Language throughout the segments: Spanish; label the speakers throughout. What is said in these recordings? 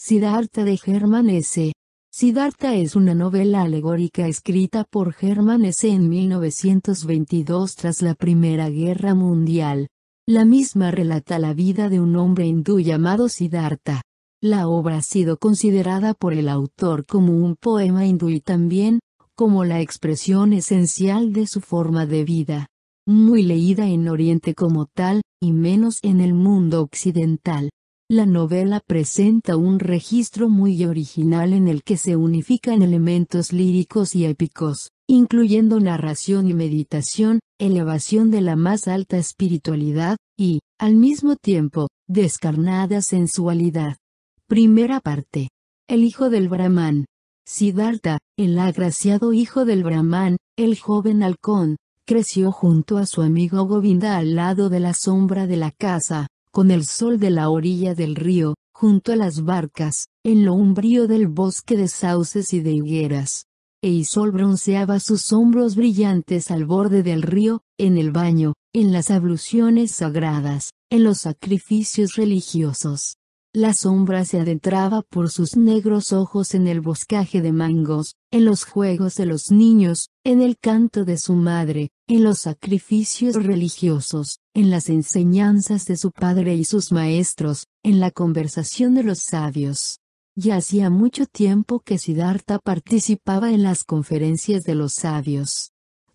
Speaker 1: Siddhartha de Hermann S. Siddhartha es una novela alegórica escrita por Hermann S. en 1922 tras la Primera Guerra Mundial. La misma relata la vida de un hombre hindú llamado Siddhartha. La obra ha sido considerada por el autor como un poema hindú y también, como la expresión esencial de su forma de vida. Muy leída en Oriente como tal, y menos en el mundo occidental. La novela presenta un registro muy original en el que se unifican elementos líricos y épicos, incluyendo narración y meditación, elevación de la más alta espiritualidad, y, al mismo tiempo, descarnada sensualidad. Primera parte. El hijo del Brahman. Siddhartha, el agraciado hijo del Brahman, el joven halcón, creció junto a su amigo Govinda al lado de la sombra de la casa, con el sol de la orilla del río, junto a las barcas, en lo umbrío del bosque de sauces y de higueras. E sol bronceaba sus hombros brillantes al borde del río, en el baño, en las abluciones sagradas, en los sacrificios religiosos. La sombra se adentraba por sus negros ojos en el boscaje de mangos, en los juegos de los niños, en el canto de su madre, en los sacrificios religiosos, en las enseñanzas de su padre y sus maestros, en la conversación de los sabios. Ya hacía mucho tiempo que Siddhartha participaba en las conferencias de los sabios.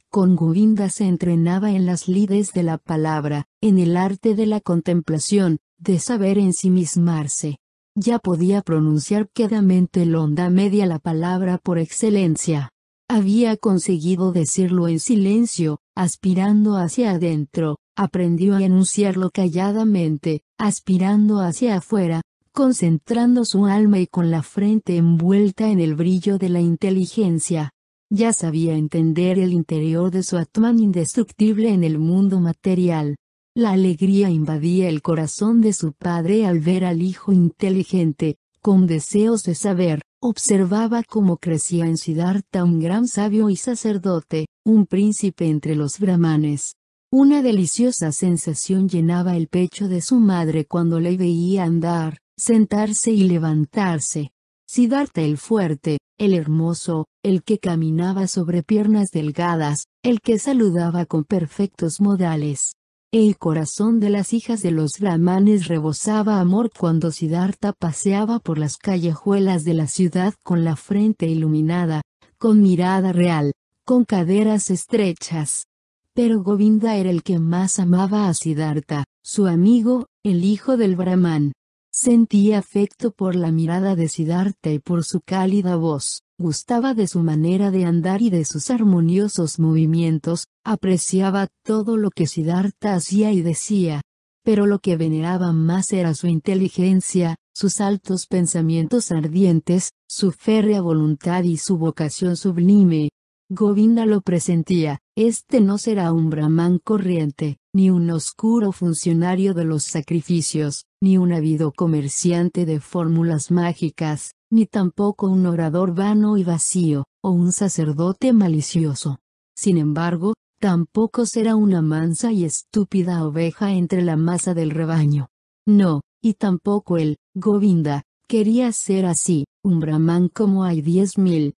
Speaker 1: Con Govinda se entrenaba en las lides de la palabra, en el arte de la contemplación, de saber ensimismarse. Ya podía pronunciar quedamente el onda media la palabra por excelencia. Había conseguido decirlo en silencio, aspirando hacia adentro, aprendió a enunciarlo calladamente, aspirando hacia afuera, concentrando su alma y con la frente envuelta en el brillo de la inteligencia. Ya sabía entender el interior de su Atman indestructible en el mundo material. La alegría invadía el corazón de su padre al ver al hijo inteligente, con deseos de saber, observaba cómo crecía en Siddhartha un gran sabio y sacerdote, un príncipe entre los brahmanes. Una deliciosa sensación llenaba el pecho de su madre cuando le veía andar, sentarse y levantarse. Siddhartha el fuerte, el hermoso, el que caminaba sobre piernas delgadas, el que saludaba con perfectos modales, el corazón de las hijas de los brahmanes rebosaba amor cuando Siddhartha paseaba por las callejuelas de la ciudad con la frente iluminada, con mirada real, con caderas estrechas. Pero Govinda era el que más amaba a Siddhartha, su amigo, el hijo del brahman. Sentía afecto por la mirada de Siddhartha y por su cálida voz, gustaba de su manera de andar y de sus armoniosos movimientos, apreciaba todo lo que Siddhartha hacía y decía. Pero lo que veneraba más era su inteligencia, sus altos pensamientos ardientes, su férrea voluntad y su vocación sublime. Govinda lo presentía, este no será un brahman corriente, ni un oscuro funcionario de los sacrificios, ni un ávido comerciante de fórmulas mágicas, ni tampoco un orador vano y vacío, o un sacerdote malicioso. Sin embargo, tampoco será una mansa y estúpida oveja entre la masa del rebaño. No, y tampoco él, Govinda, quería ser así, un brahman como hay diez mil,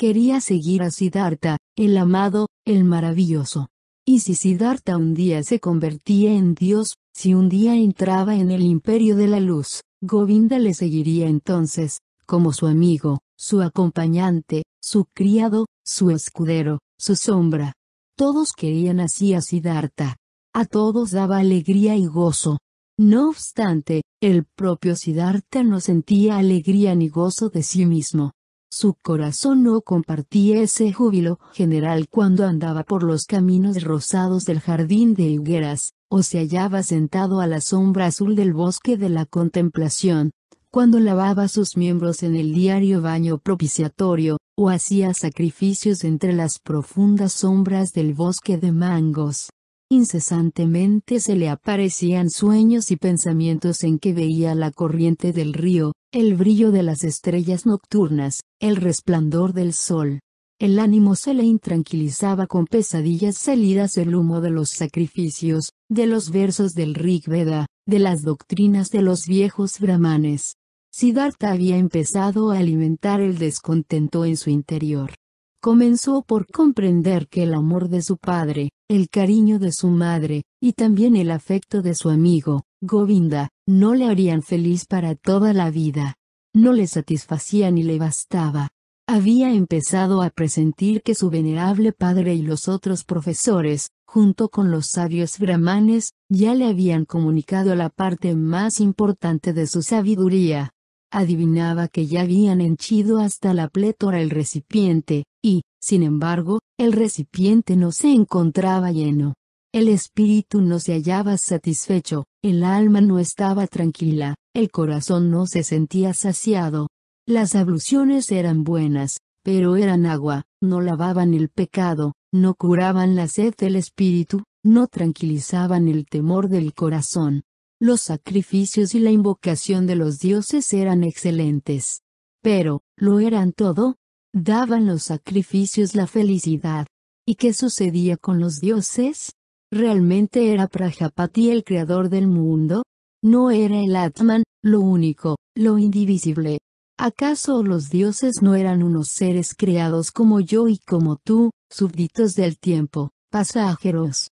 Speaker 1: Quería seguir a Siddhartha, el amado, el maravilloso. Y si Siddhartha un día se convertía en Dios, si un día entraba en el imperio de la luz, Govinda le seguiría entonces, como su amigo, su acompañante, su criado, su escudero, su sombra. Todos querían así a Siddhartha. A todos daba alegría y gozo. No obstante, el propio Siddhartha no sentía alegría ni gozo de sí mismo. Su corazón no compartía ese júbilo general cuando andaba por los caminos rosados del jardín de higueras, o se hallaba sentado a la sombra azul del bosque de la contemplación, cuando lavaba sus miembros en el diario baño propiciatorio, o hacía sacrificios entre las profundas sombras del bosque de mangos. Incesantemente se le aparecían sueños y pensamientos en que veía la corriente del río, el brillo de las estrellas nocturnas, el resplandor del sol. El ánimo se le intranquilizaba con pesadillas salidas del humo de los sacrificios, de los versos del Rig Veda, de las doctrinas de los viejos brahmanes. Siddhartha había empezado a alimentar el descontento en su interior. Comenzó por comprender que el amor de su padre, el cariño de su madre, y también el afecto de su amigo, Govinda, no le harían feliz para toda la vida. No le satisfacía ni le bastaba. Había empezado a presentir que su venerable padre y los otros profesores, junto con los sabios brahmanes, ya le habían comunicado la parte más importante de su sabiduría. Adivinaba que ya habían henchido hasta la plétora el recipiente, y, sin embargo, el recipiente no se encontraba lleno. El espíritu no se hallaba satisfecho, el alma no estaba tranquila, el corazón no se sentía saciado. Las abluciones eran buenas, pero eran agua, no lavaban el pecado, no curaban la sed del espíritu, no tranquilizaban el temor del corazón. Los sacrificios y la invocación de los dioses eran excelentes. Pero, ¿lo eran todo? ¿Daban los sacrificios la felicidad? ¿Y qué sucedía con los dioses? ¿Realmente era Prajapati el creador del mundo? ¿No era el Atman, lo único, lo indivisible, ¿Acaso los dioses no eran unos seres creados como yo y como tú, súbditos del tiempo, pasajeros?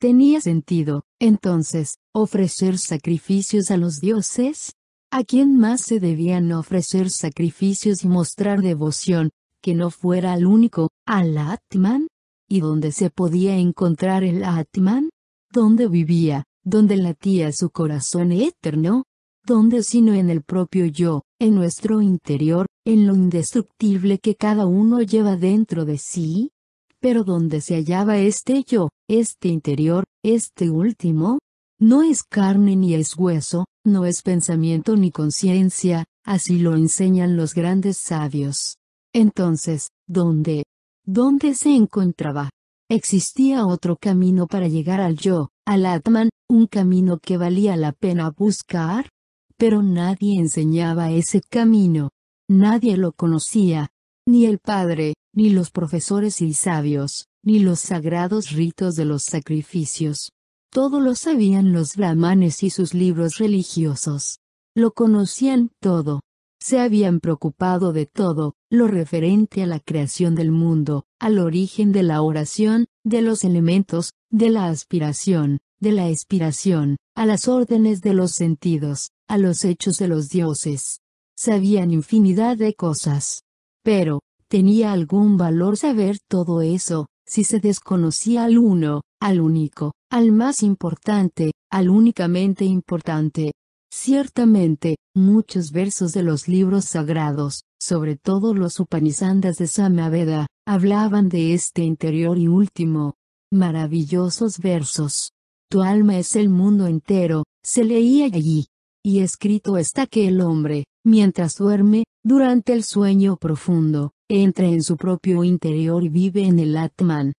Speaker 1: ¿Tenía sentido, entonces, ofrecer sacrificios a los dioses? ¿A quién más se debían ofrecer sacrificios y mostrar devoción, que no fuera al único, al Atman? ¿Y dónde se podía encontrar el Atman? ¿Dónde vivía, dónde latía su corazón eterno? ¿Dónde sino en el propio yo, en nuestro interior, en lo indestructible que cada uno lleva dentro de sí? Pero ¿dónde se hallaba este yo, este interior, este último? No es carne ni es hueso, no es pensamiento ni conciencia, así lo enseñan los grandes sabios. Entonces, ¿dónde? ¿Dónde se encontraba? Existía otro camino para llegar al yo, al Atman, un camino que valía la pena buscar, pero nadie enseñaba ese camino. Nadie lo conocía. Ni el padre, ni los profesores y sabios, ni los sagrados ritos de los sacrificios. Todo lo sabían los brahmanes y sus libros religiosos. Lo conocían todo. Se habían preocupado de todo, lo referente a la creación del mundo, al origen de la oración, de los elementos, de la aspiración, de la expiración, a las órdenes de los sentidos, a los hechos de los dioses. Sabían infinidad de cosas. Pero, ¿tenía algún valor saber todo eso, si se desconocía al uno, al único, al más importante, al únicamente importante? Ciertamente, muchos versos de los libros sagrados, sobre todo los Upanishads de Samaveda, hablaban de este interior y último. Maravillosos versos. Tu alma es el mundo entero, se leía allí, y escrito está que el hombre, mientras duerme, durante el sueño profundo, entra en su propio interior y vive en el Atman.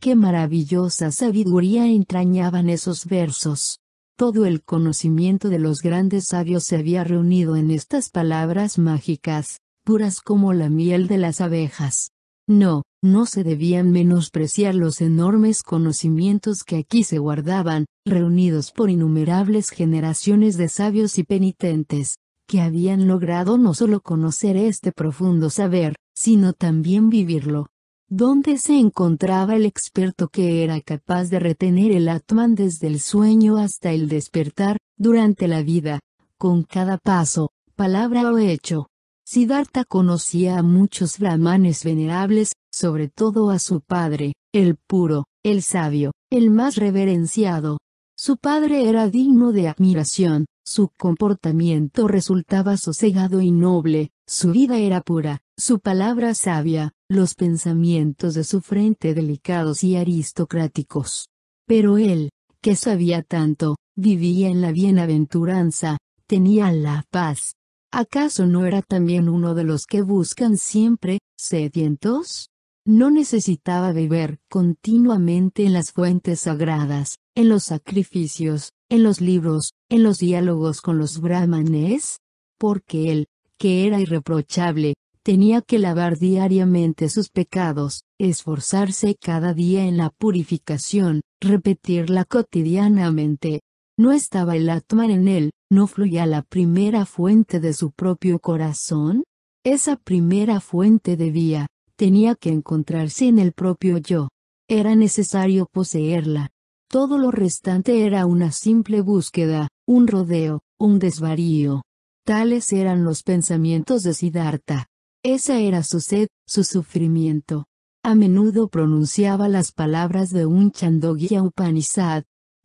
Speaker 1: Qué maravillosa sabiduría entrañaban esos versos. Todo el conocimiento de los grandes sabios se había reunido en estas palabras mágicas, puras como la miel de las abejas. No, no se debían menospreciar los enormes conocimientos que aquí se guardaban, reunidos por innumerables generaciones de sabios y penitentes, que habían logrado no solo conocer este profundo saber, sino también vivirlo. ¿Dónde se encontraba el experto que era capaz de retener el Atman desde el sueño hasta el despertar, durante la vida, con cada paso, palabra o hecho? Siddhartha conocía a muchos brahmanes venerables, sobre todo a su padre, el puro, el sabio, el más reverenciado. Su padre era digno de admiración, su comportamiento resultaba sosegado y noble, su vida era pura, su palabra sabia, los pensamientos de su frente delicados y aristocráticos. Pero él, que sabía tanto, vivía en la bienaventuranza, tenía la paz, ¿Acaso no era también uno de los que buscan siempre, sedientos? No necesitaba beber continuamente en las fuentes sagradas, en los sacrificios, en los libros, en los diálogos con los brahmanes, porque él, que era irreprochable, tenía que lavar diariamente sus pecados, esforzarse cada día en la purificación, repetirla cotidianamente. ¿No estaba el Atman en él? ¿No fluía la primera fuente de su propio corazón? Esa primera fuente debía, tenía que encontrarse en el propio yo. Era necesario poseerla. Todo lo restante era una simple búsqueda, un rodeo, un desvarío. Tales eran los pensamientos de Siddhartha. Esa era su sed, su sufrimiento. A menudo pronunciaba las palabras de un Chandogya Upanishad.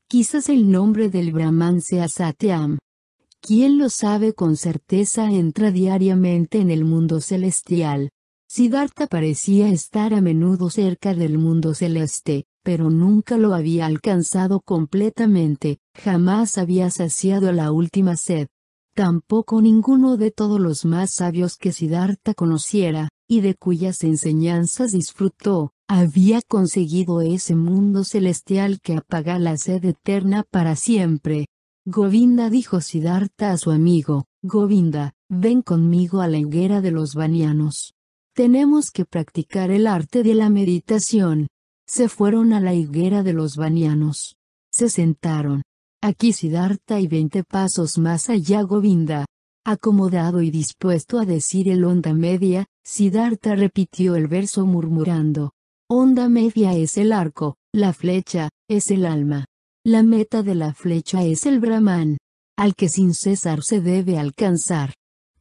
Speaker 1: Quizás el nombre del Brahman sea Satyam. Quien lo sabe con certeza entra diariamente en el mundo celestial. Siddhartha parecía estar a menudo cerca del mundo celeste, pero nunca lo había alcanzado completamente, jamás había saciado la última sed. Tampoco ninguno de todos los más sabios que Siddhartha conociera, y de cuyas enseñanzas disfrutó, había conseguido ese mundo celestial que apaga la sed eterna para siempre. Govinda dijo Siddhartha a su amigo, Govinda, ven conmigo a la higuera de los banianos. Tenemos que practicar el arte de la meditación. Se fueron a la higuera de los banianos. Se sentaron. Aquí Siddhartha y veinte pasos más allá Govinda. Acomodado y dispuesto a decir el onda media, Siddhartha repitió el verso murmurando. Onda media es el arco, la flecha, es el alma. La meta de la flecha es el Brahman, al que sin cesar se debe alcanzar.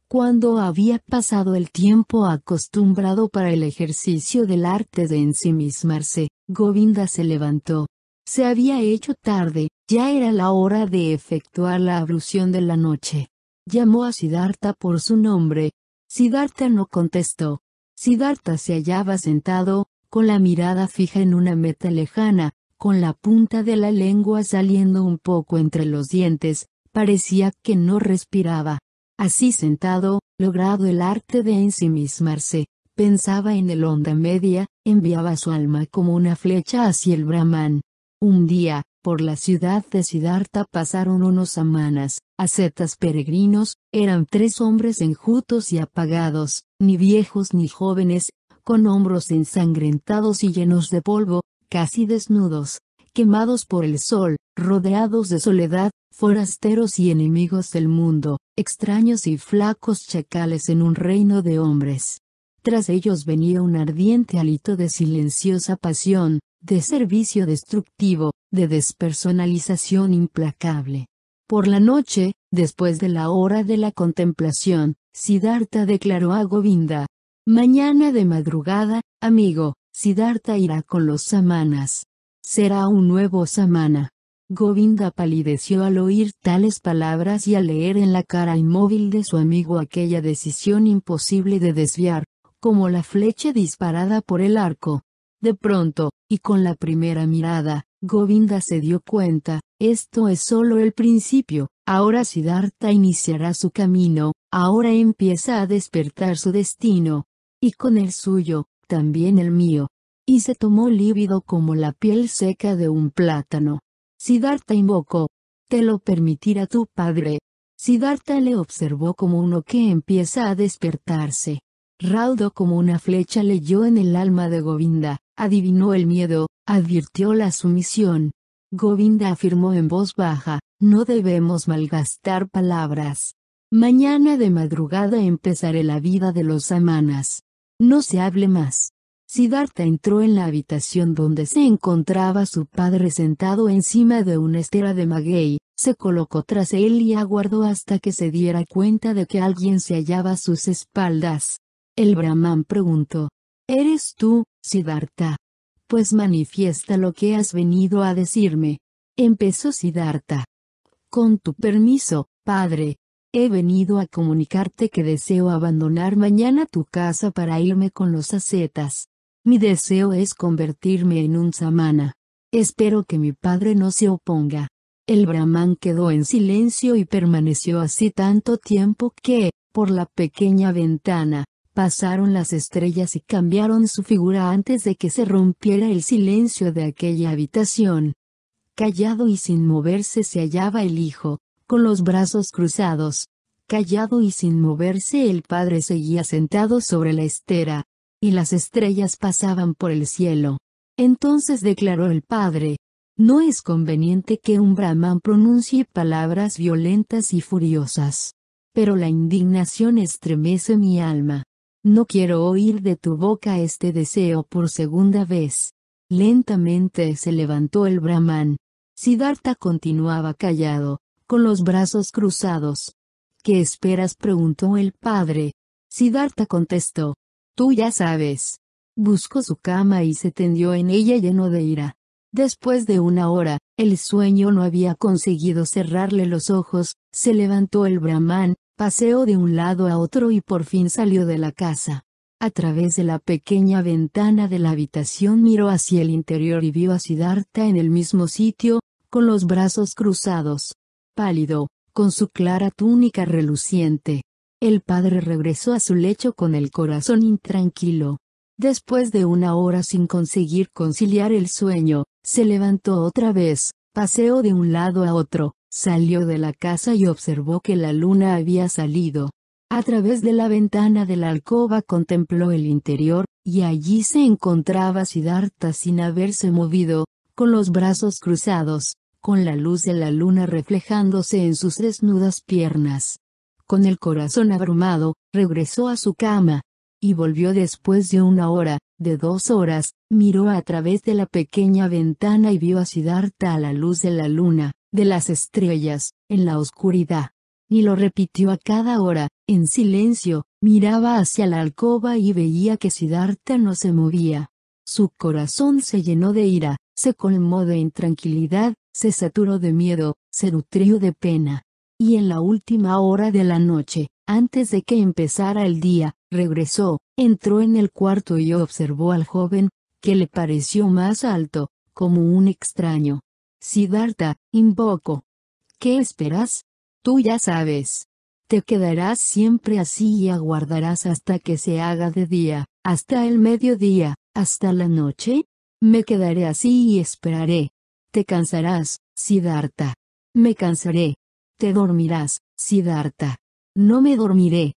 Speaker 1: Cuando había pasado el tiempo acostumbrado para el ejercicio del arte de ensimismarse, Govinda se levantó. Se había hecho tarde, ya era la hora de efectuar la ablución de la noche. Llamó a Siddhartha por su nombre. Siddhartha no contestó. Siddhartha se hallaba sentado, con la mirada fija en una meta lejana, con la punta de la lengua saliendo un poco entre los dientes, parecía que no respiraba. Así sentado, logrado el arte de ensimismarse, pensaba en el onda media, enviaba su alma como una flecha hacia el Brahman. Un día, por la ciudad de Siddhartha pasaron unos samanas, ascetas peregrinos, eran tres hombres enjutos y apagados, ni viejos ni jóvenes, con hombros ensangrentados y llenos de polvo, casi desnudos, quemados por el sol, rodeados de soledad, forasteros y enemigos del mundo, extraños y flacos chacales en un reino de hombres. Tras ellos venía un ardiente hálito de silenciosa pasión, de servicio destructivo, de despersonalización implacable. Por la noche, después de la hora de la contemplación, Siddhartha declaró a Govinda. Mañana de madrugada, amigo, Siddhartha irá con los samanas. Será un nuevo samana. Govinda palideció al oír tales palabras y al leer en la cara inmóvil de su amigo aquella decisión imposible de desviar, como la flecha disparada por el arco. De pronto, y con la primera mirada, Govinda se dio cuenta, esto es solo el principio, ahora Siddhartha iniciará su camino, ahora empieza a despertar su destino. Y con el suyo, también el mío. Y se tomó lívido como la piel seca de un plátano. Siddhartha invocó. Te lo permitirá tu padre. Siddhartha le observó como uno que empieza a despertarse. Raudo como una flecha leyó en el alma de Govinda, adivinó el miedo, advirtió la sumisión. Govinda afirmó en voz baja, no debemos malgastar palabras. Mañana de madrugada empezaré la vida de los samanas. No se hable más. Siddhartha entró en la habitación donde se encontraba su padre sentado encima de una estera de maguey, se colocó tras él y aguardó hasta que se diera cuenta de que alguien se hallaba a sus espaldas. El brahman preguntó, ¿Eres tú, Siddhartha? Pues manifiesta lo que has venido a decirme. Empezó Siddhartha. Con tu permiso, padre. He venido a comunicarte que deseo abandonar mañana tu casa para irme con los ascetas. Mi deseo es convertirme en un samana. Espero que mi padre no se oponga. El brahman quedó en silencio y permaneció así tanto tiempo que, por la pequeña ventana, Pasaron las estrellas y cambiaron su figura antes de que se rompiera el silencio de aquella habitación. Callado y sin moverse se hallaba el hijo, con los brazos cruzados. Callado y sin moverse el padre seguía sentado sobre la estera, y las estrellas pasaban por el cielo. Entonces declaró el padre, No es conveniente que un brahman pronuncie palabras violentas y furiosas. Pero la indignación estremece mi alma. No quiero oír de tu boca este deseo por segunda vez. Lentamente se levantó el brahman. Siddhartha continuaba callado, con los brazos cruzados. ¿Qué esperas? preguntó el padre. Siddhartha contestó. Tú ya sabes. Buscó su cama y se tendió en ella lleno de ira. Después de una hora, el sueño no había conseguido cerrarle los ojos, se levantó el brahman, paseó de un lado a otro y por fin salió de la casa. A través de la pequeña ventana de la habitación miró hacia el interior y vio a Siddhartha en el mismo sitio, con los brazos cruzados. Pálido, con su clara túnica reluciente. El padre regresó a su lecho con el corazón intranquilo. Después de una hora sin conseguir conciliar el sueño, se levantó otra vez, paseó de un lado a otro, Salió de la casa y observó que la luna había salido. A través de la ventana de la alcoba contempló el interior, y allí se encontraba Siddhartha sin haberse movido, con los brazos cruzados, con la luz de la luna reflejándose en sus desnudas piernas. Con el corazón abrumado, regresó a su cama, y volvió después de una hora, de dos horas, miró a través de la pequeña ventana y vio a Siddhartha a la luz de la luna, de las estrellas, en la oscuridad. Y lo repitió a cada hora, en silencio, miraba hacia la alcoba y veía que Siddhartha no se movía. Su corazón se llenó de ira, se colmó de intranquilidad, se saturó de miedo, se nutrió de pena. Y en la última hora de la noche, antes de que empezara el día, regresó, entró en el cuarto y observó al joven, que le pareció más alto, como un extraño, Siddhartha, invoco. ¿Qué esperas? Tú ya sabes. Te quedarás siempre así y aguardarás hasta que se haga de día, hasta el mediodía, hasta la noche. Me quedaré así y esperaré. Te cansarás, Siddhartha. Me cansaré. Te dormirás, Siddhartha. No me dormiré.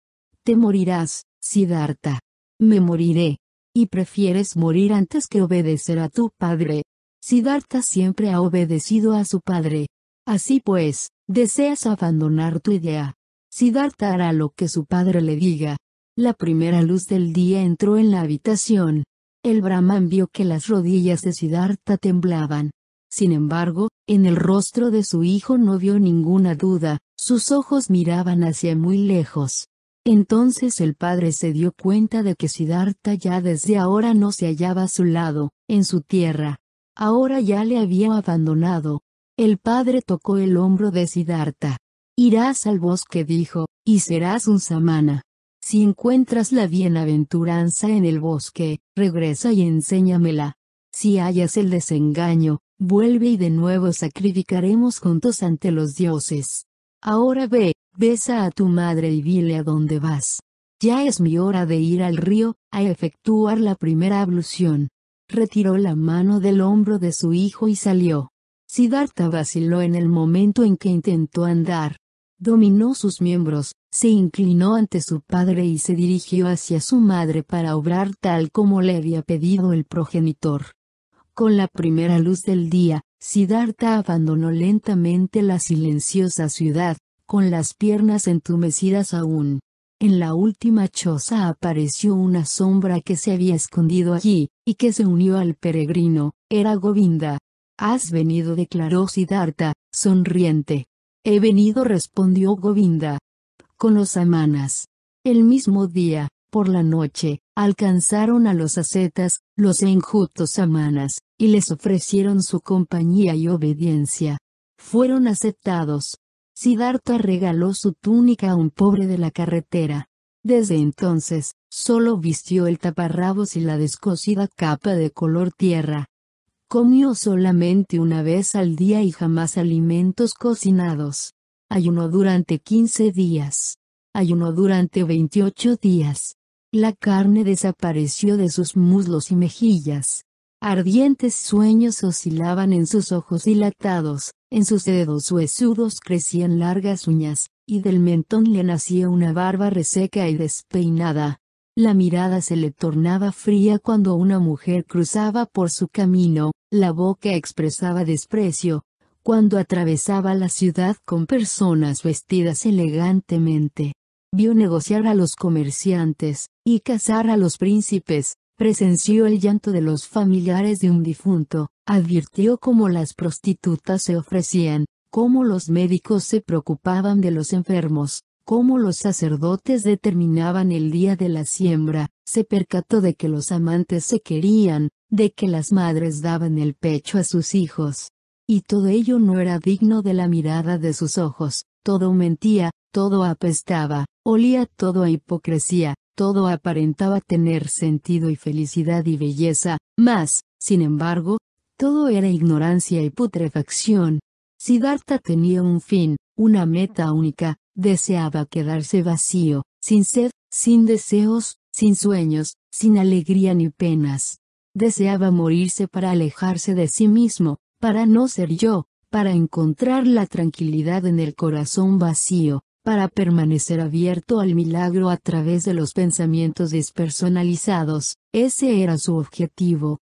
Speaker 1: Te morirás, Siddhartha. Me moriré. Y prefieres morir antes que obedecer a tu padre, Siddhartha siempre ha obedecido a su padre. Así pues, deseas abandonar tu idea. Siddhartha hará lo que su padre le diga. La primera luz del día entró en la habitación. El Brahman vio que las rodillas de Siddhartha temblaban. Sin embargo, en el rostro de su hijo no vio ninguna duda, sus ojos miraban hacia muy lejos. Entonces el padre se dio cuenta de que Siddhartha ya desde ahora no se hallaba a su lado, en su tierra. Ahora ya le había abandonado. El padre tocó el hombro de Siddhartha. Irás al bosque dijo, y serás un samana. Si encuentras la bienaventuranza en el bosque, regresa y enséñamela. Si hallas el desengaño, vuelve y de nuevo sacrificaremos juntos ante los dioses. Ahora ve, besa a tu madre y dile a dónde vas. Ya es mi hora de ir al río, a efectuar la primera ablución retiró la mano del hombro de su hijo y salió. Siddhartha vaciló en el momento en que intentó andar. Dominó sus miembros, se inclinó ante su padre y se dirigió hacia su madre para obrar tal como le había pedido el progenitor. Con la primera luz del día, Siddhartha abandonó lentamente la silenciosa ciudad, con las piernas entumecidas aún. En la última choza apareció una sombra que se había escondido allí, y que se unió al peregrino, era Govinda. Has venido declaró Siddhartha, sonriente. He venido respondió Govinda. Con los amanas. El mismo día, por la noche, alcanzaron a los ascetas, los enjutos amanas, y les ofrecieron su compañía y obediencia. Fueron aceptados, Siddhartha regaló su túnica a un pobre de la carretera. Desde entonces, solo vistió el taparrabos y la descosida capa de color tierra. Comió solamente una vez al día y jamás alimentos cocinados. Ayunó durante 15 días. Ayunó durante 28 días. La carne desapareció de sus muslos y mejillas. Ardientes sueños oscilaban en sus ojos dilatados, en sus dedos huesudos crecían largas uñas, y del mentón le nacía una barba reseca y despeinada. La mirada se le tornaba fría cuando una mujer cruzaba por su camino, la boca expresaba desprecio, cuando atravesaba la ciudad con personas vestidas elegantemente. Vio negociar a los comerciantes, y casar a los príncipes, presenció el llanto de los familiares de un difunto, advirtió cómo las prostitutas se ofrecían, cómo los médicos se preocupaban de los enfermos, cómo los sacerdotes determinaban el día de la siembra, se percató de que los amantes se querían, de que las madres daban el pecho a sus hijos. Y todo ello no era digno de la mirada de sus ojos, todo mentía, todo apestaba, olía todo a hipocresía, todo aparentaba tener sentido y felicidad y belleza, mas, sin embargo, todo era ignorancia y putrefacción. Siddhartha tenía un fin, una meta única, deseaba quedarse vacío, sin sed, sin deseos, sin sueños, sin alegría ni penas. Deseaba morirse para alejarse de sí mismo, para no ser yo, para encontrar la tranquilidad en el corazón vacío, para permanecer abierto al milagro a través de los pensamientos despersonalizados, ese era su objetivo.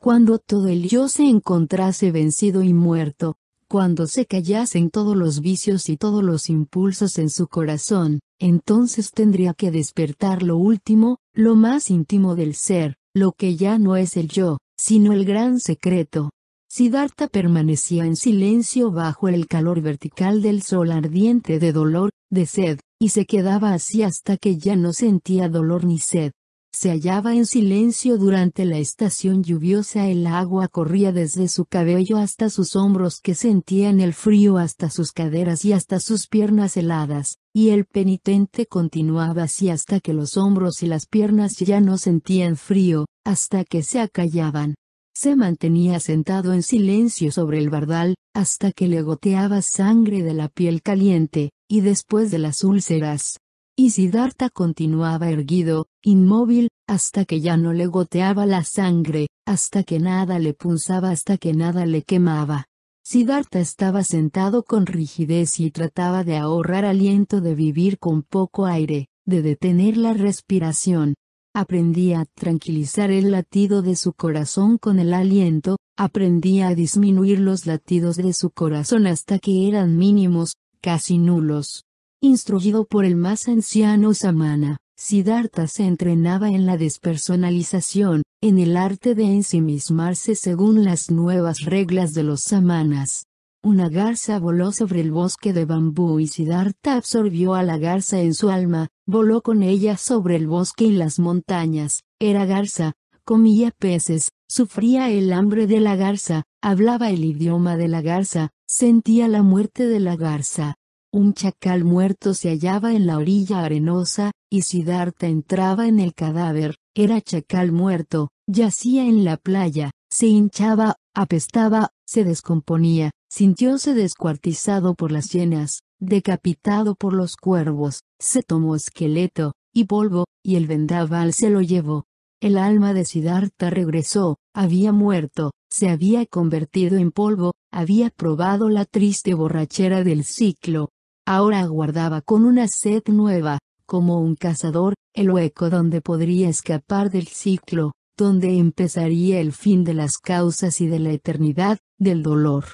Speaker 1: Cuando todo el yo se encontrase vencido y muerto, cuando se callasen todos los vicios y todos los impulsos en su corazón, entonces tendría que despertar lo último, lo más íntimo del ser, lo que ya no es el yo, sino el gran secreto, Siddhartha permanecía en silencio bajo el calor vertical del sol ardiente de dolor, de sed, y se quedaba así hasta que ya no sentía dolor ni sed. Se hallaba en silencio durante la estación lluviosa, el agua corría desde su cabello hasta sus hombros que sentían el frío hasta sus caderas y hasta sus piernas heladas, y el penitente continuaba así hasta que los hombros y las piernas ya no sentían frío, hasta que se acallaban. Se mantenía sentado en silencio sobre el bardal, hasta que le goteaba sangre de la piel caliente, y después de las úlceras. Y Siddhartha continuaba erguido, inmóvil, hasta que ya no le goteaba la sangre, hasta que nada le punzaba, hasta que nada le quemaba. Siddhartha estaba sentado con rigidez y trataba de ahorrar aliento de vivir con poco aire, de detener la respiración, Aprendía a tranquilizar el latido de su corazón con el aliento, aprendía a disminuir los latidos de su corazón hasta que eran mínimos, casi nulos. Instruido por el más anciano Samana, Siddhartha se entrenaba en la despersonalización, en el arte de ensimismarse según las nuevas reglas de los samanas. Una garza voló sobre el bosque de bambú y Siddhartha absorbió a la garza en su alma, voló con ella sobre el bosque y las montañas, era garza, comía peces, sufría el hambre de la garza, hablaba el idioma de la garza, sentía la muerte de la garza. Un chacal muerto se hallaba en la orilla arenosa, y Siddhartha entraba en el cadáver, era chacal muerto, yacía en la playa, se hinchaba, apestaba, se descomponía, sintióse descuartizado por las hienas, decapitado por los cuervos, se tomó esqueleto, y polvo, y el vendaval se lo llevó. El alma de Siddhartha regresó, había muerto, se había convertido en polvo, había probado la triste borrachera del ciclo. Ahora aguardaba con una sed nueva, como un cazador, el hueco donde podría escapar del ciclo, donde empezaría el fin de las causas y de la eternidad, del dolor.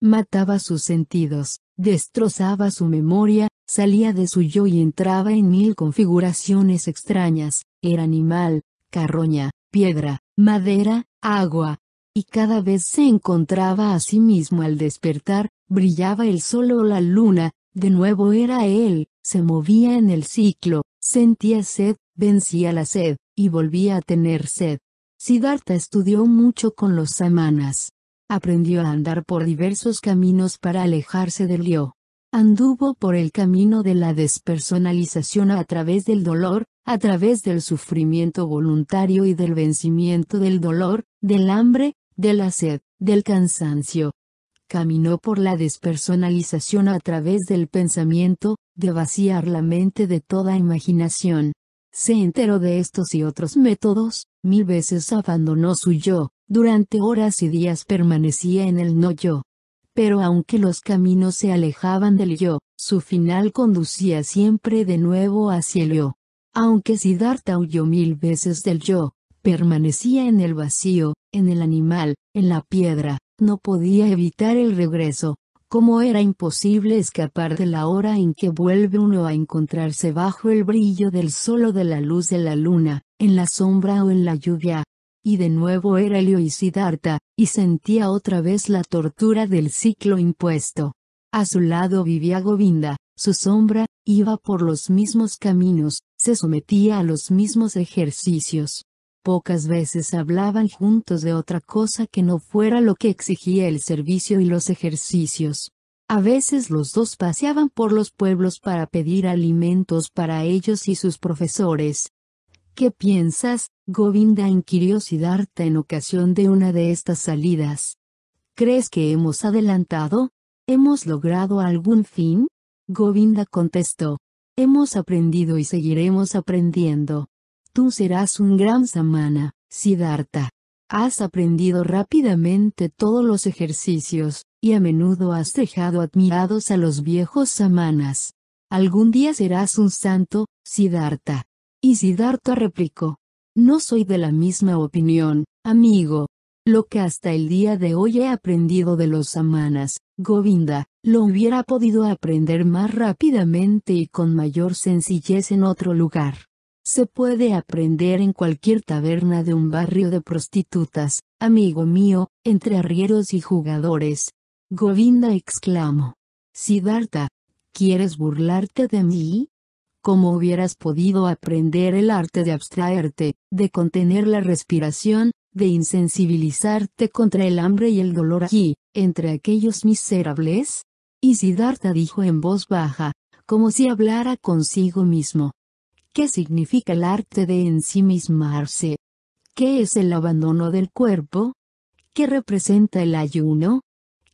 Speaker 1: Mataba sus sentidos, destrozaba su memoria, salía de su yo y entraba en mil configuraciones extrañas, era animal, carroña, piedra, madera, agua. Y cada vez se encontraba a sí mismo al despertar, brillaba el sol o la luna, de nuevo era él, se movía en el ciclo, sentía sed, vencía la sed, y volvía a tener sed. Siddhartha estudió mucho con los samanas. Aprendió a andar por diversos caminos para alejarse del yo. Anduvo por el camino de la despersonalización a través del dolor, a través del sufrimiento voluntario y del vencimiento del dolor, del hambre, de la sed, del cansancio. Caminó por la despersonalización a través del pensamiento, de vaciar la mente de toda imaginación. Se enteró de estos y otros métodos, mil veces abandonó su yo, durante horas y días permanecía en el no yo. Pero aunque los caminos se alejaban del yo, su final conducía siempre de nuevo hacia el yo. Aunque Siddhartha huyó mil veces del yo, permanecía en el vacío, en el animal, en la piedra, no podía evitar el regreso, como era imposible escapar de la hora en que vuelve uno a encontrarse bajo el brillo del sol o de la luz de la luna, en la sombra o en la lluvia. Y de nuevo era Siddhartha, y sentía otra vez la tortura del ciclo impuesto. A su lado vivía Govinda, su sombra, iba por los mismos caminos, se sometía a los mismos ejercicios. Pocas veces hablaban juntos de otra cosa que no fuera lo que exigía el servicio y los ejercicios. A veces los dos paseaban por los pueblos para pedir alimentos para ellos y sus profesores. ¿Qué piensas, Govinda inquirió Siddhartha en ocasión de una de estas salidas? ¿Crees que hemos adelantado? ¿Hemos logrado algún fin? Govinda contestó. Hemos aprendido y seguiremos aprendiendo. Tú serás un gran samana, Siddhartha. Has aprendido rápidamente todos los ejercicios, y a menudo has dejado admirados a los viejos samanas. Algún día serás un santo, Siddhartha. Y Siddhartha replicó. No soy de la misma opinión, amigo. Lo que hasta el día de hoy he aprendido de los samanas, Govinda, lo hubiera podido aprender más rápidamente y con mayor sencillez en otro lugar. Se puede aprender en cualquier taberna de un barrio de prostitutas, amigo mío, entre arrieros y jugadores. Govinda exclamó. Siddhartha, ¿quieres burlarte de mí? ¿Cómo hubieras podido aprender el arte de abstraerte, de contener la respiración, de insensibilizarte contra el hambre y el dolor aquí, entre aquellos miserables? Y Siddhartha dijo en voz baja, como si hablara consigo mismo, ¿Qué significa el arte de ensimismarse? ¿Qué es el abandono del cuerpo? ¿Qué representa el ayuno?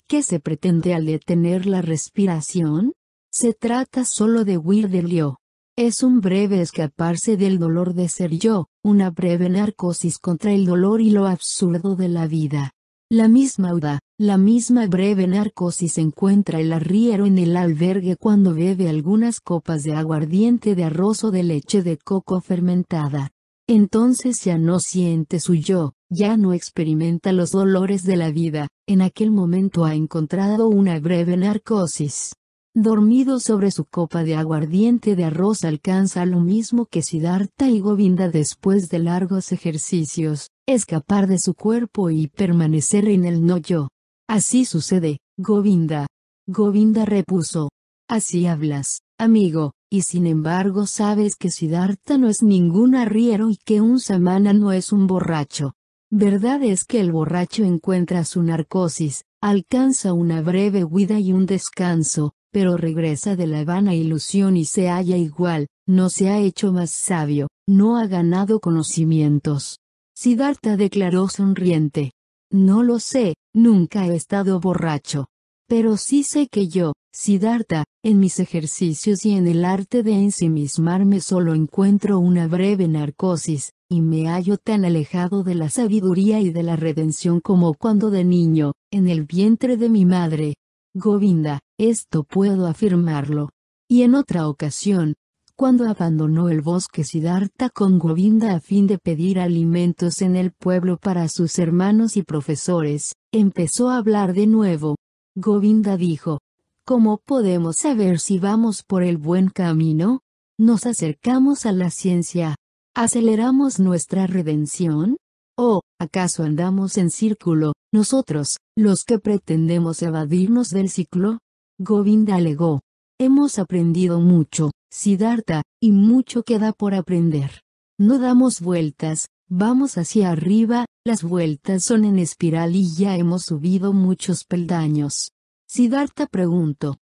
Speaker 1: ¿Qué se pretende al detener la respiración? Se trata solo de huir del yo. Es un breve escaparse del dolor de ser yo, una breve narcosis contra el dolor y lo absurdo de la vida. La misma Uda, la misma breve narcosis encuentra el arriero en el albergue cuando bebe algunas copas de aguardiente de arroz o de leche de coco fermentada. Entonces ya no siente su yo, ya no experimenta los dolores de la vida, en aquel momento ha encontrado una breve narcosis. Dormido sobre su copa de aguardiente de arroz alcanza lo mismo que Siddhartha y Govinda después de largos ejercicios, escapar de su cuerpo y permanecer en el no yo. Así sucede, Govinda. Govinda repuso. Así hablas, amigo, y sin embargo sabes que Siddhartha no es ningún arriero y que un samana no es un borracho. Verdad es que el borracho encuentra su narcosis, alcanza una breve huida y un descanso, pero regresa de la vana ilusión y se halla igual, no se ha hecho más sabio, no ha ganado conocimientos. Siddhartha declaró sonriente. No lo sé, nunca he estado borracho. Pero sí sé que yo, Siddhartha, en mis ejercicios y en el arte de ensimismarme solo encuentro una breve narcosis, y me hallo tan alejado de la sabiduría y de la redención como cuando de niño, en el vientre de mi madre. Govinda, esto puedo afirmarlo. Y en otra ocasión, cuando abandonó el bosque Siddhartha con Govinda a fin de pedir alimentos en el pueblo para sus hermanos y profesores, empezó a hablar de nuevo. Govinda dijo, ¿Cómo podemos saber si vamos por el buen camino? ¿Nos acercamos a la ciencia? ¿Aceleramos nuestra redención? ¿O, acaso andamos en círculo, nosotros, los que pretendemos evadirnos del ciclo? Govinda alegó. Hemos aprendido mucho, Siddhartha, y mucho queda por aprender. No damos vueltas, vamos hacia arriba, las vueltas son en espiral y ya hemos subido muchos peldaños. Siddhartha preguntó.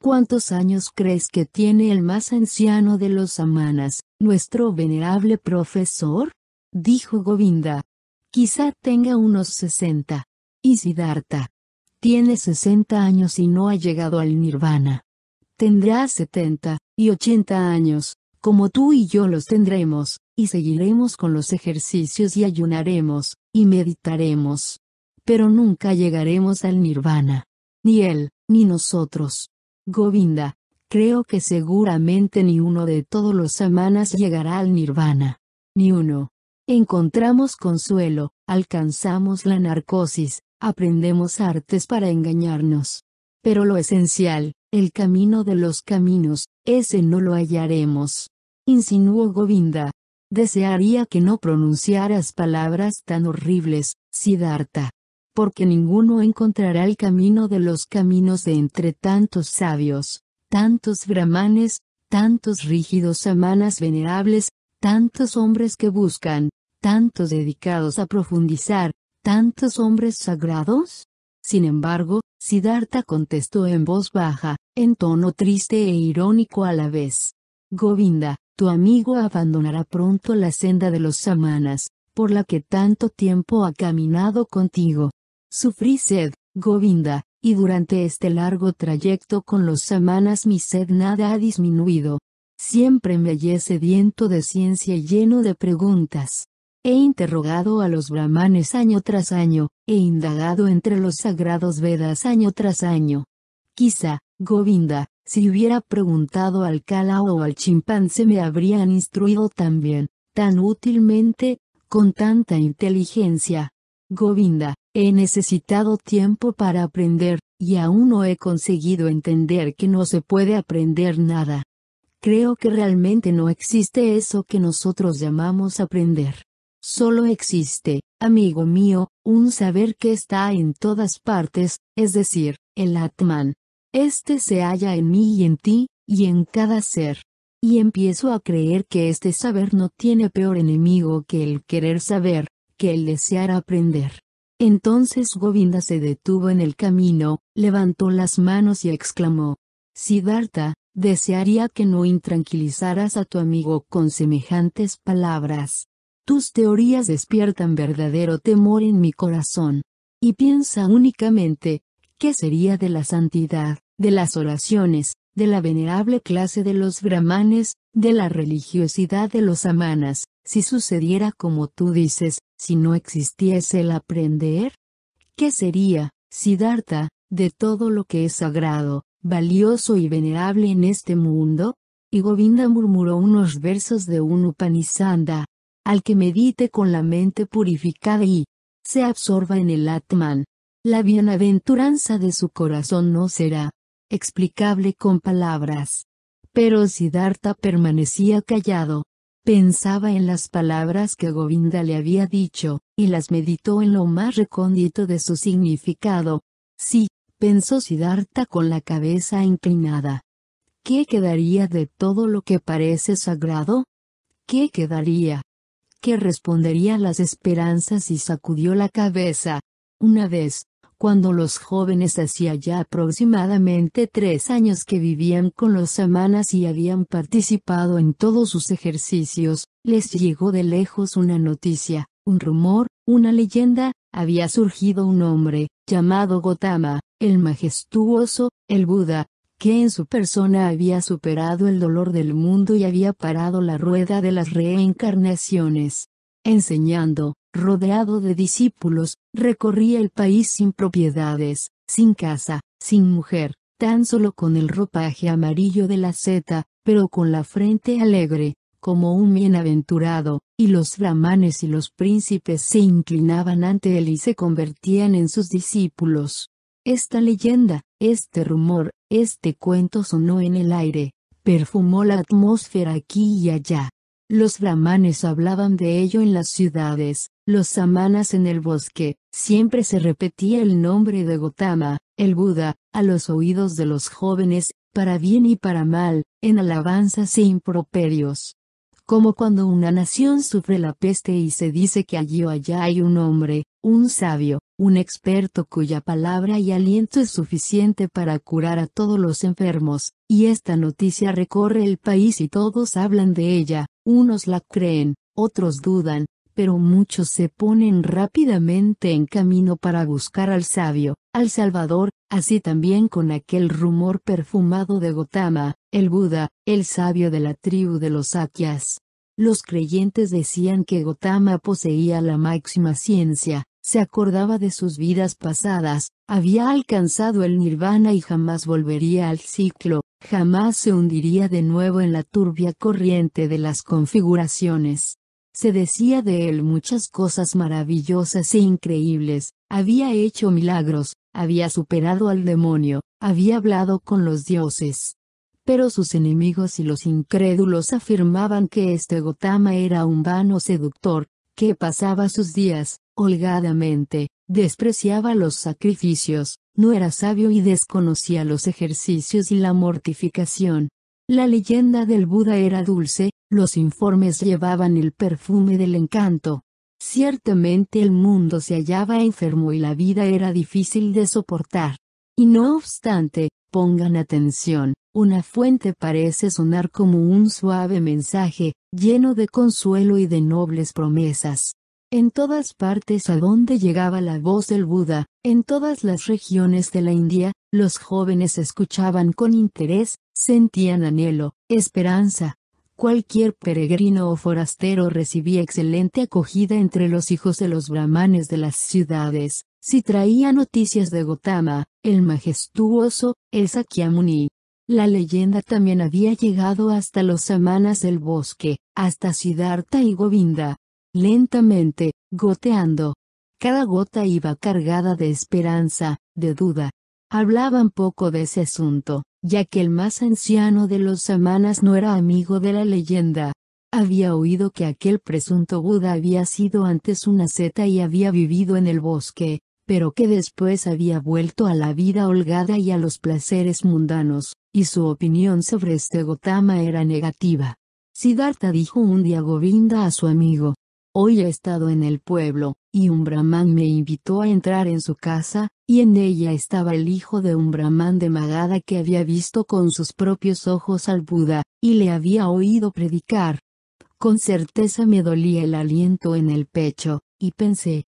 Speaker 1: ¿Cuántos años crees que tiene el más anciano de los samanas, nuestro venerable profesor? Dijo Govinda. Quizá tenga unos sesenta. Y Siddhartha. Tiene sesenta años y no ha llegado al nirvana. Tendrá setenta, y 80 años, como tú y yo los tendremos, y seguiremos con los ejercicios y ayunaremos, y meditaremos. Pero nunca llegaremos al nirvana. Ni él, ni nosotros. Govinda, creo que seguramente ni uno de todos los samanas llegará al nirvana. Ni uno. encontramos consuelo, alcanzamos la narcosis, aprendemos artes para engañarnos. Pero lo esencial, el camino de los caminos, ese no lo hallaremos. Insinuó Govinda. Desearía que no pronunciaras palabras tan horribles, Siddhartha. Porque ninguno encontrará el camino de los caminos de entre tantos sabios, tantos brahmanes, tantos rígidos samanas venerables, tantos hombres que buscan, tantos dedicados a profundizar, tantos hombres sagrados? Sin embargo, Siddhartha contestó en voz baja, en tono triste e irónico a la vez. Govinda, tu amigo abandonará pronto la senda de los samanas, por la que tanto tiempo ha caminado contigo. Sufrí sed, Govinda, y durante este largo trayecto con los samanas mi sed nada ha disminuido. Siempre me hallé sediento de ciencia y lleno de preguntas. He interrogado a los brahmanes año tras año, he indagado entre los sagrados Vedas año tras año. Quizá, Govinda, si hubiera preguntado al Kala o al chimpancé me habrían instruido también, tan útilmente, con tanta inteligencia. Govinda, he necesitado tiempo para aprender, y aún no he conseguido entender que no se puede aprender nada. Creo que realmente no existe eso que nosotros llamamos aprender. Solo existe, amigo mío, un saber que está en todas partes, es decir, el Atman. Este se halla en mí y en ti, y en cada ser. Y empiezo a creer que este saber no tiene peor enemigo que el querer saber, que el desear aprender. Entonces Govinda se detuvo en el camino, levantó las manos y exclamó, Siddhartha, desearía que no intranquilizaras a tu amigo con semejantes palabras. Tus teorías despiertan verdadero temor en mi corazón. Y piensa únicamente, ¿qué sería de la santidad, de las oraciones, de la venerable clase de los brahmanes, de la religiosidad de los amanas, si sucediera como tú dices, si no existiese el aprender? ¿Qué sería, Siddhartha, de todo lo que es sagrado, valioso y venerable en este mundo? Y Govinda murmuró unos versos de un Upanishanda, al que medite con la mente purificada y se absorba en el Atman. La bienaventuranza de su corazón no será explicable con palabras. Pero Siddhartha permanecía callado. Pensaba en las palabras que Govinda le había dicho, y las meditó en lo más recóndito de su significado. Sí, pensó Siddhartha con la cabeza inclinada. ¿Qué quedaría de todo lo que parece sagrado? ¿Qué quedaría? que respondería a las esperanzas y sacudió la cabeza. Una vez, cuando los jóvenes hacía ya aproximadamente tres años que vivían con los samanas y habían participado en todos sus ejercicios, les llegó de lejos una noticia, un rumor, una leyenda, había surgido un hombre, llamado Gotama, el majestuoso, el Buda, que en su persona había superado el dolor del mundo y había parado la rueda de las reencarnaciones. Enseñando, rodeado de discípulos, recorría el país sin propiedades, sin casa, sin mujer, tan solo con el ropaje amarillo de la seta, pero con la frente alegre, como un bienaventurado, y los brahmanes y los príncipes se inclinaban ante él y se convertían en sus discípulos. Esta leyenda, este rumor, este cuento sonó en el aire, perfumó la atmósfera aquí y allá. Los brahmanes hablaban de ello en las ciudades, los samanas en el bosque, siempre se repetía el nombre de Gotama, el Buda, a los oídos de los jóvenes, para bien y para mal, en alabanzas e improperios. Como cuando una nación sufre la peste y se dice que allí o allá hay un hombre, un sabio, un experto cuya palabra y aliento es suficiente para curar a todos los enfermos, y esta noticia recorre el país y todos hablan de ella, unos la creen, otros dudan, pero muchos se ponen rápidamente en camino para buscar al sabio, al Salvador, así también con aquel rumor perfumado de Gotama, el Buda, el sabio de la tribu de los Sakyas. Los creyentes decían que Gotama poseía la máxima ciencia, se acordaba de sus vidas pasadas, había alcanzado el nirvana y jamás volvería al ciclo, jamás se hundiría de nuevo en la turbia corriente de las configuraciones. Se decía de él muchas cosas maravillosas e increíbles, había hecho milagros, había superado al demonio, había hablado con los dioses. Pero sus enemigos y los incrédulos afirmaban que este Gotama era un vano seductor, que pasaba sus días, holgadamente, despreciaba los sacrificios, no era sabio y desconocía los ejercicios y la mortificación. La leyenda del Buda era dulce, los informes llevaban el perfume del encanto. Ciertamente el mundo se hallaba enfermo y la vida era difícil de soportar. Y no obstante, pongan atención, una fuente parece sonar como un suave mensaje, lleno de consuelo y de nobles promesas. En todas partes a donde llegaba la voz del Buda, en todas las regiones de la India, los jóvenes escuchaban con interés, sentían anhelo, esperanza, Cualquier peregrino o forastero recibía excelente acogida entre los hijos de los brahmanes de las ciudades, si traía noticias de Gotama, el majestuoso, el Sakyamuni. La leyenda también había llegado hasta los samanas del bosque, hasta Siddhartha y Govinda. Lentamente, goteando. Cada gota iba cargada de esperanza, de duda. Hablaban poco de ese asunto, ya que el más anciano de los samanas no era amigo de la leyenda. Había oído que aquel presunto Buda había sido antes una seta y había vivido en el bosque, pero que después había vuelto a la vida holgada y a los placeres mundanos, y su opinión sobre este Gotama era negativa. Siddhartha dijo un día Govinda a su amigo, Hoy he estado en el pueblo, y un brahman me invitó a entrar en su casa, y en ella estaba el hijo de un brahman de Magadha que había visto con sus propios ojos al Buda, y le había oído predicar. Con certeza me dolía el aliento en el pecho, y pensé,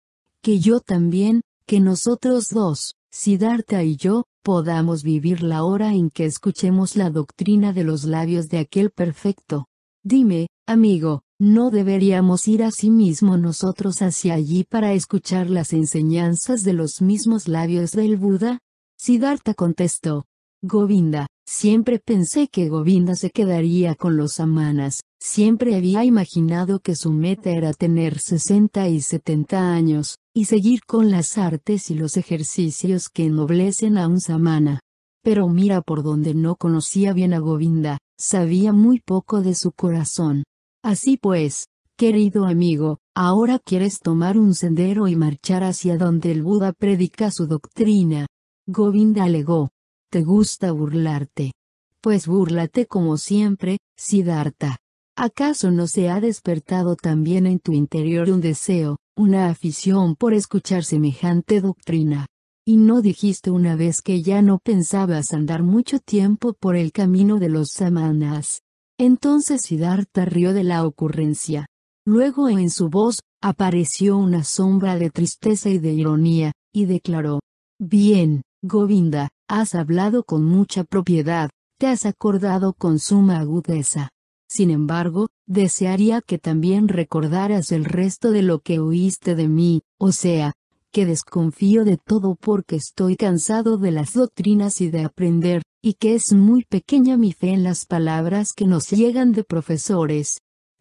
Speaker 1: que yo también, que nosotros dos, Siddhartha y yo, podamos vivir la hora en que escuchemos la doctrina de los labios de aquel perfecto. Dime, amigo, ¿No deberíamos ir mismo nosotros hacia allí para escuchar las enseñanzas de los mismos labios del Buda? Siddhartha contestó. Govinda, siempre pensé que Govinda se quedaría con los samanas, siempre había imaginado que su meta era tener 60 y 70 años, y seguir con las artes y los ejercicios que ennoblecen a un samana. Pero mira por donde no conocía bien a Govinda, sabía muy poco de su corazón, Así pues, querido amigo, ahora quieres tomar un sendero y marchar hacia donde el Buda predica su doctrina. Govinda alegó. ¿Te gusta burlarte? Pues búrlate como siempre, Siddhartha. ¿Acaso no se ha despertado también en tu interior un deseo, una afición por escuchar semejante doctrina? ¿Y no dijiste una vez que ya no pensabas andar mucho tiempo por el camino de los samanas? Entonces Siddhartha rió de la ocurrencia. Luego en su voz, apareció una sombra de tristeza y de ironía, y declaró. Bien, Govinda, has hablado con mucha propiedad, te has acordado con suma agudeza. Sin embargo, desearía que también recordaras el resto de lo que oíste de mí, o sea, que desconfío de todo porque estoy cansado de las doctrinas y de aprender, y que es muy pequeña mi fe en las palabras que nos llegan de profesores.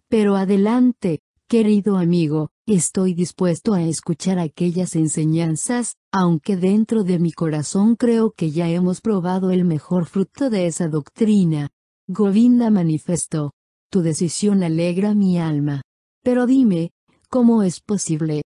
Speaker 1: Pero adelante, querido amigo, estoy dispuesto a escuchar aquellas enseñanzas, aunque dentro de mi corazón creo que ya hemos probado el mejor fruto de esa doctrina. Govinda manifestó. Tu decisión alegra mi alma. Pero dime, ¿cómo es posible,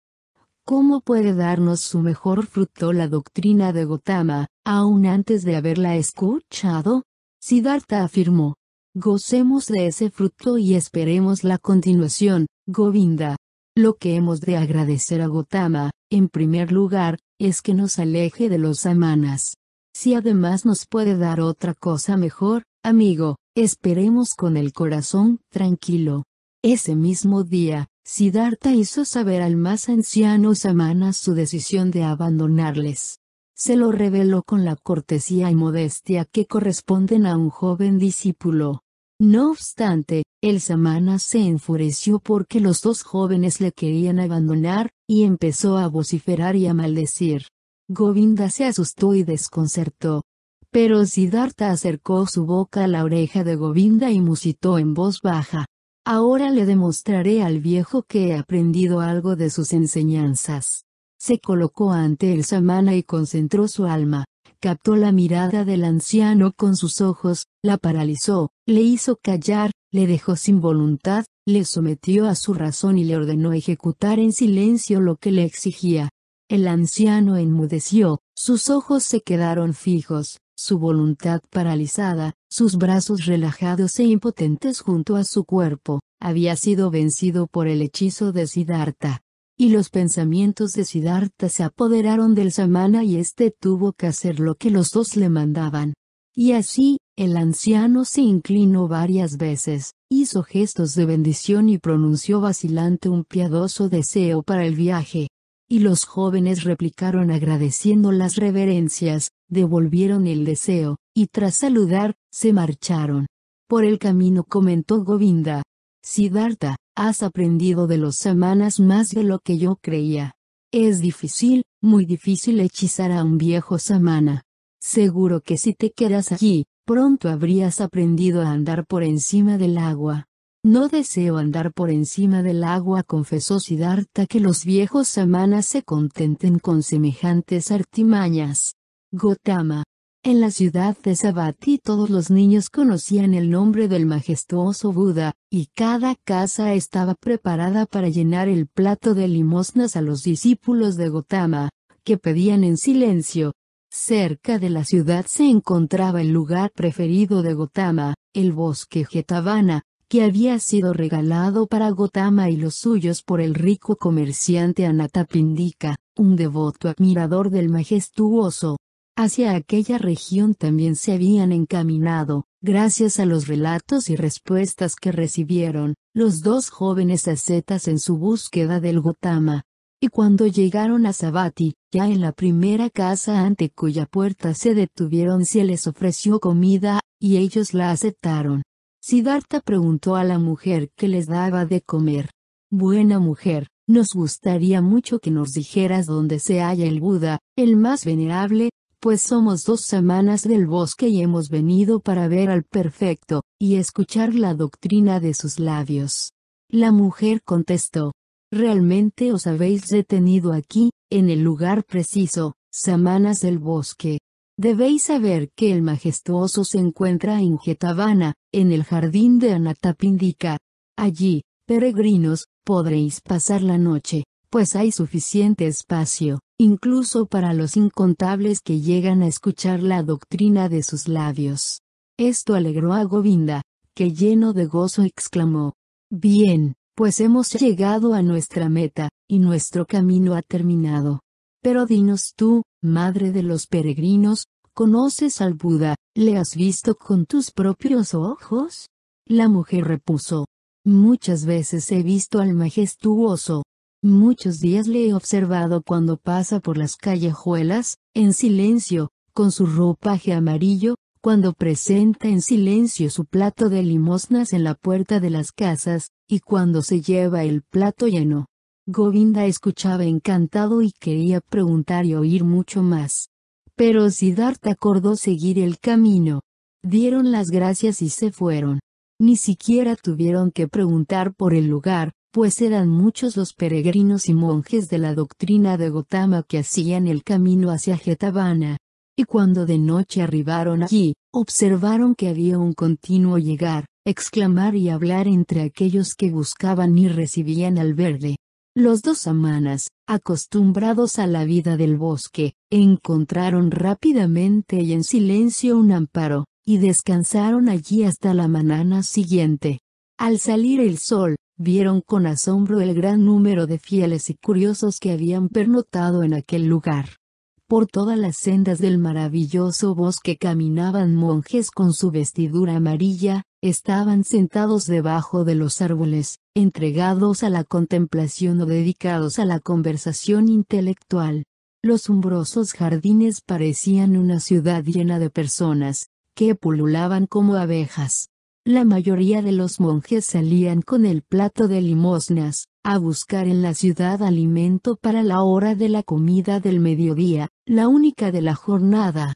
Speaker 1: ¿Cómo puede darnos su mejor fruto la doctrina de Gotama, aún antes de haberla escuchado? Siddhartha afirmó. Gocemos de ese fruto y esperemos la continuación, Govinda. Lo que hemos de agradecer a Gotama, en primer lugar, es que nos aleje de los samanas. Si además nos puede dar otra cosa mejor, amigo, esperemos con el corazón tranquilo. Ese mismo día, Siddhartha hizo saber al más anciano Samana su decisión de abandonarles. Se lo reveló con la cortesía y modestia que corresponden a un joven discípulo. No obstante, el Samana se enfureció porque los dos jóvenes le querían abandonar, y empezó a vociferar y a maldecir. Govinda se asustó y desconcertó. Pero Siddhartha acercó su boca a la oreja de Govinda y musitó en voz baja. Ahora le demostraré al viejo que he aprendido algo de sus enseñanzas. Se colocó ante el samana y concentró su alma. Captó la mirada del anciano con sus ojos, la paralizó, le hizo callar, le dejó sin voluntad, le sometió a su razón y le ordenó ejecutar en silencio lo que le exigía. El anciano enmudeció, sus ojos se quedaron fijos, su voluntad paralizada, sus brazos relajados e impotentes junto a su cuerpo, había sido vencido por el hechizo de Siddhartha. Y los pensamientos de Siddhartha se apoderaron del samana y éste tuvo que hacer lo que los dos le mandaban. Y así, el anciano se inclinó varias veces, hizo gestos de bendición y pronunció vacilante un piadoso deseo para el viaje. Y los jóvenes replicaron agradeciendo las reverencias, devolvieron el deseo, y tras saludar, se marcharon. Por el camino comentó Govinda. Siddhartha, has aprendido de los samanas más de lo que yo creía. Es difícil, muy difícil hechizar a un viejo samana. Seguro que si te quedas allí, pronto habrías aprendido a andar por encima del agua. No deseo andar por encima del agua, confesó Siddhartha que los viejos samanas se contenten con semejantes artimañas. Gotama. En la ciudad de Savatthi todos los niños conocían el nombre del majestuoso Buda, y cada casa estaba preparada para llenar el plato de limosnas a los discípulos de Gotama, que pedían en silencio. Cerca de la ciudad se encontraba el lugar preferido de Gotama, el bosque Jetavana, que había sido regalado para Gotama y los suyos por el rico comerciante Anatapindika, un devoto admirador del majestuoso. Hacia aquella región también se habían encaminado, gracias a los relatos y respuestas que recibieron, los dos jóvenes ascetas en su búsqueda del Gotama. Y cuando llegaron a Sabati, ya en la primera casa ante cuya puerta se detuvieron se les ofreció comida, y ellos la aceptaron. Siddhartha preguntó a la mujer que les daba de comer. Buena mujer, nos gustaría mucho que nos dijeras dónde se halla el Buda, el más venerable, pues somos dos semanas del bosque y hemos venido para ver al perfecto, y escuchar la doctrina de sus labios. La mujer contestó, realmente os habéis detenido aquí, en el lugar preciso, samanas del bosque, Debéis saber que el majestuoso se encuentra en Jetavana, en el jardín de Anatapindika. Allí, peregrinos, podréis pasar la noche, pues hay suficiente espacio, incluso para los incontables que llegan a escuchar la doctrina de sus labios. Esto alegró a Govinda, que lleno de gozo exclamó, Bien, pues hemos llegado a nuestra meta, y nuestro camino ha terminado. Pero dinos tú, madre de los peregrinos, ¿conoces al Buda, le has visto con tus propios ojos? La mujer repuso. Muchas veces he visto al majestuoso. Muchos días le he observado cuando pasa por las callejuelas, en silencio, con su ropaje amarillo, cuando presenta en silencio su plato de limosnas en la puerta de las casas, y cuando se lleva el plato lleno. Govinda escuchaba encantado y quería preguntar y oír mucho más. Pero Siddhartha acordó seguir el camino. Dieron las gracias y se fueron. Ni siquiera tuvieron que preguntar por el lugar, pues eran muchos los peregrinos y monjes de la doctrina de Gotama que hacían el camino hacia Jetavana. Y cuando de noche arribaron allí, observaron que había un continuo llegar, exclamar y hablar entre aquellos que buscaban y recibían al verde. Los dos samanas, acostumbrados a la vida del bosque, encontraron rápidamente y en silencio un amparo, y descansaron allí hasta la mañana siguiente. Al salir el sol, vieron con asombro el gran número de fieles y curiosos que habían pernotado en aquel lugar. Por todas las sendas del maravilloso bosque caminaban monjes con su vestidura amarilla, estaban sentados debajo de los árboles, entregados a la contemplación o dedicados a la conversación intelectual. Los umbrosos jardines parecían una ciudad llena de personas, que pululaban como abejas. La mayoría de los monjes salían con el plato de limosnas, a buscar en la ciudad alimento para la hora de la comida del mediodía, la única de la jornada.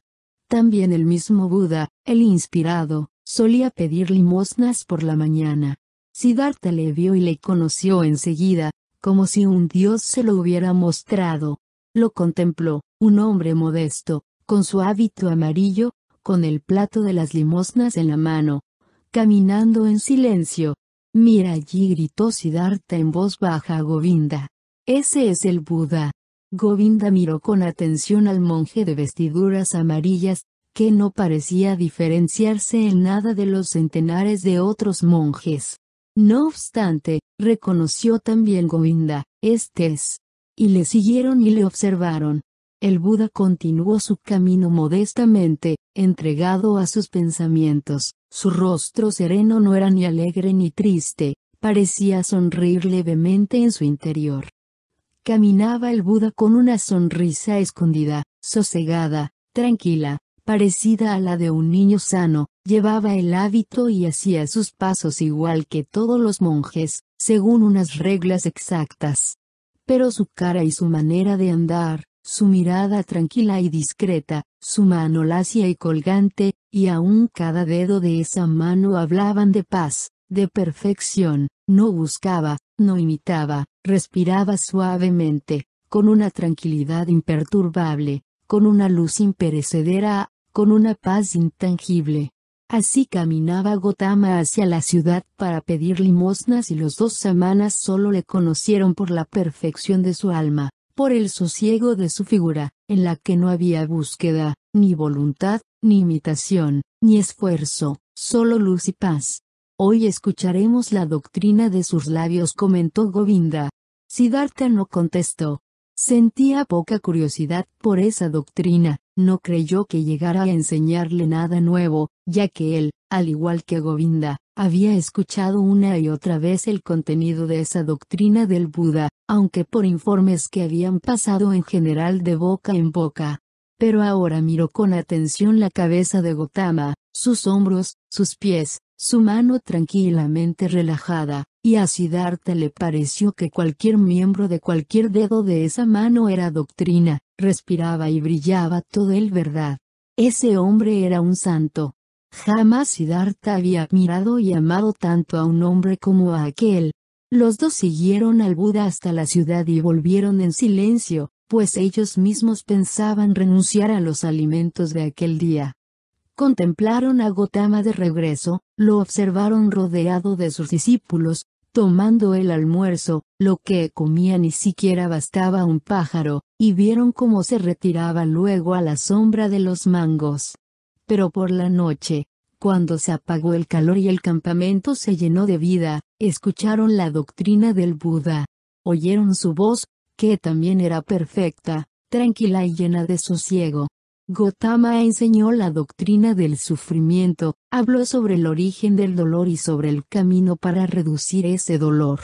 Speaker 1: También el mismo Buda, el inspirado, solía pedir limosnas por la mañana. Siddhartha le vio y le conoció enseguida, como si un dios se lo hubiera mostrado. Lo contempló, un hombre modesto, con su hábito amarillo, con el plato de las limosnas en la mano, caminando en silencio. Mira allí gritó Siddhartha en voz baja a Govinda. Ese es el Buda. Govinda miró con atención al monje de vestiduras amarillas, que no parecía diferenciarse en nada de los centenares de otros monjes. No obstante, reconoció también Govinda, este es. Y le siguieron y le observaron. El Buda continuó su camino modestamente, entregado a sus pensamientos. Su rostro sereno no era ni alegre ni triste, parecía sonreír levemente en su interior. Caminaba el Buda con una sonrisa escondida, sosegada, tranquila, parecida a la de un niño sano, llevaba el hábito y hacía sus pasos igual que todos los monjes, según unas reglas exactas. Pero su cara y su manera de andar, su mirada tranquila y discreta, su mano lacia y colgante, y aún cada dedo de esa mano hablaban de paz, de perfección, no buscaba, no imitaba, respiraba suavemente, con una tranquilidad imperturbable, con una luz imperecedera, con una paz intangible. Así caminaba Gotama hacia la ciudad para pedir limosnas y los dos semanas solo le conocieron por la perfección de su alma, por el sosiego de su figura, en la que no había búsqueda, ni voluntad, ni imitación, ni esfuerzo, solo luz y paz. Hoy escucharemos la doctrina de sus labios comentó Govinda. Siddhartha no contestó. Sentía poca curiosidad por esa doctrina, no creyó que llegara a enseñarle nada nuevo, ya que él, al igual que Govinda, había escuchado una y otra vez el contenido de esa doctrina del Buda, aunque por informes que habían pasado en general de boca en boca. Pero ahora miró con atención la cabeza de Gotama, sus hombros, sus pies, su mano tranquilamente relajada, y a Siddhartha le pareció que cualquier miembro de cualquier dedo de esa mano era doctrina, respiraba y brillaba todo el verdad. Ese hombre era un santo. Jamás Siddhartha había admirado y amado tanto a un hombre como a aquel. Los dos siguieron al Buda hasta la ciudad y volvieron en silencio, pues ellos mismos pensaban renunciar a los alimentos de aquel día. Contemplaron a Gotama de regreso, lo observaron rodeado de sus discípulos, tomando el almuerzo, lo que comía ni siquiera bastaba un pájaro, y vieron cómo se retiraba luego a la sombra de los mangos. Pero por la noche, cuando se apagó el calor y el campamento se llenó de vida, escucharon la doctrina del Buda. Oyeron su voz, que también era perfecta, tranquila y llena de sosiego. Gotama enseñó la doctrina del sufrimiento, habló sobre el origen del dolor y sobre el camino para reducir ese dolor.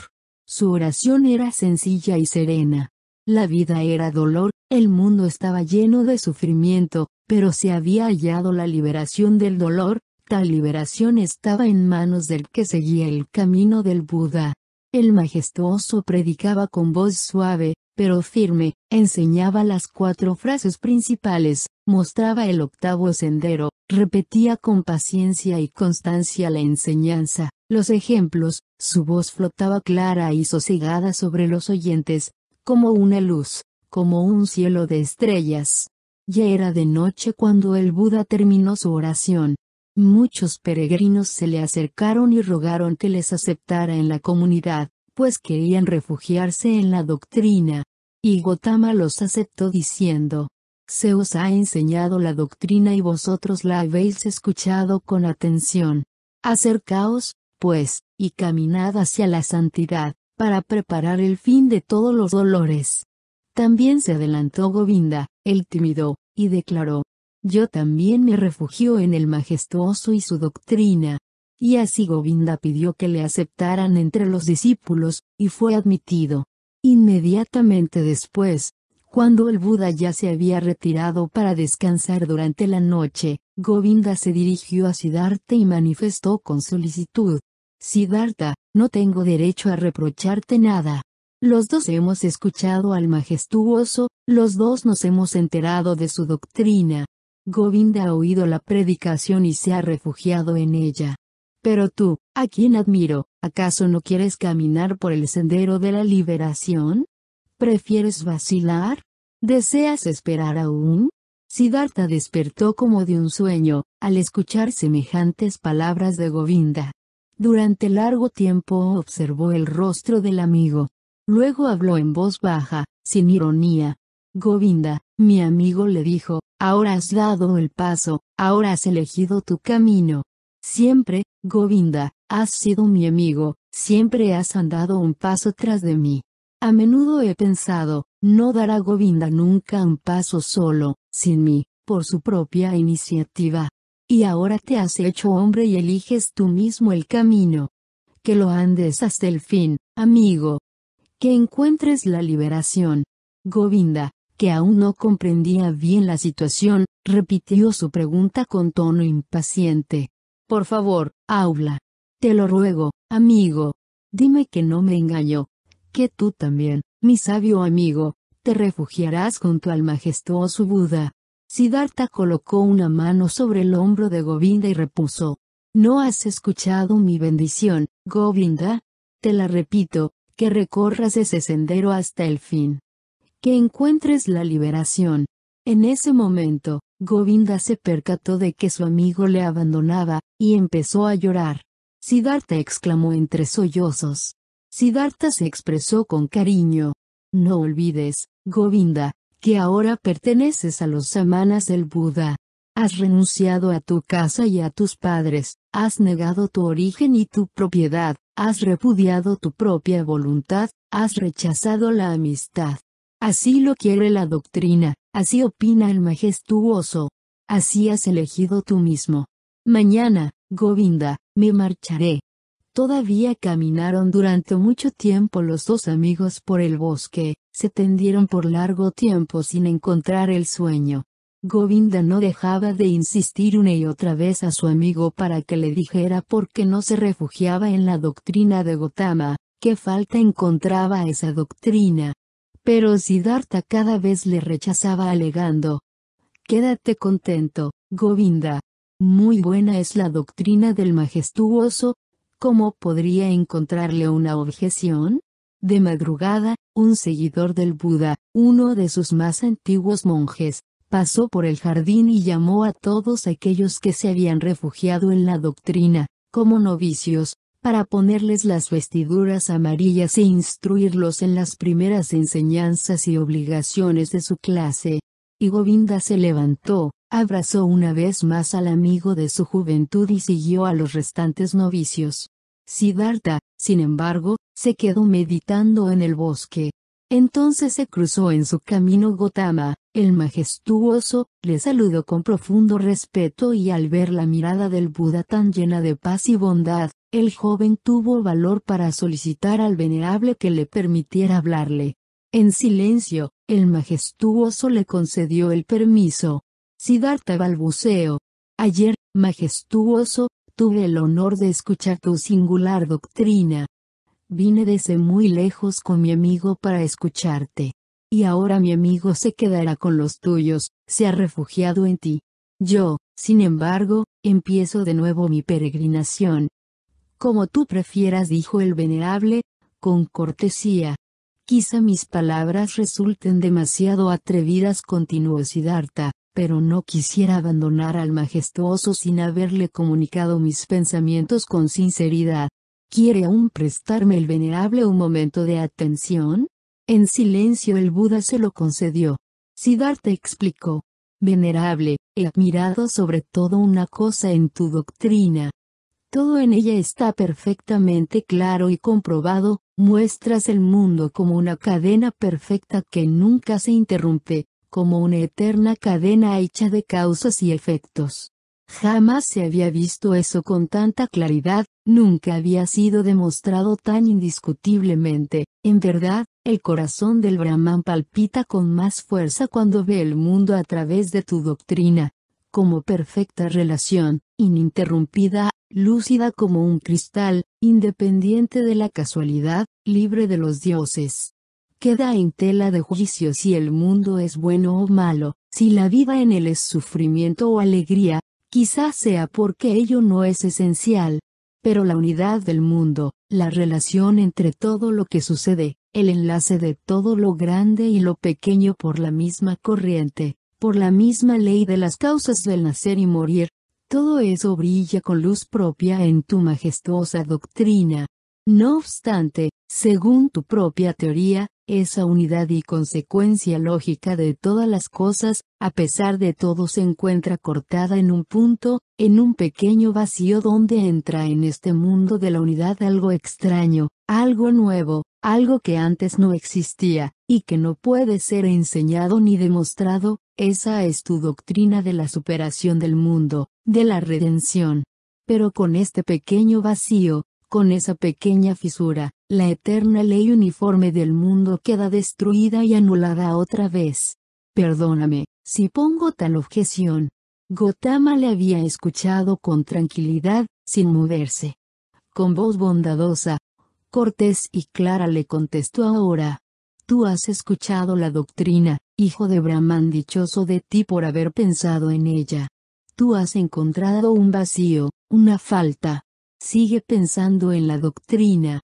Speaker 1: Su oración era sencilla y serena. La vida era dolor, el mundo estaba lleno de sufrimiento, pero se había hallado la liberación del dolor, tal liberación estaba en manos del que seguía el camino del Buda. El majestuoso predicaba con voz suave, pero firme, enseñaba las cuatro frases principales, mostraba el octavo sendero, repetía con paciencia y constancia la enseñanza, los ejemplos, su voz flotaba clara y sosegada sobre los oyentes, como una luz, como un cielo de estrellas. Ya era de noche cuando el Buda terminó su oración. Muchos peregrinos se le acercaron y rogaron que les aceptara en la comunidad, pues querían refugiarse en la doctrina. Y Gotama los aceptó diciendo, se os ha enseñado la doctrina y vosotros la habéis escuchado con atención. Acercaos, pues, y caminad hacia la santidad, para preparar el fin de todos los dolores. También se adelantó Govinda, el tímido, y declaró, yo también me refugio en el majestuoso y su doctrina. Y así Govinda pidió que le aceptaran entre los discípulos, y fue admitido. Inmediatamente después, cuando el Buda ya se había retirado para descansar durante la noche, Govinda se dirigió a Siddhartha y manifestó con solicitud. Siddhartha, no tengo derecho a reprocharte nada. Los dos hemos escuchado al majestuoso, los dos nos hemos enterado de su doctrina. Govinda ha oído la predicación y se ha refugiado en ella. Pero tú, a quien admiro, ¿Acaso no quieres caminar por el sendero de la liberación? ¿Prefieres vacilar? ¿Deseas esperar aún? Siddhartha despertó como de un sueño, al escuchar semejantes palabras de Govinda. Durante largo tiempo observó el rostro del amigo. Luego habló en voz baja, sin ironía. Govinda, mi amigo le dijo, ahora has dado el paso, ahora has elegido tu camino. Siempre, Govinda, has sido mi amigo, siempre has andado un paso tras de mí. A menudo he pensado, no dará Govinda nunca un paso solo, sin mí, por su propia iniciativa. Y ahora te has hecho hombre y eliges tú mismo el camino. Que lo andes hasta el fin, amigo. Que encuentres la liberación. Govinda, que aún no comprendía bien la situación, repitió su pregunta con tono impaciente. Por favor, habla. Te lo ruego, amigo. Dime que no me engaño. Que tú también, mi sabio amigo, te refugiarás junto al majestuoso Buda. Siddhartha colocó una mano sobre el hombro de Govinda y repuso. ¿No has escuchado mi bendición, Govinda? Te la repito, que recorras ese sendero hasta el fin. Que encuentres la liberación. En ese momento, Govinda se percató de que su amigo le abandonaba, y empezó a llorar. Siddhartha exclamó entre sollozos. Siddhartha se expresó con cariño. No olvides, Govinda, que ahora perteneces a los samanas del Buda. Has renunciado a tu casa y a tus padres, has negado tu origen y tu propiedad, has repudiado tu propia voluntad, has rechazado la amistad. Así lo quiere la doctrina, así opina el majestuoso. Así has elegido tú mismo. Mañana, Govinda, me marcharé. Todavía caminaron durante mucho tiempo los dos amigos por el bosque, se tendieron por largo tiempo sin encontrar el sueño. Govinda no dejaba de insistir una y otra vez a su amigo para que le dijera por qué no se refugiaba en la doctrina de Gotama, qué falta encontraba esa doctrina, pero Siddhartha cada vez le rechazaba alegando. Quédate contento, Govinda. Muy buena es la doctrina del majestuoso. ¿Cómo podría encontrarle una objeción? De madrugada, un seguidor del Buda, uno de sus más antiguos monjes, pasó por el jardín y llamó a todos aquellos que se habían refugiado en la doctrina, como novicios, para ponerles las vestiduras amarillas e instruirlos en las primeras enseñanzas y obligaciones de su clase. Y Govinda se levantó, abrazó una vez más al amigo de su juventud y siguió a los restantes novicios. Siddhartha, sin embargo, se quedó meditando en el bosque. Entonces se cruzó en su camino Gotama, el majestuoso, le saludó con profundo respeto y al ver la mirada del Buda tan llena de paz y bondad, el joven tuvo valor para solicitar al venerable que le permitiera hablarle. En silencio, el majestuoso le concedió el permiso. Siddhartha balbuceo. Ayer, majestuoso, tuve el honor de escuchar tu singular doctrina. Vine desde muy lejos con mi amigo para escucharte. Y ahora mi amigo se quedará con los tuyos, se ha refugiado en ti. Yo, sin embargo, empiezo de nuevo mi peregrinación, como tú prefieras, dijo el venerable, con cortesía. Quizá mis palabras resulten demasiado atrevidas, continuó Siddhartha, pero no quisiera abandonar al majestuoso sin haberle comunicado mis pensamientos con sinceridad. ¿Quiere aún prestarme el venerable un momento de atención? En silencio el Buda se lo concedió. Siddhartha explicó. Venerable, he admirado sobre todo una cosa en tu doctrina, todo en ella está perfectamente claro y comprobado, muestras el mundo como una cadena perfecta que nunca se interrumpe, como una eterna cadena hecha de causas y efectos. Jamás se había visto eso con tanta claridad, nunca había sido demostrado tan indiscutiblemente. En verdad, el corazón del Brahman palpita con más fuerza cuando ve el mundo a través de tu doctrina, como perfecta relación, ininterrumpida, lúcida como un cristal, independiente de la casualidad, libre de los dioses. Queda en tela de juicio si el mundo es bueno o malo, si la vida en él es sufrimiento o alegría, quizás sea porque ello no es esencial. Pero la unidad del mundo, la relación entre todo lo que sucede, el enlace de todo lo grande y lo pequeño por la misma corriente, por la misma ley de las causas del nacer y morir, todo eso brilla con luz propia en tu majestuosa doctrina. No obstante, según tu propia teoría, esa unidad y consecuencia lógica de todas las cosas, a pesar de todo se encuentra cortada en un punto, en un pequeño vacío donde entra en este mundo de la unidad algo extraño, algo nuevo, algo que antes no existía, y que no puede ser enseñado ni demostrado, esa es tu doctrina de la superación del mundo, de la redención. Pero con este pequeño vacío, con esa pequeña fisura, la eterna ley uniforme del mundo queda destruida y anulada otra vez. Perdóname, si pongo tal objeción. Gotama le había escuchado con tranquilidad, sin moverse. Con voz bondadosa, cortés y clara le contestó ahora. Tú has escuchado la doctrina, hijo de Brahman dichoso de ti por haber pensado en ella. Tú has encontrado un vacío, una falta. Sigue pensando en la doctrina.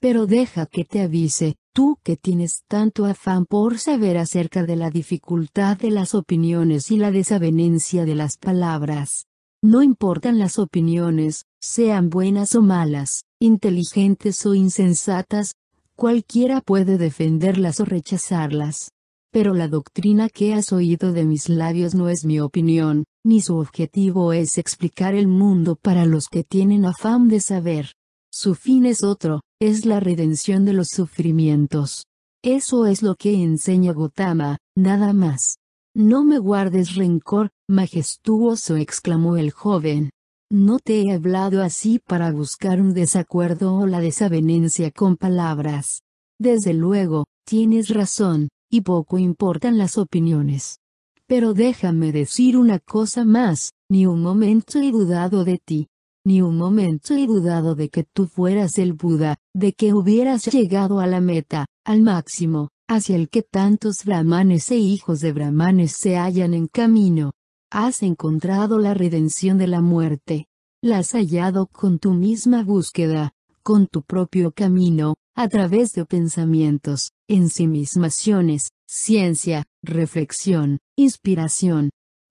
Speaker 1: Pero deja que te avise, tú que tienes tanto afán por saber acerca de la dificultad de las opiniones y la desavenencia de las palabras. No importan las opiniones, sean buenas o malas, inteligentes o insensatas, cualquiera puede defenderlas o rechazarlas. Pero la doctrina que has oído de mis labios no es mi opinión, ni su objetivo es explicar el mundo para los que tienen afán de saber. Su fin es otro, es la redención de los sufrimientos. Eso es lo que enseña Gotama, nada más. No me guardes rencor, majestuoso exclamó el joven. No te he hablado así para buscar un desacuerdo o la desavenencia con palabras. Desde luego, tienes razón, y poco importan las opiniones. Pero déjame decir una cosa más, ni un momento he dudado de ti. Ni un momento he dudado de que tú fueras el Buda, de que hubieras llegado a la meta, al máximo, hacia el que tantos brahmanes e hijos de brahmanes se hallan en camino. Has encontrado la redención de la muerte. La has hallado con tu misma búsqueda, con tu propio camino, a través de pensamientos, ensimismaciones, ciencia, reflexión, inspiración.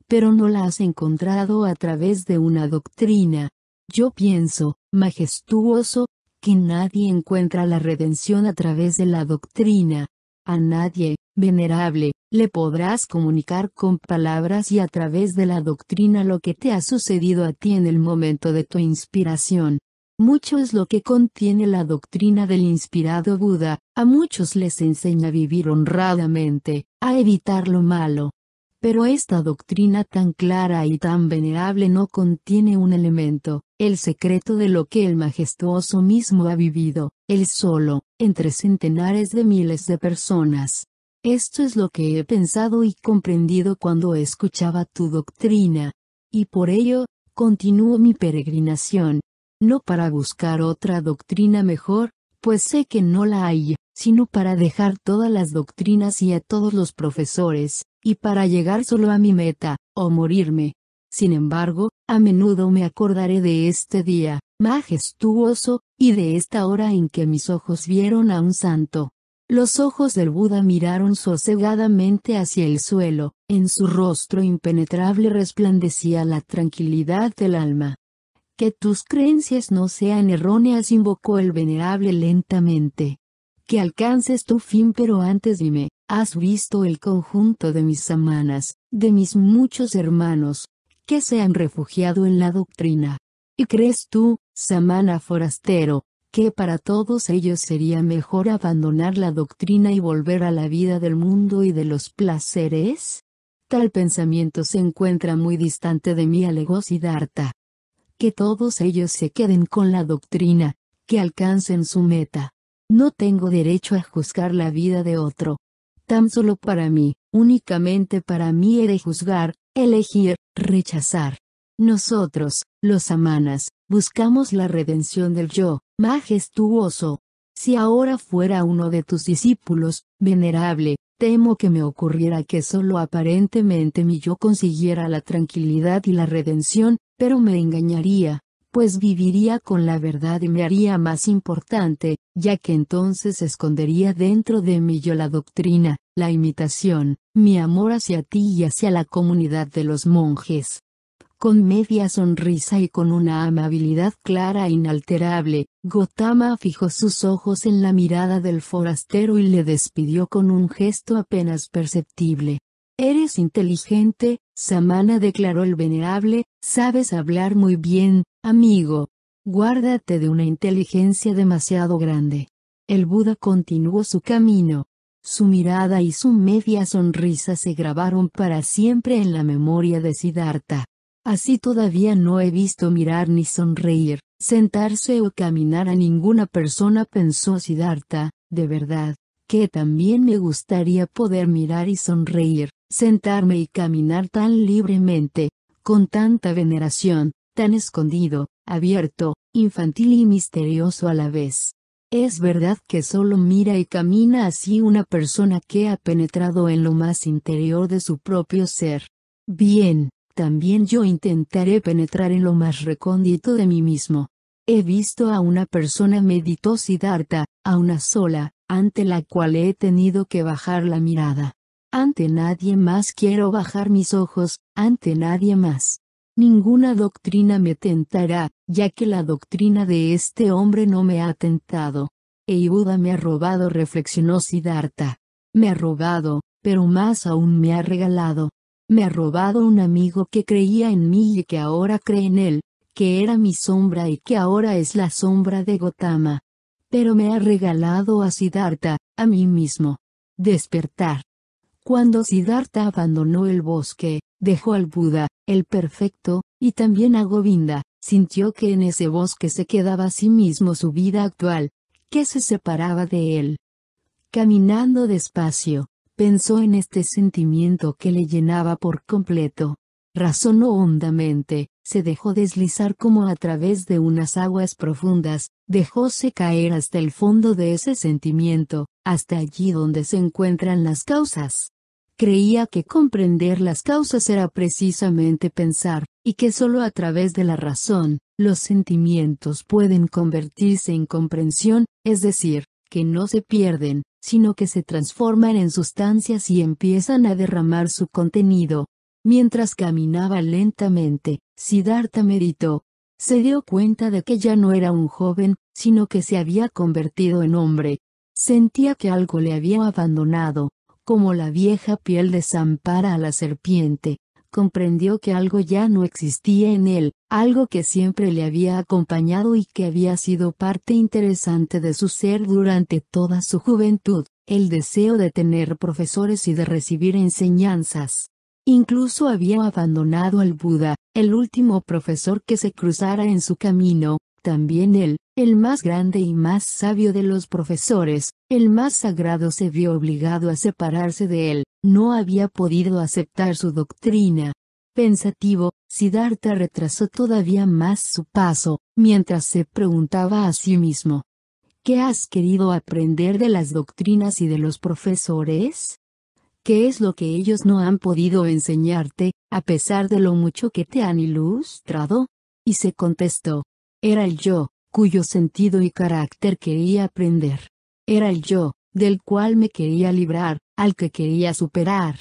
Speaker 1: Pero no la has encontrado a través de una doctrina. Yo pienso, majestuoso, que nadie encuentra la redención a través de la doctrina, a nadie, venerable, le podrás comunicar con palabras y a través de la doctrina lo que te ha sucedido a ti en el momento de tu inspiración. Mucho es lo que contiene la doctrina del inspirado Buda, a muchos les enseña a vivir honradamente, a evitar lo malo. Pero esta doctrina tan clara y tan venerable no contiene un elemento, el secreto de lo que el majestuoso mismo ha vivido, él solo, entre centenares de miles de personas. Esto es lo que he pensado y comprendido cuando escuchaba tu doctrina. Y por ello, continúo mi peregrinación. No para buscar otra doctrina mejor, pues sé que no la hay, sino para dejar todas las doctrinas y a todos los profesores, y para llegar solo a mi meta, o morirme, sin embargo, a menudo me acordaré de este día, majestuoso, y de esta hora en que mis ojos vieron a un santo. Los ojos del Buda miraron sosegadamente hacia el suelo, en su rostro impenetrable resplandecía la tranquilidad del alma. Que tus creencias no sean erróneas, invocó el venerable lentamente. Que alcances tu fin, pero antes dime, ¿has visto el conjunto de mis samanas, de mis muchos hermanos, que se han refugiado en la doctrina. ¿Y crees tú, Samana forastero, que para todos ellos sería mejor abandonar la doctrina y volver a la vida del mundo y de los placeres? Tal pensamiento se encuentra muy distante de mi alegó Siddhartha. Que todos ellos se queden con la doctrina, que alcancen su meta. No tengo derecho a juzgar la vida de otro. Tan solo para mí, únicamente para mí he de juzgar, elegir, rechazar. Nosotros, los amanas, buscamos la redención del yo, majestuoso. Si ahora fuera uno de tus discípulos, venerable, temo que me ocurriera que solo aparentemente mi yo consiguiera la tranquilidad y la redención, pero me engañaría, pues viviría con la verdad y me haría más importante, ya que entonces escondería dentro de mí yo la doctrina, la imitación, mi amor hacia ti y hacia la comunidad de los monjes. Con media sonrisa y con una amabilidad clara e inalterable, Gotama fijó sus ojos en la mirada del forastero y le despidió con un gesto apenas perceptible. Eres inteligente, Samana declaró el venerable, sabes hablar muy bien, amigo. Guárdate de una inteligencia demasiado grande. El Buda continuó su camino. Su mirada y su media sonrisa se grabaron para siempre en la memoria de Siddhartha. Así todavía no he visto mirar ni sonreír, sentarse o caminar a ninguna persona pensó Siddhartha, de verdad, que también me gustaría poder mirar y sonreír, sentarme y caminar tan libremente, con tanta veneración, tan escondido, abierto, infantil y misterioso a la vez. Es verdad que solo mira y camina así una persona que ha penetrado en lo más interior de su propio ser. Bien, también yo intentaré penetrar en lo más recóndito de mí mismo. He visto a una persona meditó Siddhartha, a una sola, ante la cual he tenido que bajar la mirada. Ante nadie más quiero bajar mis ojos, ante nadie más. Ninguna doctrina me tentará, ya que la doctrina de este hombre no me ha tentado. E Buda me ha robado, reflexionó Siddhartha. Me ha robado, pero más aún me ha regalado. Me ha robado un amigo que creía en mí y que ahora cree en él, que era mi sombra y que ahora es la sombra de Gotama. Pero me ha regalado a Siddhartha, a mí mismo. Despertar. Cuando Siddhartha abandonó el bosque, dejó al Buda, el perfecto, y también a Govinda, sintió que en ese bosque se quedaba a sí mismo su vida actual, que se separaba de él. Caminando despacio, pensó en este sentimiento que le llenaba por completo. Razonó hondamente, se dejó deslizar como a través de unas aguas profundas, dejóse caer hasta el fondo de ese sentimiento, hasta allí donde se encuentran las causas. Creía que comprender las causas era precisamente pensar, y que solo a través de la razón, los sentimientos pueden convertirse en comprensión, es decir, que no se pierden, sino que se transforman en sustancias y empiezan a derramar su contenido. Mientras caminaba lentamente, Siddhartha meditó. Se dio cuenta de que ya no era un joven, sino que se había convertido en hombre. Sentía que algo le había abandonado, como la vieja piel desampara a la serpiente, comprendió que algo ya no existía en él, algo que siempre le había acompañado y que había sido parte interesante de su ser durante toda su juventud, el deseo de tener profesores y de recibir enseñanzas. Incluso había abandonado al Buda, el último profesor que se cruzara en su camino, también él, el más grande y más sabio de los profesores, el más sagrado se vio obligado a separarse de él, no había podido aceptar su doctrina. Pensativo, Siddhartha retrasó todavía más su paso, mientras se preguntaba a sí mismo. ¿Qué has querido aprender de las doctrinas y de los profesores? ¿Qué es lo que ellos no han podido enseñarte, a pesar de lo mucho que te han ilustrado? Y se contestó, era el yo, cuyo sentido y carácter quería aprender. Era el yo, del cual me quería librar, al que quería superar.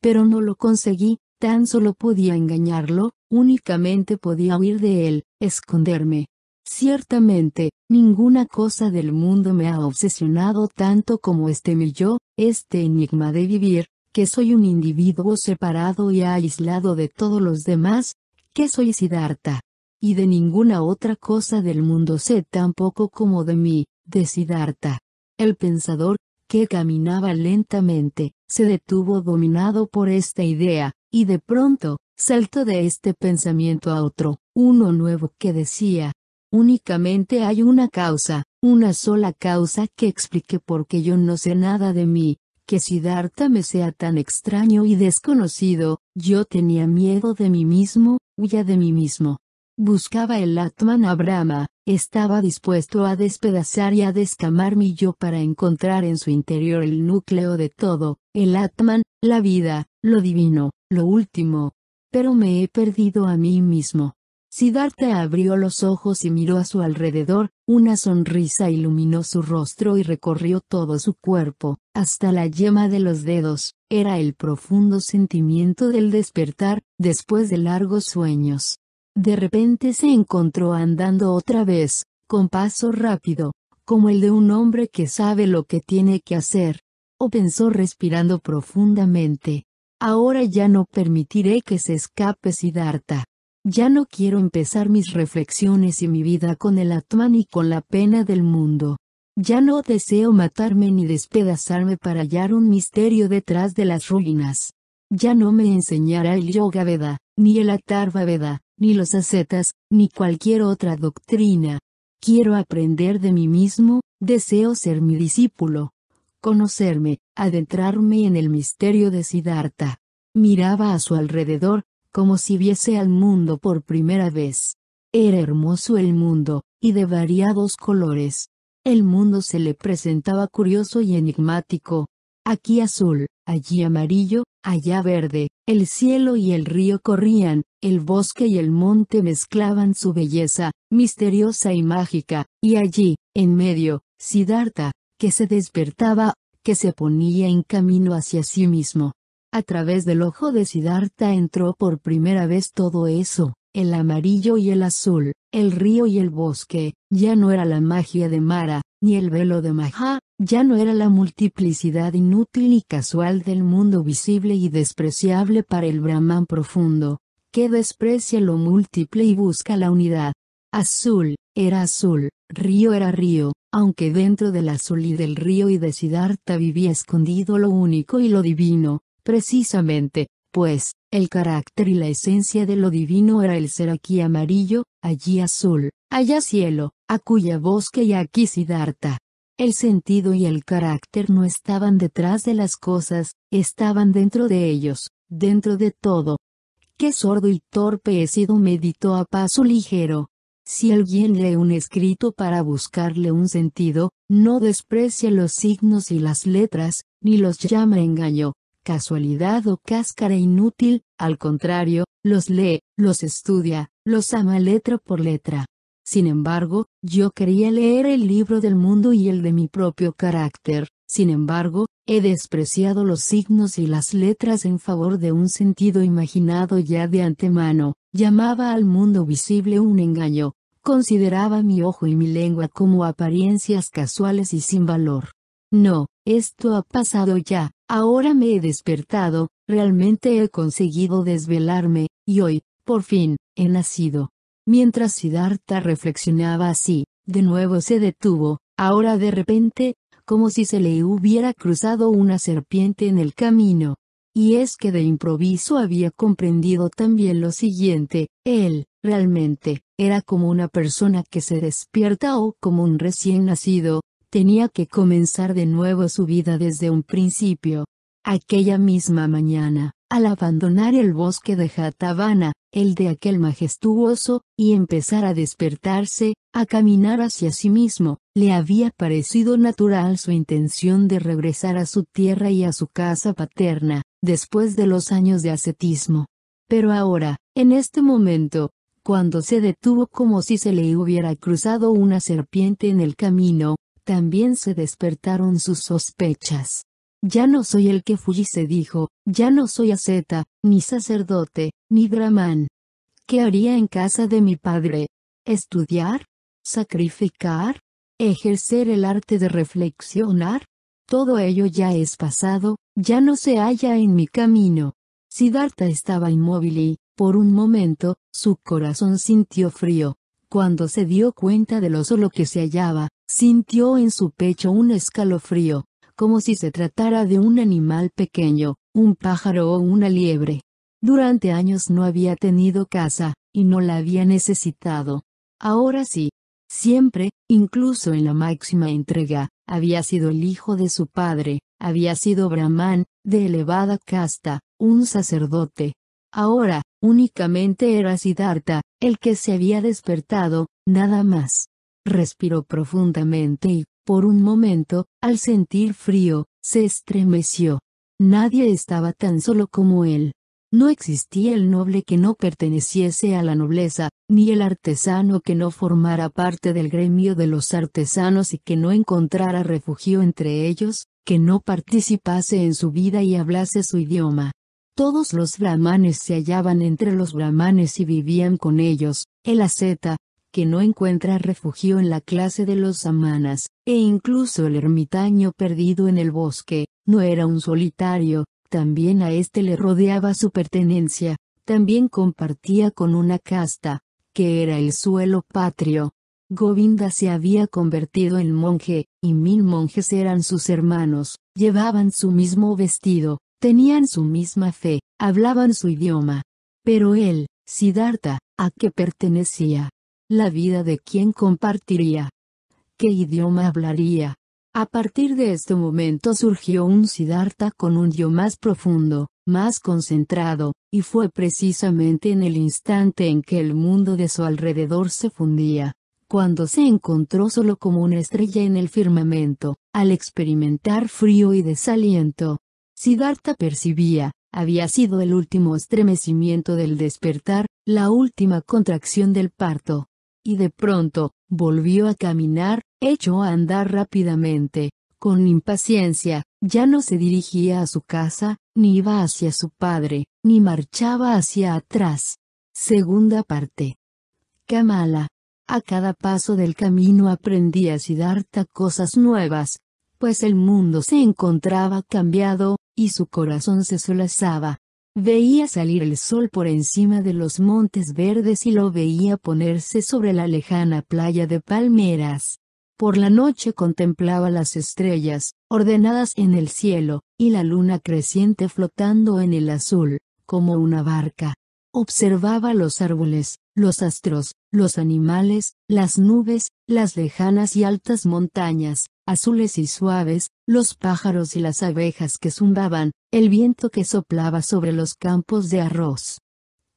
Speaker 1: Pero no lo conseguí, tan solo podía engañarlo, únicamente podía huir de él, esconderme. Ciertamente, ninguna cosa del mundo me ha obsesionado tanto como este mi yo, este enigma de vivir, que soy un individuo separado y aislado de todos los demás, que soy Siddhartha y de ninguna otra cosa del mundo sé tan poco como de mí, de Siddhartha. El pensador, que caminaba lentamente, se detuvo dominado por esta idea, y de pronto, saltó de este pensamiento a otro, uno nuevo que decía, únicamente hay una causa, una sola causa que explique por qué yo no sé nada de mí, que Siddhartha me sea tan extraño y desconocido, yo tenía miedo de mí mismo, huya de mí mismo. Buscaba el Atman Abrahma, estaba dispuesto a despedazar y a descamar mi yo para encontrar en su interior el núcleo de todo, el Atman, la vida, lo divino, lo último. Pero me he perdido a mí mismo. Siddhartha abrió los ojos y miró a su alrededor, una sonrisa iluminó su rostro y recorrió todo su cuerpo, hasta la yema de los dedos, era el profundo sentimiento del despertar, después de largos sueños. De repente se encontró andando otra vez, con paso rápido, como el de un hombre que sabe lo que tiene que hacer. O pensó respirando profundamente. Ahora ya no permitiré que se escape Siddhartha. Ya no quiero empezar mis reflexiones y mi vida con el Atman y con la pena del mundo. Ya no deseo matarme ni despedazarme para hallar un misterio detrás de las ruinas. Ya no me enseñará el Yoga Veda, ni el Atharva Veda, ni los ascetas, ni cualquier otra doctrina. Quiero aprender de mí mismo, deseo ser mi discípulo. Conocerme, adentrarme en el misterio de Siddhartha. Miraba a su alrededor, como si viese al mundo por primera vez. Era hermoso el mundo, y de variados colores. El mundo se le presentaba curioso y enigmático. Aquí azul, allí amarillo, allá verde, el cielo y el río corrían, el bosque y el monte mezclaban su belleza, misteriosa y mágica, y allí, en medio, Siddhartha, que se despertaba, que se ponía en camino hacia sí mismo. A través del ojo de Siddhartha entró por primera vez todo eso, el amarillo y el azul, el río y el bosque, ya no era la magia de Mara, ni el velo de Maha, ya no era la multiplicidad inútil y casual del mundo visible y despreciable para el Brahman profundo, que desprecia lo múltiple y busca la unidad. Azul, era azul, río era río, aunque dentro del azul y del río y de Siddhartha vivía escondido lo único y lo divino, Precisamente, pues, el carácter y la esencia de lo divino era el ser aquí amarillo, allí azul, allá cielo, acuya bosque y aquí Siddhartha. El sentido y el carácter no estaban detrás de las cosas, estaban dentro de ellos, dentro de todo. Qué sordo y torpe he sido, meditó a paso ligero. Si alguien lee un escrito para buscarle un sentido, no desprecia los signos y las letras, ni los llama engaño, casualidad o cáscara inútil, al contrario, los lee, los estudia, los ama letra por letra. Sin embargo, yo quería leer el libro del mundo y el de mi propio carácter, sin embargo, he despreciado los signos y las letras en favor de un sentido imaginado ya de antemano, llamaba al mundo visible un engaño, consideraba mi ojo y mi lengua como apariencias casuales y sin valor. No, esto ha pasado ya, ahora me he despertado, realmente he conseguido desvelarme, y hoy, por fin, he nacido. Mientras Siddhartha reflexionaba así, de nuevo se detuvo, ahora de repente, como si se le hubiera cruzado una serpiente en el camino. Y es que de improviso había comprendido también lo siguiente, él, realmente, era como una persona que se despierta o como un recién nacido, tenía que comenzar de nuevo su vida desde un principio. Aquella misma mañana, al abandonar el bosque de Jatavana, el de aquel majestuoso, y empezar a despertarse, a caminar hacia sí mismo, le había parecido natural su intención de regresar a su tierra y a su casa paterna, después de los años de ascetismo. Pero ahora, en este momento, cuando se detuvo como si se le hubiera cruzado una serpiente en el camino, también se despertaron sus sospechas. Ya no soy el que fui se dijo, ya no soy asceta, ni sacerdote, ni brahman. ¿Qué haría en casa de mi padre? ¿Estudiar? ¿Sacrificar? ¿Ejercer el arte de reflexionar? Todo ello ya es pasado, ya no se halla en mi camino. Siddhartha estaba inmóvil y, por un momento, su corazón sintió frío. Cuando se dio cuenta de lo solo que se hallaba, sintió en su pecho un escalofrío, como si se tratara de un animal pequeño, un pájaro o una liebre. Durante años no había tenido casa, y no la había necesitado. Ahora sí. Siempre, incluso en la máxima entrega, había sido el hijo de su padre, había sido brahman, de elevada casta, un sacerdote. Ahora, únicamente era Siddhartha, el que se había despertado, nada más. Respiró profundamente y, por un momento, al sentir frío, se estremeció. Nadie estaba tan solo como él. No existía el noble que no perteneciese a la nobleza, ni el artesano que no formara parte del gremio de los artesanos y que no encontrara refugio entre ellos, que no participase en su vida y hablase su idioma. Todos los brahmanes se hallaban entre los brahmanes y vivían con ellos, el asceta, que no encuentra refugio en la clase de los samanas, e incluso el ermitaño perdido en el bosque, no era un solitario, también a éste le rodeaba su pertenencia, también compartía con una casta, que era el suelo patrio. Govinda se había convertido en monje, y mil monjes eran sus hermanos, llevaban su mismo vestido, tenían su misma fe, hablaban su idioma. Pero él, Siddhartha, ¿a qué pertenecía? La vida de quién compartiría. ¿Qué idioma hablaría? A partir de este momento surgió un Siddhartha con un yo más profundo, más concentrado, y fue precisamente en el instante en que el mundo de su alrededor se fundía, cuando se encontró solo como una estrella en el firmamento, al experimentar frío y desaliento. Siddhartha percibía, había sido el último estremecimiento del despertar, la última contracción del parto. Y de pronto, volvió a caminar, echó a andar rápidamente, con impaciencia, ya no se dirigía a su casa, ni iba hacia su padre, ni marchaba hacia atrás. Segunda parte. Kamala. A cada paso del camino aprendía Siddhartha cosas nuevas, pues el mundo se encontraba cambiado, y su corazón se solazaba. Veía salir el sol por encima de los montes verdes y lo veía ponerse sobre la lejana playa de palmeras. Por la noche contemplaba las estrellas, ordenadas en el cielo, y la luna creciente flotando en el azul, como una barca. Observaba los árboles, los astros, los animales, las nubes, las lejanas y altas montañas, azules y suaves, los pájaros y las abejas que zumbaban, el viento que soplaba sobre los campos de arroz.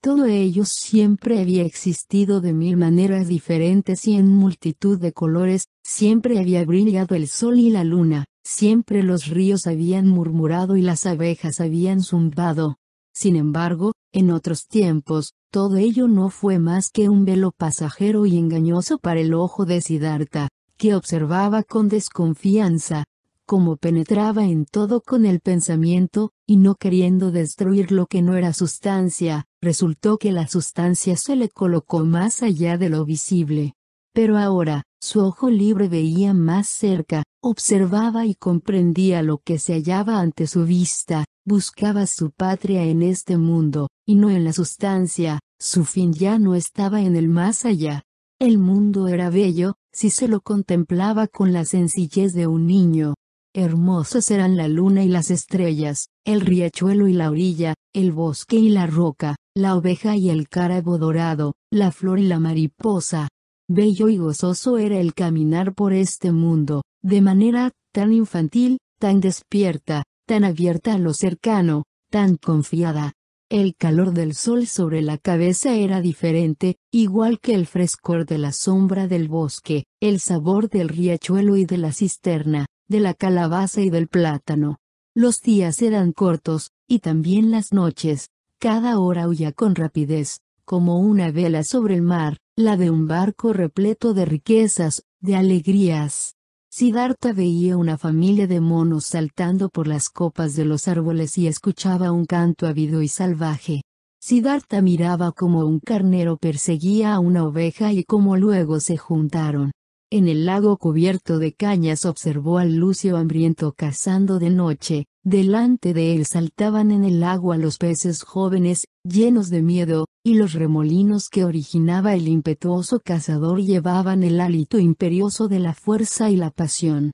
Speaker 1: Todo ello siempre había existido de mil maneras diferentes y en multitud de colores, siempre había brillado el sol y la luna, siempre los ríos habían murmurado y las abejas habían zumbado. Sin embargo, en otros tiempos, todo ello no fue más que un velo pasajero y engañoso para el ojo de Siddhartha, que observaba con desconfianza, como penetraba en todo con el pensamiento, y no queriendo destruir lo que no era sustancia, resultó que la sustancia se le colocó más allá de lo visible. Pero ahora, su ojo libre veía más cerca, observaba y comprendía lo que se hallaba ante su vista, buscaba su patria en este mundo, y no en la sustancia, su fin ya no estaba en el más allá. El mundo era bello, si se lo contemplaba con la sencillez de un niño, Hermosos eran la luna y las estrellas, el riachuelo y la orilla, el bosque y la roca, la oveja y el carabo dorado, la flor y la mariposa. Bello y gozoso era el caminar por este mundo, de manera tan infantil, tan despierta, tan abierta a lo cercano, tan confiada. El calor del sol sobre la cabeza era diferente, igual que el frescor de la sombra del bosque, el sabor del riachuelo y de la cisterna, de la calabaza y del plátano. Los días eran cortos, y también las noches, cada hora huía con rapidez, como una vela sobre el mar, la de un barco repleto de riquezas, de alegrías. Siddhartha veía una familia de monos saltando por las copas de los árboles y escuchaba un canto ávido y salvaje. Siddhartha miraba como un carnero perseguía a una oveja y como luego se juntaron. En el lago cubierto de cañas observó al lucio hambriento cazando de noche, delante de él saltaban en el agua los peces jóvenes, llenos de miedo, y los remolinos que originaba el impetuoso cazador llevaban el hálito imperioso de la fuerza y la pasión.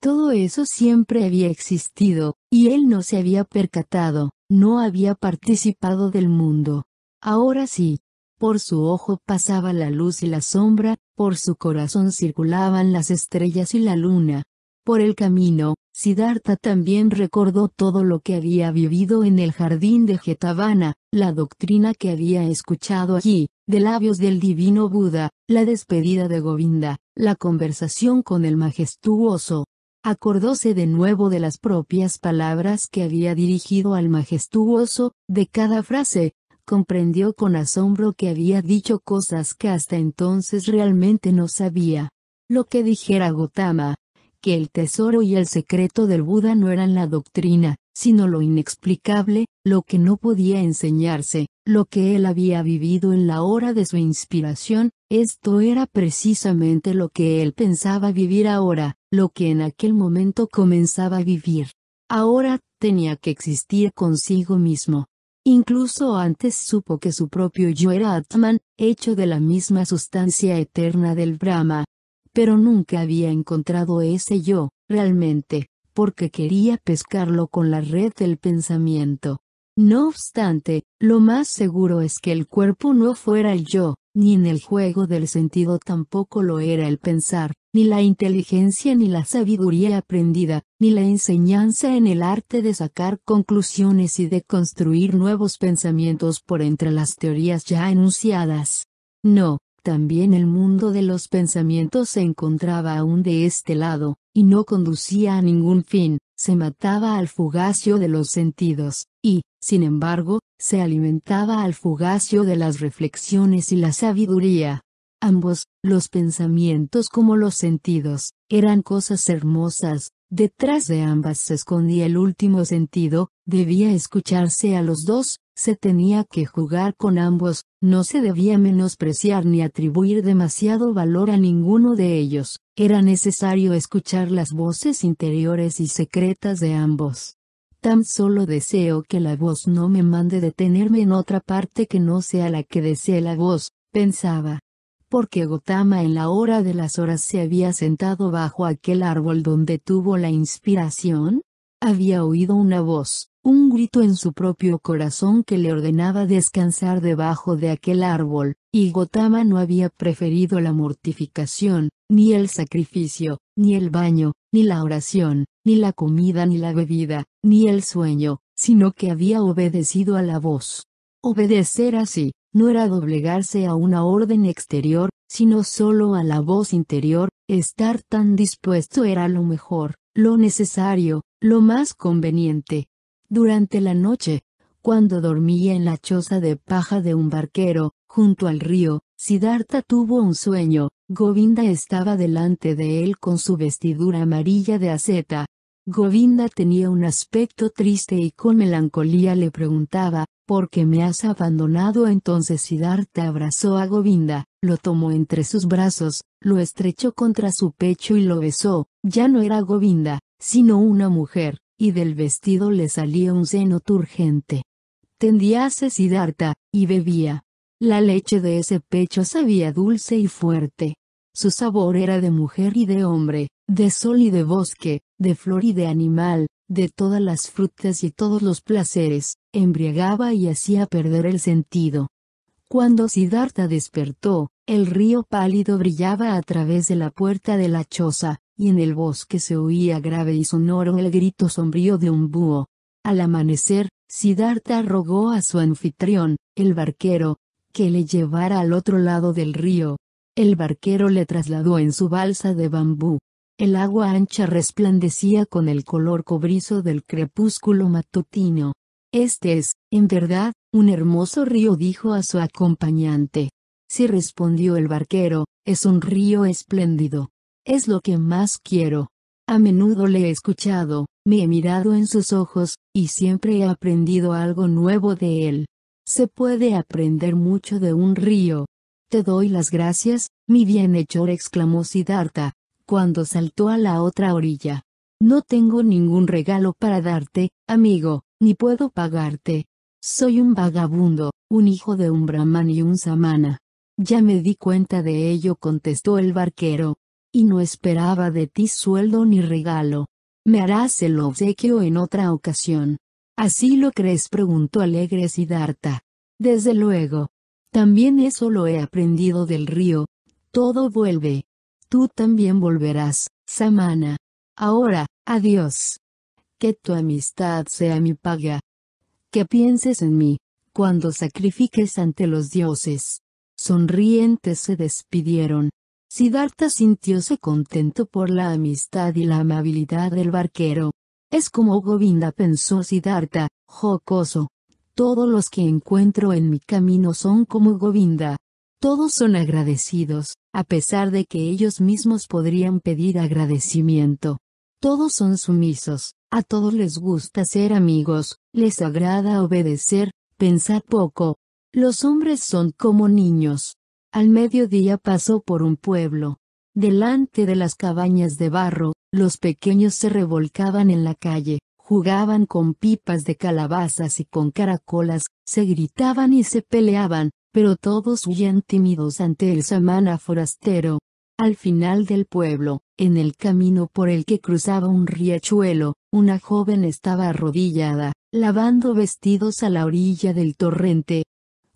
Speaker 1: Todo eso siempre había existido, y él no se había percatado, no había participado del mundo. Ahora sí, por su ojo pasaba la luz y la sombra, por su corazón circulaban las estrellas y la luna. Por el camino, Siddhartha también recordó todo lo que había vivido en el jardín de Jetavana, la doctrina que había escuchado allí, de labios del divino Buda, la despedida de Govinda, la conversación con el majestuoso. Acordóse de nuevo de las propias palabras que había dirigido al majestuoso, de cada frase, comprendió con asombro que había dicho cosas que hasta entonces realmente no sabía. Lo que dijera Gotama, que el tesoro y el secreto del Buda no eran la doctrina, sino lo inexplicable, lo que no podía enseñarse, lo que él había vivido en la hora de su inspiración, esto era precisamente lo que él pensaba vivir ahora, lo que en aquel momento comenzaba a vivir. Ahora, tenía que existir consigo mismo. Incluso antes supo que su propio yo era Atman, hecho de la misma sustancia eterna del Brahma. Pero nunca había encontrado ese yo, realmente, porque quería pescarlo con la red del pensamiento. No obstante, lo más seguro es que el cuerpo no fuera el yo, ni en el juego del sentido tampoco lo era el pensar, ni la inteligencia ni la sabiduría aprendida, ni la enseñanza en el arte de sacar conclusiones y de construir nuevos pensamientos por entre las teorías ya enunciadas. No, también el mundo de los pensamientos se encontraba aún de este lado, y no conducía a ningún fin, se mataba al fugacio de los sentidos, y, sin embargo, se alimentaba al fugacio de las reflexiones y la sabiduría. Ambos, los pensamientos como los sentidos, eran cosas hermosas, detrás de ambas se escondía el último sentido, debía escucharse a los dos, se tenía que jugar con ambos, no se debía menospreciar ni atribuir demasiado valor a ninguno de ellos, era necesario escuchar las voces interiores y secretas de ambos. Tan solo deseo que la voz no me mande detenerme en otra parte que no sea la que desee la voz, pensaba. Porque Gotama en la hora de las horas se había sentado bajo aquel árbol donde tuvo la inspiración, había oído una voz, un grito en su propio corazón que le ordenaba descansar debajo de aquel árbol, y Gotama no había preferido la mortificación, ni el sacrificio, ni el baño, ni la oración, ni la comida ni la bebida, ni el sueño, sino que había obedecido a la voz. Obedecer así, no era doblegarse a una orden exterior, sino solo a la voz interior, estar tan dispuesto era lo mejor, lo necesario, lo más conveniente, durante la noche, cuando dormía en la choza de paja de un barquero, junto al río, Siddhartha tuvo un sueño, Govinda estaba delante de él con su vestidura amarilla de aceta. Govinda tenía un aspecto triste y con melancolía le preguntaba, ¿por qué me has abandonado? Entonces Siddhartha abrazó a Govinda, lo tomó entre sus brazos, lo estrechó contra su pecho y lo besó, ya no era Govinda, sino una mujer, y del vestido le salía un seno turgente. Tendíase Siddhartha, y bebía. La leche de ese pecho sabía dulce y fuerte. Su sabor era de mujer y de hombre, de sol y de bosque, de flor y de animal, de todas las frutas y todos los placeres, embriagaba y hacía perder el sentido. Cuando Siddhartha despertó, el río pálido brillaba a través de la puerta de la choza, y en el bosque se oía grave y sonoro el grito sombrío de un búho. Al amanecer, Siddhartha rogó a su anfitrión, el barquero, que le llevara al otro lado del río. El barquero le trasladó en su balsa de bambú. El agua ancha resplandecía con el color cobrizo del crepúsculo matutino. Este es, en verdad, un hermoso río dijo a su acompañante. Sí respondió el barquero, es un río espléndido. Es lo que más quiero. A menudo le he escuchado, me he mirado en sus ojos, y siempre he aprendido algo nuevo de él. Se puede aprender mucho de un río. Te doy las gracias, mi bienhechor exclamó Siddhartha, cuando saltó a la otra orilla. No tengo ningún regalo para darte, amigo, ni puedo pagarte. Soy un vagabundo, un hijo de un brahman y un samana. Ya me di cuenta de ello contestó el barquero y no esperaba de ti sueldo ni regalo. Me harás el obsequio en otra ocasión. ¿Así lo crees? preguntó alegre Siddhartha. Desde luego. También eso lo he aprendido del río. Todo vuelve. Tú también volverás, Samana. Ahora, adiós. Que tu amistad sea mi paga. Que pienses en mí, cuando sacrifiques ante los dioses. Sonrientes se despidieron. Siddhartha sintióse contento por la amistad y la amabilidad del barquero. Es como Govinda pensó Siddhartha, jocoso. Todos los que encuentro en mi camino son como Govinda. Todos son agradecidos, a pesar de que ellos mismos podrían pedir agradecimiento. Todos son sumisos, a todos les gusta ser amigos, les agrada obedecer, pensar poco. Los hombres son como niños. Al mediodía pasó por un pueblo. Delante de las cabañas de barro, los pequeños se revolcaban en la calle, jugaban con pipas de calabazas y con caracolas, se gritaban y se peleaban, pero todos huían tímidos ante el samana forastero. Al final del pueblo, en el camino por el que cruzaba un riachuelo, una joven estaba arrodillada, lavando vestidos a la orilla del torrente.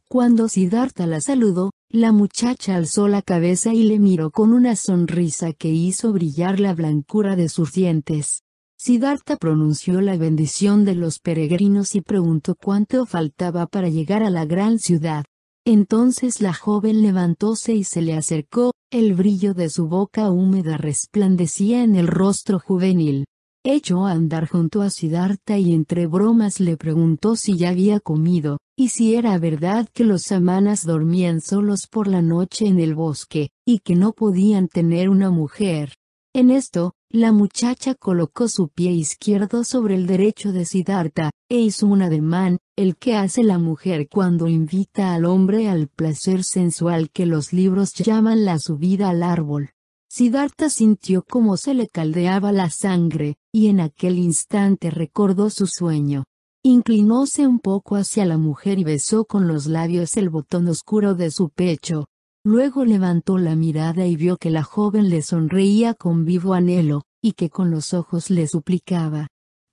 Speaker 1: Cuando Siddhartha la saludó, la muchacha alzó la cabeza y le miró con una sonrisa que hizo brillar la blancura de sus dientes. Siddhartha pronunció la bendición de los peregrinos y preguntó cuánto faltaba para llegar a la gran ciudad. Entonces la joven levantóse y se le acercó, el brillo de su boca húmeda resplandecía en el rostro juvenil. Echó a andar junto a Siddhartha y entre bromas le preguntó si ya había comido, y si era verdad que los samanas dormían solos por la noche en el bosque, y que no podían tener una mujer. En esto, la muchacha colocó su pie izquierdo sobre el derecho de Siddhartha, e hizo un ademán, el que hace la mujer cuando invita al hombre al placer sensual que los libros llaman la subida al árbol. Siddhartha sintió como se le caldeaba la sangre, y en aquel instante recordó su sueño. Inclinóse un poco hacia la mujer y besó con los labios el botón oscuro de su pecho, Luego levantó la mirada y vio que la joven le sonreía con vivo anhelo, y que con los ojos le suplicaba.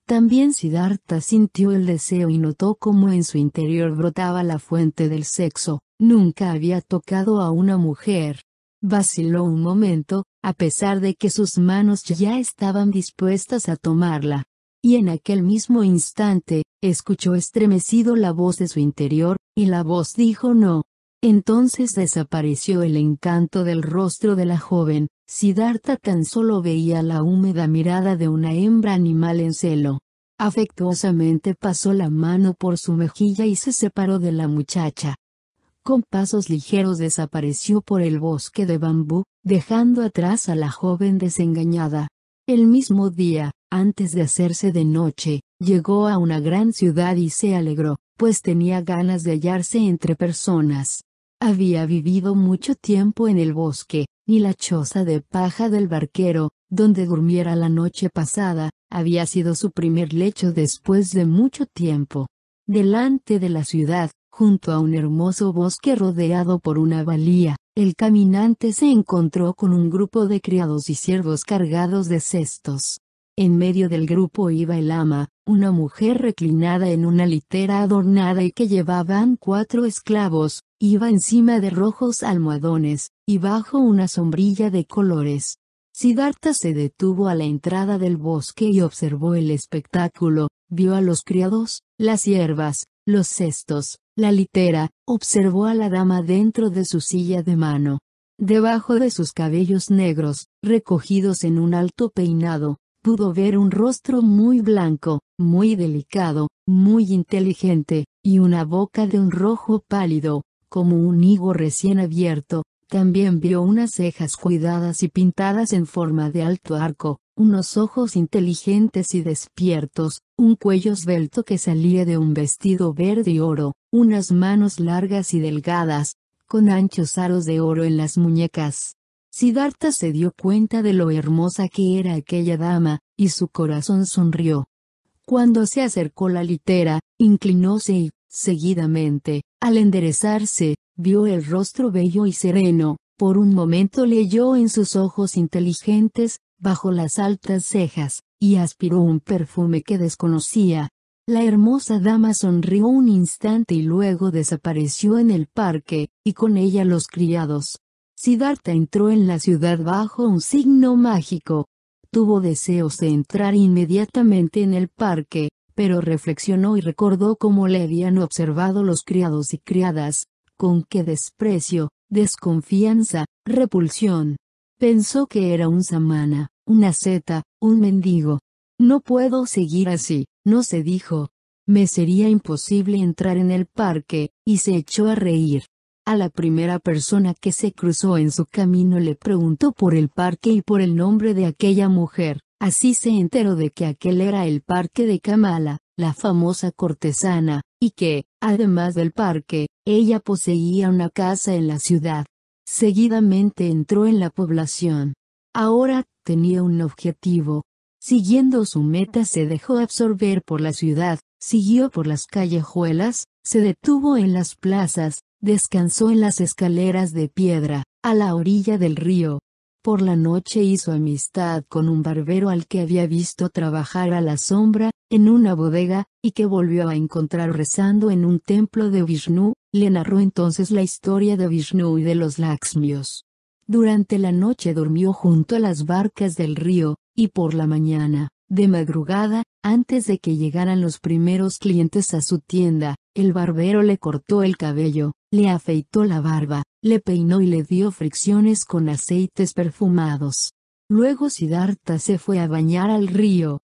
Speaker 1: También Siddhartha sintió el deseo y notó cómo en su interior brotaba la fuente del sexo, nunca había tocado a una mujer. Vaciló un momento, a pesar de que sus manos ya estaban dispuestas a tomarla. Y en aquel mismo instante, escuchó estremecido la voz de su interior, y la voz dijo no, entonces desapareció el encanto del rostro de la joven, Siddhartha tan solo veía la húmeda mirada de una hembra animal en celo. Afectuosamente pasó la mano por su mejilla y se separó de la muchacha. Con pasos ligeros desapareció por el bosque de bambú, dejando atrás a la joven desengañada. El mismo día, antes de hacerse de noche, llegó a una gran ciudad y se alegró, pues tenía ganas de hallarse entre personas. Había vivido mucho tiempo en el bosque, y la choza de paja del barquero, donde durmiera la noche pasada, había sido su primer lecho después de mucho tiempo. Delante de la ciudad, junto a un hermoso bosque rodeado por una valía, el caminante se encontró con un grupo de criados y siervos cargados de cestos. En medio del grupo iba el ama, una mujer reclinada en una litera adornada y que llevaban cuatro esclavos, iba encima de rojos almohadones, y bajo una sombrilla de colores. Siddhartha se detuvo a la entrada del bosque y observó el espectáculo, vio a los criados, las hierbas, los cestos, la litera, observó a la dama dentro de su silla de mano. Debajo de sus cabellos negros, recogidos en un alto peinado, pudo ver un rostro muy blanco, muy delicado, muy inteligente, y una boca de un rojo pálido, como un higo recién abierto, también vio unas cejas cuidadas y pintadas en forma de alto arco, unos ojos inteligentes y despiertos, un cuello esbelto que salía de un vestido verde y oro, unas manos largas y delgadas, con anchos aros de oro en las muñecas, Siddhartha se dio cuenta de lo hermosa que era aquella dama, y su corazón sonrió. Cuando se acercó la litera, inclinóse y, seguidamente, al enderezarse, vio el rostro bello y sereno, por un momento leyó en sus ojos inteligentes, bajo las altas cejas, y aspiró un perfume que desconocía. La hermosa dama sonrió un instante y luego desapareció en el parque, y con ella los criados. Siddhartha entró en la ciudad bajo un signo mágico. Tuvo deseos de entrar inmediatamente en el parque, pero reflexionó y recordó cómo le habían observado los criados y criadas, con qué desprecio, desconfianza, repulsión. Pensó que era un samana, una seta, un mendigo. No puedo seguir así, no se dijo. Me sería imposible entrar en el parque, y se echó a reír. A la primera persona que se cruzó en su camino le preguntó por el parque y por el nombre de aquella mujer, así se enteró de que aquel era el parque de Kamala, la famosa cortesana, y que, además del parque, ella poseía una casa en la ciudad. Seguidamente entró en la población. Ahora, tenía un objetivo. Siguiendo su meta se dejó absorber por la ciudad, siguió por las callejuelas, se detuvo en las plazas, descansó en las escaleras de piedra, a la orilla del río. Por la noche hizo amistad con un barbero al que había visto trabajar a la sombra, en una bodega, y que volvió a encontrar rezando en un templo de Vishnu, le narró entonces la historia de Vishnu y de los Lakshmios. Durante la noche durmió junto a las barcas del río, y por la mañana, de madrugada, antes de que llegaran los primeros clientes a su tienda, el barbero le cortó el cabello, le afeitó la barba, le peinó y le dio fricciones con aceites perfumados. Luego Siddhartha se fue a bañar al río.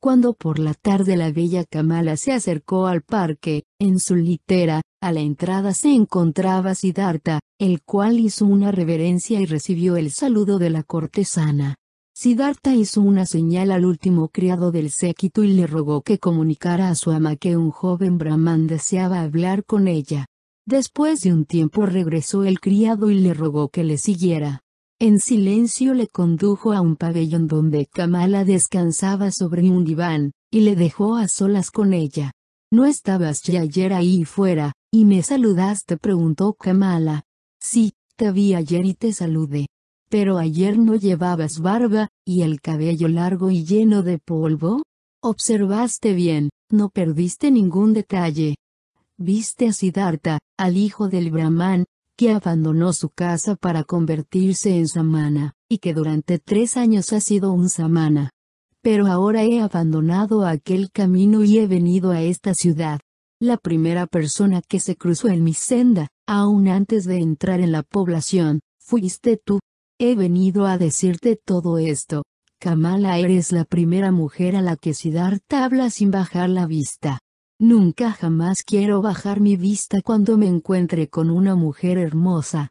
Speaker 1: Cuando por la tarde la bella Kamala se acercó al parque, en su litera, a la entrada se encontraba Siddhartha, el cual hizo una reverencia y recibió el saludo de la cortesana. Siddhartha hizo una señal al último criado del séquito y le rogó que comunicara a su ama que un joven brahman deseaba hablar con ella. Después de un tiempo regresó el criado y le rogó que le siguiera. En silencio le condujo a un pabellón donde Kamala descansaba sobre un diván, y le dejó a solas con ella. ¿No estabas ya ayer ahí fuera, y me saludaste? preguntó Kamala. Sí, te vi ayer y te saludé. Pero ayer no llevabas barba, y el cabello largo y lleno de polvo. Observaste bien, no perdiste ningún detalle. Viste a Siddhartha, al hijo del Brahman, que abandonó su casa para convertirse en samana, y que durante tres años ha sido un samana. Pero ahora he abandonado aquel camino y he venido a esta ciudad. La primera persona que se cruzó en mi senda, aún antes de entrar en la población, fuiste tú. He venido a decirte todo esto. Kamala eres la primera mujer a la que Siddhartha habla sin bajar la vista. Nunca jamás quiero bajar mi vista cuando me encuentre con una mujer hermosa.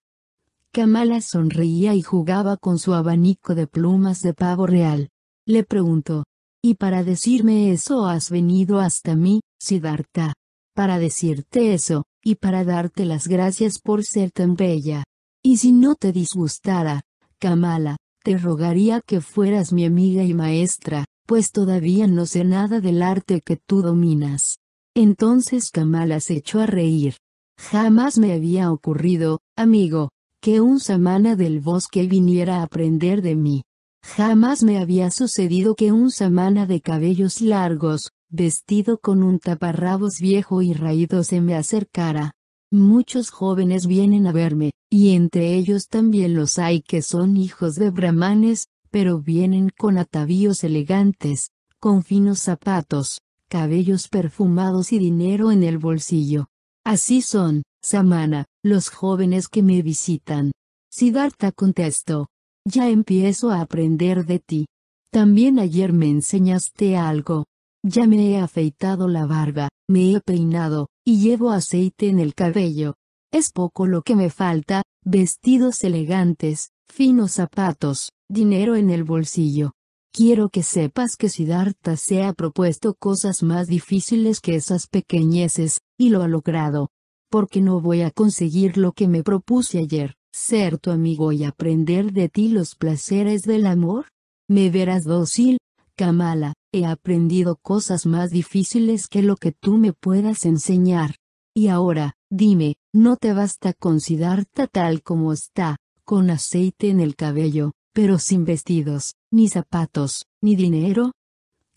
Speaker 1: Kamala sonreía y jugaba con su abanico de plumas de pavo real. Le preguntó. ¿Y para decirme eso has venido hasta mí, Siddhartha? Para decirte eso, y para darte las gracias por ser tan bella. Y si no te disgustara, Kamala, te rogaría que fueras mi amiga y maestra, pues todavía no sé nada del arte que tú dominas. Entonces Kamala se echó a reír. Jamás me había ocurrido, amigo, que un samana del bosque viniera a aprender de mí. Jamás me había sucedido que un samana de cabellos largos, vestido con un taparrabos viejo y raído se me acercara. Muchos jóvenes vienen a verme, y entre ellos también los hay que son hijos de brahmanes, pero vienen con atavíos elegantes, con finos zapatos, cabellos perfumados y dinero en el bolsillo. Así son, Samana, los jóvenes que me visitan. Siddhartha contestó. Ya empiezo a aprender de ti. También ayer me enseñaste algo. Ya me he afeitado la barba, me he peinado, y llevo aceite en el cabello. Es poco lo que me falta, vestidos elegantes, finos zapatos, dinero en el bolsillo. Quiero que sepas que Siddhartha se ha propuesto cosas más difíciles que esas pequeñeces, y lo ha logrado. Porque no voy a conseguir lo que me propuse ayer, ser tu amigo y aprender de ti los placeres del amor. Me verás dócil, Kamala, he aprendido cosas más difíciles que lo que tú me puedas enseñar. Y ahora, dime, ¿no te basta con Siddhartha tal como está, con aceite en el cabello, pero sin vestidos, ni zapatos, ni dinero?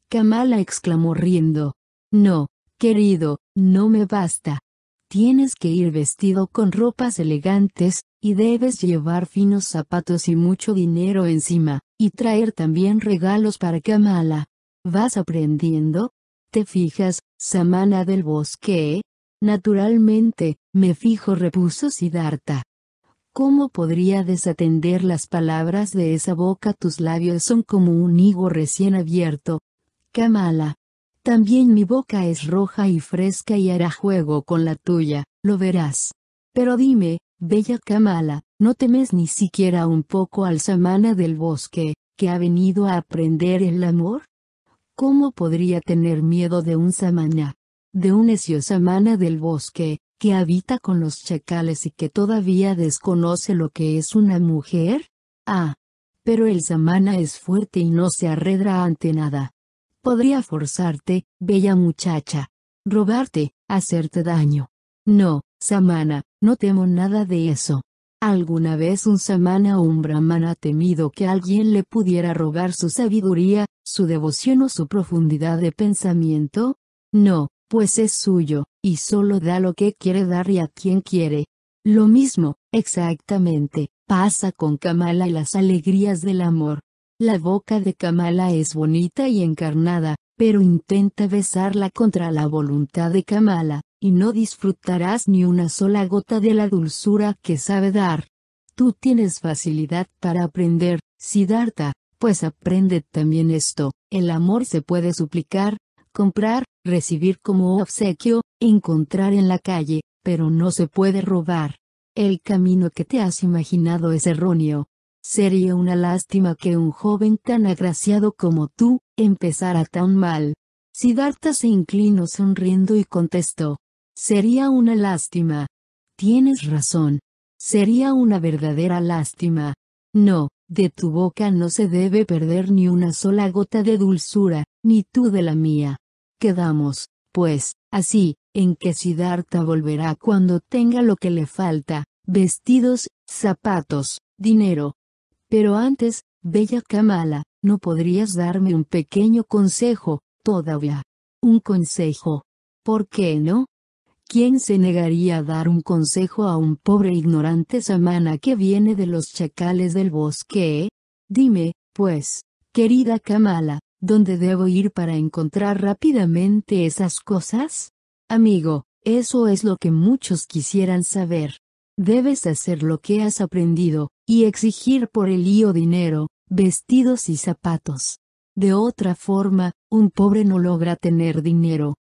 Speaker 1: Kamala exclamó riendo. No, querido, no me basta. Tienes que ir vestido con ropas elegantes, y debes llevar finos zapatos y mucho dinero encima, y traer también regalos para Kamala. ¿Vas aprendiendo? ¿Te fijas, Samana del bosque? Naturalmente, me fijo repuso Siddhartha. ¿Cómo podría desatender las palabras de esa boca? Tus labios son como un higo recién abierto. Kamala. También mi boca es roja y fresca y hará juego con la tuya, lo verás. Pero dime, bella Kamala, ¿no temes ni siquiera un poco al samana del bosque, que ha venido a aprender el amor? ¿Cómo podría tener miedo de un samana? De un necio samana del bosque, que habita con los chacales y que todavía desconoce lo que es una mujer? Ah. Pero el samana es fuerte y no se arredra ante nada. Podría forzarte, bella muchacha. Robarte, hacerte daño. No, samana, no temo nada de eso. ¿Alguna vez un samana o un brahman ha temido que alguien le pudiera robar su sabiduría, su devoción o su profundidad de pensamiento? No, pues es suyo, y solo da lo que quiere dar y a quien quiere. Lo mismo, exactamente, pasa con Kamala y las alegrías del amor. La boca de Kamala es bonita y encarnada, pero intenta besarla contra la voluntad de Kamala, y no disfrutarás ni una sola gota de la dulzura que sabe dar. Tú tienes facilidad para aprender, Siddhartha, pues aprende también esto, el amor se puede suplicar, comprar, recibir como obsequio, encontrar en la calle, pero no se puede robar. El camino que te has imaginado es erróneo. Sería una lástima que un joven tan agraciado como tú, empezara tan mal. Siddhartha se inclinó sonriendo y contestó. Sería una lástima. Tienes razón. Sería una verdadera lástima. No, de tu boca no se debe perder ni una sola gota de dulzura, ni tú de la mía. Quedamos, pues, así, en que Siddhartha volverá cuando tenga lo que le falta, vestidos, zapatos, dinero. Pero antes, bella Kamala, ¿no podrías darme un pequeño consejo, todavía? Un consejo. ¿Por qué no? ¿Quién se negaría a dar un consejo a un pobre ignorante samana que viene de los chacales del bosque? Dime, pues, querida Kamala, ¿Dónde debo ir para encontrar rápidamente esas cosas? Amigo, eso es lo que muchos quisieran saber. Debes hacer lo que has aprendido, y exigir por el lío dinero, vestidos y zapatos. De otra forma, un pobre no logra tener dinero.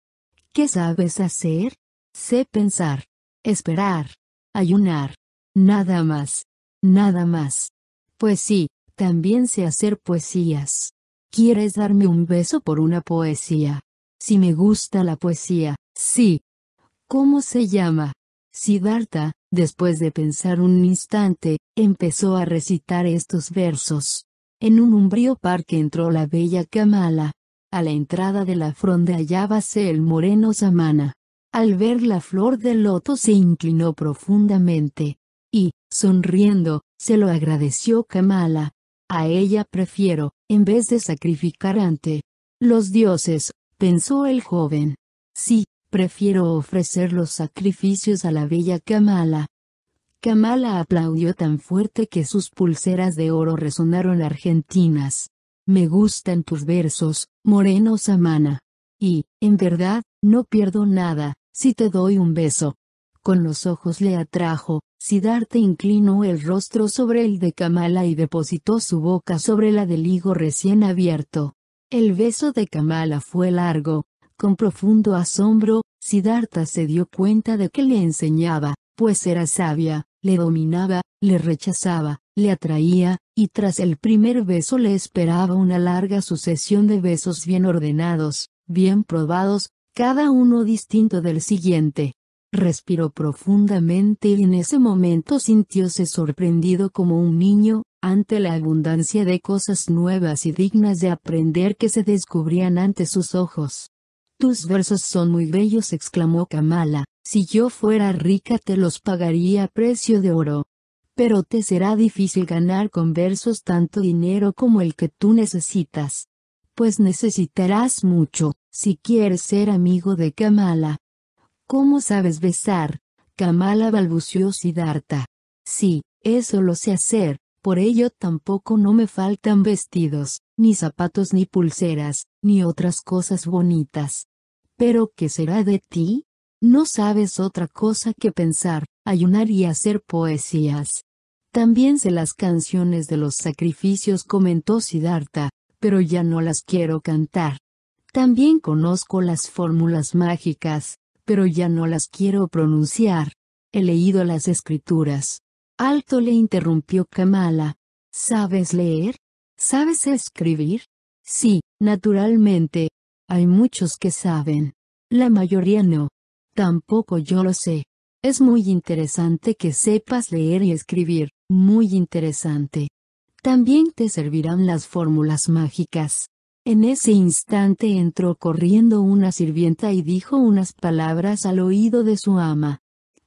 Speaker 1: ¿Qué sabes hacer? Sé pensar, esperar, ayunar. Nada más. Nada más. Pues sí, también sé hacer poesías. ¿Quieres darme un beso por una poesía? Si me gusta la poesía, sí. ¿Cómo se llama? Siddhartha, después de pensar un instante, empezó a recitar estos versos. En un umbrío parque entró la bella Kamala. A la entrada de la fronda hallábase el moreno Samana. Al ver la flor del loto se inclinó profundamente. Y, sonriendo, se lo agradeció Kamala. A ella prefiero, en vez de sacrificar ante los dioses, pensó el joven. Sí, prefiero ofrecer los sacrificios a la bella Kamala. Kamala aplaudió tan fuerte que sus pulseras de oro resonaron argentinas. Me gustan tus versos, moreno Samana. Y, en verdad, no pierdo nada, si te doy un beso. Con los ojos le atrajo, Siddhartha inclinó el rostro sobre el de Kamala y depositó su boca sobre la del higo recién abierto. El beso de Kamala fue largo. Con profundo asombro, Siddhartha se dio cuenta de que le enseñaba, pues era sabia, le dominaba, le rechazaba, le atraía, y tras el primer beso le esperaba una larga sucesión de besos bien ordenados, bien probados, cada uno distinto del siguiente. Respiró profundamente y en ese momento sintióse sorprendido como un niño, ante la abundancia de cosas nuevas y dignas de aprender que se descubrían ante sus ojos. Tus versos son muy bellos, exclamó Kamala, si yo fuera rica te los pagaría a precio de oro. Pero te será difícil ganar con versos tanto dinero como el que tú necesitas. Pues necesitarás mucho, si quieres ser amigo de Kamala. ¿Cómo sabes besar? Kamala balbució Siddhartha. Sí, eso lo sé hacer, por ello tampoco no me faltan vestidos, ni zapatos ni pulseras, ni otras cosas bonitas. Pero ¿qué será de ti? No sabes otra cosa que pensar, ayunar y hacer poesías. También sé las canciones de los sacrificios, comentó Siddhartha, pero ya no las quiero cantar. También conozco las fórmulas mágicas, pero ya no las quiero pronunciar. He leído las escrituras. Alto le interrumpió Kamala. ¿Sabes leer? ¿Sabes escribir? Sí, naturalmente. Hay muchos que saben. La mayoría no. Tampoco yo lo sé. Es muy interesante que sepas leer y escribir, muy interesante. También te servirán las fórmulas mágicas. En ese instante entró corriendo una sirvienta y dijo unas palabras al oído de su ama.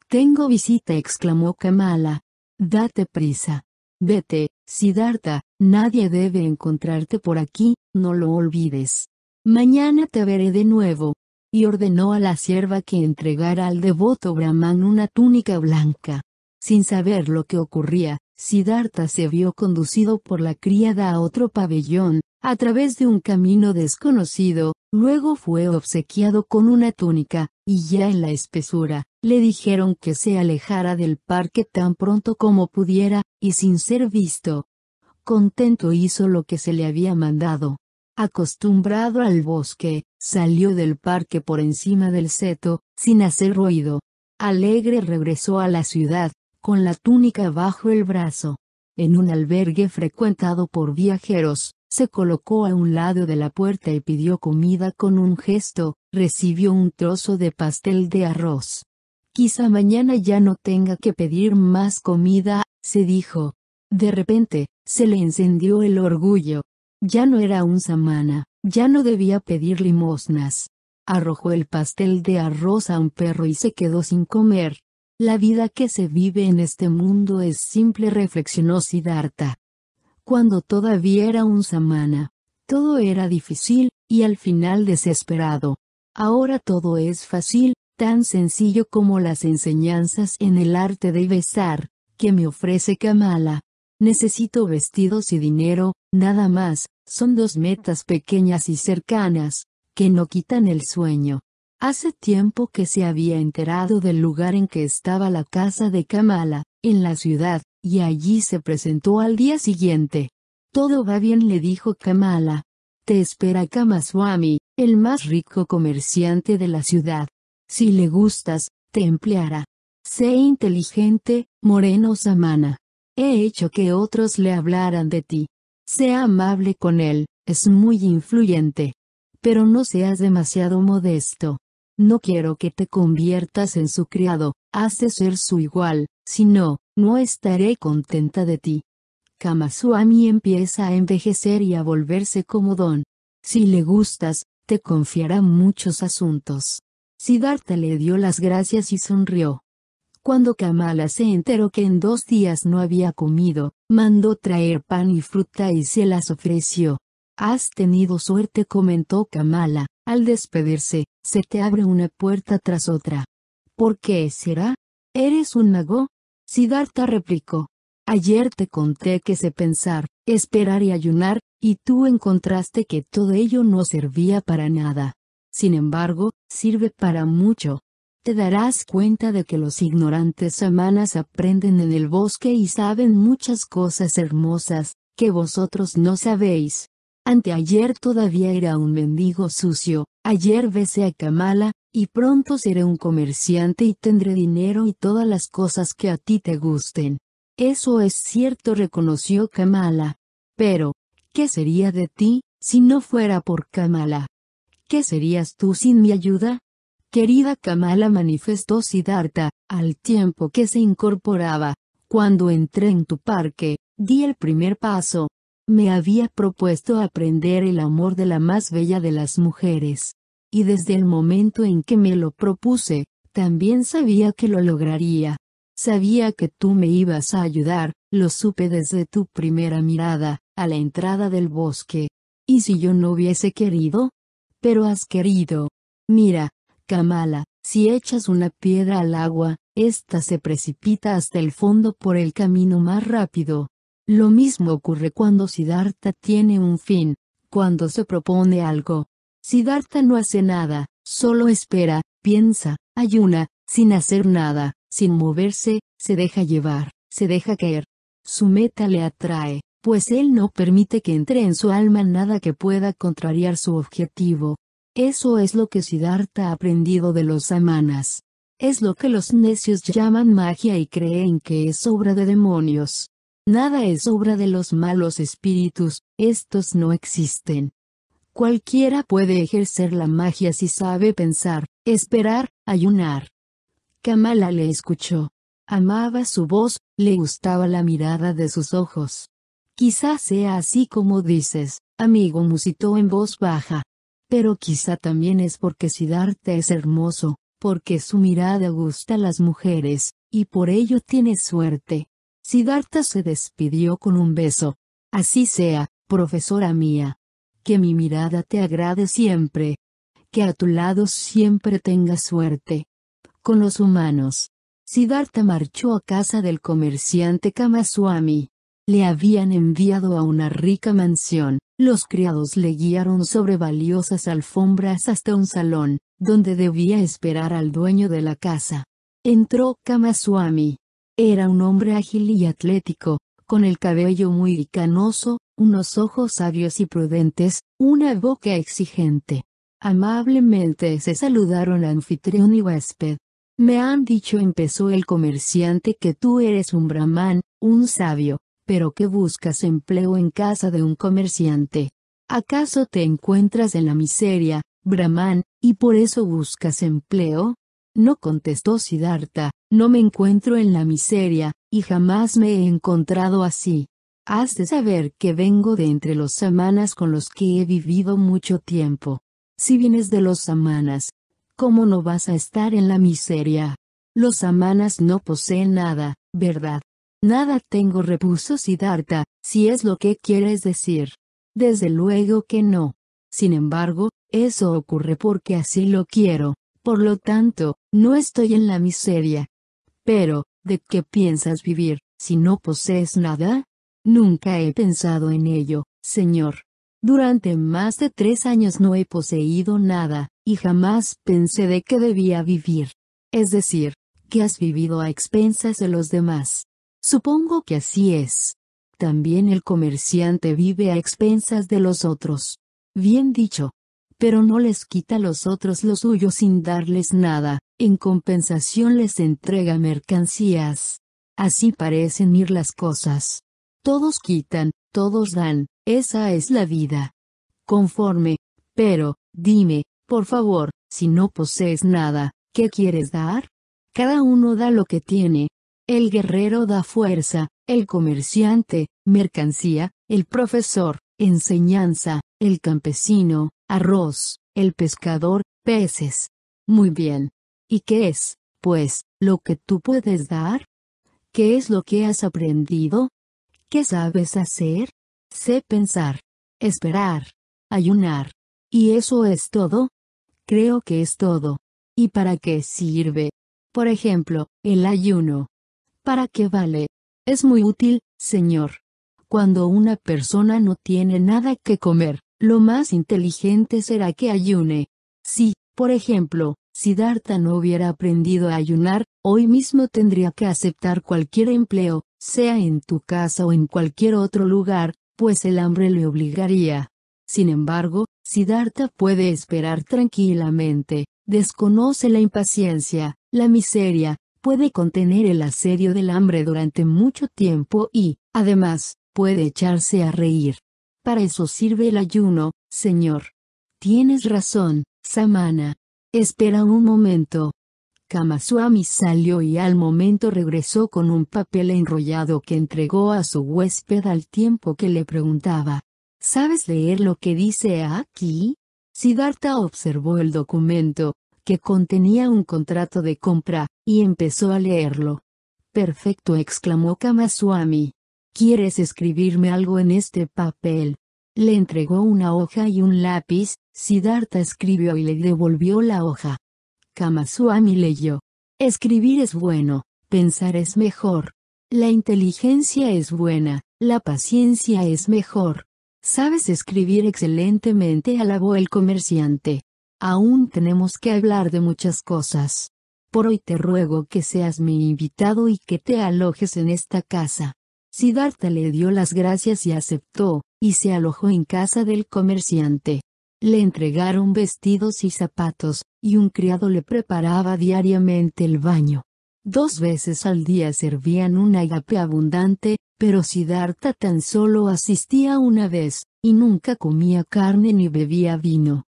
Speaker 1: Tengo visita, exclamó Kamala. Date prisa. Vete, Siddhartha, nadie debe encontrarte por aquí, no lo olvides. Mañana te veré de nuevo, y ordenó a la sierva que entregara al devoto Brahman una túnica blanca. Sin saber lo que ocurría, Siddhartha se vio conducido por la criada a otro pabellón, a través de un camino desconocido, luego fue obsequiado con una túnica, y ya en la espesura, le dijeron que se alejara del parque tan pronto como pudiera, y sin ser visto. Contento hizo lo que se le había mandado. Acostumbrado al bosque, salió del parque por encima del seto, sin hacer ruido. Alegre regresó a la ciudad, con la túnica bajo el brazo. En un albergue frecuentado por viajeros, se colocó a un lado de la puerta y pidió comida con un gesto, recibió un trozo de pastel de arroz. Quizá mañana ya no tenga que pedir más comida, se dijo. De repente, se le encendió el orgullo, ya no era un samana, ya no debía pedir limosnas. Arrojó el pastel de arroz a un perro y se quedó sin comer. La vida que se vive en este mundo es simple, reflexionó Siddhartha. Cuando todavía era un samana, todo era difícil, y al final desesperado. Ahora todo es fácil, tan sencillo como las enseñanzas en el arte de besar, que me ofrece Kamala. Necesito vestidos y dinero, nada más, son dos metas pequeñas y cercanas, que no quitan el sueño. Hace tiempo que se había enterado del lugar en que estaba la casa de Kamala, en la ciudad, y allí se presentó al día siguiente. Todo va bien, le dijo Kamala. Te espera Kamaswami, el más rico comerciante de la ciudad. Si le gustas, te empleará. Sé inteligente, moreno Samana. He hecho que otros le hablaran de ti. Sea amable con él, es muy influyente. Pero no seas demasiado modesto. No quiero que te conviertas en su criado, has de ser su igual, si no, no estaré contenta de ti. Kamaswami empieza a envejecer y a volverse comodón. Si le gustas, te confiará muchos asuntos. Siddhartha le dio las gracias y sonrió. Cuando Kamala se enteró que en dos días no había comido, mandó traer pan y fruta y se las ofreció. Has tenido suerte, comentó Kamala, al despedirse, se te abre una puerta tras otra. ¿Por qué será? ¿Eres un mago? Siddhartha replicó. Ayer te conté que sé pensar, esperar y ayunar, y tú encontraste que todo ello no servía para nada. Sin embargo, sirve para mucho te darás cuenta de que los ignorantes samanas aprenden en el bosque y saben muchas cosas hermosas, que vosotros no sabéis. Anteayer todavía era un mendigo sucio, ayer besé a Kamala, y pronto seré un comerciante y tendré dinero y todas las cosas que a ti te gusten. Eso es cierto, reconoció Kamala. Pero, ¿qué sería de ti, si no fuera por Kamala? ¿Qué serías tú sin mi ayuda? Querida Kamala manifestó Siddhartha, al tiempo que se incorporaba, cuando entré en tu parque, di el primer paso. Me había propuesto aprender el amor de la más bella de las mujeres. Y desde el momento en que me lo propuse, también sabía que lo lograría. Sabía que tú me ibas a ayudar, lo supe desde tu primera mirada, a la entrada del bosque. ¿Y si yo no hubiese querido? Pero has querido. Mira, Kamala, si echas una piedra al agua, ésta se precipita hasta el fondo por el camino más rápido. Lo mismo ocurre cuando Siddhartha tiene un fin, cuando se propone algo. Siddhartha no hace nada, solo espera, piensa, ayuna, sin hacer nada, sin moverse, se deja llevar, se deja caer. Su meta le atrae, pues él no permite que entre en su alma nada que pueda contrariar su objetivo. Eso es lo que Siddhartha ha aprendido de los samanas. Es lo que los necios llaman magia y creen que es obra de demonios. Nada es obra de los malos espíritus, estos no existen. Cualquiera puede ejercer la magia si sabe pensar, esperar, ayunar. Kamala le escuchó. Amaba su voz, le gustaba la mirada de sus ojos. Quizá sea así como dices, amigo musitó en voz baja. Pero quizá también es porque Siddhartha es hermoso, porque su mirada gusta a las mujeres, y por ello tiene suerte. Siddhartha se despidió con un beso. Así sea, profesora mía. Que mi mirada te agrade siempre. Que a tu lado siempre tengas suerte. Con los humanos. Siddhartha marchó a casa del comerciante Kamaswami. Le habían enviado a una rica mansión, los criados le guiaron sobre valiosas alfombras hasta un salón, donde debía esperar al dueño de la casa. Entró Kamaswami. Era un hombre ágil y atlético, con el cabello muy canoso, unos ojos sabios y prudentes, una boca exigente. Amablemente se saludaron anfitrión y huésped. Me han dicho empezó el comerciante que tú eres un brahman, un sabio, pero que buscas empleo en casa de un comerciante. ¿Acaso te encuentras en la miseria, Brahman, y por eso buscas empleo? No contestó Siddhartha, no me encuentro en la miseria, y jamás me he encontrado así. Has de saber que vengo de entre los samanas con los que he vivido mucho tiempo. Si vienes de los samanas, ¿cómo no vas a estar en la miseria? Los samanas no poseen nada, ¿verdad? Nada tengo repuso Siddhartha, si es lo que quieres decir. Desde luego que no. Sin embargo, eso ocurre porque así lo quiero, por lo tanto, no estoy en la miseria. Pero, ¿de qué piensas vivir, si no posees nada? Nunca he pensado en ello, señor. Durante más de tres años no he poseído nada, y jamás pensé de qué debía vivir. Es decir, que has vivido a expensas de los demás. Supongo que así es. También el comerciante vive a expensas de los otros. Bien dicho. Pero no les quita a los otros lo suyo sin darles nada, en compensación les entrega mercancías. Así parecen ir las cosas. Todos quitan, todos dan, esa es la vida. Conforme. Pero, dime, por favor, si no posees nada, ¿qué quieres dar? Cada uno da lo que tiene, el guerrero da fuerza, el comerciante, mercancía, el profesor, enseñanza, el campesino, arroz, el pescador, peces. Muy bien. ¿Y qué es, pues, lo que tú puedes dar? ¿Qué es lo que has aprendido? ¿Qué sabes hacer? Sé pensar, esperar, ayunar. ¿Y eso es todo? Creo que es todo. ¿Y para qué sirve? Por ejemplo, el ayuno. ¿Para qué vale? Es muy útil, señor. Cuando una persona no tiene nada que comer, lo más inteligente será que ayune. Si, por ejemplo, Siddhartha no hubiera aprendido a ayunar, hoy mismo tendría que aceptar cualquier empleo, sea en tu casa o en cualquier otro lugar, pues el hambre le obligaría. Sin embargo, Siddhartha puede esperar tranquilamente, desconoce la impaciencia, la miseria, puede contener el asedio del hambre durante mucho tiempo y, además, puede echarse a reír. Para eso sirve el ayuno, señor. Tienes razón, Samana. Espera un momento. Kamaswami salió y al momento regresó con un papel enrollado que entregó a su huésped al tiempo que le preguntaba. ¿Sabes leer lo que dice aquí? Siddhartha observó el documento, que contenía un contrato de compra, y empezó a leerlo. Perfecto, exclamó Kamaswami. ¿Quieres escribirme algo en este papel? Le entregó una hoja y un lápiz, Siddhartha escribió y le devolvió la hoja. Kamaswami leyó. Escribir es bueno, pensar es mejor. La inteligencia es buena, la paciencia es mejor. Sabes escribir excelentemente, alabó el comerciante. Aún tenemos que hablar de muchas cosas. Por hoy te ruego que seas mi invitado y que te alojes en esta casa. Siddhartha le dio las gracias y aceptó, y se alojó en casa del comerciante. Le entregaron vestidos y zapatos, y un criado le preparaba diariamente el baño. Dos veces al día servían un agape abundante, pero Siddhartha tan solo asistía una vez, y nunca comía carne ni bebía vino.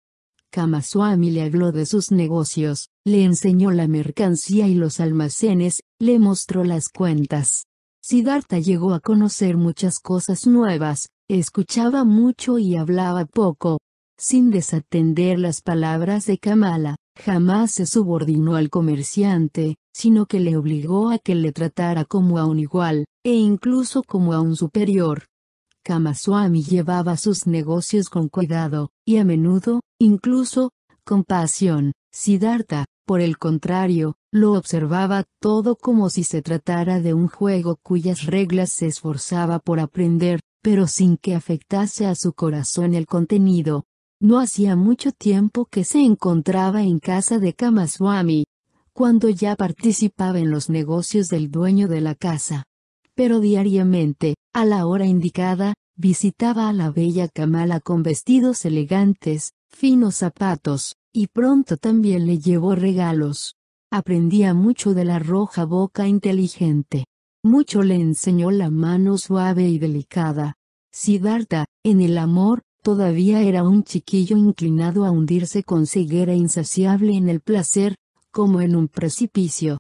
Speaker 1: Kamaswami le habló de sus negocios, le enseñó la mercancía y los almacenes, le mostró las cuentas. Siddhartha llegó a conocer muchas cosas nuevas, escuchaba mucho y hablaba poco. Sin desatender las palabras de Kamala, jamás se subordinó al comerciante, sino que le obligó a que le tratara como a un igual, e incluso como a un superior. Kamaswami llevaba sus negocios con cuidado, y a menudo, incluso, con pasión. Siddhartha, por el contrario, lo observaba todo como si se tratara de un juego cuyas reglas se esforzaba por aprender, pero sin que afectase a su corazón el contenido. No hacía mucho tiempo que se encontraba en casa de Kamaswami, cuando ya participaba en los negocios del dueño de la casa pero diariamente, a la hora indicada, visitaba a la bella Kamala con vestidos elegantes, finos zapatos, y pronto también le llevó regalos. Aprendía mucho de la roja boca inteligente. Mucho le enseñó la mano suave y delicada. Siddhartha, en el amor, todavía era un chiquillo inclinado a hundirse con ceguera insaciable en el placer, como en un precipicio.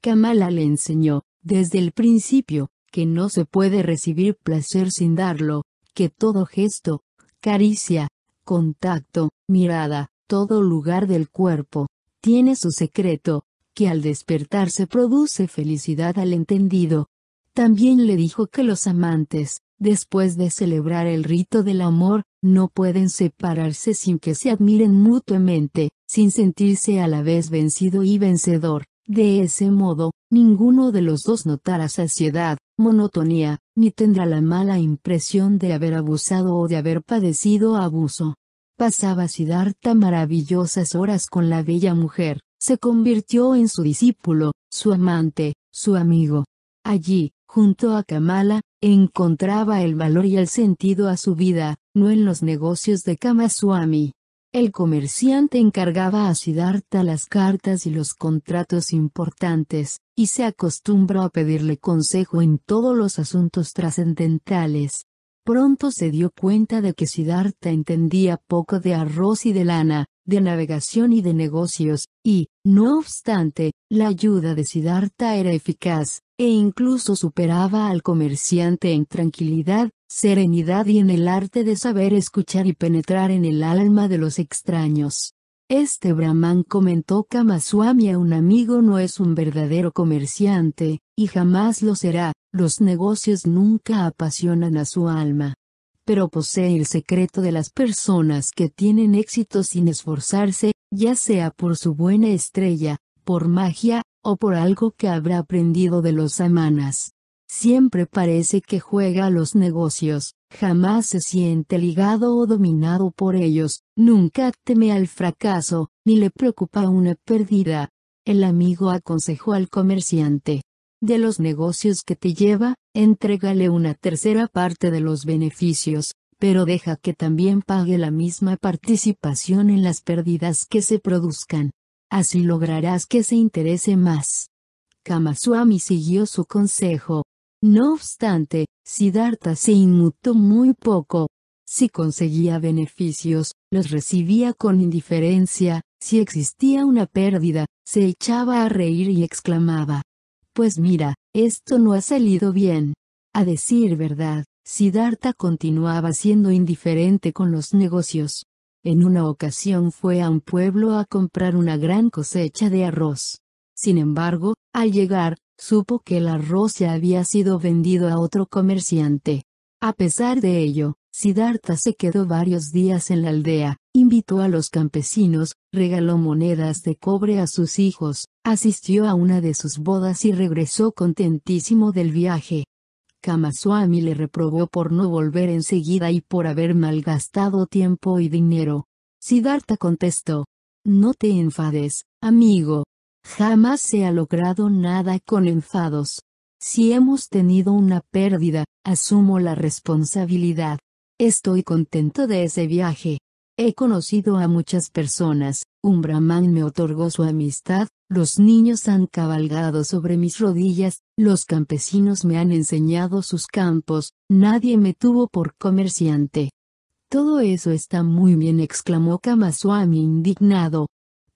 Speaker 1: Kamala le enseñó, desde el principio, que no se puede recibir placer sin darlo, que todo gesto, caricia, contacto, mirada, todo lugar del cuerpo, tiene su secreto, que al despertarse produce felicidad al entendido. También le dijo que los amantes, después de celebrar el rito del amor, no pueden separarse sin que se admiren mutuamente, sin sentirse a la vez vencido y vencedor. De ese modo, ninguno de los dos notará saciedad, monotonía, ni tendrá la mala impresión de haber abusado o de haber padecido abuso. Pasaba Siddhartha maravillosas horas con la bella mujer, se convirtió en su discípulo, su amante, su amigo. Allí, junto a Kamala, encontraba el valor y el sentido a su vida, no en los negocios de Kamaswami, el comerciante encargaba a Siddhartha las cartas y los contratos importantes, y se acostumbró a pedirle consejo en todos los asuntos trascendentales. Pronto se dio cuenta de que Siddhartha entendía poco de arroz y de lana, de navegación y de negocios, y, no obstante, la ayuda de Siddhartha era eficaz, e incluso superaba al comerciante en tranquilidad, serenidad y en el arte de saber escuchar y penetrar en el alma de los extraños. Este brahman comentó Kamaswami a un amigo no es un verdadero comerciante, y jamás lo será, los negocios nunca apasionan a su alma. Pero posee el secreto de las personas que tienen éxito sin esforzarse, ya sea por su buena estrella, por magia, o por algo que habrá aprendido de los amanas. Siempre parece que juega a los negocios, jamás se siente ligado o dominado por ellos, nunca teme al fracaso, ni le preocupa una pérdida. El amigo aconsejó al comerciante. De los negocios que te lleva, entrégale una tercera parte de los beneficios, pero deja que también pague la misma participación en las pérdidas que se produzcan. Así lograrás que se interese más. Kamaswami siguió su consejo, no obstante, Siddhartha se inmutó muy poco. Si conseguía beneficios, los recibía con indiferencia, si existía una pérdida, se echaba a reír y exclamaba. Pues mira, esto no ha salido bien. A decir verdad, Siddhartha continuaba siendo indiferente con los negocios. En una ocasión fue a un pueblo a comprar una gran cosecha de arroz. Sin embargo, al llegar, supo que el arroz ya había sido vendido a otro comerciante. A pesar de ello, Siddhartha se quedó varios días en la aldea, invitó a los campesinos, regaló monedas de cobre a sus hijos, asistió a una de sus bodas y regresó contentísimo del viaje. Kamaswami le reprobó por no volver enseguida y por haber malgastado tiempo y dinero. Siddhartha contestó, No te enfades, amigo, Jamás se ha logrado nada con enfados. Si hemos tenido una pérdida, asumo la responsabilidad. Estoy contento de ese viaje. He conocido a muchas personas, un brahman me otorgó su amistad, los niños han cabalgado sobre mis rodillas, los campesinos me han enseñado sus campos, nadie me tuvo por comerciante. Todo eso está muy bien, exclamó Kamaswami indignado.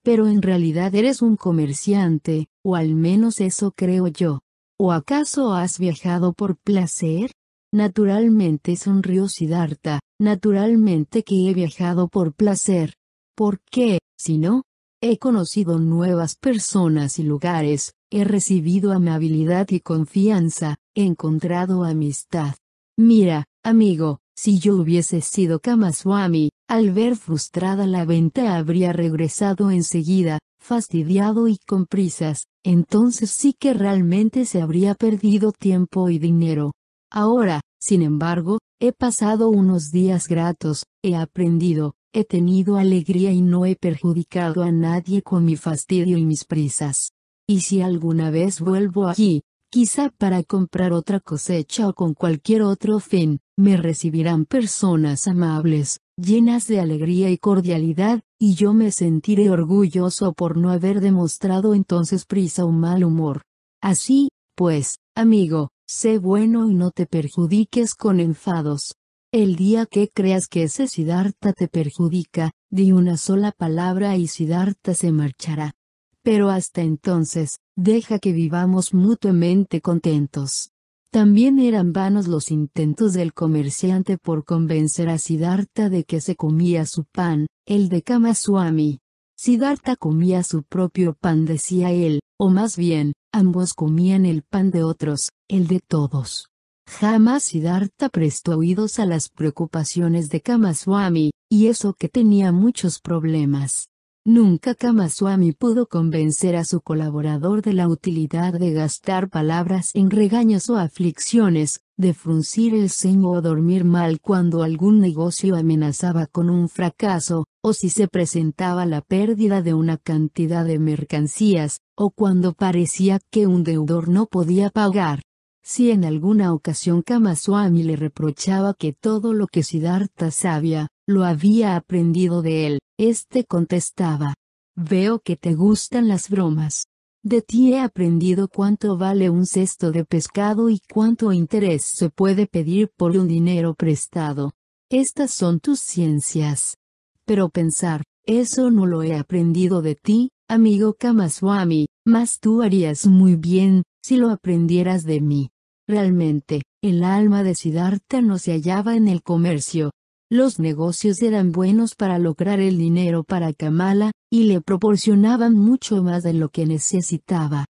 Speaker 1: Pero en realidad eres un comerciante, o al menos eso creo yo. ¿O acaso has viajado por placer? Naturalmente sonrió Siddhartha, naturalmente que he viajado por placer. ¿Por qué, si no? He conocido nuevas personas y lugares, he recibido amabilidad y confianza, he encontrado amistad. Mira, amigo, si yo hubiese sido Kamaswami, al ver frustrada la venta habría regresado enseguida, fastidiado y con prisas, entonces sí que realmente se habría perdido tiempo y dinero. Ahora, sin embargo, he pasado unos días gratos, he aprendido, he tenido alegría y no he perjudicado a nadie con mi fastidio y mis prisas. Y si alguna vez vuelvo allí, quizá para comprar otra cosecha o con cualquier otro fin, me recibirán personas amables, llenas de alegría y cordialidad, y yo me sentiré orgulloso por no haber demostrado entonces prisa o mal humor. Así, pues, amigo, sé bueno y no te perjudiques con enfados. El día que creas que ese Siddhartha te perjudica, di una sola palabra y Siddhartha se marchará. Pero hasta entonces, deja que vivamos mutuamente contentos. También eran vanos los intentos del comerciante por convencer a Siddhartha de que se comía su pan, el de Kamaswami. Siddhartha comía su propio pan decía él, o más bien, ambos comían el pan de otros, el de todos. Jamás Siddhartha prestó oídos a las preocupaciones de Kamaswami, y eso que tenía muchos problemas. Nunca Kamaswami pudo convencer a su colaborador de la utilidad de gastar palabras en regaños o aflicciones, de fruncir el ceño o dormir mal cuando algún negocio amenazaba con un fracaso, o si se presentaba la pérdida de una cantidad de mercancías, o cuando parecía que un deudor no podía pagar. Si en alguna ocasión Kamaswami le reprochaba que todo lo que Siddhartha sabía, lo había aprendido de él, este contestaba. Veo que te gustan las bromas. De ti he aprendido cuánto vale un cesto de pescado y cuánto interés se puede pedir por un dinero prestado. Estas son tus ciencias. Pero pensar, eso no lo he aprendido de ti, amigo Kamaswami, mas tú harías muy bien, si lo aprendieras de mí. Realmente, el alma de Siddhartha no se hallaba en el comercio, los negocios eran buenos para lograr el dinero para Kamala, y le proporcionaban mucho más de lo que necesitaba.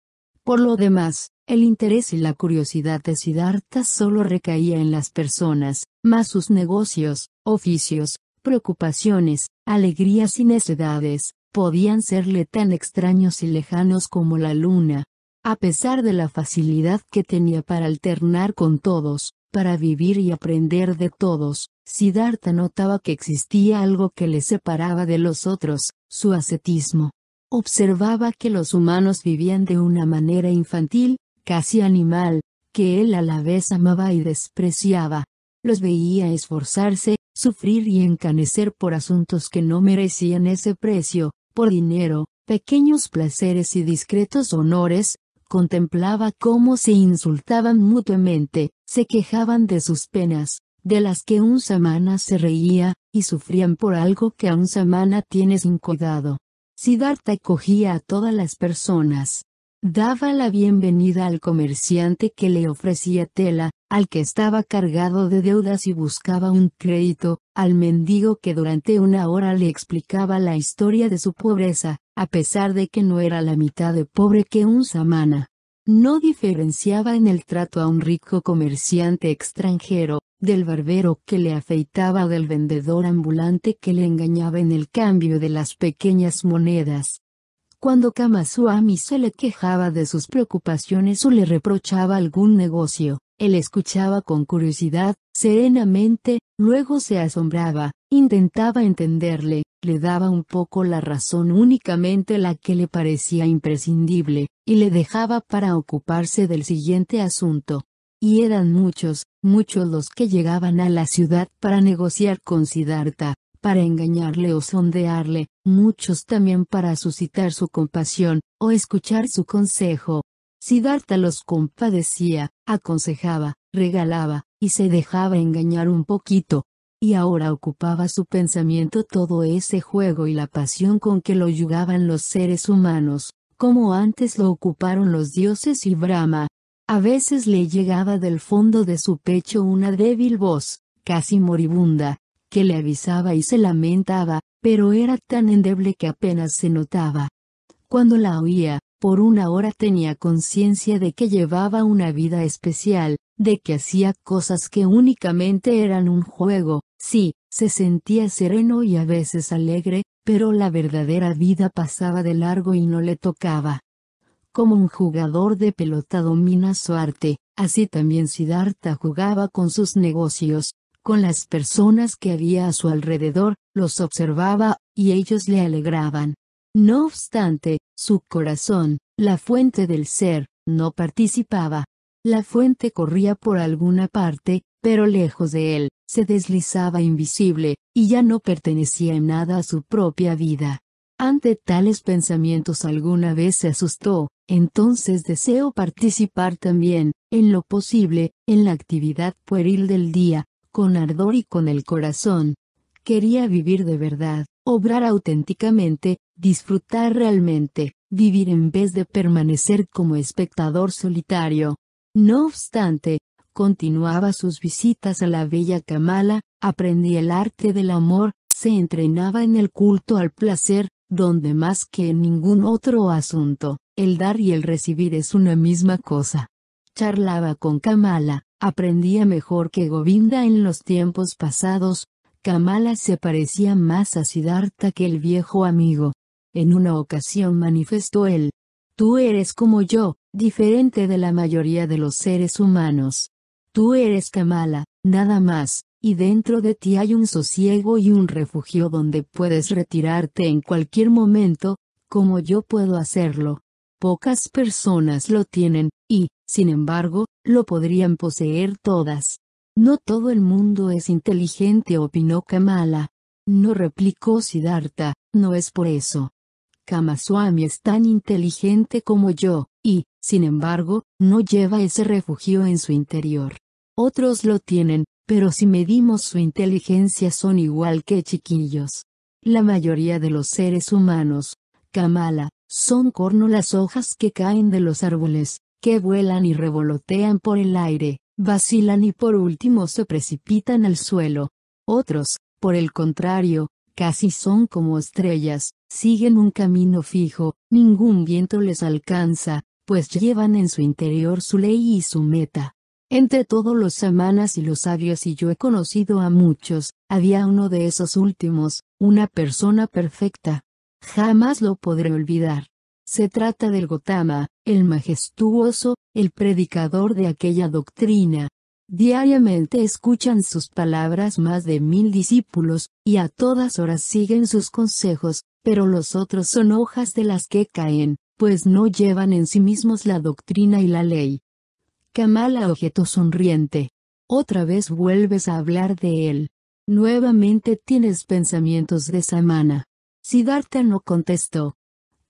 Speaker 1: Por lo demás, el interés y la curiosidad de Siddhartha solo recaía en las personas, más sus negocios, oficios, preocupaciones, alegrías y necedades, podían serle tan extraños y lejanos como la luna. A pesar de la facilidad que tenía para alternar con todos, para vivir y aprender de todos, Siddhartha notaba que existía algo que le separaba de los otros, su ascetismo. Observaba que los humanos vivían de una manera infantil, casi animal, que él a la vez amaba y despreciaba. Los veía esforzarse, sufrir y encanecer por asuntos que no merecían ese precio, por dinero, pequeños placeres y discretos honores, contemplaba cómo se insultaban mutuamente, se quejaban de sus penas, de las que un samana se reía, y sufrían por algo que a un samana tiene sin cuidado. Siddhartha cogía a todas las personas. Daba la bienvenida al comerciante que le ofrecía tela, al que estaba cargado de deudas y buscaba un crédito, al mendigo que durante una hora le explicaba la historia de su pobreza, a pesar de que no era la mitad de pobre que un samana. No diferenciaba en el trato a un rico comerciante extranjero, del barbero que le afeitaba del vendedor ambulante que le engañaba en el cambio de las pequeñas monedas. Cuando Kamaswami se le quejaba de sus preocupaciones o le reprochaba algún negocio, él escuchaba con curiosidad, serenamente, luego se asombraba, intentaba entenderle, le daba un poco la razón únicamente la que le parecía imprescindible, y le dejaba para ocuparse del siguiente asunto. Y eran muchos, muchos los que llegaban a la ciudad para negociar con Siddhartha, para engañarle o sondearle, muchos también para suscitar su compasión, o escuchar su consejo. Siddhartha los compadecía, aconsejaba, regalaba, y se dejaba engañar un poquito. Y ahora ocupaba su pensamiento todo ese juego y la pasión con que lo yugaban los seres humanos, como antes lo ocuparon los dioses y Brahma, a veces le llegaba del fondo de su pecho una débil voz, casi moribunda, que le avisaba y se lamentaba, pero era tan endeble que apenas se notaba. Cuando la oía, por una hora tenía conciencia de que llevaba una vida especial, de que hacía cosas que únicamente eran un juego, sí, se sentía sereno y a veces alegre, pero la verdadera vida pasaba de largo y no le tocaba. Como un jugador de pelota domina su arte, así también Siddhartha jugaba con sus negocios, con las personas que había a su alrededor, los observaba, y ellos le alegraban. No obstante, su corazón, la fuente del ser, no participaba. La fuente corría por alguna parte, pero lejos de él, se deslizaba invisible, y ya no pertenecía en nada a su propia vida. Ante tales pensamientos alguna vez se asustó, entonces deseo participar también, en lo posible, en la actividad pueril del día, con ardor y con el corazón. Quería vivir de verdad, obrar auténticamente, disfrutar realmente, vivir en vez de permanecer como espectador solitario. No obstante, continuaba sus visitas a la bella Kamala, aprendía el arte del amor, se entrenaba en el culto al placer, donde más que en ningún otro asunto, el dar y el recibir es una misma cosa. Charlaba con Kamala, aprendía mejor que Govinda en los tiempos pasados, Kamala se parecía más a Siddhartha que el viejo amigo. En una ocasión manifestó él, Tú eres como yo, diferente de la mayoría de los seres humanos. Tú eres Kamala, nada más, y dentro de ti hay un sosiego y un refugio donde puedes retirarte en cualquier momento, como yo puedo hacerlo. Pocas personas lo tienen, y, sin embargo, lo podrían poseer todas. No todo el mundo es inteligente, opinó Kamala. No replicó Siddhartha, no es por eso. Kamaswami es tan inteligente como yo, y, sin embargo, no lleva ese refugio en su interior. Otros lo tienen, pero si medimos su inteligencia son igual que chiquillos. La mayoría de los seres humanos, Kamala, son corno las hojas que caen de los árboles, que vuelan y revolotean por el aire, vacilan y por último se precipitan al suelo. Otros, por el contrario, casi son como estrellas, siguen un camino fijo, ningún viento les alcanza, pues llevan en su interior su ley y su meta. Entre todos los samanas y los sabios y yo he conocido a muchos, había uno de esos últimos, una persona perfecta. Jamás lo podré olvidar. Se trata del Gotama, el majestuoso, el predicador de aquella doctrina. Diariamente escuchan sus palabras más de mil discípulos, y a todas horas siguen sus consejos, pero los otros son hojas de las que caen, pues no llevan en sí mismos la doctrina y la ley. Kamala objetó sonriente. Otra vez vuelves a hablar de él. Nuevamente tienes pensamientos de Samana. Siddhartha no contestó.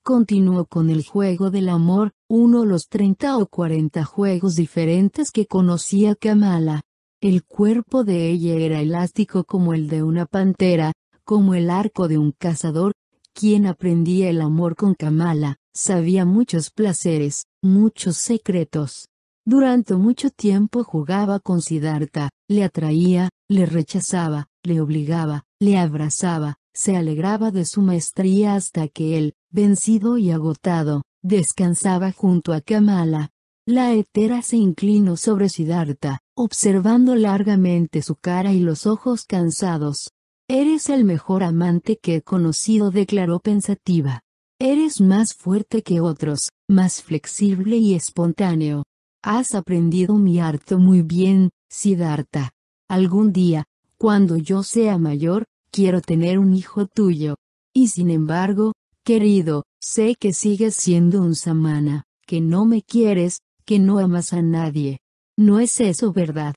Speaker 1: Continuó con el juego del amor, uno de los treinta o cuarenta juegos diferentes que conocía Kamala. El cuerpo de ella era elástico como el de una pantera, como el arco de un cazador. Quien aprendía el amor con Kamala, sabía muchos placeres, muchos secretos. Durante mucho tiempo jugaba con Siddhartha, le atraía, le rechazaba, le obligaba, le abrazaba, se alegraba de su maestría hasta que él, vencido y agotado, descansaba junto a Kamala. La hetera se inclinó sobre Siddhartha, observando largamente su cara y los ojos cansados. Eres el mejor amante que he conocido, declaró pensativa. Eres más fuerte que otros, más flexible y espontáneo. Has aprendido mi arte muy bien, Siddhartha. Algún día, cuando yo sea mayor, quiero tener un hijo tuyo. Y sin embargo, querido, sé que sigues siendo un samana, que no me quieres, que no amas a nadie. No es eso verdad.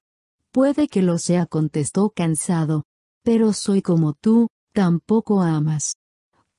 Speaker 1: Puede que lo sea, contestó cansado. Pero soy como tú, tampoco amas.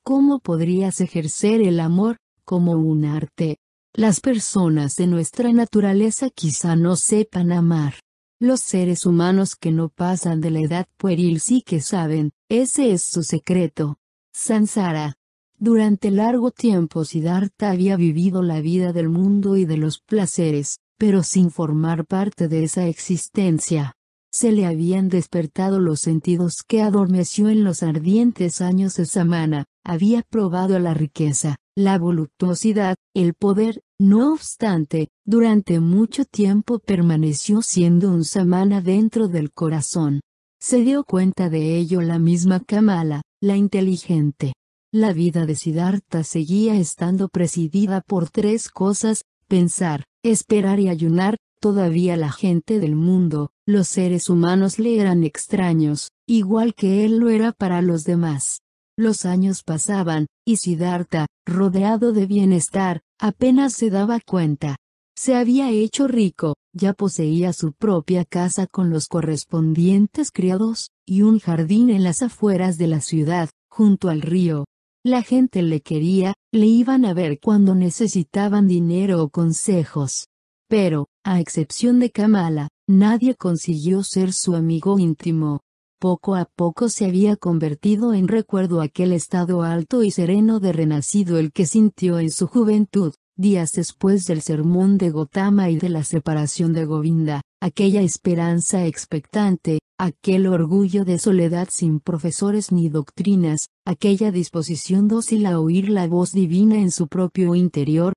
Speaker 1: ¿Cómo podrías ejercer el amor, como un arte? Las personas de nuestra naturaleza quizá no sepan amar. Los seres humanos que no pasan de la edad pueril sí que saben, ese es su secreto. Sansara. Durante largo tiempo Siddhartha había vivido la vida del mundo y de los placeres, pero sin formar parte de esa existencia. Se le habían despertado los sentidos que adormeció en los ardientes años de Samana, había probado la riqueza, la voluptuosidad, el poder, no obstante, durante mucho tiempo permaneció siendo un samana dentro del corazón. Se dio cuenta de ello la misma Kamala, la inteligente. La vida de Siddhartha seguía estando presidida por tres cosas, pensar, esperar y ayunar, todavía la gente del mundo, los seres humanos le eran extraños, igual que él lo era para los demás. Los años pasaban, y Siddhartha, rodeado de bienestar, apenas se daba cuenta. Se había hecho rico, ya poseía su propia casa con los correspondientes criados, y un jardín en las afueras de la ciudad, junto al río. La gente le quería, le iban a ver cuando necesitaban dinero o consejos. Pero, a excepción de Kamala, nadie consiguió ser su amigo íntimo, poco a poco se había convertido en recuerdo aquel estado alto y sereno de renacido el que sintió en su juventud, días después del sermón de Gotama y de la separación de Govinda, aquella esperanza expectante, aquel orgullo de soledad sin profesores ni doctrinas, aquella disposición dócil a oír la voz divina en su propio interior,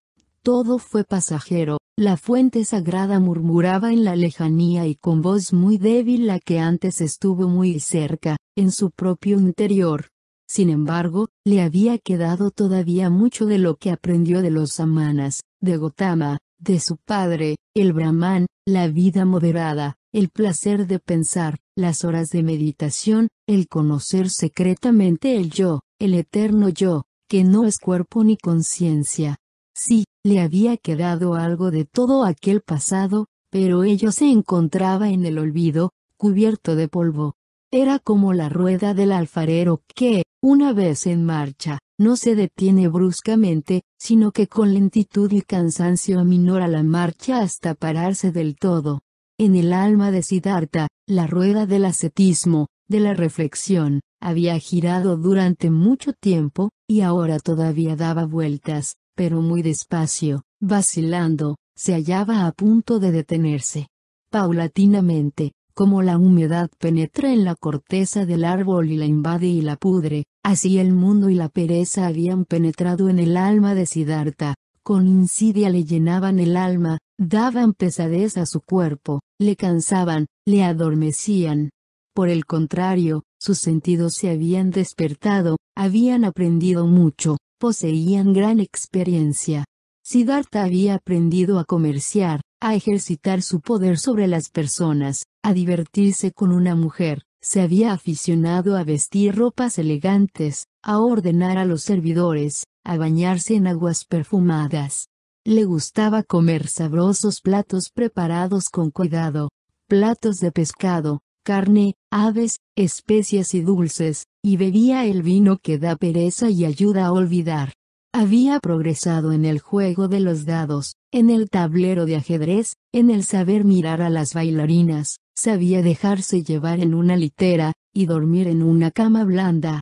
Speaker 1: todo fue pasajero, la fuente sagrada murmuraba en la lejanía y con voz muy débil la que antes estuvo muy cerca, en su propio interior. Sin embargo, le había quedado todavía mucho de lo que aprendió de los samanas, de Gotama, de su padre, el brahman, la vida moderada, el placer de pensar, las horas de meditación, el conocer secretamente el yo, el eterno yo, que no es cuerpo ni conciencia. Sí, le había quedado algo de todo aquel pasado, pero ello se encontraba en el olvido, cubierto de polvo. Era como la rueda del alfarero que, una vez en marcha, no se detiene bruscamente, sino que con lentitud y cansancio aminora la marcha hasta pararse del todo. En el alma de Siddhartha, la rueda del ascetismo, de la reflexión, había girado durante mucho tiempo, y ahora todavía daba vueltas, pero muy despacio, vacilando, se hallaba a punto de detenerse. Paulatinamente, como la humedad penetra en la corteza del árbol y la invade y la pudre, así el mundo y la pereza habían penetrado en el alma de Siddhartha, con insidia le llenaban el alma, daban pesadez a su cuerpo, le cansaban, le adormecían. Por el contrario, sus sentidos se habían despertado, habían aprendido mucho, poseían gran experiencia. Siddhartha había aprendido a comerciar, a ejercitar su poder sobre las personas, a divertirse con una mujer, se había aficionado a vestir ropas elegantes, a ordenar a los servidores, a bañarse en aguas perfumadas. Le gustaba comer sabrosos platos preparados con cuidado, platos de pescado, carne, aves, especias y dulces, y bebía el vino que da pereza y ayuda a olvidar. Había progresado en el juego de los dados, en el tablero de ajedrez, en el saber mirar a las bailarinas, sabía dejarse llevar en una litera, y dormir en una cama blanda.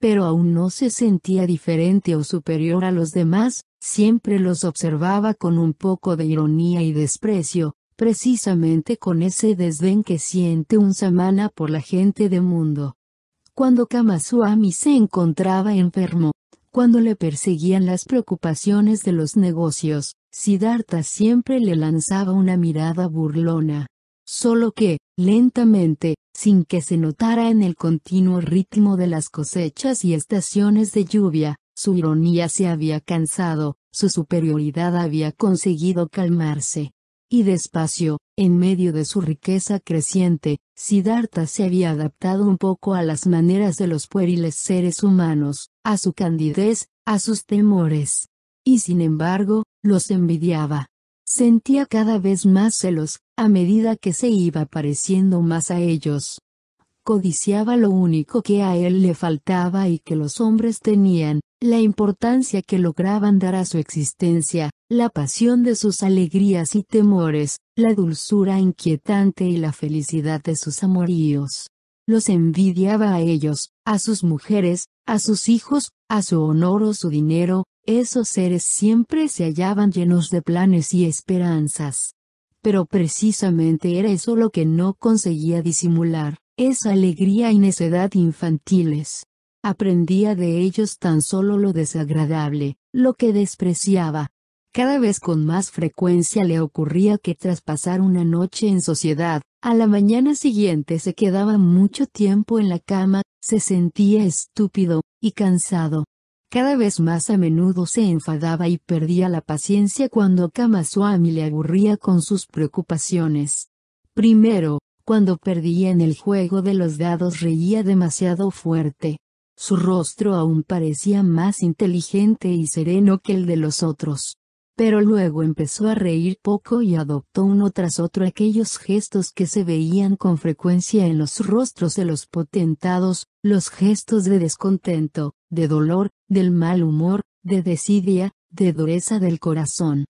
Speaker 1: Pero aún no se sentía diferente o superior a los demás, siempre los observaba con un poco de ironía y desprecio, precisamente con ese desdén que siente un samana por la gente de mundo. Cuando Kamaswami se encontraba enfermo, cuando le perseguían las preocupaciones de los negocios, Siddhartha siempre le lanzaba una mirada burlona. Solo que, lentamente, sin que se notara en el continuo ritmo de las cosechas y estaciones de lluvia, su ironía se había cansado, su superioridad había conseguido calmarse y despacio, en medio de su riqueza creciente, Siddhartha se había adaptado un poco a las maneras de los pueriles seres humanos, a su candidez, a sus temores. Y sin embargo, los envidiaba. Sentía cada vez más celos, a medida que se iba pareciendo más a ellos. Codiciaba lo único que a él le faltaba y que los hombres tenían, la importancia que lograban dar a su existencia, la pasión de sus alegrías y temores, la dulzura inquietante y la felicidad de sus amoríos. Los envidiaba a ellos, a sus mujeres, a sus hijos, a su honor o su dinero, esos seres siempre se hallaban llenos de planes y esperanzas. Pero precisamente era eso lo que no conseguía disimular, esa alegría y necedad infantiles. Aprendía de ellos tan solo lo desagradable, lo que despreciaba. Cada vez con más frecuencia le ocurría que tras pasar una noche en sociedad, a la mañana siguiente se quedaba mucho tiempo en la cama, se sentía estúpido, y cansado. Cada vez más a menudo se enfadaba y perdía la paciencia cuando Kamaswami le aburría con sus preocupaciones. Primero, cuando perdía en el juego de los dados reía demasiado fuerte. Su rostro aún parecía más inteligente y sereno que el de los otros. Pero luego empezó a reír poco y adoptó uno tras otro aquellos gestos que se veían con frecuencia en los rostros de los potentados, los gestos de descontento, de dolor, del mal humor, de desidia, de dureza del corazón.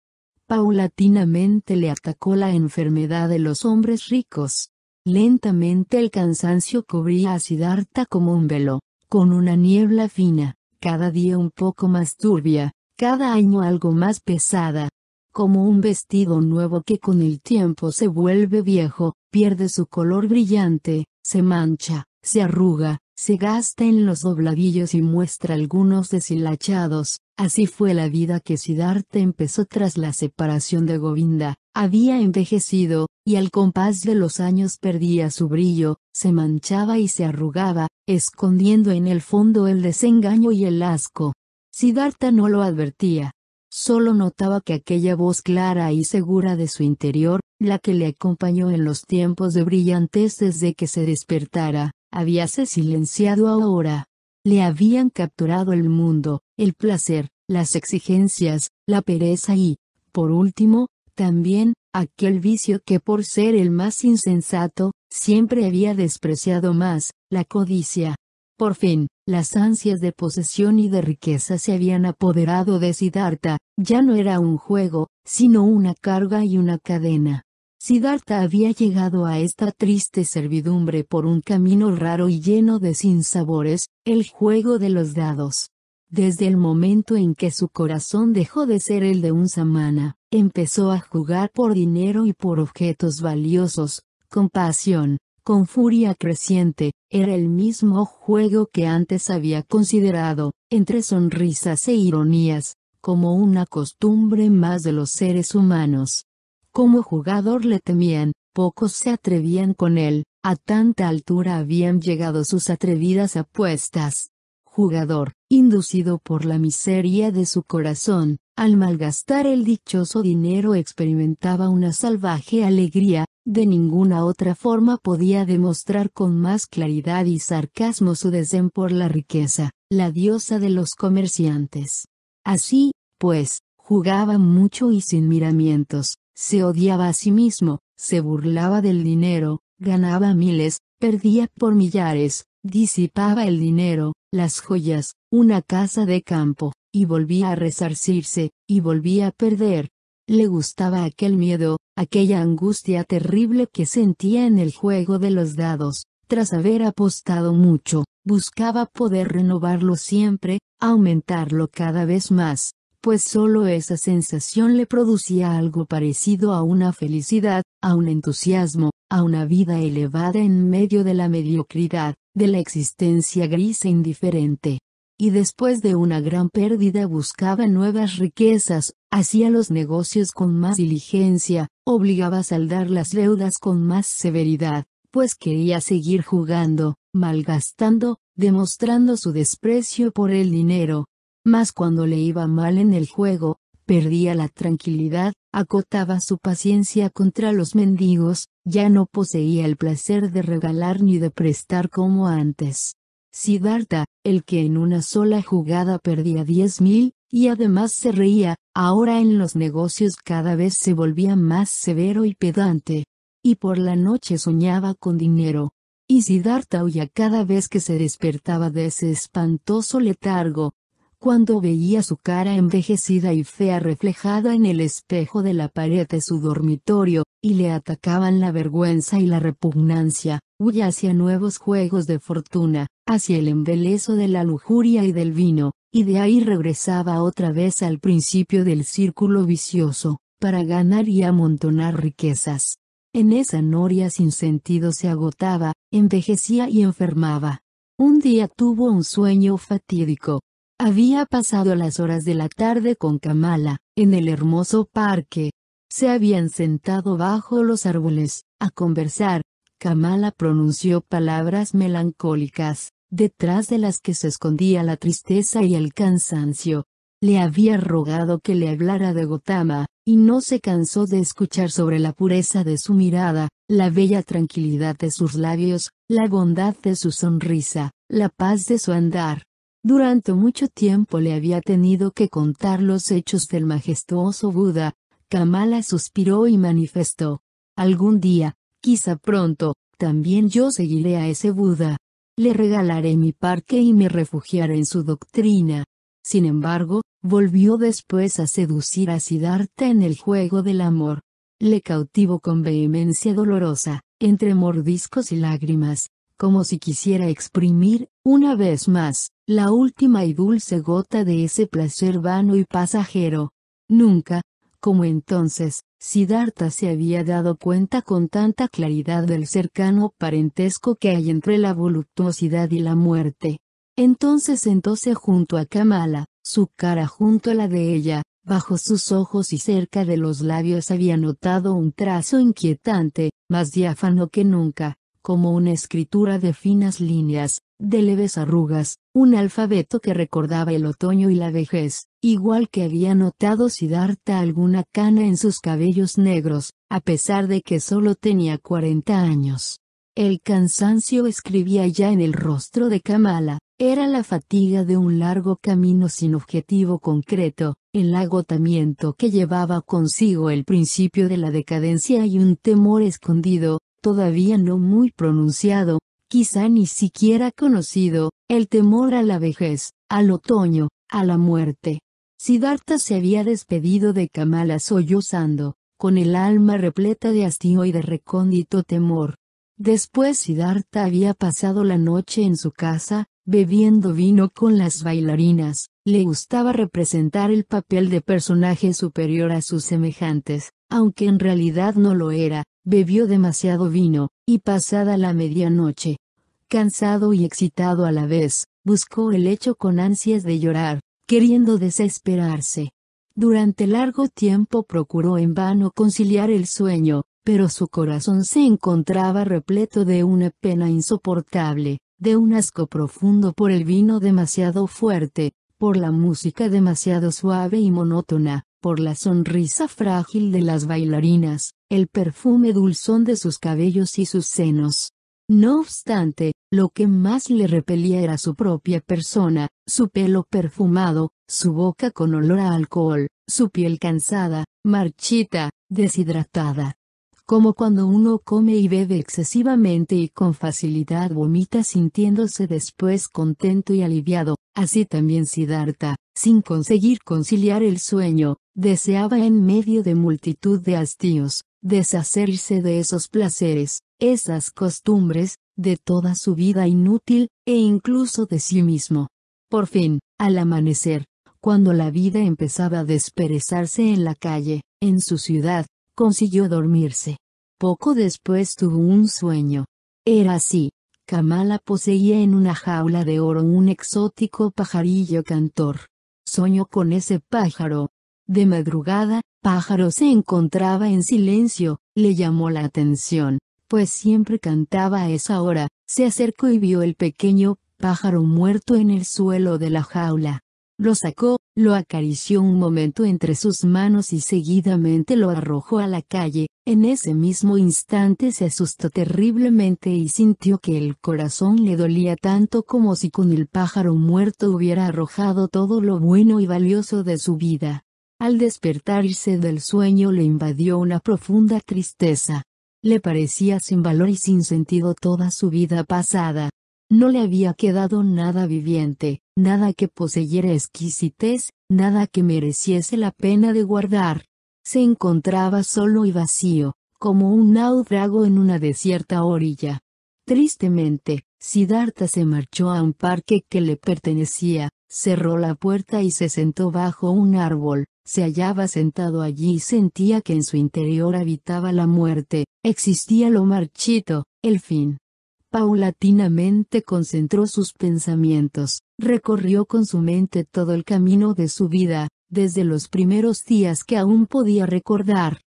Speaker 1: Paulatinamente le atacó la enfermedad de los hombres ricos. Lentamente el cansancio cubría a Siddhartha como un velo con una niebla fina, cada día un poco más turbia, cada año algo más pesada, como un vestido nuevo que con el tiempo se vuelve viejo, pierde su color brillante, se mancha, se arruga, se gasta en los dobladillos y muestra algunos deshilachados. Así fue la vida que Siddhartha empezó tras la separación de Govinda. Había envejecido, y al compás de los años perdía su brillo, se manchaba y se arrugaba, escondiendo en el fondo el desengaño y el asco. Siddhartha no lo advertía. Solo notaba que aquella voz clara y segura de su interior, la que le acompañó en los tiempos de brillantez desde que se despertara, habíase silenciado ahora. Le habían capturado el mundo, el placer, las exigencias, la pereza y, por último, también, aquel vicio que por ser el más insensato, siempre había despreciado más, la codicia. Por fin, las ansias de posesión y de riqueza se habían apoderado de Siddhartha, ya no era un juego, sino una carga y una cadena. Siddhartha había llegado a esta triste servidumbre por un camino raro y lleno de sinsabores, el juego de los dados. Desde el momento en que su corazón dejó de ser el de un samana, empezó a jugar por dinero y por objetos valiosos, con pasión, con furia creciente, era el mismo juego que antes había considerado, entre sonrisas e ironías, como una costumbre más de los seres humanos. Como jugador le temían, pocos se atrevían con él, a tanta altura habían llegado sus atrevidas apuestas. Jugador, inducido por la miseria de su corazón, al malgastar el dichoso dinero experimentaba una salvaje alegría, de ninguna otra forma podía demostrar con más claridad y sarcasmo su desdén por la riqueza, la diosa de los comerciantes. Así, pues, jugaba mucho y sin miramientos, se odiaba a sí mismo, se burlaba del dinero, ganaba miles, perdía por millares, disipaba el dinero, las joyas, una casa de campo, y volvía a resarcirse, y volvía a perder. Le gustaba aquel miedo, aquella angustia terrible que sentía en el juego de los dados, tras haber apostado mucho, buscaba poder renovarlo siempre, aumentarlo cada vez más, pues solo esa sensación le producía algo parecido a una felicidad, a un entusiasmo, a una vida elevada en medio de la mediocridad, de la existencia gris e indiferente. Y después de una gran pérdida buscaba nuevas riquezas, hacía los negocios con más diligencia, obligaba a saldar las deudas con más severidad, pues quería seguir jugando, malgastando, demostrando su desprecio por el dinero, mas cuando le iba mal en el juego, perdía la tranquilidad, acotaba su paciencia contra los mendigos, ya no poseía el placer de regalar ni de prestar como antes. Siddhartha, el que en una sola jugada perdía diez mil, y además se reía, ahora en los negocios cada vez se volvía más severo y pedante. Y por la noche soñaba con dinero. Y Siddhartha huía cada vez que se despertaba de ese espantoso letargo, cuando veía su cara envejecida y fea reflejada en el espejo de la pared de su dormitorio, y le atacaban la vergüenza y la repugnancia, huye hacia nuevos juegos de fortuna, hacia el embelezo de la lujuria y del vino, y de ahí regresaba otra vez al principio del círculo vicioso, para ganar y amontonar riquezas. En esa noria sin sentido se agotaba, envejecía y enfermaba. Un día tuvo un sueño fatídico. Había pasado las horas de la tarde con Kamala, en el hermoso parque. Se habían sentado bajo los árboles, a conversar, Kamala pronunció palabras melancólicas, detrás de las que se escondía la tristeza y el cansancio. Le había rogado que le hablara de Gotama, y no se cansó de escuchar sobre la pureza de su mirada, la bella tranquilidad de sus labios, la bondad de su sonrisa, la paz de su andar. Durante mucho tiempo le había tenido que contar los hechos del majestuoso Buda. Kamala suspiró y manifestó. Algún día, Quizá pronto, también yo seguiré a ese Buda. Le regalaré mi parque y me refugiaré en su doctrina. Sin embargo, volvió después a seducir a Siddhartha en el juego del amor. Le cautivó con vehemencia dolorosa, entre mordiscos y lágrimas, como si quisiera exprimir, una vez más, la última y dulce gota de ese placer vano y pasajero. Nunca, como entonces, Siddhartha se había dado cuenta con tanta claridad del cercano parentesco que hay entre la voluptuosidad y la muerte. Entonces sentóse junto a Kamala, su cara junto a la de ella, bajo sus ojos y cerca de los labios había notado un trazo inquietante, más diáfano que nunca, como una escritura de finas líneas, de leves arrugas, un alfabeto que recordaba el otoño y la vejez, igual que había notado Siddhartha alguna cana en sus cabellos negros, a pesar de que solo tenía 40 años. El cansancio escribía ya en el rostro de Kamala, era la fatiga de un largo camino sin objetivo concreto, el agotamiento que llevaba consigo el principio de la decadencia y un temor escondido, todavía no muy pronunciado, quizá ni siquiera conocido, el temor a la vejez, al otoño, a la muerte. Siddhartha se había despedido de Kamala sollozando, con el alma repleta de hastío y de recóndito temor. Después Siddhartha había pasado la noche en su casa, bebiendo vino con las bailarinas, le gustaba representar el papel de personaje superior a sus semejantes, aunque en realidad no lo era, bebió demasiado vino, y pasada la medianoche, cansado y excitado a la vez, buscó el lecho con ansias de llorar, queriendo desesperarse. Durante largo tiempo procuró en vano conciliar el sueño, pero su corazón se encontraba repleto de una pena insoportable, de un asco profundo por el vino demasiado fuerte, por la música demasiado suave y monótona, por la sonrisa frágil de las bailarinas, el perfume dulzón de sus cabellos y sus senos. No obstante, lo que más le repelía era su propia persona, su pelo perfumado, su boca con olor a alcohol, su piel cansada, marchita, deshidratada. Como cuando uno come y bebe excesivamente y con facilidad vomita sintiéndose después contento y aliviado, así también Siddhartha, sin conseguir conciliar el sueño, deseaba en medio de multitud de hastíos, deshacerse de esos placeres, esas costumbres, de toda su vida inútil, e incluso de sí mismo. Por fin, al amanecer, cuando la vida empezaba a desperezarse en la calle, en su ciudad, consiguió dormirse. Poco después tuvo un sueño. Era así. Kamala poseía en una jaula de oro un exótico pajarillo cantor. Soñó con ese pájaro. De madrugada, pájaro se encontraba en silencio, le llamó la atención, pues siempre cantaba a esa hora, se acercó y vio el pequeño pájaro muerto en el suelo de la jaula. Lo sacó, lo acarició un momento entre sus manos y seguidamente lo arrojó a la calle, en ese mismo instante se asustó terriblemente y sintió que el corazón le dolía tanto como si con el pájaro muerto hubiera arrojado todo lo bueno y valioso de su vida. Al despertarse del sueño le invadió una profunda tristeza. Le parecía sin valor y sin sentido toda su vida pasada. No le había quedado nada viviente, nada que poseyera exquisitez, nada que mereciese la pena de guardar. Se encontraba solo y vacío, como un náufrago en una desierta orilla. Tristemente, Siddhartha se marchó a un parque que le pertenecía, cerró la puerta y se sentó bajo un árbol, se hallaba sentado allí y sentía que en su interior habitaba la muerte, existía lo marchito, el fin. Paulatinamente concentró sus pensamientos, recorrió con su mente todo el camino de su vida, desde los primeros días que aún podía recordar.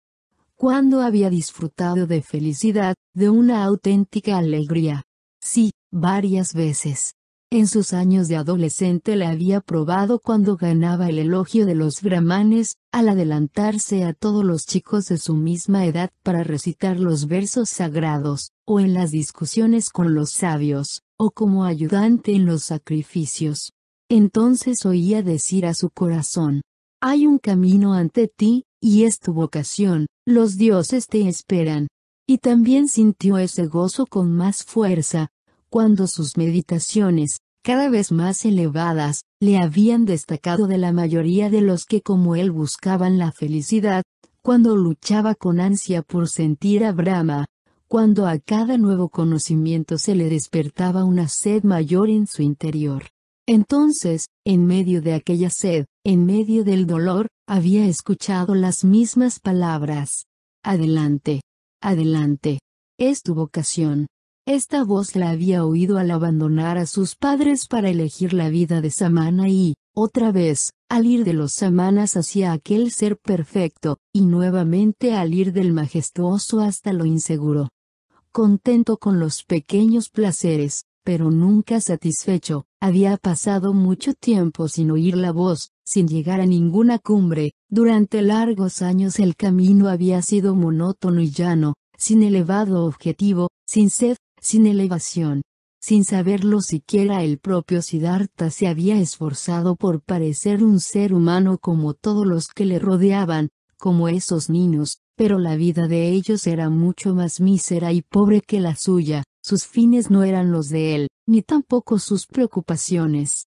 Speaker 1: Cuando había disfrutado de felicidad, de una auténtica alegría. Sí, varias veces. En sus años de adolescente le había probado cuando ganaba el elogio de los brahmanes, al adelantarse a todos los chicos de su misma edad para recitar los versos sagrados, o en las discusiones con los sabios, o como ayudante en los sacrificios. Entonces oía decir a su corazón, hay un camino ante ti, y es tu vocación, los dioses te esperan. Y también sintió ese gozo con más fuerza, cuando sus meditaciones, cada vez más elevadas, le habían destacado de la mayoría de los que como él buscaban la felicidad, cuando luchaba con ansia por sentir a Brahma, cuando a cada nuevo conocimiento se le despertaba una sed mayor en su interior. Entonces, en medio de aquella sed, en medio del dolor, había escuchado las mismas palabras. Adelante. Adelante. Es tu vocación. Esta voz la había oído al abandonar a sus padres para elegir la vida de Samana y, otra vez, al ir de los Samanas hacia aquel ser perfecto, y nuevamente al ir del majestuoso hasta lo inseguro. Contento con los pequeños placeres, pero nunca satisfecho, había pasado mucho tiempo sin oír la voz, sin llegar a ninguna cumbre, durante largos años el camino había sido monótono y llano, sin elevado objetivo, sin sed, sin elevación. Sin saberlo siquiera el propio Siddhartha se había esforzado por parecer un ser humano como todos los que le rodeaban, como esos niños, pero la vida de ellos era mucho más mísera y pobre que la suya, sus fines no eran los de él, ni tampoco sus preocupaciones.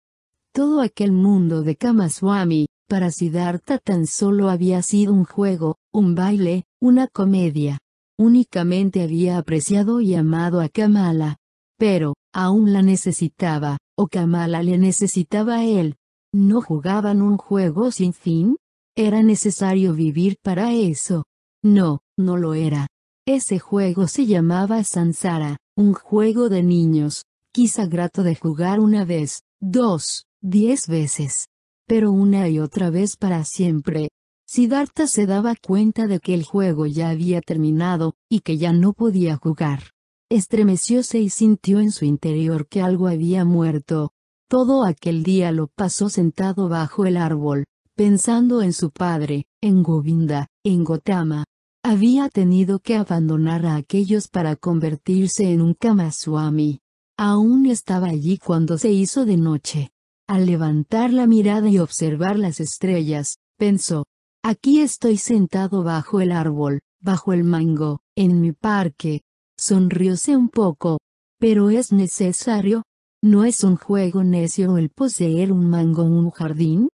Speaker 1: Todo aquel mundo de Kamaswami, para Siddhartha tan solo había sido un juego, un baile, una comedia. Únicamente había apreciado y amado a Kamala. Pero, aún la necesitaba, o Kamala le necesitaba a él. ¿No jugaban un juego sin fin? Era necesario vivir para eso. No, no lo era. Ese juego se llamaba Sansara, un juego de niños, quizá grato de jugar una vez, dos, diez veces. Pero una y otra vez para siempre. Siddhartha se daba cuenta de que el juego ya había terminado, y que ya no podía jugar. Estremecióse y sintió en su interior que algo había muerto. Todo aquel día lo pasó sentado bajo el árbol, pensando en su padre, en Govinda, en Gotama, había tenido que abandonar a aquellos para convertirse en un Kamaswami. Aún estaba allí cuando se hizo de noche. Al levantar la mirada y observar las estrellas, pensó, aquí estoy sentado bajo el árbol, bajo el mango, en mi parque. Sonrióse un poco. Pero es necesario. ¿No es un juego necio el poseer un mango en un jardín?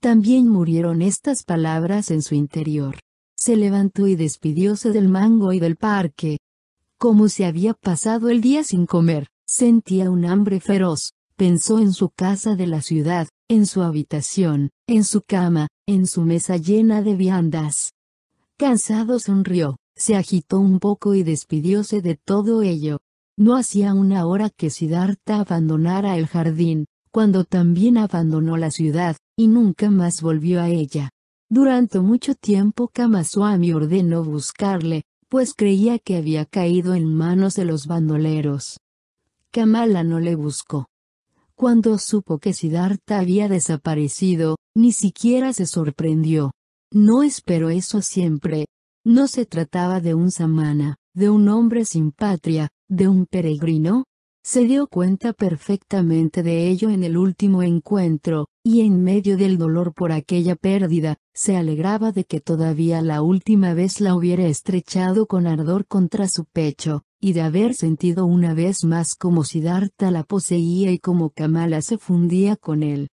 Speaker 1: También murieron estas palabras en su interior se levantó y despidióse del mango y del parque. Como se había pasado el día sin comer, sentía un hambre feroz, pensó en su casa de la ciudad, en su habitación, en su cama, en su mesa llena de viandas. Cansado sonrió, se agitó un poco y despidióse de todo ello. No hacía una hora que Siddhartha abandonara el jardín, cuando también abandonó la ciudad, y nunca más volvió a ella. Durante mucho tiempo Kamaswami ordenó buscarle, pues creía que había caído en manos de los bandoleros. Kamala no le buscó. Cuando supo que Siddhartha había desaparecido, ni siquiera se sorprendió. No esperó eso siempre. No se trataba de un samana, de un hombre sin patria, de un peregrino. Se dio cuenta perfectamente de ello en el último encuentro, y en medio del dolor por aquella pérdida, se alegraba de que todavía la última vez la hubiera estrechado con ardor contra su pecho, y de haber sentido una vez más como Siddhartha la poseía y como Kamala se fundía con él.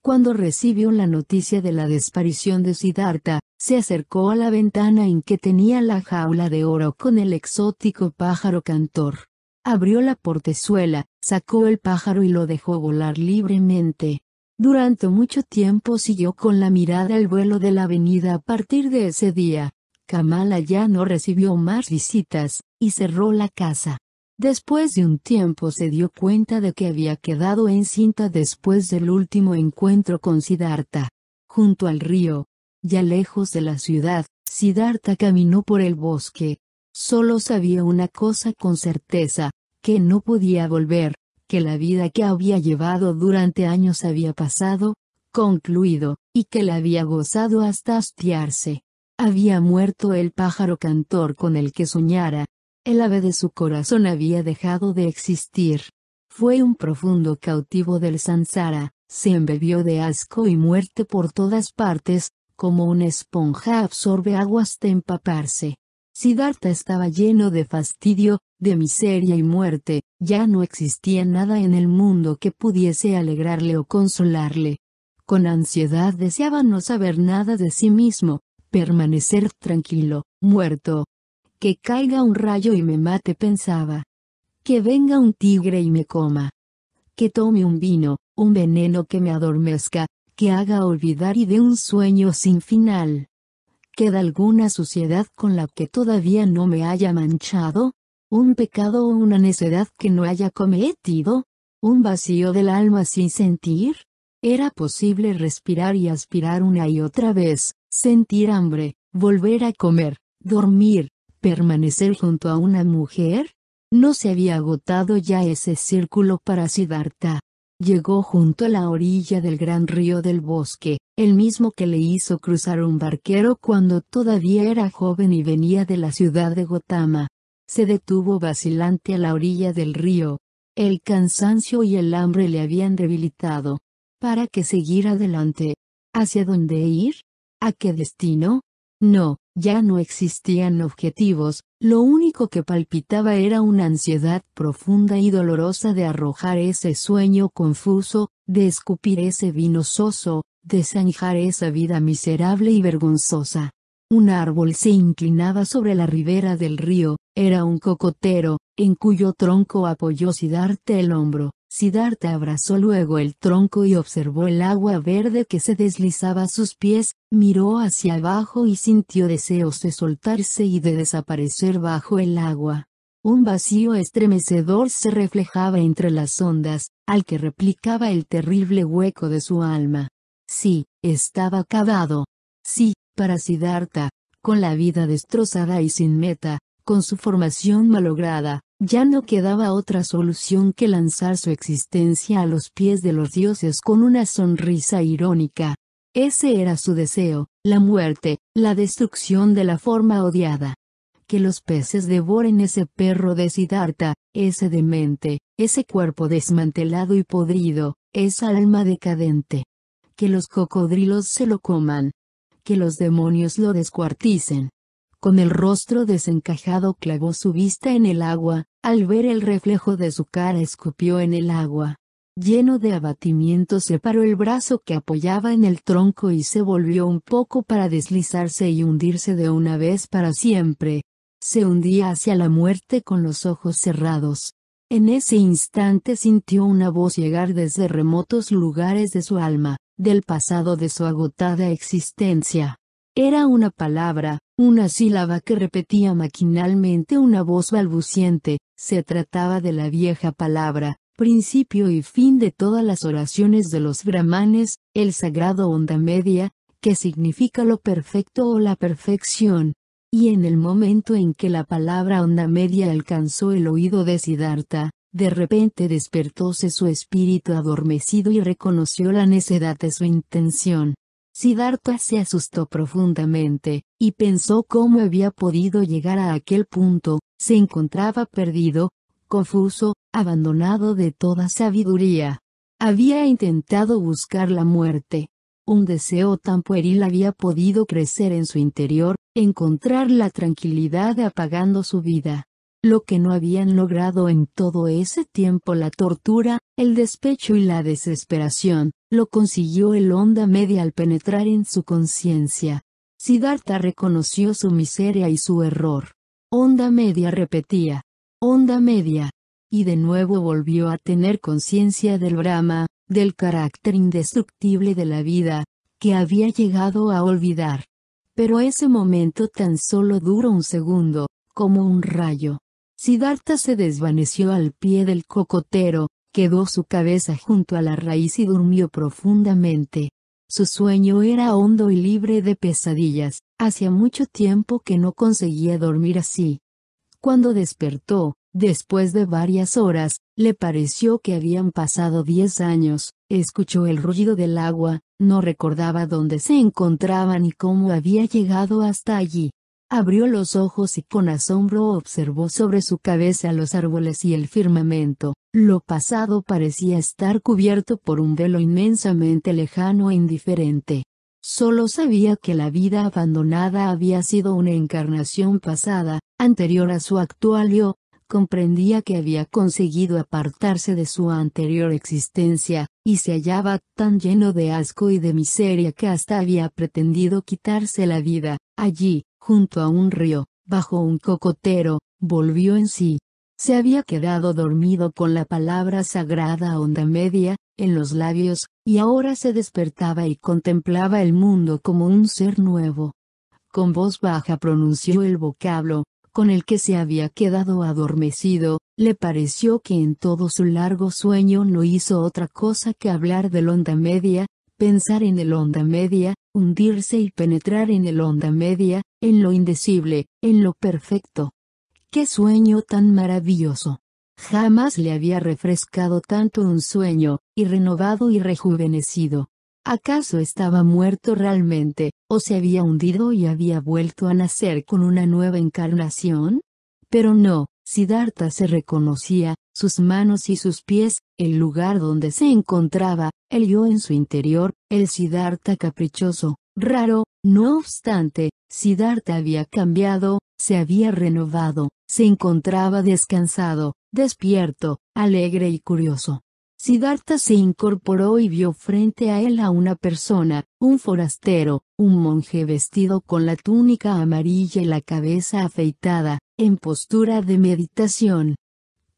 Speaker 1: Cuando recibió la noticia de la desaparición de Siddhartha, se acercó a la ventana en que tenía la jaula de oro con el exótico pájaro cantor. Abrió la portezuela, sacó el pájaro y lo dejó volar libremente. Durante mucho tiempo siguió con la mirada el vuelo de la avenida a partir de ese día. Kamala ya no recibió más visitas, y cerró la casa. Después de un tiempo se dio cuenta de que había quedado encinta después del último encuentro con Siddhartha. Junto al río, ya lejos de la ciudad, Siddhartha caminó por el bosque. Solo sabía una cosa con certeza, que no podía volver, que la vida que había llevado durante años había pasado, concluido, y que la había gozado hasta hastiarse. Había muerto el pájaro cantor con el que soñara, el ave de su corazón había dejado de existir. Fue un profundo cautivo del Sansara, se embebió de asco y muerte por todas partes, como una esponja absorbe agua hasta empaparse. Siddhartha estaba lleno de fastidio, de miseria y muerte, ya no existía nada en el mundo que pudiese alegrarle o consolarle. Con ansiedad deseaba no saber nada de sí mismo, permanecer tranquilo, muerto, que caiga un rayo y me mate pensaba. Que venga un tigre y me coma. Que tome un vino, un veneno que me adormezca, que haga olvidar y dé un sueño sin final. ¿Queda alguna suciedad con la que todavía no me haya manchado? ¿Un pecado o una necedad que no haya cometido? ¿Un vacío del alma sin sentir? Era posible respirar y aspirar una y otra vez, sentir hambre, volver a comer, dormir, permanecer junto a una mujer? No se había agotado ya ese círculo para Siddhartha. Llegó junto a la orilla del gran río del bosque, el mismo que le hizo cruzar un barquero cuando todavía era joven y venía de la ciudad de Gotama. Se detuvo vacilante a la orilla del río. El cansancio y el hambre le habían debilitado. ¿Para qué seguir adelante? ¿Hacia dónde ir? ¿A qué destino? No, ya no existían objetivos, lo único que palpitaba era una ansiedad profunda y dolorosa de arrojar ese sueño confuso, de escupir ese vino soso, de zanjar esa vida miserable y vergonzosa. Un árbol se inclinaba sobre la ribera del río, era un cocotero, en cuyo tronco apoyó Siddhartha el hombro. Siddhartha abrazó luego el tronco y observó el agua verde que se deslizaba a sus pies, miró hacia abajo y sintió deseos de soltarse y de desaparecer bajo el agua. Un vacío estremecedor se reflejaba entre las ondas, al que replicaba el terrible hueco de su alma. Sí, estaba acabado. Sí, para Siddhartha, con la vida destrozada y sin meta, con su formación malograda, ya no quedaba otra solución que lanzar su existencia a los pies de los dioses con una sonrisa irónica. Ese era su deseo, la muerte, la destrucción de la forma odiada. Que los peces devoren ese perro de Siddhartha, ese demente, ese cuerpo desmantelado y podrido, esa alma decadente. Que los cocodrilos se lo coman. Que los demonios lo descuarticen. Con el rostro desencajado clavó su vista en el agua, al ver el reflejo de su cara escupió en el agua. Lleno de abatimiento separó el brazo que apoyaba en el tronco y se volvió un poco para deslizarse y hundirse de una vez para siempre. Se hundía hacia la muerte con los ojos cerrados. En ese instante sintió una voz llegar desde remotos lugares de su alma, del pasado de su agotada existencia. Era una palabra, una sílaba que repetía maquinalmente una voz balbuciente, se trataba de la vieja palabra, principio y fin de todas las oraciones de los brahmanes, el sagrado onda media, que significa lo perfecto o la perfección. Y en el momento en que la palabra onda media alcanzó el oído de Siddhartha, De repente despertóse su espíritu adormecido y reconoció la necedad de su intención. Siddhartha se asustó profundamente, y pensó cómo había podido llegar a aquel punto, se encontraba perdido, confuso, abandonado de toda sabiduría. Había intentado buscar la muerte. Un deseo tan pueril había podido crecer en su interior, encontrar la tranquilidad apagando su vida. Lo que no habían logrado en todo ese tiempo la tortura, el despecho y la desesperación, lo consiguió el onda media al penetrar en su conciencia. Siddhartha reconoció su miseria y su error. Onda media repetía. Onda media. Y de nuevo volvió a tener conciencia del Brahma, del carácter indestructible de la vida, que había llegado a olvidar. Pero ese momento tan solo duró un segundo, como un rayo. Siddhartha se desvaneció al pie del cocotero, quedó su cabeza junto a la raíz y durmió profundamente. Su sueño era hondo y libre de pesadillas, hacía mucho tiempo que no conseguía dormir así. Cuando despertó, después de varias horas, le pareció que habían pasado diez años, escuchó el ruido del agua, no recordaba dónde se encontraba ni cómo había llegado hasta allí. Abrió los ojos y con asombro observó sobre su cabeza los árboles y el firmamento. Lo pasado parecía estar cubierto por un velo inmensamente lejano e indiferente. Solo sabía que la vida abandonada había sido una encarnación pasada, anterior a su actual yo, comprendía que había conseguido apartarse de su anterior existencia, y se hallaba tan lleno de asco y de miseria que hasta había pretendido quitarse la vida, allí, junto a un río, bajo un cocotero, volvió en sí. Se había quedado dormido con la palabra sagrada onda media, en los labios, y ahora se despertaba y contemplaba el mundo como un ser nuevo. Con voz baja pronunció el vocablo, con el que se había quedado adormecido, le pareció que en todo su largo sueño no hizo otra cosa que hablar del onda media, pensar en el onda media, hundirse y penetrar en el onda media, en lo indecible, en lo perfecto. ¡Qué sueño tan maravilloso! Jamás le había refrescado tanto un sueño, y renovado y rejuvenecido. ¿Acaso estaba muerto realmente, o se había hundido y había vuelto a nacer con una nueva encarnación? Pero no, Siddhartha se reconocía, sus manos y sus pies, el lugar donde se encontraba, el yo en su interior, el Siddhartha caprichoso, raro, no obstante, Siddhartha había cambiado, se había renovado, se encontraba descansado, despierto, alegre y curioso. Siddhartha se incorporó y vio frente a él a una persona, un forastero, un monje vestido con la túnica amarilla y la cabeza afeitada, en postura de meditación.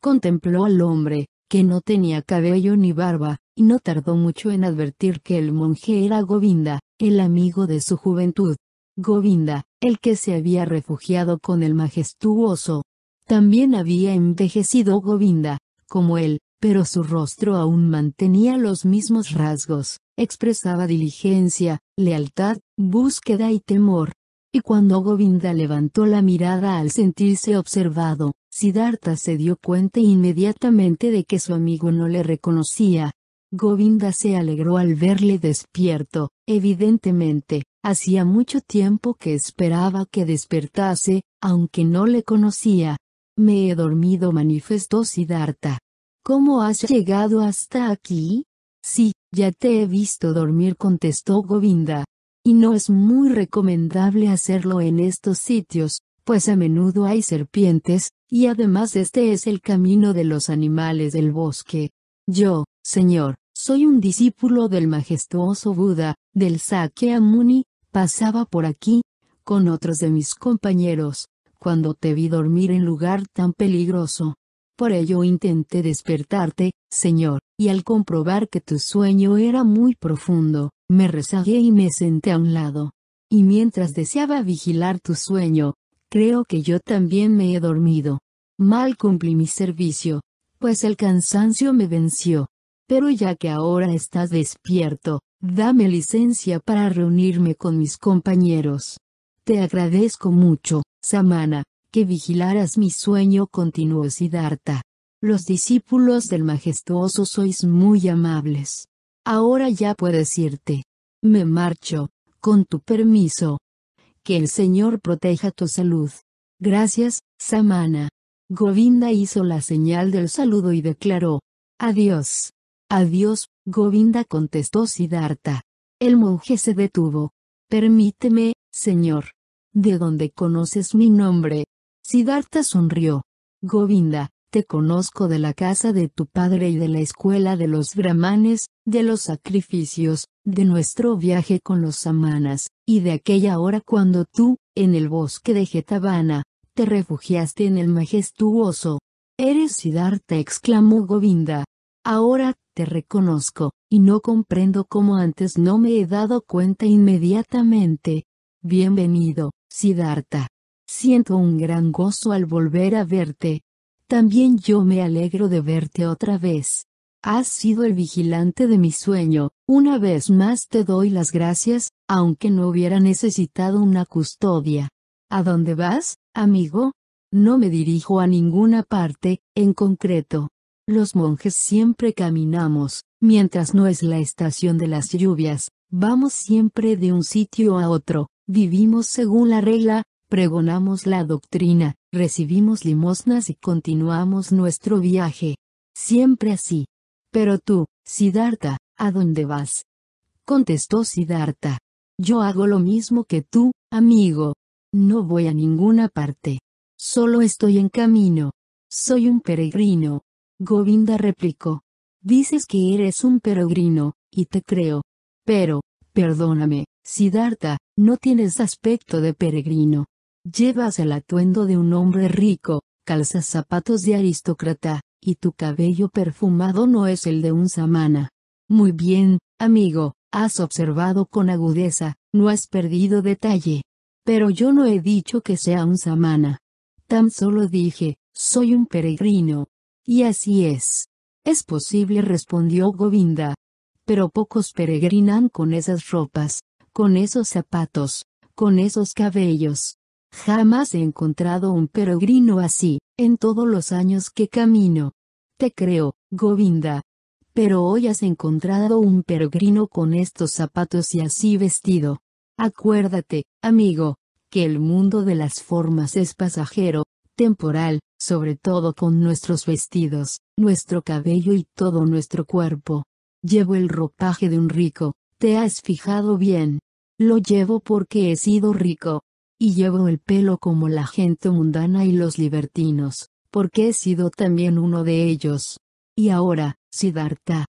Speaker 1: Contempló al hombre, que no tenía cabello ni barba, y no tardó mucho en advertir que el monje era Govinda, el amigo de su juventud. Govinda, el que se había refugiado con el majestuoso. También había envejecido Govinda, como él, pero su rostro aún mantenía los mismos rasgos, expresaba diligencia, lealtad, búsqueda y temor. Y cuando Govinda levantó la mirada al sentirse observado, Siddhartha se dio cuenta inmediatamente de que su amigo no le reconocía. Govinda se alegró al verle despierto, evidentemente, hacía mucho tiempo que esperaba que despertase, aunque no le conocía. Me he dormido manifestó Siddhartha. ¿Cómo has llegado hasta aquí? Sí, ya te he visto dormir contestó Govinda. Y no es muy recomendable hacerlo en estos sitios, pues a menudo hay serpientes, y además este es el camino de los animales del bosque. Yo, señor, soy un discípulo del majestuoso Buda, del Sakyamuni, pasaba por aquí, con otros de mis compañeros, cuando te vi dormir en lugar tan peligroso. Por ello intenté despertarte, Señor, y al comprobar que tu sueño era muy profundo, me rezagué y me senté a un lado. Y mientras deseaba vigilar tu sueño, creo que yo también me he dormido. Mal cumplí mi servicio, pues el cansancio me venció. Pero ya que ahora estás despierto, dame licencia para reunirme con mis compañeros. Te agradezco mucho, Samana, que vigilaras mi sueño continuó Siddhartha. Los discípulos del majestuoso sois muy amables. Ahora ya puedes irte. Me marcho, con tu permiso. Que el Señor proteja tu salud. Gracias, Samana. Govinda hizo la señal del saludo y declaró. Adiós. Adiós, Govinda contestó Siddhartha. El monje se detuvo. Permíteme, señor. ¿De dónde conoces mi nombre? Siddhartha sonrió. Govinda, te conozco de la casa de tu padre y de la escuela de los brahmanes, de los sacrificios, de nuestro viaje con los samanas, y de aquella hora cuando tú, en el bosque de Jetavana, te refugiaste en el majestuoso. Eres Siddhartha exclamó Govinda. Ahora, reconozco, y no comprendo cómo antes no me he dado cuenta inmediatamente. Bienvenido, Siddhartha. Siento un gran gozo al volver a verte. También yo me alegro de verte otra vez. Has sido el vigilante de mi sueño, una vez más te doy las gracias, aunque no hubiera necesitado una custodia. ¿A dónde vas, amigo? No me dirijo a ninguna parte, en concreto. Los monjes siempre caminamos, mientras no es la estación de las lluvias, vamos siempre de un sitio a otro, vivimos según la regla, pregonamos la doctrina, recibimos limosnas y continuamos nuestro viaje. Siempre así. Pero tú, Siddhartha, ¿a dónde vas? Contestó Siddhartha. Yo hago lo mismo que tú, amigo. No voy a ninguna parte. Solo estoy en camino. Soy un peregrino. Govinda replicó. Dices que eres un peregrino, y te creo. Pero, perdóname, Siddhartha, no tienes aspecto de peregrino. Llevas el atuendo de un hombre rico, calzas zapatos de aristócrata, y tu cabello perfumado no es el de un samana. Muy bien, amigo, has observado con agudeza, no has perdido detalle. Pero yo no he dicho que sea un samana. Tan solo dije, soy un peregrino. Y así es. Es posible, respondió Govinda. Pero pocos peregrinan con esas ropas, con esos zapatos, con esos cabellos. Jamás he encontrado un peregrino así, en todos los años que camino. Te creo, Govinda. Pero hoy has encontrado un peregrino con estos zapatos y así vestido. Acuérdate, amigo, que el mundo de las formas es pasajero, temporal, sobre todo con nuestros vestidos, nuestro cabello y todo nuestro cuerpo. Llevo el ropaje de un rico, ¿te has fijado bien? Lo llevo porque he sido rico, y llevo el pelo como la gente mundana y los libertinos, porque he sido también uno de ellos. Y ahora, Siddhartha.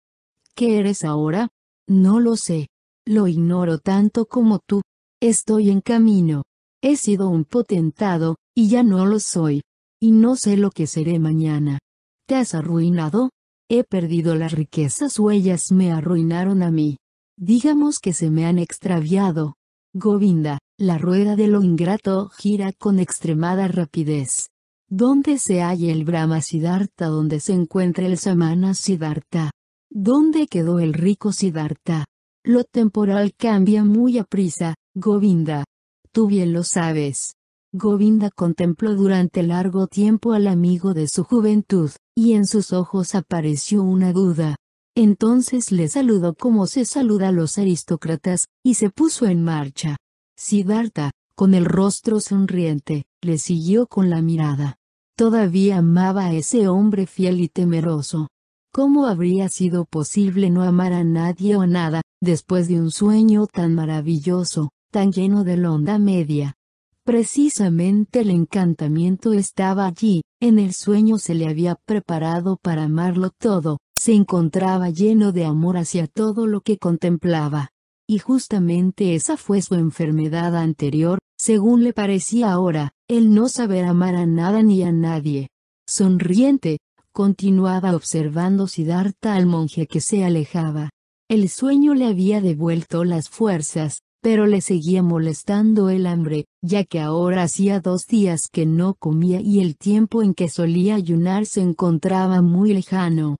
Speaker 1: ¿Qué eres ahora? No lo sé. Lo ignoro tanto como tú. Estoy en camino. He sido un potentado, y ya no lo soy. Y no sé lo que seré mañana. ¿Te has arruinado? He perdido las riquezas o ellas me arruinaron a mí. Digamos que se me han extraviado. Govinda, la rueda de lo ingrato gira con extremada rapidez. ¿Dónde se halla el Brahma Siddhartha? ¿Dónde se encuentra el Samana Siddhartha? ¿Dónde quedó el rico Siddhartha? Lo temporal cambia muy a prisa, Govinda. Tú bien lo sabes. Govinda contempló durante largo tiempo al amigo de su juventud, y en sus ojos apareció una duda. Entonces le saludó como se saluda a los aristócratas, y se puso en marcha. Siddhartha, con el rostro sonriente, le siguió con la mirada. Todavía amaba a ese hombre fiel y temeroso. ¿Cómo habría sido posible no amar a nadie o nada, después de un sueño tan maravilloso, tan lleno de onda media? Precisamente el encantamiento estaba allí, en el sueño se le había preparado para amarlo todo, se encontraba lleno de amor hacia todo lo que contemplaba. Y justamente esa fue su enfermedad anterior, según le parecía ahora, el no saber amar a nada ni a nadie. Sonriente, continuaba observando Siddhartha al monje que se alejaba. El sueño le había devuelto las fuerzas, pero le seguía molestando el hambre, ya que ahora hacía dos días que no comía y el tiempo en que solía ayunar se encontraba muy lejano.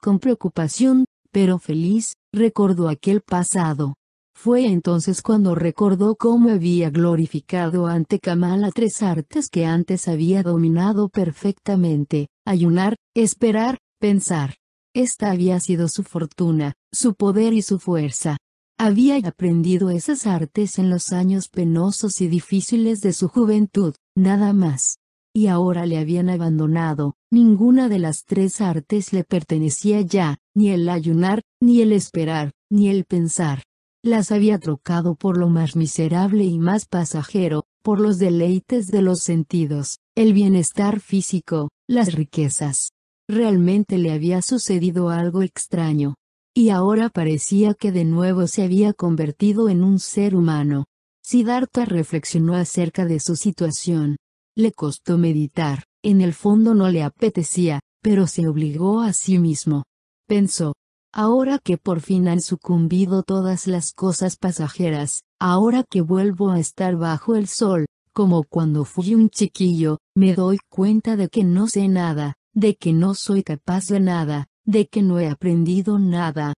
Speaker 1: Con preocupación, pero feliz, recordó aquel pasado. Fue entonces cuando recordó cómo había glorificado ante Kamala tres artes que antes había dominado perfectamente, ayunar, esperar, pensar. Esta había sido su fortuna, su poder y su fuerza. Había aprendido esas artes en los años penosos y difíciles de su juventud, nada más. Y ahora le habían abandonado, ninguna de las tres artes le pertenecía ya, ni el ayunar, ni el esperar, ni el pensar. Las había trocado por lo más miserable y más pasajero, por los deleites de los sentidos, el bienestar físico, las riquezas. Realmente le había sucedido algo extraño. Y ahora parecía que de nuevo se había convertido en un ser humano. Siddhartha reflexionó acerca de su situación. Le costó meditar, en el fondo no le apetecía, pero se obligó a sí mismo. Pensó, ahora que por fin han sucumbido todas las cosas pasajeras, ahora que vuelvo a estar bajo el sol, como cuando fui un chiquillo, me doy cuenta de que no sé nada, de que no soy capaz de nada, de que no he aprendido nada.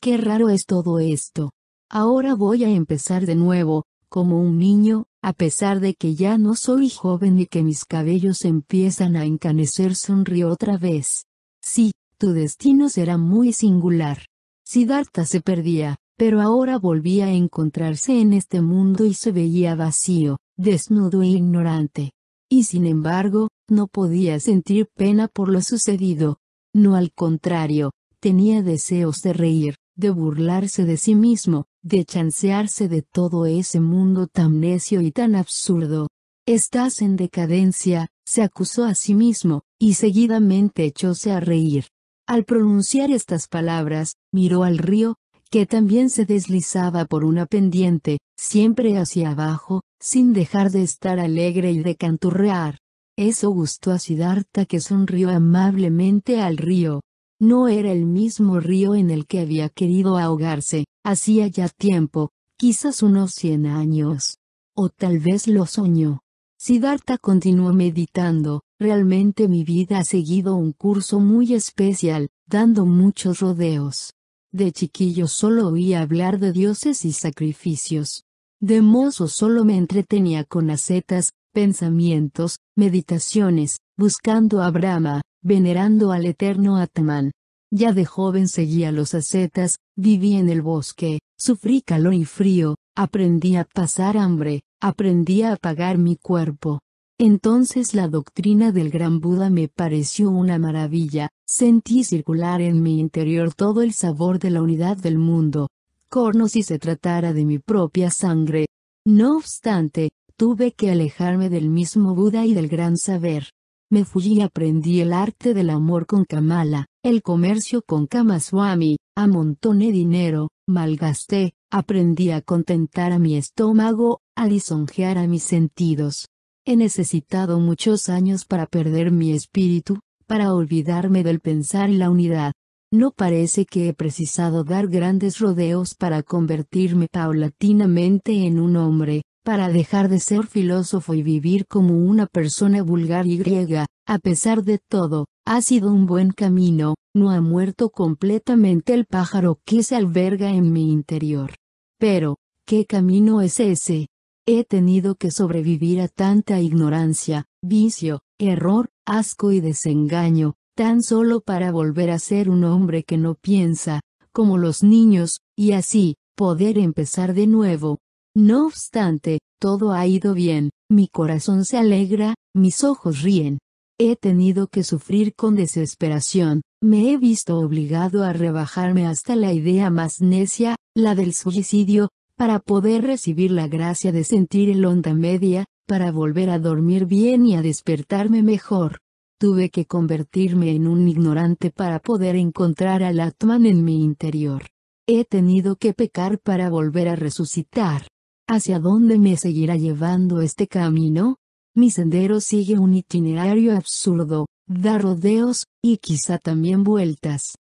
Speaker 1: Qué raro es todo esto. Ahora voy a empezar de nuevo, como un niño, a pesar de que ya no soy joven y que mis cabellos empiezan a encanecer, sonrió otra vez. Sí, tu destino será muy singular. Siddhartha se perdía, pero ahora volvía a encontrarse en este mundo y se veía vacío, desnudo e ignorante. Y sin embargo, no podía sentir pena por lo sucedido, no al contrario, tenía deseos de reír, de burlarse de sí mismo, de chancearse de todo ese mundo tan necio y tan absurdo. Estás en decadencia, se acusó a sí mismo, y seguidamente echóse a reír. Al pronunciar estas palabras, miró al río, que también se deslizaba por una pendiente, siempre hacia abajo, sin dejar de estar alegre y de canturrear. Eso gustó a Siddhartha que sonrió amablemente al río. No era el mismo río en el que había querido ahogarse, hacía ya tiempo, quizás unos cien años. O tal vez lo soñó. Siddhartha continuó meditando, realmente mi vida ha seguido un curso muy especial, dando muchos rodeos. De chiquillo solo oía hablar de dioses y sacrificios. De mozo solo me entretenía con acetas, pensamientos, meditaciones, buscando a Brahma, venerando al eterno Atman. Ya de joven seguía los ascetas, viví en el bosque, sufrí calor y frío, aprendí a pasar hambre, aprendí a apagar mi cuerpo. Entonces la doctrina del gran Buda me pareció una maravilla, sentí circular en mi interior todo el sabor de la unidad del mundo. Corno si se tratara de mi propia sangre. No obstante, tuve que alejarme del mismo Buda y del gran saber. Me fui y aprendí el arte del amor con Kamala, el comercio con Kamaswami, amontoné dinero, malgasté, aprendí a contentar a mi estómago, a lisonjear a mis sentidos. He necesitado muchos años para perder mi espíritu, para olvidarme del pensar y la unidad. No parece que he precisado dar grandes rodeos para convertirme paulatinamente en un hombre, para dejar de ser filósofo y vivir como una persona vulgar y griega, a pesar de todo, ha sido un buen camino, no ha muerto completamente el pájaro que se alberga en mi interior. Pero, ¿qué camino es ese? He tenido que sobrevivir a tanta ignorancia, vicio, error, asco y desengaño, tan solo para volver a ser un hombre que no piensa, como los niños, y así, poder empezar de nuevo, no obstante, todo ha ido bien, mi corazón se alegra, mis ojos ríen. He tenido que sufrir con desesperación, me he visto obligado a rebajarme hasta la idea más necia, la del suicidio, para poder recibir la gracia de sentir el onda media, para volver a dormir bien y a despertarme mejor. Tuve que convertirme en un ignorante para poder encontrar al Atman en mi interior. He tenido que pecar para volver a resucitar. ¿Hacia dónde me seguirá llevando este camino? Mi sendero sigue un itinerario absurdo, da rodeos, y quizá también vueltas.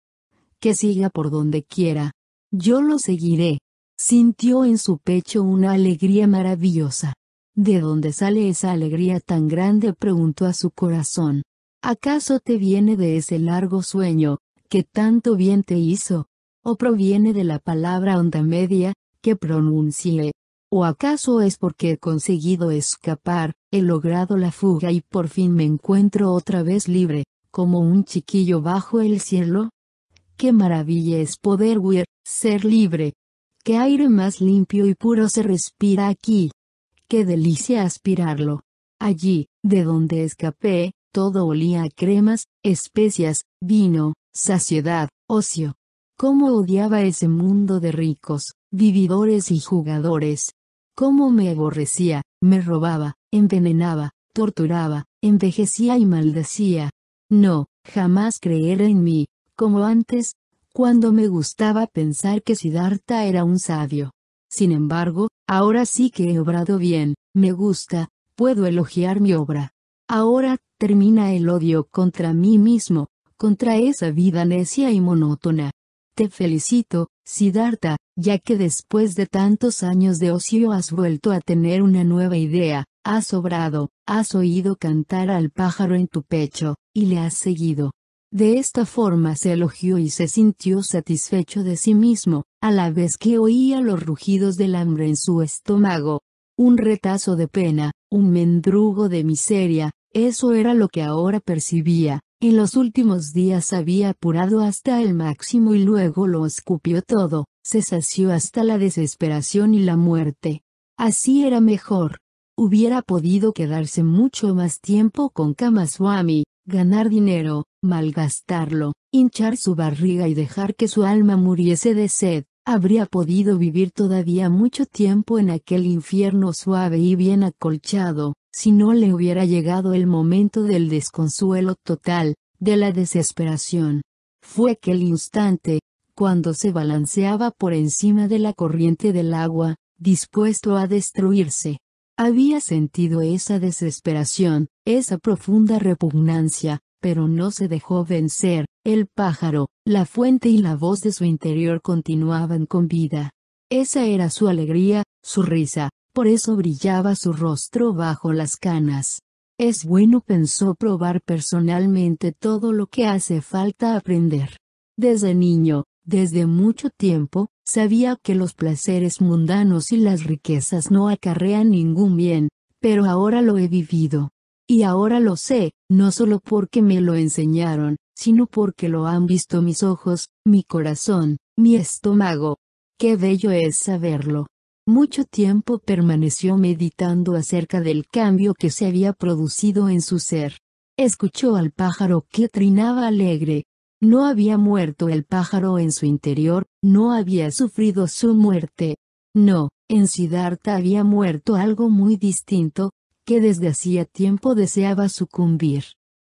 Speaker 1: Que siga por donde quiera. Yo lo seguiré. Sintió en su pecho una alegría maravillosa. ¿De dónde sale esa alegría tan grande? preguntó a su corazón. ¿Acaso te viene de ese largo sueño, que tanto bien te hizo? ¿O proviene de la palabra onda media, que pronuncié, ¿O acaso es porque he conseguido escapar, he logrado la fuga y por fin me encuentro otra vez libre, como un chiquillo bajo el cielo. Qué maravilla es poder huir, ser libre. Qué aire más limpio y puro se respira aquí. Qué delicia aspirarlo. Allí, de donde escapé, todo olía a cremas, especias, vino, saciedad, ocio. Cómo odiaba ese mundo de ricos, vividores y jugadores. Cómo me aborrecía, me robaba, envenenaba, torturaba, envejecía y maldecía. No, jamás creer en mí, como antes, cuando me gustaba pensar que Siddhartha era un sabio. Sin embargo, ahora sí que he obrado bien, me gusta, puedo elogiar mi obra. Ahora, termina el odio contra mí mismo, contra esa vida necia y monótona. Te felicito, Siddhartha, ya que después de tantos años de ocio has vuelto a tener una nueva idea, has obrado, has oído cantar al pájaro en tu pecho, y le has seguido. De esta forma se elogió y se sintió satisfecho de sí mismo, a la vez que oía los rugidos del hambre en su estómago. Un retazo de pena, un mendrugo de miseria, eso era lo que ahora percibía. En los últimos días había apurado hasta el máximo y luego lo escupió todo, se sació hasta la desesperación y la muerte. Así era mejor. Hubiera podido quedarse mucho más tiempo con Kamaswami, ganar dinero, malgastarlo, hinchar su barriga y dejar que su alma muriese de sed, habría podido vivir todavía mucho tiempo en aquel infierno suave y bien acolchado, si no le hubiera llegado el momento del desconsuelo total, de la desesperación. Fue aquel instante, cuando se balanceaba por encima de la corriente del agua, dispuesto a destruirse. Había sentido esa desesperación, esa profunda repugnancia, pero no se dejó vencer, el pájaro, la fuente y la voz de su interior continuaban con vida. Esa era su alegría, su risa, por eso brillaba su rostro bajo las canas. Es bueno pensó probar personalmente todo lo que hace falta aprender. Desde niño, desde mucho tiempo, sabía que los placeres mundanos y las riquezas no acarrean ningún bien, pero ahora lo he vivido. Y ahora lo sé, no solo porque me lo enseñaron, sino porque lo han visto mis ojos, mi corazón, mi estómago. Qué bello es saberlo. Mucho tiempo permaneció meditando acerca del cambio que se había producido en su ser. Escuchó al pájaro que trinaba alegre. No había muerto el pájaro en su interior, no había sufrido su muerte. No, en Siddhartha había muerto algo muy distinto, que desde hacía tiempo deseaba sucumbir.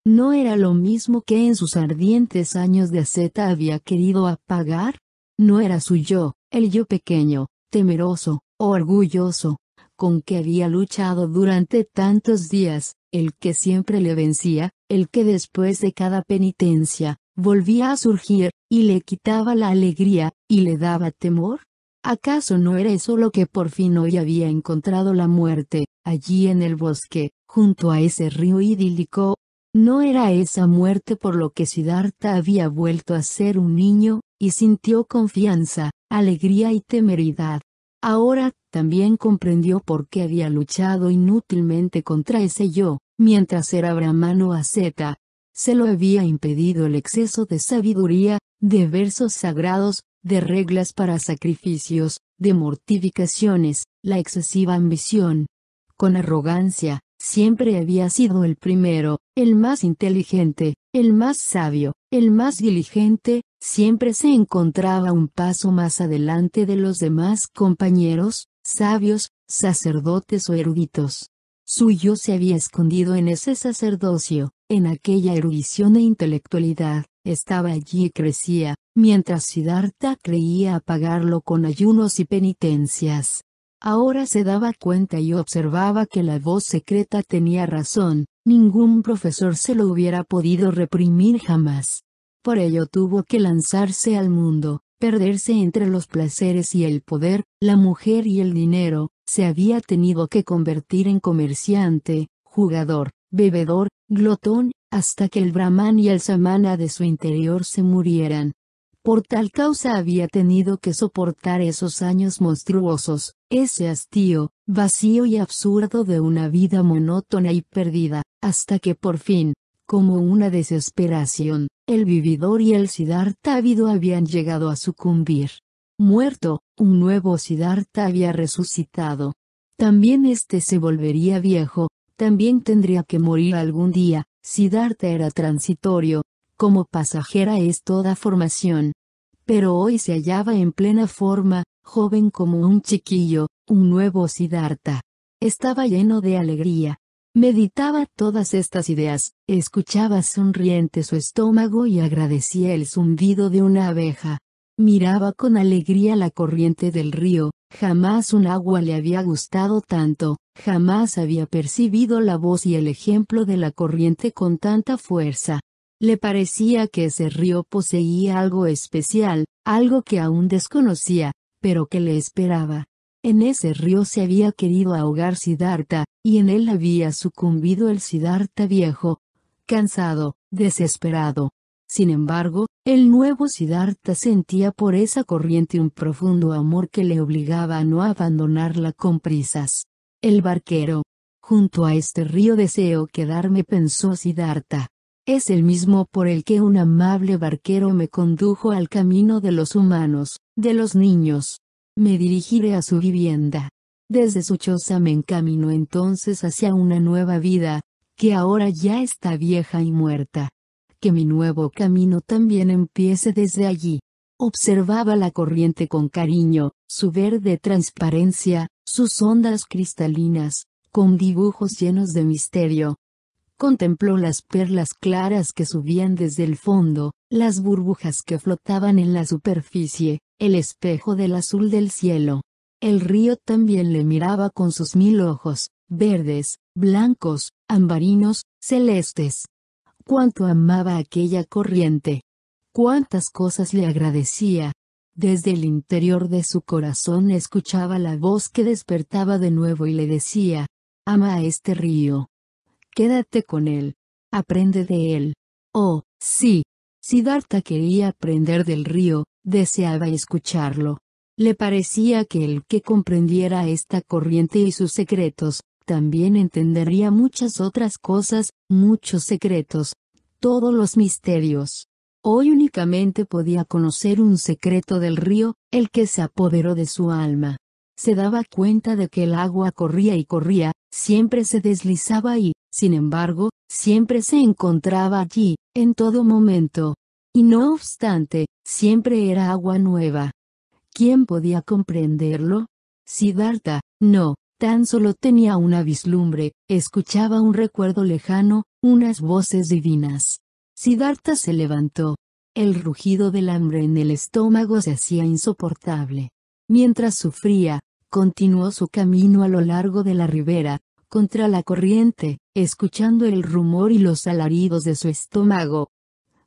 Speaker 1: No era lo mismo que en sus ardientes años de asceta había querido apagar. No era su yo, el yo pequeño, temeroso, orgulloso, con que había luchado durante tantos días, el que siempre le vencía, el que después de cada penitencia, volvía a surgir, y le quitaba la alegría, y le daba temor? ¿Acaso no era eso lo que por fin hoy había encontrado la muerte, allí en el bosque, junto a ese río idílico? ¿No era esa muerte por lo que Siddhartha había vuelto a ser un niño, y sintió confianza, alegría y temeridad? Ahora, también comprendió por qué había luchado inútilmente contra ese yo, mientras era brahmano asceta. Se lo había impedido el exceso de sabiduría, de versos sagrados, de reglas para sacrificios, de mortificaciones, la excesiva ambición. Con arrogancia, siempre había sido el primero, el más inteligente, el más sabio, el más diligente, siempre se encontraba un paso más adelante de los demás compañeros, sabios, sacerdotes o eruditos. Suyo se había escondido en ese sacerdocio, en aquella erudición e intelectualidad, estaba allí y crecía, mientras Siddhartha creía apagarlo con ayunos y penitencias. Ahora se daba cuenta y observaba que la voz secreta tenía razón, ningún profesor se lo hubiera podido reprimir jamás. Por ello tuvo que lanzarse al mundo, perderse entre los placeres y el poder, la mujer y el dinero, se había tenido que convertir en comerciante, jugador, bebedor, glotón, hasta que el brahman y el samana de su interior se murieran. Por tal causa había tenido que soportar esos años monstruosos, ese hastío, vacío y absurdo de una vida monótona y perdida, hasta que por fin, Como una desesperación, el vividor y el Siddhartha ávido habían llegado a sucumbir. Muerto, un nuevo Siddhartha había resucitado. También este se volvería viejo, también tendría que morir algún día, Siddhartha era transitorio, como pasajera es toda formación. Pero hoy se hallaba en plena forma, joven como un chiquillo, un nuevo Siddhartha. Estaba lleno de alegría. Meditaba todas estas ideas, escuchaba sonriente su estómago y agradecía el zumbido de una abeja. Miraba con alegría la corriente del río, jamás un agua le había gustado tanto, jamás había percibido la voz y el ejemplo de la corriente con tanta fuerza. Le parecía que ese río poseía algo especial, algo que aún desconocía, pero que le esperaba. En ese río se había querido ahogar Siddhartha, y en él había sucumbido el Siddhartha viejo, cansado, desesperado, sin embargo, el nuevo Siddhartha sentía por esa corriente un profundo amor que le obligaba a no abandonarla con prisas. El barquero. Junto a este río deseo quedarme pensó Siddhartha. Es el mismo por el que un amable barquero me condujo al camino de los humanos, de los niños. Me dirigiré a su vivienda. Desde su choza me encamino entonces hacia una nueva vida, que ahora ya está vieja y muerta que mi nuevo camino también empiece desde allí. Observaba la corriente con cariño, su verde transparencia, sus ondas cristalinas, con dibujos llenos de misterio. Contempló las perlas claras que subían desde el fondo, las burbujas que flotaban en la superficie, el espejo del azul del cielo. El río también le miraba con sus mil ojos, verdes, blancos, ambarinos, celestes cuánto amaba aquella corriente. Cuántas cosas le agradecía. Desde el interior de su corazón escuchaba la voz que despertaba de nuevo y le decía, ama a este río. Quédate con él. Aprende de él. Oh, sí. Siddhartha quería aprender del río, deseaba escucharlo. Le parecía que el que comprendiera esta corriente y sus secretos, también entendería muchas otras cosas, muchos secretos, todos los misterios. Hoy únicamente podía conocer un secreto del río, el que se apoderó de su alma. Se daba cuenta de que el agua corría y corría, siempre se deslizaba y, sin embargo, siempre se encontraba allí, en todo momento. Y no obstante, siempre era agua nueva. ¿Quién podía comprenderlo? Siddhartha, no, Tan solo tenía una vislumbre, escuchaba un recuerdo lejano, unas voces divinas. Siddhartha se levantó. El rugido del hambre en el estómago se hacía insoportable. Mientras sufría, continuó su camino a lo largo de la ribera, contra la corriente, escuchando el rumor y los alaridos de su estómago.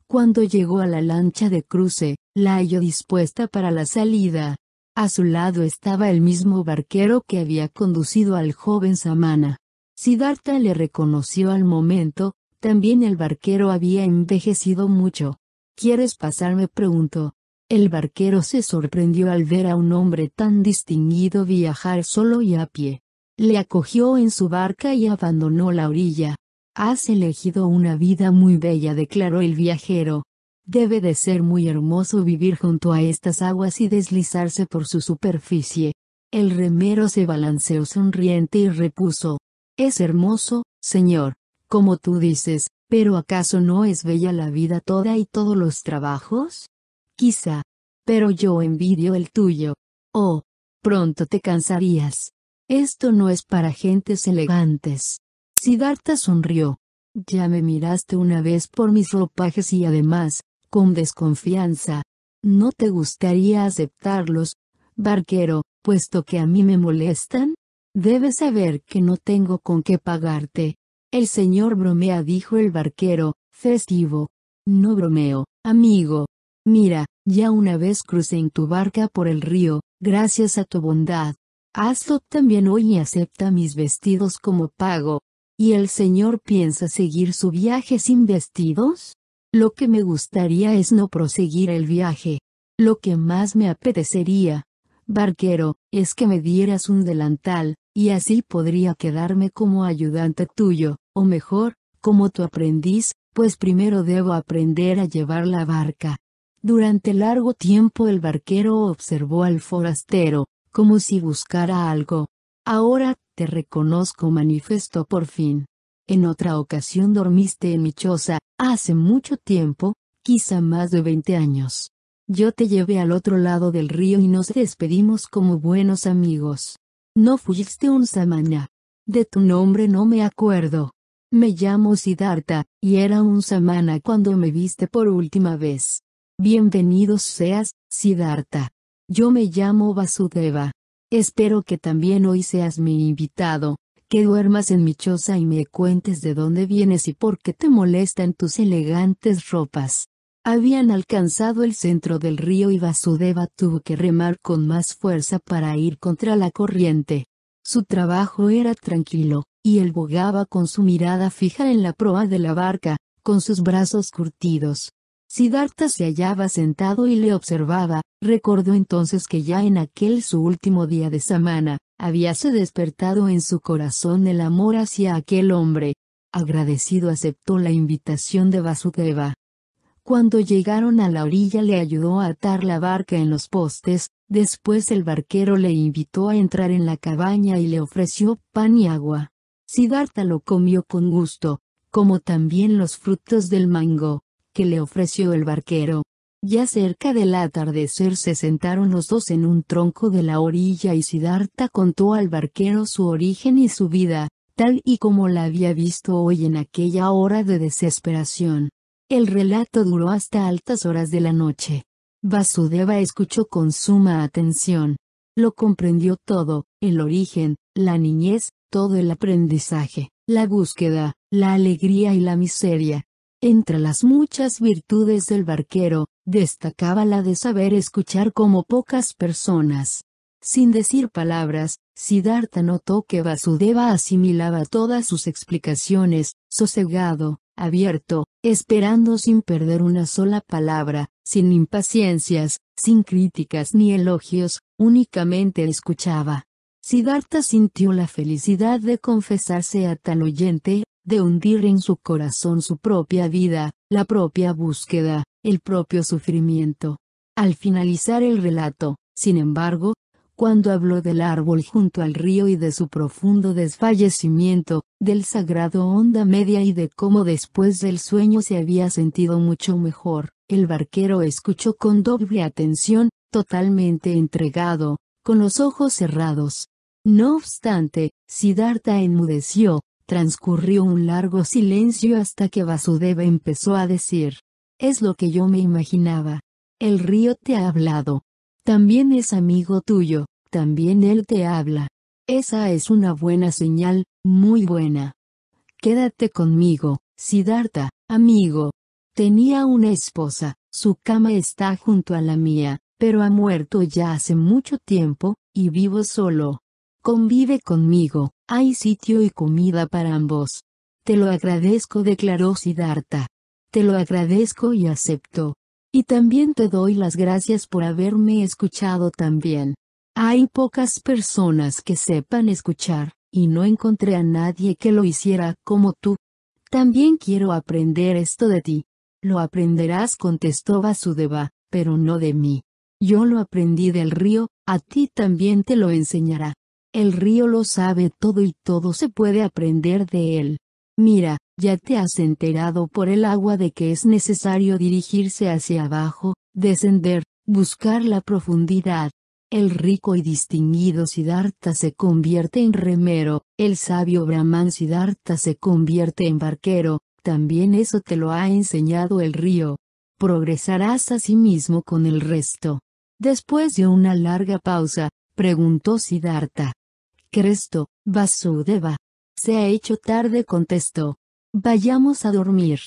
Speaker 1: Cuando llegó a la lancha de cruce, la halló dispuesta para la salida. A su lado estaba el mismo barquero que había conducido al joven Samana. Siddhartha le reconoció al momento, también el barquero había envejecido mucho. ¿Quieres pasarme? preguntó. El barquero se sorprendió al ver a un hombre tan distinguido viajar solo y a pie. Le acogió en su barca y abandonó la orilla. Has elegido una vida muy bella, declaró el viajero. Debe de ser muy hermoso vivir junto a estas aguas y deslizarse por su superficie. El remero se balanceó sonriente y repuso. Es hermoso, señor, como tú dices, pero ¿acaso no es bella la vida toda y todos los trabajos? Quizá. Pero yo envidio el tuyo. Oh, pronto te cansarías. Esto no es para gentes elegantes. Siddhartha sonrió. Ya me miraste una vez por mis ropajes y además, con desconfianza. ¿No te gustaría aceptarlos, barquero, puesto que a mí me molestan? Debes saber que no tengo con qué pagarte. El señor bromea, dijo el barquero, festivo. No bromeo, amigo. Mira, ya una vez crucé en tu barca por el río, gracias a tu bondad. Hazlo también hoy y acepta mis vestidos como pago. ¿Y el señor piensa seguir su viaje sin vestidos? Lo que me gustaría es no proseguir el viaje. Lo que más me apetecería, barquero, es que me dieras un delantal, y así podría quedarme como ayudante tuyo, o mejor, como tu aprendiz, pues primero debo aprender a llevar la barca. Durante largo tiempo el barquero observó al forastero, como si buscara algo. Ahora, te reconozco, manifestó por fin. En otra ocasión dormiste en mi choza, hace mucho tiempo, quizá más de veinte años. Yo te llevé al otro lado del río y nos despedimos como buenos amigos. No fuiste un samana. De tu nombre no me acuerdo. Me llamo Siddhartha, y era un samana cuando me viste por última vez. Bienvenidos seas, Siddhartha. Yo me llamo Vasudeva. Espero que también hoy seas mi invitado, que duermas en mi choza y me cuentes de dónde vienes y por qué te molestan tus elegantes ropas. Habían alcanzado el centro del río y Vasudeva tuvo que remar con más fuerza para ir contra la corriente. Su trabajo era tranquilo, y él bogaba con su mirada fija en la proa de la barca, con sus brazos curtidos. Siddhartha se hallaba sentado y le observaba, recordó entonces que ya en aquel su último día de semana, habíase despertado en su corazón el amor hacia aquel hombre. Agradecido aceptó la invitación de Vasudeva. Cuando llegaron a la orilla le ayudó a atar la barca en los postes, después el barquero le invitó a entrar en la cabaña y le ofreció pan y agua. Siddhartha lo comió con gusto, como también los frutos del mango, que le ofreció el barquero. Ya cerca del atardecer se sentaron los dos en un tronco de la orilla y Siddhartha contó al barquero su origen y su vida, tal y como la había visto hoy en aquella hora de desesperación. El relato duró hasta altas horas de la noche. Vasudeva escuchó con suma atención. Lo comprendió todo, el origen, la niñez, todo el aprendizaje, la búsqueda, la alegría y la miseria. Entre las muchas virtudes del barquero, destacaba la de saber escuchar como pocas personas. Sin decir palabras, Siddhartha notó que Vasudeva asimilaba todas sus explicaciones, sosegado, abierto, esperando sin perder una sola palabra, sin impaciencias, sin críticas ni elogios, únicamente escuchaba. Siddhartha sintió la felicidad de confesarse a tal oyente, de hundir en su corazón su propia vida, la propia búsqueda, el propio sufrimiento. Al finalizar el relato, sin embargo, cuando habló del árbol junto al río y de su profundo desfallecimiento, del sagrado onda media y de cómo después del sueño se había sentido mucho mejor, el barquero escuchó con doble atención, totalmente entregado, con los ojos cerrados. No obstante, Siddhartha enmudeció, transcurrió un largo silencio hasta que Vasudeva empezó a decir. Es lo que yo me imaginaba. El río te ha hablado, también es amigo tuyo, también él te habla. Esa es una buena señal, muy buena. Quédate conmigo, Siddhartha, amigo. Tenía una esposa, su cama está junto a la mía, pero ha muerto ya hace mucho tiempo, y vivo solo. Convive conmigo, hay sitio y comida para ambos. Te lo agradezco, declaró Siddhartha. Te lo agradezco y acepto. Y también te doy las gracias por haberme escuchado también. Hay pocas personas que sepan escuchar, y no encontré a nadie que lo hiciera como tú. También quiero aprender esto de ti. Lo aprenderás, contestó Vasudeva, pero no de mí. Yo lo aprendí del río, a ti también te lo enseñará. El río lo sabe todo y todo se puede aprender de él. Mira, ya te has enterado por el agua de que es necesario dirigirse hacia abajo, descender, buscar la profundidad. El rico y distinguido Siddhartha se convierte en remero, el sabio Brahman Siddhartha se convierte en barquero, también eso te lo ha enseñado el río. Progresarás a sí mismo con el resto. Después de una larga pausa, preguntó Siddhartha. Cresto, Vasudeva, se ha hecho tarde, contestó. Vayamos a dormir.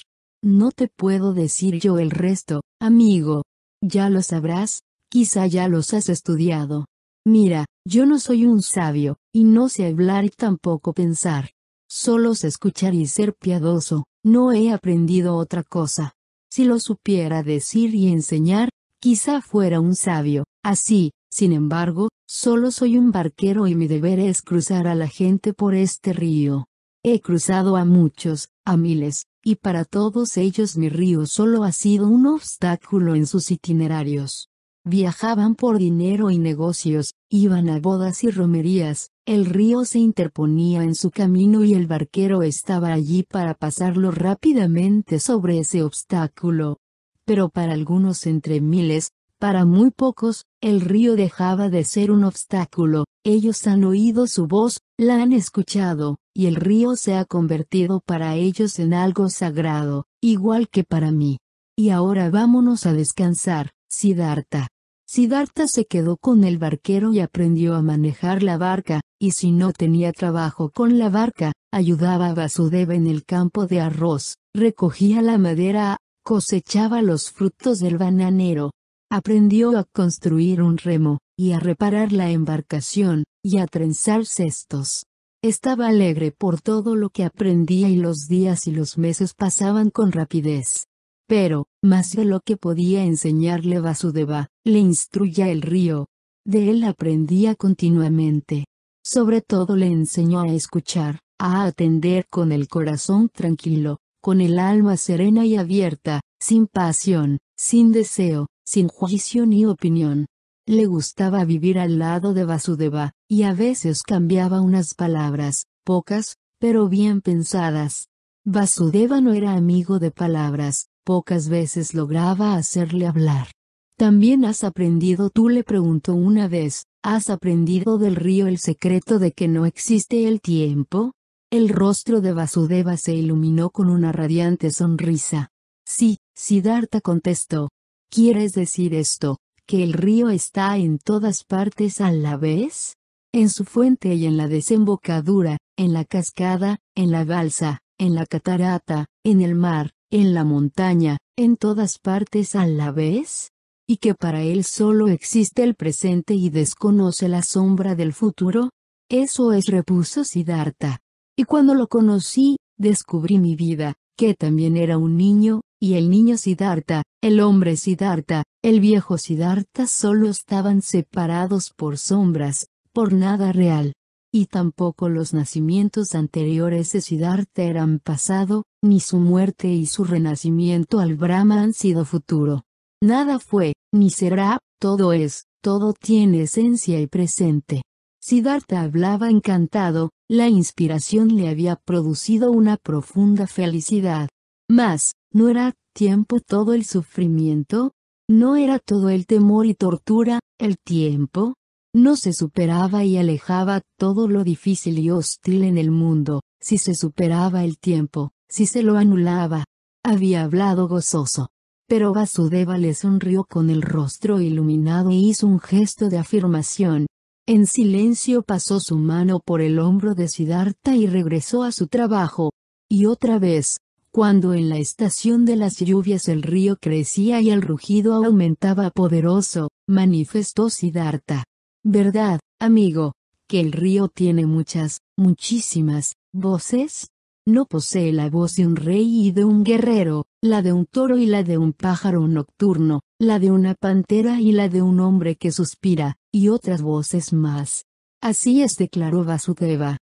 Speaker 1: No te puedo decir yo el resto, amigo. Ya lo sabrás, quizá ya los has estudiado. Mira, yo no soy un sabio, y no sé hablar y tampoco pensar. Solo sé escuchar y ser piadoso, no he aprendido otra cosa. Si lo supiera decir y enseñar, quizá fuera un sabio, así, sin embargo, solo soy un barquero y mi deber es cruzar a la gente por este río. he cruzado a muchos, a miles, y para todos ellos mi río solo ha sido un obstáculo en sus itinerarios. Viajaban por dinero y negocios, iban a bodas y romerías, el río se interponía en su camino y el barquero estaba allí para pasarlo rápidamente sobre ese obstáculo. Pero para algunos entre miles, para muy pocos, el río dejaba de ser un obstáculo, ellos han oído su voz, la han escuchado, y el río se ha convertido para ellos en algo sagrado, igual que para mí. Y ahora vámonos a descansar, Siddhartha. Siddhartha se quedó con el barquero y aprendió a manejar la barca, y si no tenía trabajo con la barca, ayudaba a Vasudeva en el campo de arroz, recogía la madera, cosechaba los frutos del bananero. Aprendió a construir un remo, y a reparar la embarcación, y a trenzar cestos. Estaba alegre por todo lo que aprendía y los días y los meses pasaban con rapidez. Pero, más de lo que podía enseñarle Vasudeva, le instruya el río. De él aprendía continuamente. Sobre todo le enseñó a escuchar, a atender con el corazón tranquilo, con el alma serena y abierta, sin pasión, sin deseo, sin juicio ni opinión. Le gustaba vivir al lado de Vasudeva, y a veces cambiaba unas palabras, pocas, pero bien pensadas. Vasudeva no era amigo de palabras, pocas veces lograba hacerle hablar. También has aprendido, tú le preguntó una vez, ¿has aprendido del río el secreto de que no existe el tiempo? El rostro de Vasudeva se iluminó con una radiante sonrisa. Sí, Siddhartha contestó. ¿Quieres decir esto, que el río está en todas partes a la vez? En su fuente y en la desembocadura, en la cascada, en la balsa, en la catarata, en el mar, en la montaña, en todas partes a la vez? ¿Y que para él solo existe el presente y desconoce la sombra del futuro? Eso es repuso Siddhartha. Y cuando lo conocí, descubrí mi vida, que también era un niño, y el niño Siddhartha, el hombre Siddhartha, el viejo Siddhartha solo estaban separados por sombras, por nada real y tampoco los nacimientos anteriores de Siddhartha eran pasado, ni su muerte y su renacimiento al Brahma han sido futuro. Nada fue, ni será, todo es, todo tiene esencia y presente. Siddhartha hablaba encantado, la inspiración le había producido una profunda felicidad. Mas, ¿no era tiempo todo el sufrimiento? ¿No era todo el temor y tortura, el tiempo? No se superaba y alejaba todo lo difícil y hostil en el mundo, si se superaba el tiempo, si se lo anulaba. Había hablado gozoso. Pero Vasudeva le sonrió con el rostro iluminado e hizo un gesto de afirmación. En silencio pasó su mano por el hombro de Siddhartha y regresó a su trabajo. Y otra vez, cuando en la estación de las lluvias el río crecía y el rugido aumentaba poderoso, manifestó Siddhartha. ¿Verdad, amigo, que el río tiene muchas, muchísimas, voces? No posee la voz de un rey y de un guerrero, la de un toro y la de un pájaro nocturno, la de una pantera y la de un hombre que suspira, y otras voces más. Así es declaró Vasudeva.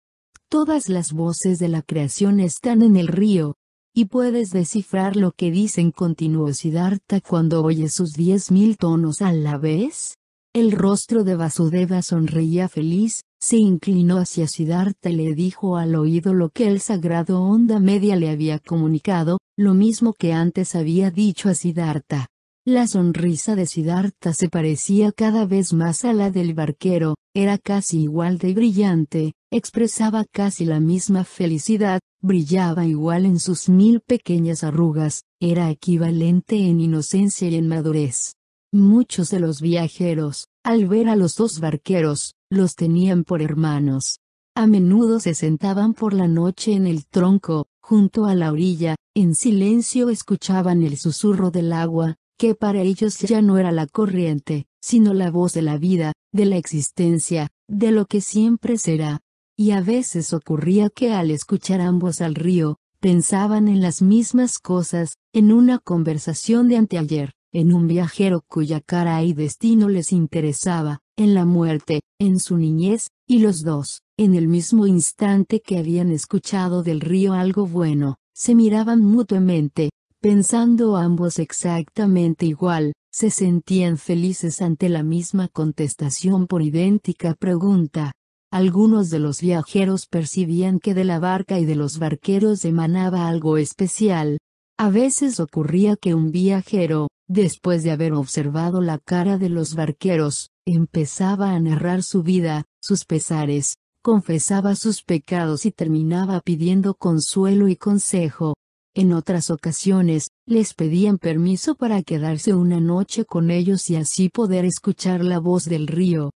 Speaker 1: Todas las voces de la creación están en el río. Y puedes descifrar lo que dicen continuó Siddhartha cuando oye sus diez mil tonos a la vez. El rostro de Vasudeva sonreía feliz, se inclinó hacia Siddhartha y le dijo al oído lo que el sagrado onda media le había comunicado, lo mismo que antes había dicho a Siddhartha. La sonrisa de Siddhartha se parecía cada vez más a la del barquero, era casi igual de brillante, expresaba casi la misma felicidad, brillaba igual en sus mil pequeñas arrugas, era equivalente en inocencia y en madurez. Muchos de los viajeros, al ver a los dos barqueros, los tenían por hermanos. A menudo se sentaban por la noche en el tronco, junto a la orilla, en silencio escuchaban el susurro del agua, que para ellos ya no era la corriente, sino la voz de la vida, de la existencia, de lo que siempre será. Y a veces ocurría que al escuchar ambos al río, pensaban en las mismas cosas, en una conversación de anteayer, en un viajero cuya cara y destino les interesaba, en la muerte, en su niñez, y los dos, en el mismo instante que habían escuchado del río algo bueno, se miraban mutuamente, pensando ambos exactamente igual, se sentían felices ante la misma contestación por idéntica pregunta. Algunos de los viajeros percibían que de la barca y de los barqueros emanaba algo especial. A veces ocurría que un viajero, después de haber observado la cara de los barqueros, empezaba a narrar su vida, sus pesares, confesaba sus pecados y terminaba pidiendo consuelo y consejo. En otras ocasiones, les pedían permiso para quedarse una noche con ellos y así poder escuchar la voz del río.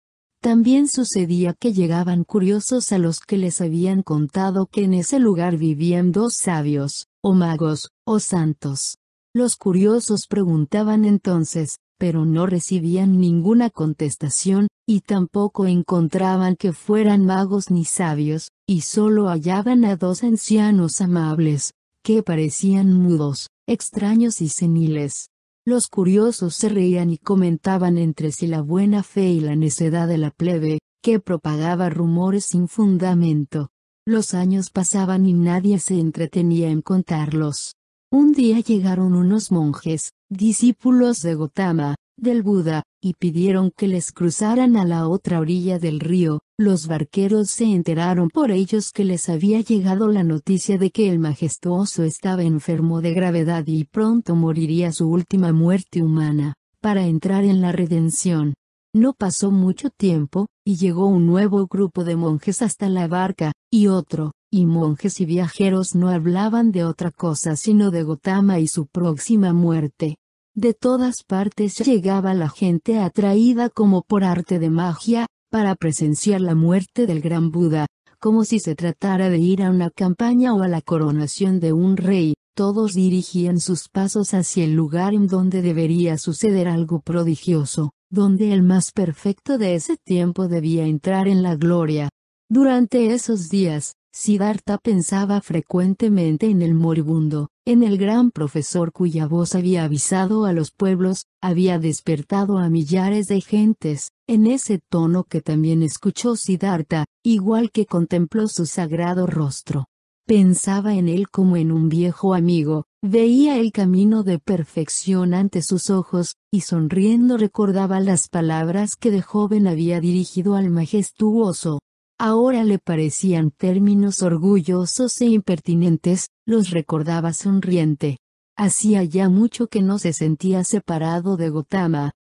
Speaker 1: También sucedía que llegaban curiosos a los que les habían contado que en ese lugar vivían dos sabios, o magos, o santos. Los curiosos preguntaban entonces, pero no recibían ninguna contestación, y tampoco encontraban que fueran magos ni sabios, y solo hallaban a dos ancianos amables, que parecían mudos, extraños y seniles. Los curiosos se reían y comentaban entre sí la buena fe y la necedad de la plebe, que propagaba rumores sin fundamento. Los años pasaban y nadie se entretenía en contarlos. Un día llegaron unos monjes, discípulos de Gotama, del Buda, y pidieron que les cruzaran a la otra orilla del río, los barqueros se enteraron por ellos que les había llegado la noticia de que el majestuoso estaba enfermo de gravedad y pronto moriría su última muerte humana, para entrar en la redención. No pasó mucho tiempo, y llegó un nuevo grupo de monjes hasta la barca, y otro, y monjes y viajeros no hablaban de otra cosa sino de Gotama y su próxima muerte. De todas partes llegaba la gente atraída como por arte de magia, para presenciar la muerte del gran Buda, como si se tratara de ir a una campaña o a la coronación de un rey, todos dirigían sus pasos hacia el lugar en donde debería suceder algo prodigioso, donde el más perfecto de ese tiempo debía entrar en la gloria. Durante esos días, Siddhartha pensaba frecuentemente en el moribundo, en el gran profesor cuya voz había avisado a los pueblos, había despertado a millares de gentes, en ese tono que también escuchó Siddhartha, igual que contempló su sagrado rostro. Pensaba en él como en un viejo amigo, veía el camino de perfección ante sus ojos, y sonriendo recordaba las palabras que de joven había dirigido al majestuoso, Ahora le parecían términos orgullosos e impertinentes, los recordaba sonriente. Hacía ya mucho que no se sentía separado de Gotama,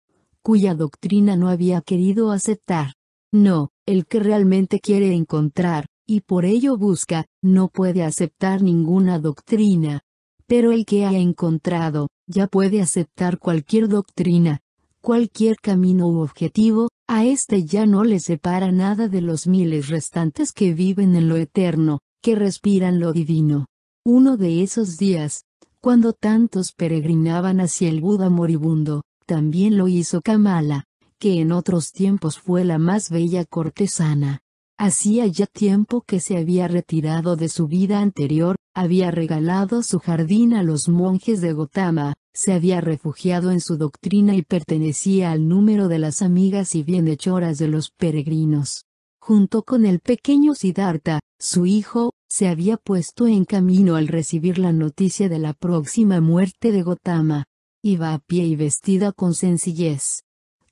Speaker 1: cuya doctrina no había querido aceptar. No, el que realmente quiere encontrar, y por ello busca, no puede aceptar ninguna doctrina. Pero el que ha encontrado, ya puede aceptar cualquier doctrina, cualquier camino u objetivo, a este ya no le separa nada de los miles restantes que viven en lo eterno, que respiran lo divino. Uno de esos días, cuando tantos peregrinaban hacia el Buda moribundo, también lo hizo Kamala, que en otros tiempos fue la más bella cortesana. Hacía ya tiempo que se había retirado de su vida anterior, había regalado su jardín a los monjes de Gotama, se había refugiado en su doctrina y pertenecía al número de las amigas y bienhechoras de los peregrinos. Junto con el pequeño Siddhartha, su hijo, se había puesto en camino al recibir la noticia de la próxima muerte de Gotama. Iba a pie y vestida con sencillez.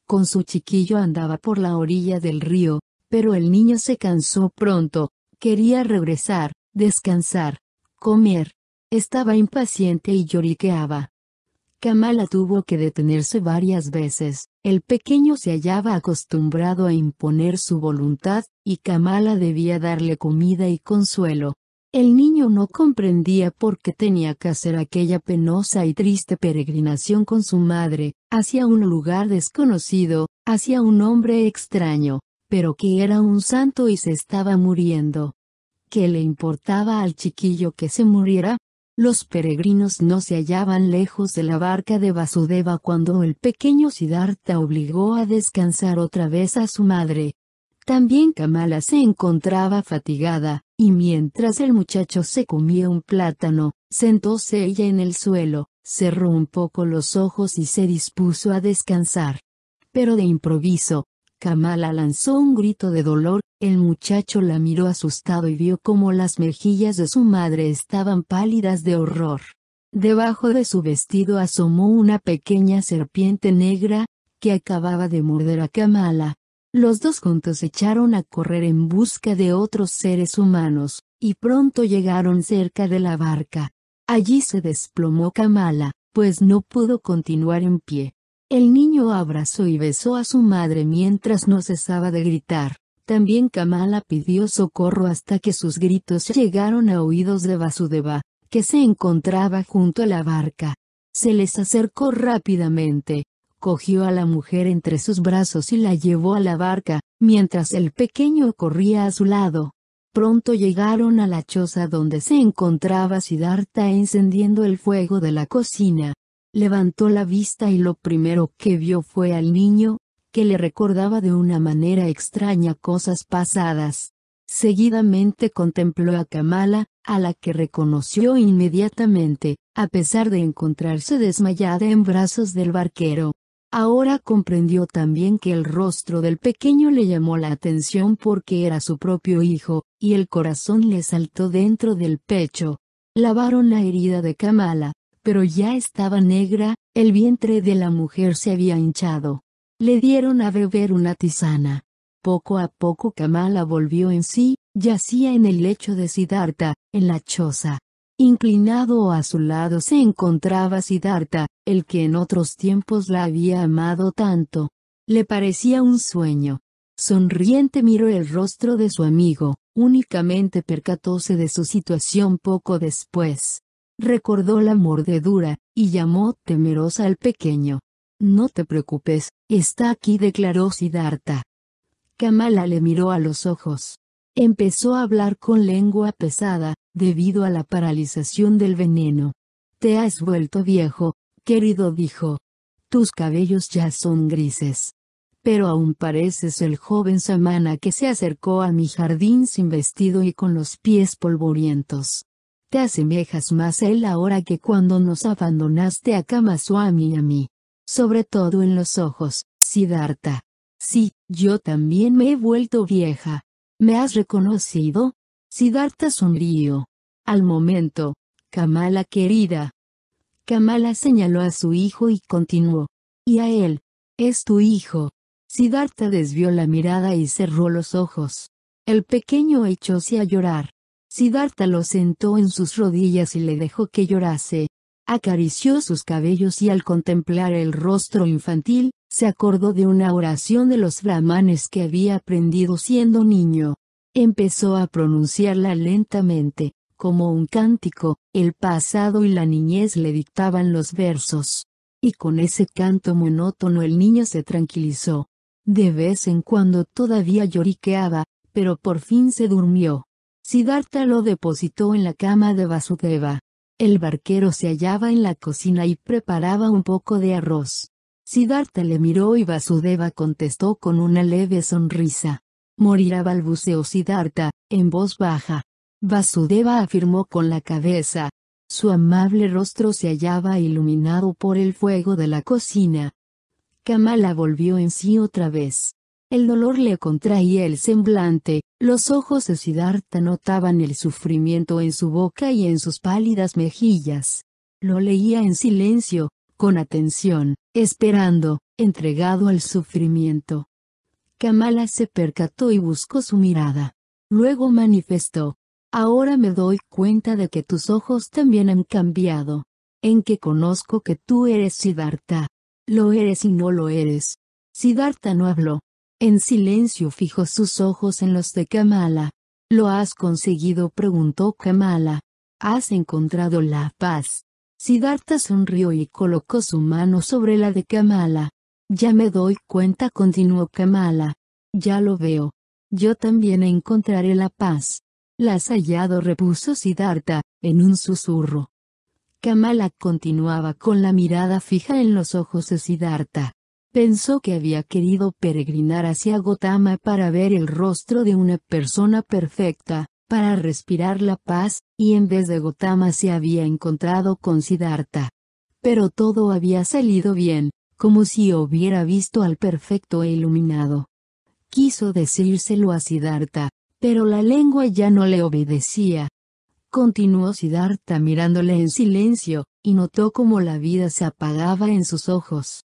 Speaker 1: Con su chiquillo andaba por la orilla del río, pero el niño se cansó pronto, quería regresar, descansar, comer. Estaba impaciente y lloriqueaba. Kamala tuvo que detenerse varias veces, el pequeño se hallaba acostumbrado a imponer su voluntad, y Kamala debía darle comida y consuelo. El niño no comprendía por qué tenía que hacer aquella penosa y triste peregrinación con su madre, hacia un lugar desconocido, hacia un hombre extraño, pero que era un santo y se estaba muriendo. ¿Qué le importaba al chiquillo que se muriera? Los peregrinos no se hallaban lejos de la barca de Vasudeva cuando el pequeño Siddhartha obligó a descansar otra vez a su madre. También Kamala se encontraba fatigada, y mientras el muchacho se comía un plátano, sentóse ella en el suelo, cerró un poco los ojos y se dispuso a descansar. Pero de improviso, Kamala lanzó un grito de dolor, el muchacho la miró asustado y vio cómo las mejillas de su madre estaban pálidas de horror. Debajo de su vestido asomó una pequeña serpiente negra, que acababa de morder a Kamala. Los dos juntos echaron a correr en busca de otros seres humanos, y pronto llegaron cerca de la barca. Allí se desplomó Kamala, pues no pudo continuar en pie. El niño abrazó y besó a su madre mientras no cesaba de gritar. También Kamala pidió socorro hasta que sus gritos llegaron a oídos de Vasudeva, que se encontraba junto a la barca. Se les acercó rápidamente, cogió a la mujer entre sus brazos y la llevó a la barca, mientras el pequeño corría a su lado. Pronto llegaron a la choza donde se encontraba Siddhartha encendiendo el fuego de la cocina. Levantó la vista y lo primero que vio fue al niño, que le recordaba de una manera extraña cosas pasadas. Seguidamente contempló a Kamala, a la que reconoció inmediatamente, a pesar de encontrarse desmayada en brazos del barquero. Ahora comprendió también que el rostro del pequeño le llamó la atención porque era su propio hijo, y el corazón le saltó dentro del pecho. Lavaron la herida de Kamala, pero ya estaba negra, el vientre de la mujer se había hinchado. Le dieron a beber una tisana. Poco a poco Kamala volvió en sí, yacía en el lecho de Siddhartha, en la choza. Inclinado a su lado se encontraba Siddhartha, el que en otros tiempos la había amado tanto. Le parecía un sueño. Sonriente miró el rostro de su amigo, únicamente percatóse de su situación poco después. Recordó la mordedura, y llamó temerosa al pequeño. No te preocupes, está aquí declaró Siddhartha. Kamala le miró a los ojos. Empezó a hablar con lengua pesada, debido a la paralización del veneno. Te has vuelto viejo, querido dijo. Tus cabellos ya son grises. Pero aún pareces el joven Samana que se acercó a mi jardín sin vestido y con los pies polvorientos. Te asemejas más a él ahora que cuando nos abandonaste a Kamaswami y a mí. Sobre todo en los ojos, Siddhartha. Sí, yo también me he vuelto vieja. ¿Me has reconocido? Siddhartha sonrió. Al momento, Kamala querida. Kamala señaló a su hijo y continuó. Y a él. Es tu hijo. Siddhartha desvió la mirada y cerró los ojos. El pequeño echóse a llorar. Siddhartha lo sentó en sus rodillas y le dejó que llorase. Acarició sus cabellos y al contemplar el rostro infantil, se acordó de una oración de los brahmanes que había aprendido siendo niño. Empezó a pronunciarla lentamente, como un cántico, el pasado y la niñez le dictaban los versos. Y con ese canto monótono el niño se tranquilizó. De vez en cuando todavía lloriqueaba, pero por fin se durmió. Siddhartha lo depositó en la cama de Vasudeva. El barquero se hallaba en la cocina y preparaba un poco de arroz. Siddhartha le miró y Vasudeva contestó con una leve sonrisa. Morirá balbuceó Siddhartha, en voz baja. Vasudeva afirmó con la cabeza. Su amable rostro se hallaba iluminado por el fuego de la cocina. Kamala volvió en sí otra vez. El dolor le contraía el semblante, los ojos de Siddhartha notaban el sufrimiento en su boca y en sus pálidas mejillas. Lo leía en silencio, con atención, esperando, entregado al sufrimiento. Kamala se percató y buscó su mirada. Luego manifestó. Ahora me doy cuenta de que tus ojos también han cambiado. En que conozco que tú eres Siddhartha. Lo eres y no lo eres. Siddhartha no habló. En silencio fijó sus ojos en los de Kamala. ¿Lo has conseguido? preguntó Kamala. ¿Has encontrado la paz? Siddhartha sonrió y colocó su mano sobre la de Kamala. Ya me doy cuenta, continuó Kamala. Ya lo veo. Yo también encontraré la paz. La has hallado, repuso Siddhartha, en un susurro. Kamala continuaba con la mirada fija en los ojos de Siddhartha. Pensó que había querido peregrinar hacia Gotama para ver el rostro de una persona perfecta, para respirar la paz, y en vez de Gotama se había encontrado con Siddhartha. pero todo había salido bien, como si hubiera visto al perfecto e iluminado. Quiso decírselo a Siddhartha, pero la lengua ya no le obedecía. Continuó Siddhartha mirándole en silencio, y notó cómo la vida se apagaba en sus ojos.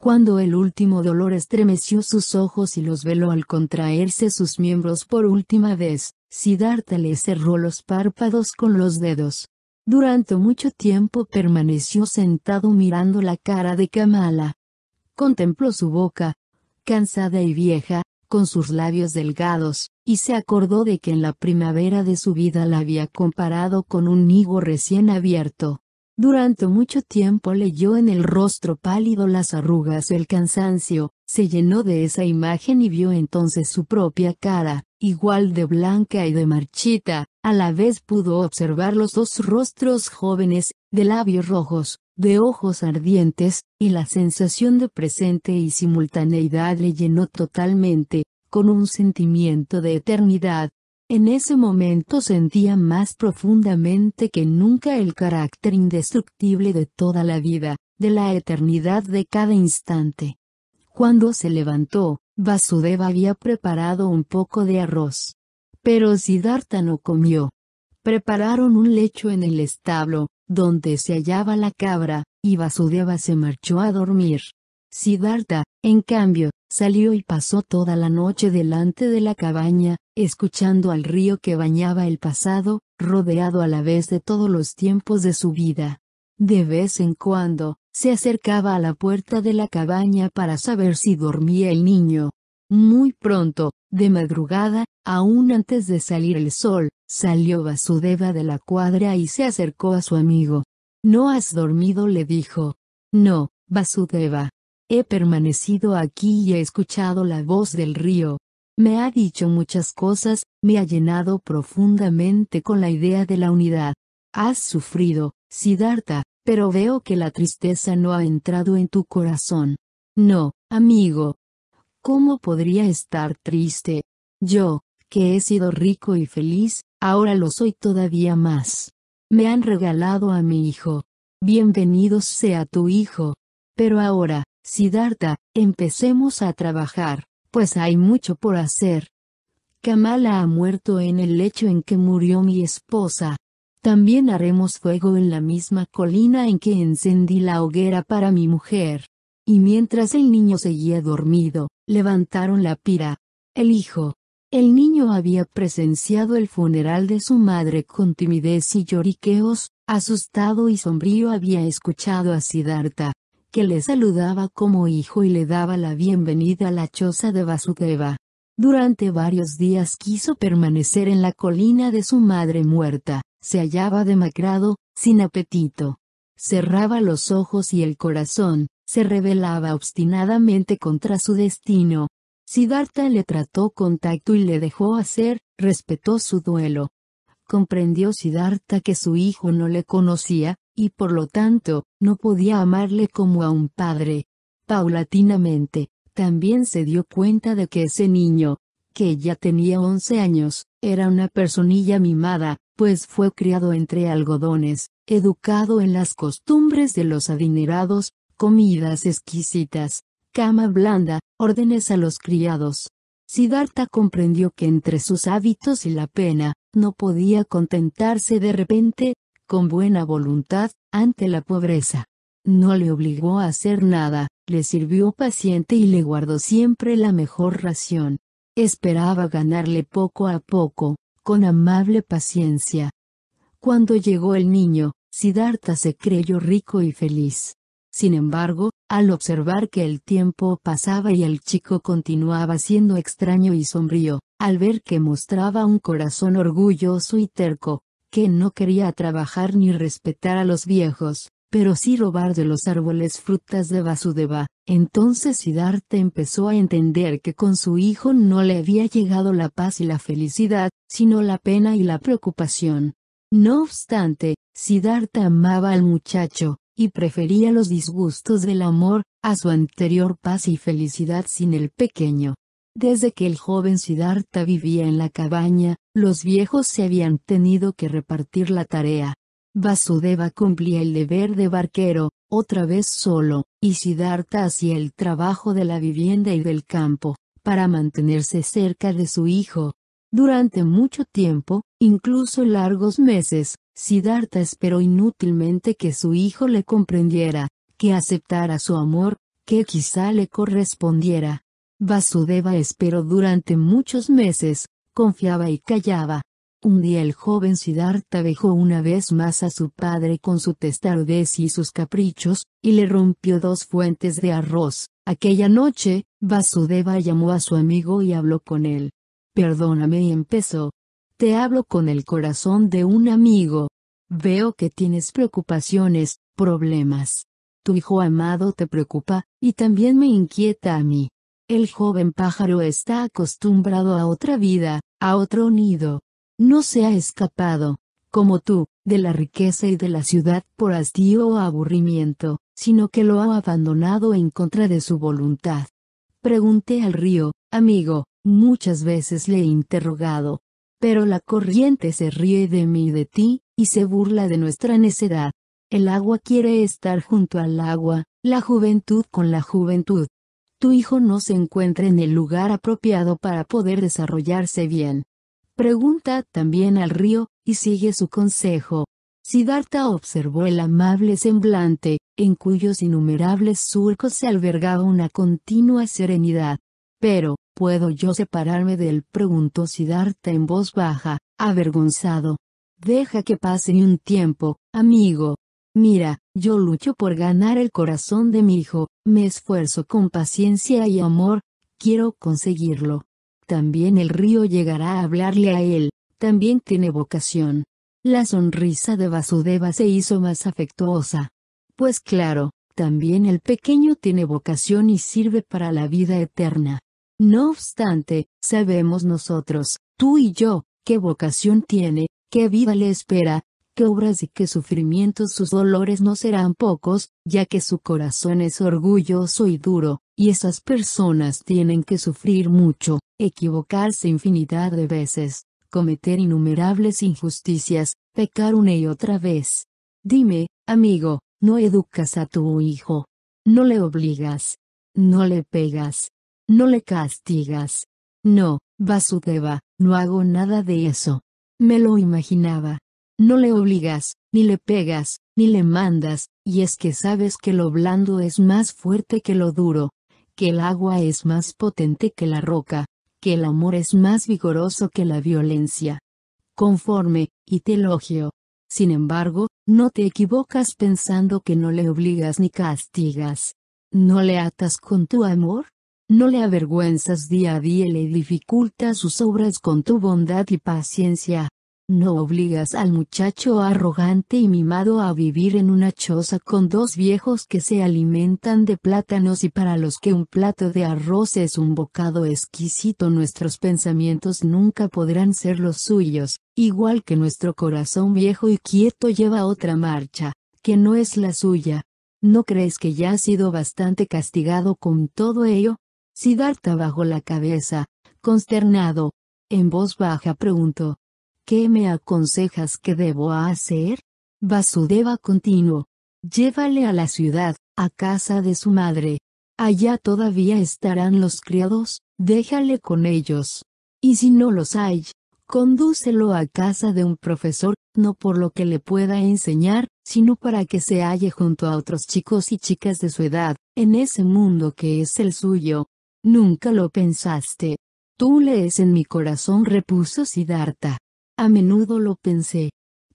Speaker 1: Cuando el último dolor estremeció sus ojos y los veló al contraerse sus miembros por última vez, Siddhartha le cerró los párpados con los dedos. Durante mucho tiempo permaneció sentado mirando la cara de Kamala. Contempló su boca, cansada y vieja, con sus labios delgados, y se acordó de que en la primavera de su vida la había comparado con un higo recién abierto. Durante mucho tiempo leyó en el rostro pálido las arrugas del cansancio, se llenó de esa imagen y vio entonces su propia cara, igual de blanca y de marchita, a la vez pudo observar los dos rostros jóvenes, de labios rojos, de ojos ardientes, y la sensación de presente y simultaneidad le llenó totalmente, con un sentimiento de eternidad. En ese momento sentía más profundamente que nunca el carácter indestructible de toda la vida, de la eternidad de cada instante. Cuando se levantó, Vasudeva había preparado un poco de arroz. Pero Siddhartha no comió. Prepararon un lecho en el establo, donde se hallaba la cabra, y Vasudeva se marchó a dormir. Siddhartha, en cambio, salió y pasó toda la noche delante de la cabaña, escuchando al río que bañaba el pasado, rodeado a la vez de todos los tiempos de su vida. De vez en cuando, se acercaba a la puerta de la cabaña para saber si dormía el niño. Muy pronto, de madrugada, aún antes de salir el sol, salió Vasudeva de la cuadra y se acercó a su amigo. ¿No has dormido? le dijo. No, Vasudeva. He permanecido aquí y he escuchado la voz del río. Me ha dicho muchas cosas, me ha llenado profundamente con la idea de la unidad. Has sufrido, Siddhartha, pero veo que la tristeza no ha entrado en tu corazón. No, amigo. ¿Cómo podría estar triste? Yo, que he sido rico y feliz, ahora lo soy todavía más. Me han regalado a mi hijo. Bienvenido sea tu hijo. Pero ahora, Siddhartha, empecemos a trabajar, pues hay mucho por hacer. Kamala ha muerto en el lecho en que murió mi esposa, también haremos fuego en la misma colina en que encendí la hoguera para mi mujer. Y mientras el niño seguía dormido, levantaron la pira. El hijo. El niño había presenciado el funeral de su madre con timidez y lloriqueos, asustado y sombrío había escuchado a Siddhartha, que le saludaba como hijo y le daba la bienvenida a la choza de Vasudeva. Durante varios días quiso permanecer en la colina de su madre muerta, se hallaba demacrado, sin apetito. Cerraba los ojos y el corazón, se rebelaba obstinadamente contra su destino. Siddhartha le trató con tacto y le dejó hacer, respetó su duelo. Comprendió Siddhartha que su hijo no le conocía, y por lo tanto, no podía amarle como a un padre. Paulatinamente, también se dio cuenta de que ese niño, que ya tenía once años, era una personilla mimada, pues fue criado entre algodones, educado en las costumbres de los adinerados, comidas exquisitas, cama blanda, órdenes a los criados. Siddhartha comprendió que entre sus hábitos y la pena, no podía contentarse de repente, con buena voluntad, ante la pobreza. No le obligó a hacer nada, le sirvió paciente y le guardó siempre la mejor ración. Esperaba ganarle poco a poco, con amable paciencia. Cuando llegó el niño, Siddhartha se creyó rico y feliz. Sin embargo, al observar que el tiempo pasaba y el chico continuaba siendo extraño y sombrío, al ver que mostraba un corazón orgulloso y terco, que no quería trabajar ni respetar a los viejos, pero sí robar de los árboles frutas de Vasudeva. Entonces Siddhartha empezó a entender que con su hijo no le había llegado la paz y la felicidad, sino la pena y la preocupación. No obstante, Siddhartha amaba al muchacho, y prefería los disgustos del amor, a su anterior paz y felicidad sin el pequeño. Desde que el joven Siddhartha vivía en la cabaña, los viejos se habían tenido que repartir la tarea. Vasudeva cumplía el deber de barquero, otra vez solo, y Siddhartha hacía el trabajo de la vivienda y del campo, para mantenerse cerca de su hijo. Durante mucho tiempo, incluso largos meses, Siddhartha esperó inútilmente que su hijo le comprendiera, que aceptara su amor, que quizá le correspondiera. Vasudeva esperó durante muchos meses, confiaba y callaba, un día el joven Siddhartha dejó una vez más a su padre con su testarudez y sus caprichos, y le rompió dos fuentes de arroz. Aquella noche, Vasudeva llamó a su amigo y habló con él. Perdóname y empezó. Te hablo con el corazón de un amigo. Veo que tienes preocupaciones, problemas. Tu hijo amado te preocupa, y también me inquieta a mí. El joven pájaro está acostumbrado a otra vida, a otro nido, no se ha escapado, como tú, de la riqueza y de la ciudad por hastío o aburrimiento, sino que lo ha abandonado en contra de su voluntad. Pregunté al río, amigo, muchas veces le he interrogado. Pero la corriente se ríe de mí y de ti, y se burla de nuestra necedad. El agua quiere estar junto al agua, la juventud con la juventud. Tu hijo no se encuentra en el lugar apropiado para poder desarrollarse bien. Pregunta también al río, y sigue su consejo. Siddhartha observó el amable semblante, en cuyos innumerables surcos se albergaba una continua serenidad. Pero, ¿puedo yo separarme de él? preguntó Siddhartha en voz baja, avergonzado. Deja que pase un tiempo, amigo. Mira, yo lucho por ganar el corazón de mi hijo, me esfuerzo con paciencia y amor, quiero conseguirlo también el río llegará a hablarle a él, también tiene vocación. La sonrisa de Vasudeva se hizo más afectuosa. Pues claro, también el pequeño tiene vocación y sirve para la vida eterna. No obstante, sabemos nosotros, tú y yo, qué vocación tiene, qué vida le espera, qué obras y qué sufrimientos sus dolores no serán pocos, ya que su corazón es orgulloso y duro, y esas personas tienen que sufrir mucho, equivocarse infinidad de veces, cometer innumerables injusticias, pecar una y otra vez. Dime, amigo, no educas a tu hijo. No le obligas. No le pegas. No le castigas. No, Vasudeva, no hago nada de eso. Me lo imaginaba. No le obligas, ni le pegas, ni le mandas, y es que sabes que lo blando es más fuerte que lo duro, que el agua es más potente que la roca, que el amor es más vigoroso que la violencia. Conforme, y te elogio. Sin embargo, no te equivocas pensando que no le obligas ni castigas. ¿No le atas con tu amor? ¿No le avergüenzas día a día y le dificultas sus obras con tu bondad y paciencia? No obligas al muchacho arrogante y mimado a vivir en una choza con dos viejos que se alimentan de plátanos y para los que un plato de arroz es un bocado exquisito. Nuestros pensamientos nunca podrán ser los suyos, igual que nuestro corazón viejo y quieto lleva otra marcha, que no es la suya. ¿No crees que ya ha sido bastante castigado con todo ello? Siddhartha bajó la cabeza, consternado. En voz baja preguntó, ¿Qué me aconsejas que debo hacer? Vasudeva continuó. Llévale a la ciudad, a casa de su madre. Allá todavía estarán los criados, déjale con ellos. Y si no los hay, condúcelo a casa de un profesor, no por lo que le pueda enseñar, sino para que se halle junto a otros chicos y chicas de su edad, en ese mundo que es el suyo. Nunca lo pensaste. Tú lees en mi corazón, repuso Siddhartha. A menudo lo pensé.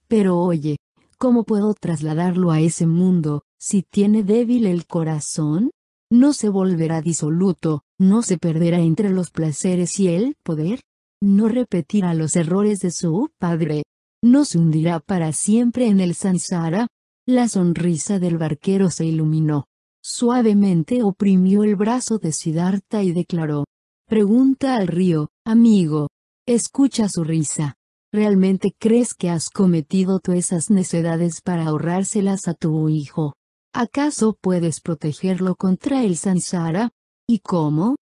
Speaker 1: Pero oye, ¿cómo puedo trasladarlo a ese mundo, si tiene débil el corazón? ¿No se volverá disoluto, no se perderá entre los placeres y el poder? ¿No repetirá los errores de su padre? ¿No se hundirá para siempre en el sansara? La sonrisa del barquero se iluminó. Suavemente oprimió el brazo de Siddhartha y declaró. Pregunta al río, amigo. Escucha su risa. ¿Realmente crees que has cometido tú esas necedades para ahorrárselas a tu hijo? ¿Acaso puedes protegerlo contra el sansara? ¿Y cómo?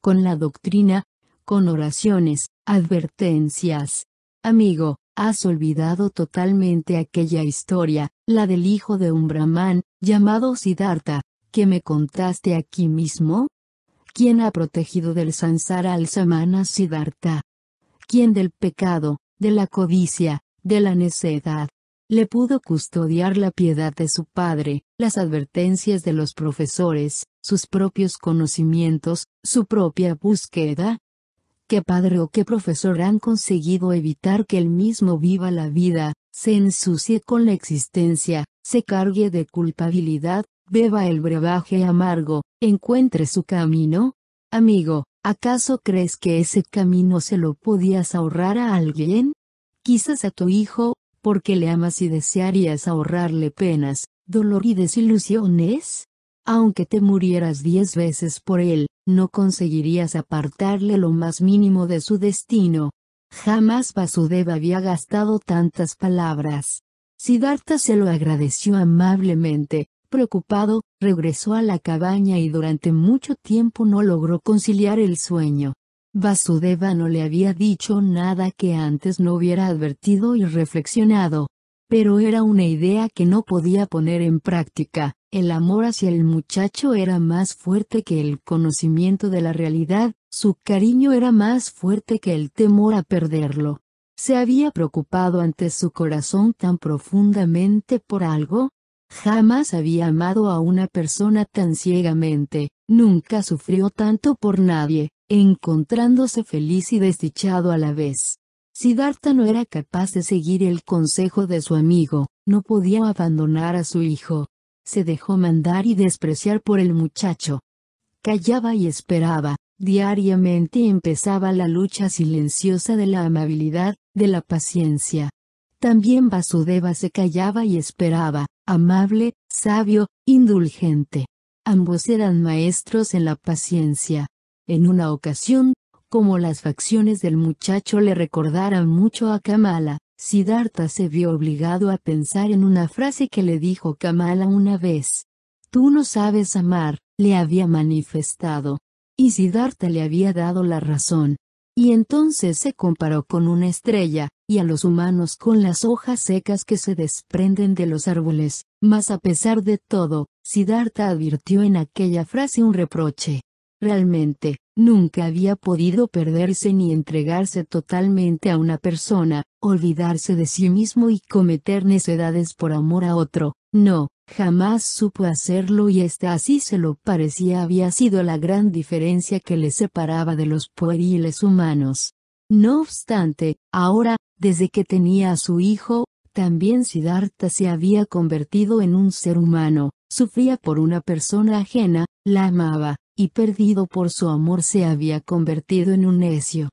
Speaker 1: Con la doctrina, con oraciones, advertencias. Amigo, has olvidado totalmente aquella historia, la del hijo de un brahman, llamado Siddhartha, que me contaste aquí mismo? ¿Quién ha protegido del sansara al samana Siddhartha? ¿Quién del pecado, de la codicia, de la necedad? Le pudo custodiar la piedad de su padre, las advertencias de los profesores, sus propios conocimientos, su propia búsqueda, qué padre o qué profesor han conseguido evitar que él mismo viva la vida, se ensucie con la existencia, se cargue de culpabilidad, beba el brebaje amargo, encuentre su camino? Amigo, ¿acaso crees que ese camino se lo podías ahorrar a alguien? Quizás a tu hijo, porque le amas y desearías ahorrarle penas, dolor y desilusiones? Aunque te murieras diez veces por él, no conseguirías apartarle lo más mínimo de su destino. Jamás Vasudeva había gastado tantas palabras. Siddhartha se lo agradeció amablemente, preocupado, regresó a la cabaña y durante mucho tiempo no logró conciliar el sueño. Vasudeva no le había dicho nada que antes no hubiera advertido y reflexionado. Pero era una idea que no podía poner en práctica. El amor hacia el muchacho era más fuerte que el conocimiento de la realidad, su cariño era más fuerte que el temor a perderlo. ¿Se había preocupado ante su corazón tan profundamente por algo? Jamás había amado a una persona tan ciegamente, nunca sufrió tanto por nadie, encontrándose feliz y desdichado a la vez. Siddhartha no era capaz de seguir el consejo de su amigo, no podía abandonar a su hijo, se dejó mandar y despreciar por el muchacho. Callaba y esperaba, diariamente empezaba la lucha silenciosa de la amabilidad, de la paciencia. También Vasudeva se callaba y esperaba, amable, sabio, indulgente. Ambos eran maestros en la paciencia. En una ocasión, como las facciones del muchacho le recordaran mucho a Kamala, Siddhartha se vio obligado a pensar en una frase que le dijo Kamala una vez. Tú no sabes amar, le había manifestado. Y Siddhartha le había dado la razón. Y entonces se comparó con una estrella, y a los humanos con las hojas secas que se desprenden de los árboles, mas a pesar de todo, Siddhartha advirtió en aquella frase un reproche. Realmente, nunca había podido perderse ni entregarse totalmente a una persona, olvidarse de sí mismo y cometer necedades por amor a otro, no, jamás supo hacerlo y este así se lo parecía había sido la gran diferencia que le separaba de los pueriles humanos. No obstante, ahora, desde que tenía a su hijo, también Siddhartha se había convertido en un ser humano, sufría por una persona ajena, la amaba, y perdido por su amor se había convertido en un necio.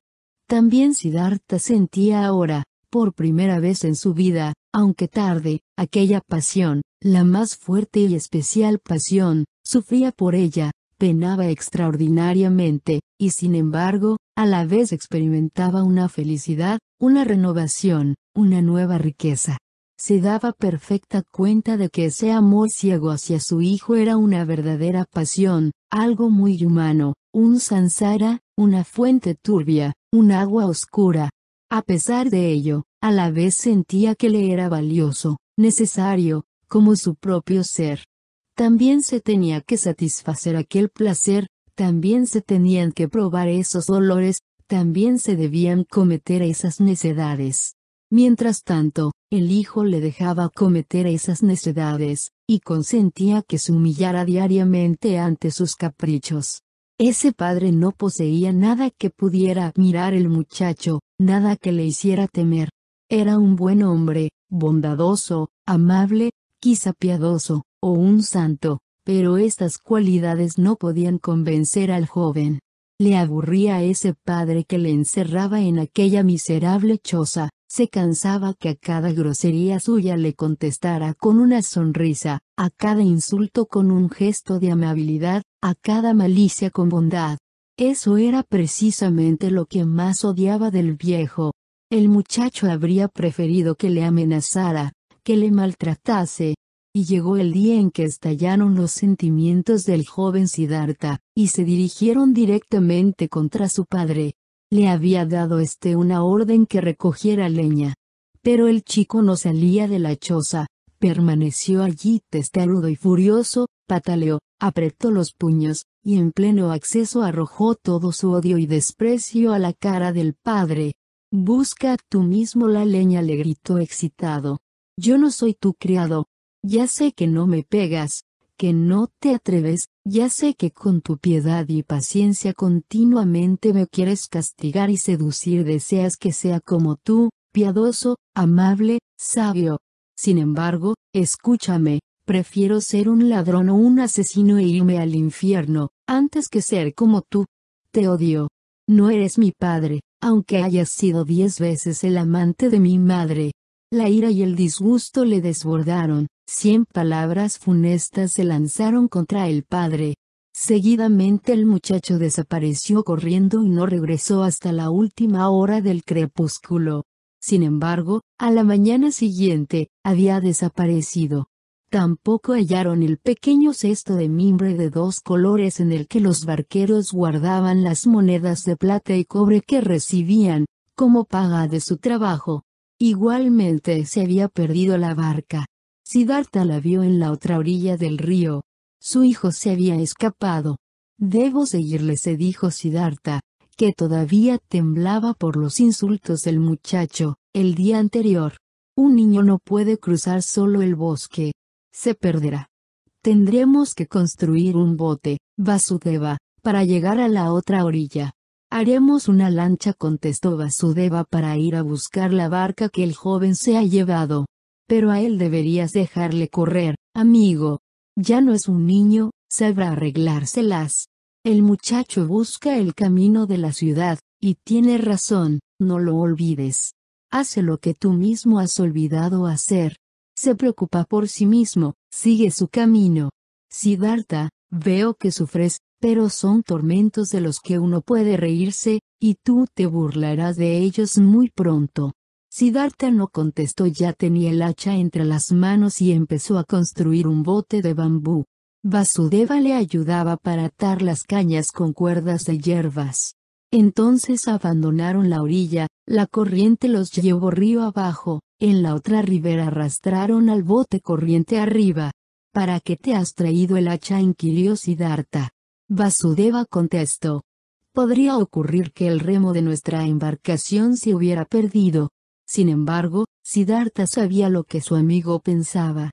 Speaker 1: También Siddhartha sentía ahora, por primera vez en su vida, aunque tarde, aquella pasión, la más fuerte y especial pasión, sufría por ella, penaba extraordinariamente, y sin embargo, a la vez experimentaba una felicidad, una renovación, una nueva riqueza se daba perfecta cuenta de que ese amor ciego hacia su hijo era una verdadera pasión, algo muy humano, un sansara, una fuente turbia, un agua oscura. A pesar de ello, a la vez sentía que le era valioso, necesario, como su propio ser. También se tenía que satisfacer aquel placer, también se tenían que probar esos dolores, también se debían cometer esas necedades. Mientras tanto, el hijo le dejaba cometer esas necedades, y consentía que se humillara diariamente ante sus caprichos. Ese padre no poseía nada que pudiera admirar el muchacho, nada que le hiciera temer. Era un buen hombre, bondadoso, amable, quizá piadoso, o un santo, pero estas cualidades no podían convencer al joven. Le aburría a ese padre que le encerraba en aquella miserable choza, se cansaba que a cada grosería suya le contestara con una sonrisa, a cada insulto con un gesto de amabilidad, a cada malicia con bondad. Eso era precisamente lo que más odiaba del viejo. El muchacho habría preferido que le amenazara, que le maltratase. Y llegó el día en que estallaron los sentimientos del joven Siddhartha, y se dirigieron directamente contra su padre, le había dado este una orden que recogiera leña. Pero el chico no salía de la choza, permaneció allí testarudo y furioso, pataleó, apretó los puños, y en pleno acceso arrojó todo su odio y desprecio a la cara del padre. Busca tú mismo la leña le gritó excitado. Yo no soy tu criado. Ya sé que no me pegas, que no te atreves, ya sé que con tu piedad y paciencia continuamente me quieres castigar y seducir deseas que sea como tú, piadoso, amable, sabio. Sin embargo, escúchame, prefiero ser un ladrón o un asesino e irme al infierno, antes que ser como tú. Te odio. No eres mi padre, aunque hayas sido diez veces el amante de mi madre. La ira y el disgusto le desbordaron, cien palabras funestas se lanzaron contra el padre. Seguidamente el muchacho desapareció corriendo y no regresó hasta la última hora del crepúsculo. Sin embargo, a la mañana siguiente, había desaparecido. Tampoco hallaron el pequeño cesto de mimbre de dos colores en el que los barqueros guardaban las monedas de plata y cobre que recibían, como paga de su trabajo. Igualmente se había perdido la barca. Siddhartha la vio en la otra orilla del río. Su hijo se había escapado. Debo seguirle, se dijo Siddhartha, que todavía temblaba por los insultos del muchacho, el día anterior. Un niño no puede cruzar solo el bosque. Se perderá. Tendremos que construir un bote, Vasudeva, para llegar a la otra orilla. Haremos una lancha, contestó Vasudeva para ir a buscar la barca que el joven se ha llevado. Pero a él deberías dejarle correr, amigo. Ya no es un niño, sabrá arreglárselas. El muchacho busca el camino de la ciudad, y tiene razón, no lo olvides. Hace lo que tú mismo has olvidado hacer. Se preocupa por sí mismo, sigue su camino. Siddhartha, veo que sufres, pero son tormentos de los que uno puede reírse, y tú te burlarás de ellos muy pronto. Siddhartha no contestó ya tenía el hacha entre las manos y empezó a construir un bote de bambú. Vasudeva le ayudaba para atar las cañas con cuerdas de hierbas. Entonces abandonaron la orilla, la corriente los llevó río abajo, en la otra ribera arrastraron al bote corriente arriba. ¿Para qué te has traído el hacha? inquirió Siddhartha. Vasudeva contestó. Podría ocurrir que el remo de nuestra embarcación se hubiera perdido. Sin embargo, Siddhartha sabía lo que su amigo pensaba.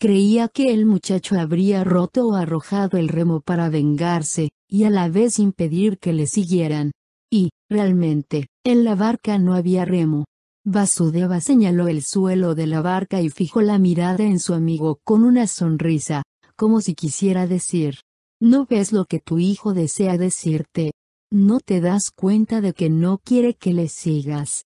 Speaker 1: Creía que el muchacho habría roto o arrojado el remo para vengarse, y a la vez impedir que le siguieran. Y, realmente, en la barca no había remo. Vasudeva señaló el suelo de la barca y fijó la mirada en su amigo con una sonrisa, como si quisiera decir, ¿no ves lo que tu hijo desea decirte? ¿No te das cuenta de que no quiere que le sigas?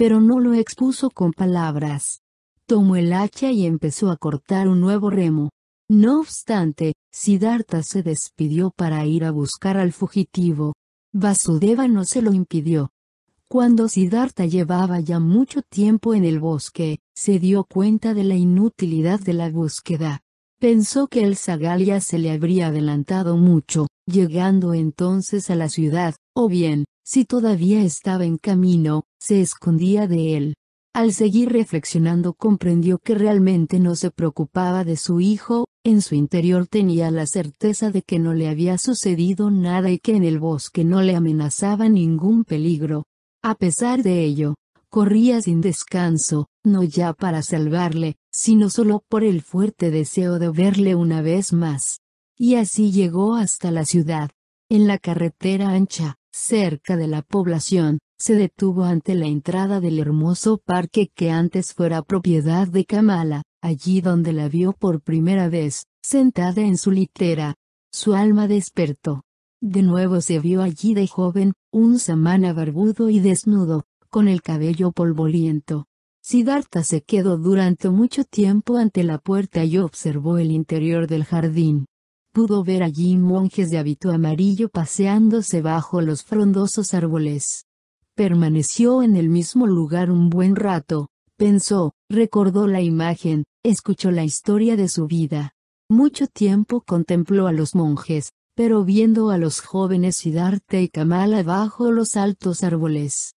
Speaker 1: Pero no lo expuso con palabras tomó el hacha y empezó a cortar un nuevo remo. No obstante, Siddhartha se despidió para ir a buscar al fugitivo. Vasudeva no se lo impidió. Cuando Siddhartha llevaba ya mucho tiempo en el bosque, se dio cuenta de la inutilidad de la búsqueda. Pensó que el Sagalia se le habría adelantado mucho, llegando entonces a la ciudad, o bien, si todavía estaba en camino, se escondía de él. Al seguir reflexionando comprendió que realmente no se preocupaba de su hijo, en su interior tenía la certeza de que no le había sucedido nada y que en el bosque no le amenazaba ningún peligro. A pesar de ello, corría sin descanso, no ya para salvarle, sino solo por el fuerte deseo de verle una vez más. Y así llegó hasta la ciudad. En la carretera ancha, cerca de la población, se detuvo ante la entrada del hermoso parque que antes fuera propiedad de Kamala, allí donde la vio por primera vez, sentada en su litera. Su alma despertó. De nuevo se vio allí de joven, un samana barbudo y desnudo, con el cabello polvoriento. Siddhartha se quedó durante mucho tiempo ante la puerta y observó el interior del jardín. Pudo ver allí monjes de hábito amarillo paseándose bajo los frondosos árboles. Permaneció en el mismo lugar un buen rato, pensó, recordó la imagen, escuchó la historia de su vida. Mucho tiempo contempló a los monjes, pero viendo a los jóvenes Siddhartha y Kamala bajo los altos árboles.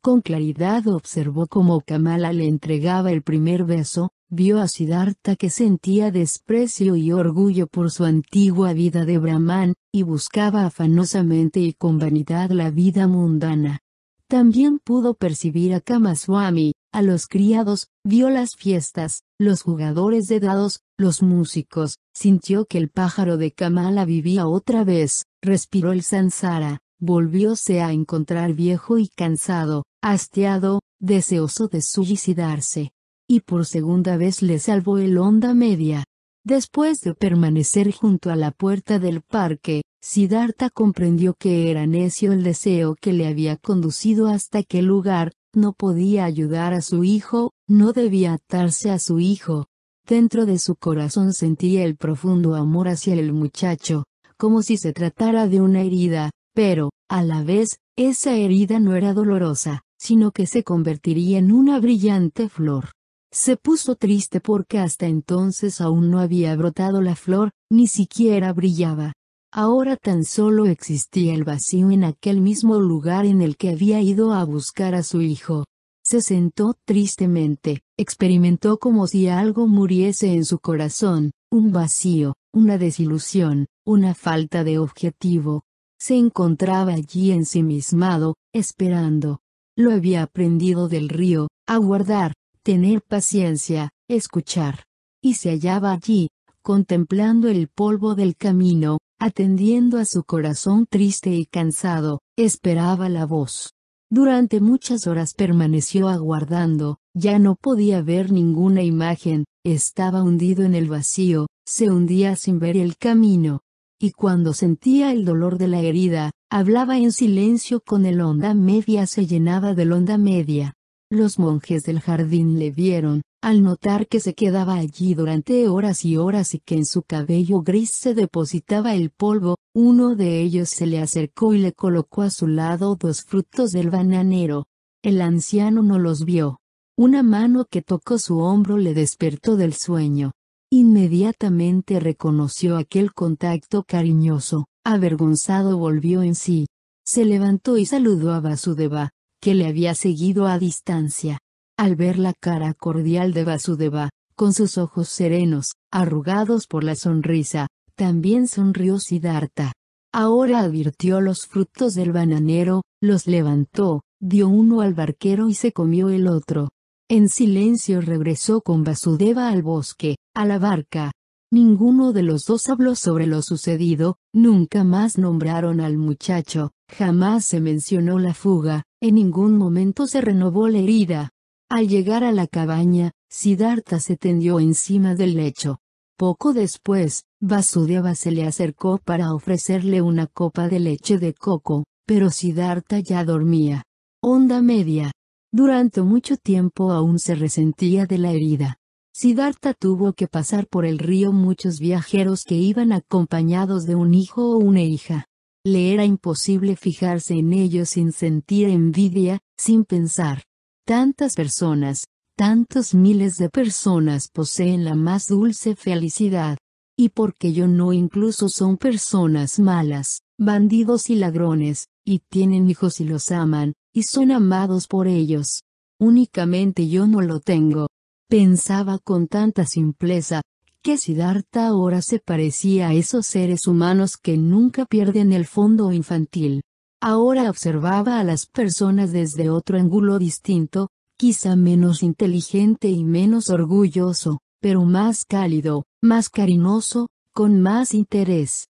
Speaker 1: Con claridad observó cómo Kamala le entregaba el primer beso, vio a Siddhartha que sentía desprecio y orgullo por su antigua vida de Brahman, y buscaba afanosamente y con vanidad la vida mundana. También pudo percibir a Kamaswami, a los criados, vio las fiestas, los jugadores de dados, los músicos, sintió que el pájaro de Kamala vivía otra vez, respiró el sansara, volvióse a encontrar viejo y cansado, hastiado, deseoso de suicidarse. Y por segunda vez le salvó el onda media. Después de permanecer junto a la puerta del parque, Siddhartha comprendió que era necio el deseo que le había conducido hasta aquel lugar, no podía ayudar a su hijo, no debía atarse a su hijo. Dentro de su corazón sentía el profundo amor hacia el muchacho, como si se tratara de una herida, pero, a la vez, esa herida no era dolorosa, sino que se convertiría en una brillante flor. Se puso triste porque hasta entonces aún no había brotado la flor, ni siquiera brillaba. Ahora tan solo existía el vacío en aquel mismo lugar en el que había ido a buscar a su hijo. Se sentó tristemente, experimentó como si algo muriese en su corazón, un vacío, una desilusión, una falta de objetivo. Se encontraba allí ensimismado, esperando. Lo había aprendido del río, aguardar, tener paciencia, escuchar. Y se hallaba allí, contemplando el polvo del camino, atendiendo a su corazón triste y cansado, esperaba la voz. Durante muchas horas permaneció aguardando, ya no podía ver ninguna imagen, estaba hundido en el vacío, se hundía sin ver el camino. Y cuando sentía el dolor de la herida, hablaba en silencio con el onda media se llenaba del onda media. Los monjes del jardín le vieron, al notar que se quedaba allí durante horas y horas y que en su cabello gris se depositaba el polvo, uno de ellos se le acercó y le colocó a su lado dos frutos del bananero. El anciano no los vio. Una mano que tocó su hombro le despertó del sueño. Inmediatamente reconoció aquel contacto cariñoso, avergonzado volvió en sí. Se levantó y saludó a Vasudeva, que le había seguido a distancia. Al ver la cara cordial de Vasudeva, con sus ojos serenos, arrugados por la sonrisa, también sonrió Siddhartha. Ahora advirtió los frutos del bananero, los levantó, dio uno al barquero y se comió el otro. En silencio regresó con Vasudeva al bosque, a la barca. Ninguno de los dos habló sobre lo sucedido, nunca más nombraron al muchacho, jamás se mencionó la fuga, en ningún momento se renovó la herida. Al llegar a la cabaña, Siddhartha se tendió encima del lecho. Poco después, Vasudeva se le acercó para ofrecerle una copa de leche de coco, pero Siddhartha ya dormía. Onda media. Durante mucho tiempo aún se resentía de la herida. Siddhartha tuvo que pasar por el río muchos viajeros que iban acompañados de un hijo o una hija. Le era imposible fijarse en ellos sin sentir envidia, sin pensar. Tantas personas, tantos miles de personas poseen la más dulce felicidad. Y porque yo no incluso son personas malas, bandidos y ladrones, y tienen hijos y los aman, y son amados por ellos. Únicamente yo no lo tengo. Pensaba con tanta simpleza, que Siddhartha ahora se parecía a esos seres humanos que nunca pierden el fondo infantil. Ahora observaba a las personas desde otro ángulo distinto, quizá menos inteligente y menos orgulloso, pero más cálido, más cariñoso, con más interés.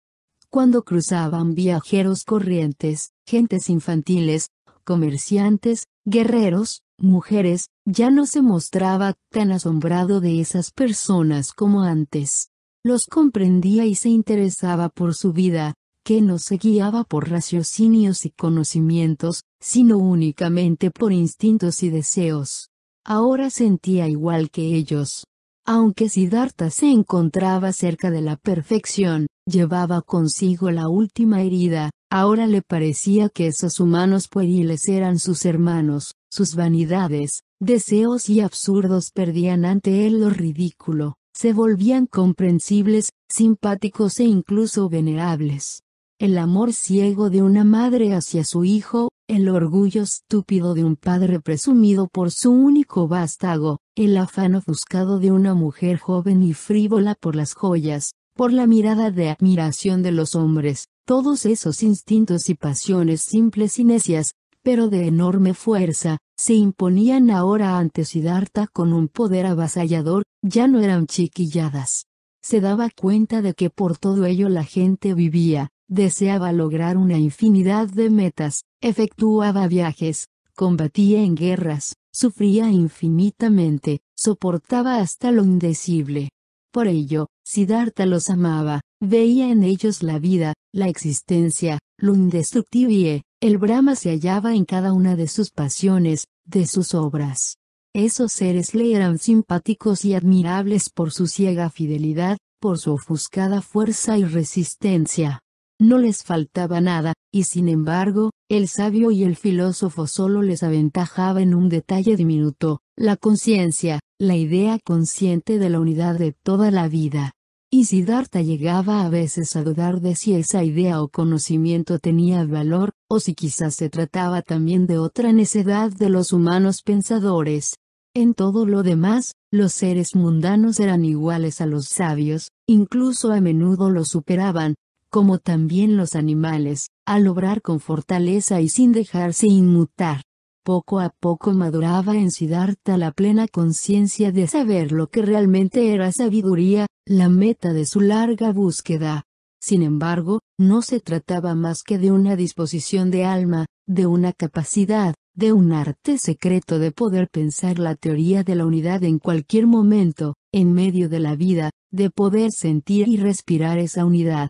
Speaker 1: Cuando cruzaban viajeros corrientes, gentes infantiles, comerciantes, guerreros, mujeres, ya no se mostraba tan asombrado de esas personas como antes. Los comprendía y se interesaba por su vida, que no se guiaba por raciocinios y conocimientos, sino únicamente por instintos y deseos. Ahora sentía igual que ellos. Aunque Siddhartha se encontraba cerca de la perfección, llevaba consigo la última herida, ahora le parecía que esos humanos pueriles eran sus hermanos, sus vanidades, deseos y absurdos perdían ante él lo ridículo, se volvían comprensibles, simpáticos e incluso venerables. El amor ciego de una madre hacia su hijo, el orgullo estúpido de un padre presumido por su único vástago, el afán ofuscado de una mujer joven y frívola por las joyas, por la mirada de admiración de los hombres, todos esos instintos y pasiones simples y necias, pero de enorme fuerza, se imponían ahora ante Siddhartha con un poder avasallador, ya no eran chiquilladas. Se daba cuenta de que por todo ello la gente vivía, deseaba lograr una infinidad de metas, efectuaba viajes, combatía en guerras, sufría infinitamente, soportaba hasta lo indecible. Por ello, Siddhartha los amaba, veía en ellos la vida, la existencia, lo indestructible, el Brahma se hallaba en cada una de sus pasiones, de sus obras. Esos seres le eran simpáticos y admirables por su ciega fidelidad, por su ofuscada fuerza y resistencia. No les faltaba nada, y sin embargo, el sabio y el filósofo solo les aventajaba en un detalle diminuto, la conciencia, la idea consciente de la unidad de toda la vida. Y Siddhartha llegaba a veces a dudar de si esa idea o conocimiento tenía valor, o si quizás se trataba también de otra necedad de los humanos pensadores. En todo lo demás, los seres mundanos eran iguales a los sabios, incluso a menudo los superaban, como también los animales, al obrar con fortaleza y sin dejarse inmutar. Poco a poco maduraba en Siddhartha la plena conciencia de saber lo que realmente era sabiduría, la meta de su larga búsqueda. Sin embargo, no se trataba más que de una disposición de alma, de una capacidad, de un arte secreto de poder pensar la teoría de la unidad en cualquier momento, en medio de la vida, de poder sentir y respirar esa unidad,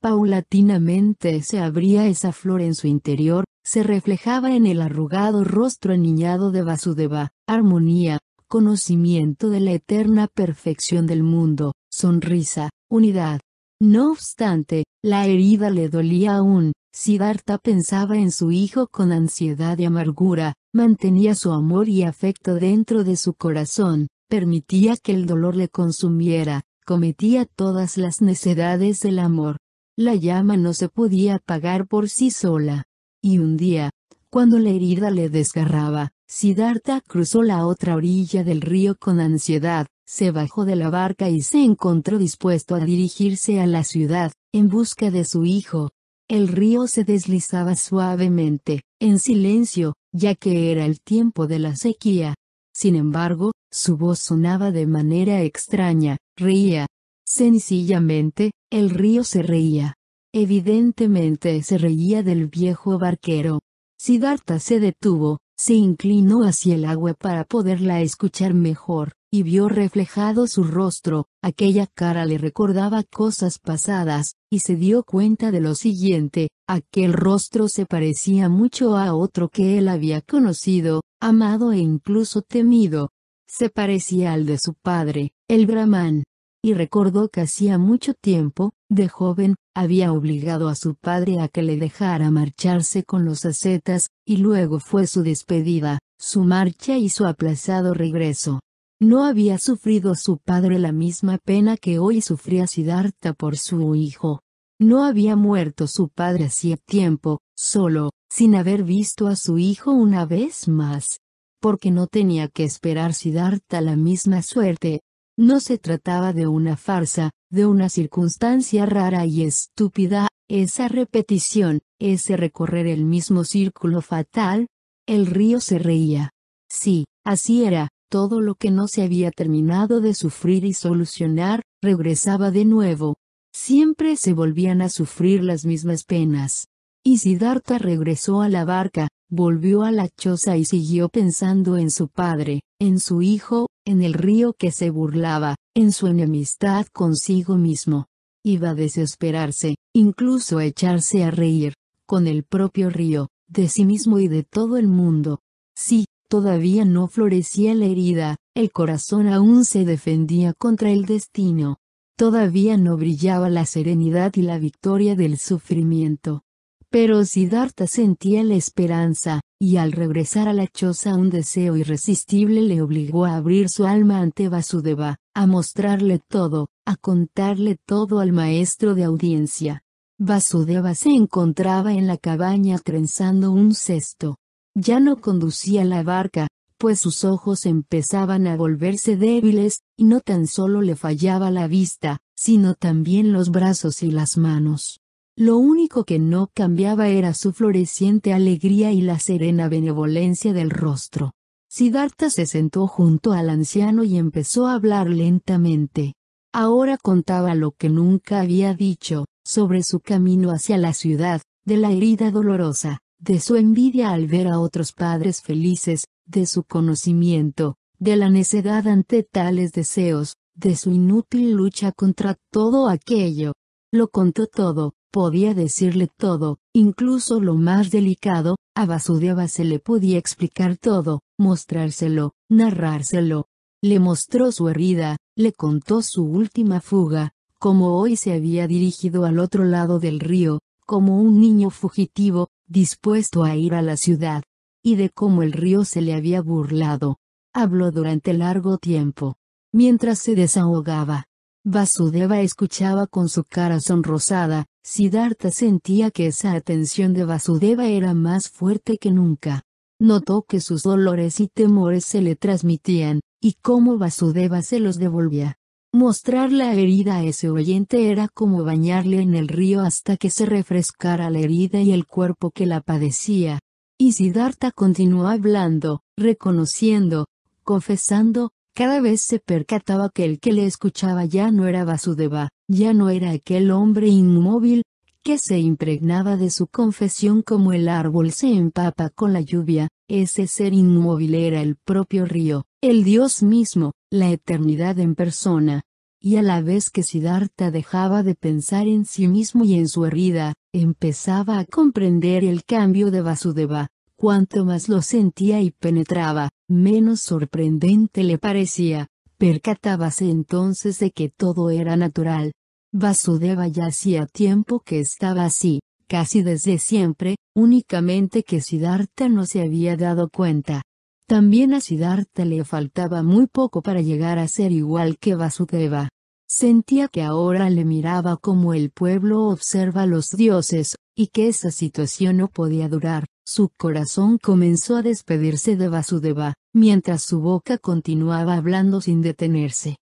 Speaker 1: Paulatinamente se abría esa flor en su interior, se reflejaba en el arrugado rostro aniñado de Vasudeva, armonía, conocimiento de la eterna perfección del mundo, sonrisa, unidad. No obstante, la herida le dolía aún, Siddhartha pensaba en su hijo con ansiedad y amargura, mantenía su amor y afecto dentro de su corazón, permitía que el dolor le consumiera, cometía todas las necedades del amor, la llama no se podía apagar por sí sola. Y un día, cuando la herida le desgarraba, Siddhartha cruzó la otra orilla del río con ansiedad, se bajó de la barca y se encontró dispuesto a dirigirse a la ciudad, en busca de su hijo. El río se deslizaba suavemente, en silencio, ya que era el tiempo de la sequía. Sin embargo, su voz sonaba de manera extraña, reía, Sencillamente, el río se reía. Evidentemente se reía del viejo barquero. Siddhartha se detuvo, se inclinó hacia el agua para poderla escuchar mejor, y vio reflejado su rostro, aquella cara le recordaba cosas pasadas, y se dio cuenta de lo siguiente, aquel rostro se parecía mucho a otro que él había conocido, amado e incluso temido. Se parecía al de su padre, el Brahman, y recordó que hacía mucho tiempo, de joven, había obligado a su padre a que le dejara marcharse con los ascetas, y luego fue su despedida, su marcha y su aplazado regreso. No había sufrido su padre la misma pena que hoy sufría Siddhartha por su hijo. No había muerto su padre hacía tiempo, solo, sin haber visto a su hijo una vez más. Porque no tenía que esperar Siddhartha la misma suerte, no se trataba de una farsa, de una circunstancia rara y estúpida, esa repetición, ese recorrer el mismo círculo fatal. El río se reía. Sí, así era, todo lo que no se había terminado de sufrir y solucionar, regresaba de nuevo. Siempre se volvían a sufrir las mismas penas. Y Siddhartha regresó a la barca, volvió a la choza y siguió pensando en su padre, en su hijo, en el río que se burlaba, en su enemistad consigo mismo. Iba a desesperarse, incluso a echarse a reír, con el propio río, de sí mismo y de todo el mundo. Sí, todavía no florecía la herida, el corazón aún se defendía contra el destino. Todavía no brillaba la serenidad y la victoria del sufrimiento. Pero Siddhartha sentía la esperanza, y al regresar a la choza un deseo irresistible le obligó a abrir su alma ante Vasudeva, a mostrarle todo, a contarle todo al maestro de audiencia. Vasudeva se encontraba en la cabaña trenzando un cesto. Ya no conducía la barca, pues sus ojos empezaban a volverse débiles, y no tan solo le fallaba la vista, sino también los brazos y las manos. Lo único que no cambiaba era su floreciente alegría y la serena benevolencia del rostro. Siddhartha se sentó junto al anciano y empezó a hablar lentamente. Ahora contaba lo que nunca había dicho, sobre su camino hacia la ciudad, de la herida dolorosa, de su envidia al ver a otros padres felices, de su conocimiento, de la necedad ante tales deseos, de su inútil lucha contra todo aquello. Lo contó todo, podía decirle todo, incluso lo más delicado, a Vasudeva se le podía explicar todo, mostrárselo, narrárselo. Le mostró su herida, le contó su última fuga, como hoy se había dirigido al otro lado del río, como un niño fugitivo, dispuesto a ir a la ciudad, y de cómo el río se le había burlado. Habló durante largo tiempo. Mientras se desahogaba, Vasudeva escuchaba con su cara sonrosada, Siddhartha sentía que esa atención de Vasudeva era más fuerte que nunca. Notó que sus dolores y temores se le transmitían, y cómo Vasudeva se los devolvía. Mostrar la herida a ese oyente era como bañarle en el río hasta que se refrescara la herida y el cuerpo que la padecía. Y Siddhartha continuó hablando, reconociendo, confesando, cada vez se percataba que el que le escuchaba ya no era Vasudeva, ya no era aquel hombre inmóvil, que se impregnaba de su confesión como el árbol se empapa con la lluvia, ese ser inmóvil era el propio río, el Dios mismo, la eternidad en persona. Y a la vez que Siddhartha dejaba de pensar en sí mismo y en su herida, empezaba a comprender el cambio de Vasudeva, Cuanto más lo sentía y penetraba, menos sorprendente le parecía, percatábase entonces de que todo era natural. Vasudeva ya hacía tiempo que estaba así, casi desde siempre, únicamente que Siddhartha no se había dado cuenta. También a Siddhartha le faltaba muy poco para llegar a ser igual que Vasudeva. Sentía que ahora le miraba como el pueblo observa a los dioses, y que esa situación no podía durar. Su corazón comenzó a despedirse de Vasudeva, mientras su boca continuaba hablando sin detenerse.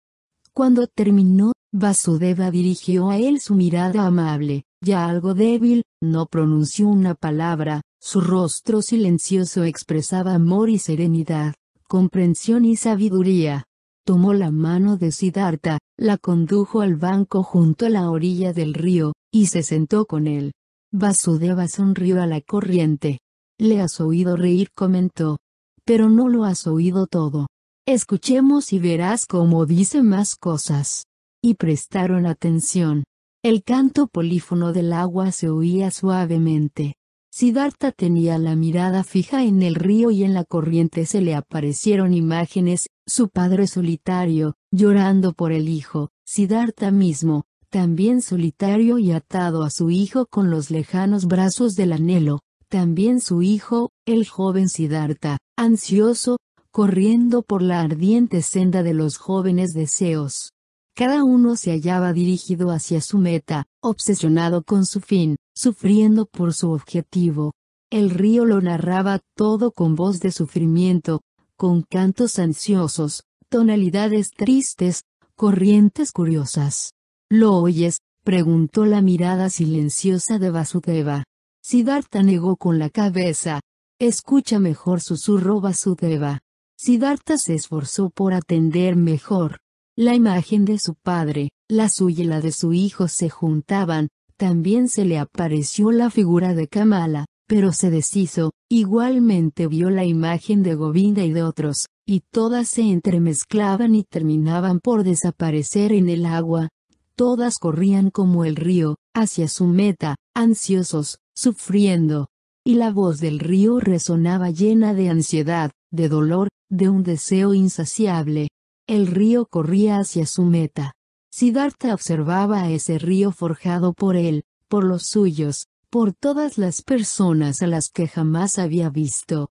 Speaker 1: Cuando terminó, Vasudeva dirigió a él su mirada amable, ya algo débil, no pronunció una palabra, su rostro silencioso expresaba amor y serenidad, comprensión y sabiduría. Tomó la mano de Siddhartha, la condujo al banco junto a la orilla del río, y se sentó con él. Vasudeva sonrió a la corriente, le has oído reír, comentó. Pero no lo has oído todo. Escuchemos y verás cómo dice más cosas. Y prestaron atención. El canto polífono del agua se oía suavemente. Siddhartha tenía la mirada fija en el río y en la corriente se le aparecieron imágenes, su padre solitario, llorando por el hijo, Siddhartha mismo, también solitario y atado a su hijo con los lejanos brazos del anhelo, también su hijo, el joven Siddhartha, ansioso, corriendo por la ardiente senda de los jóvenes deseos. Cada uno se hallaba dirigido hacia su meta, obsesionado con su fin, sufriendo por su objetivo. El río lo narraba todo con voz de sufrimiento, con cantos ansiosos, tonalidades tristes, corrientes curiosas. ¿Lo oyes? preguntó la mirada silenciosa de Vasudeva. Siddhartha negó con la cabeza. Escucha mejor susurró Vasudeva. Siddhartha se esforzó por atender mejor. La imagen de su padre, la suya y la de su hijo se juntaban, también se le apareció la figura de Kamala, pero se deshizo, igualmente vio la imagen de Govinda y de otros, y todas se entremezclaban y terminaban por desaparecer en el agua. Todas corrían como el río, hacia su meta, ansiosos, sufriendo. Y la voz del río resonaba llena de ansiedad, de dolor, de un deseo insaciable. El río corría hacia su meta. Siddhartha observaba a ese río forjado por él, por los suyos, por todas las personas a las que jamás había visto.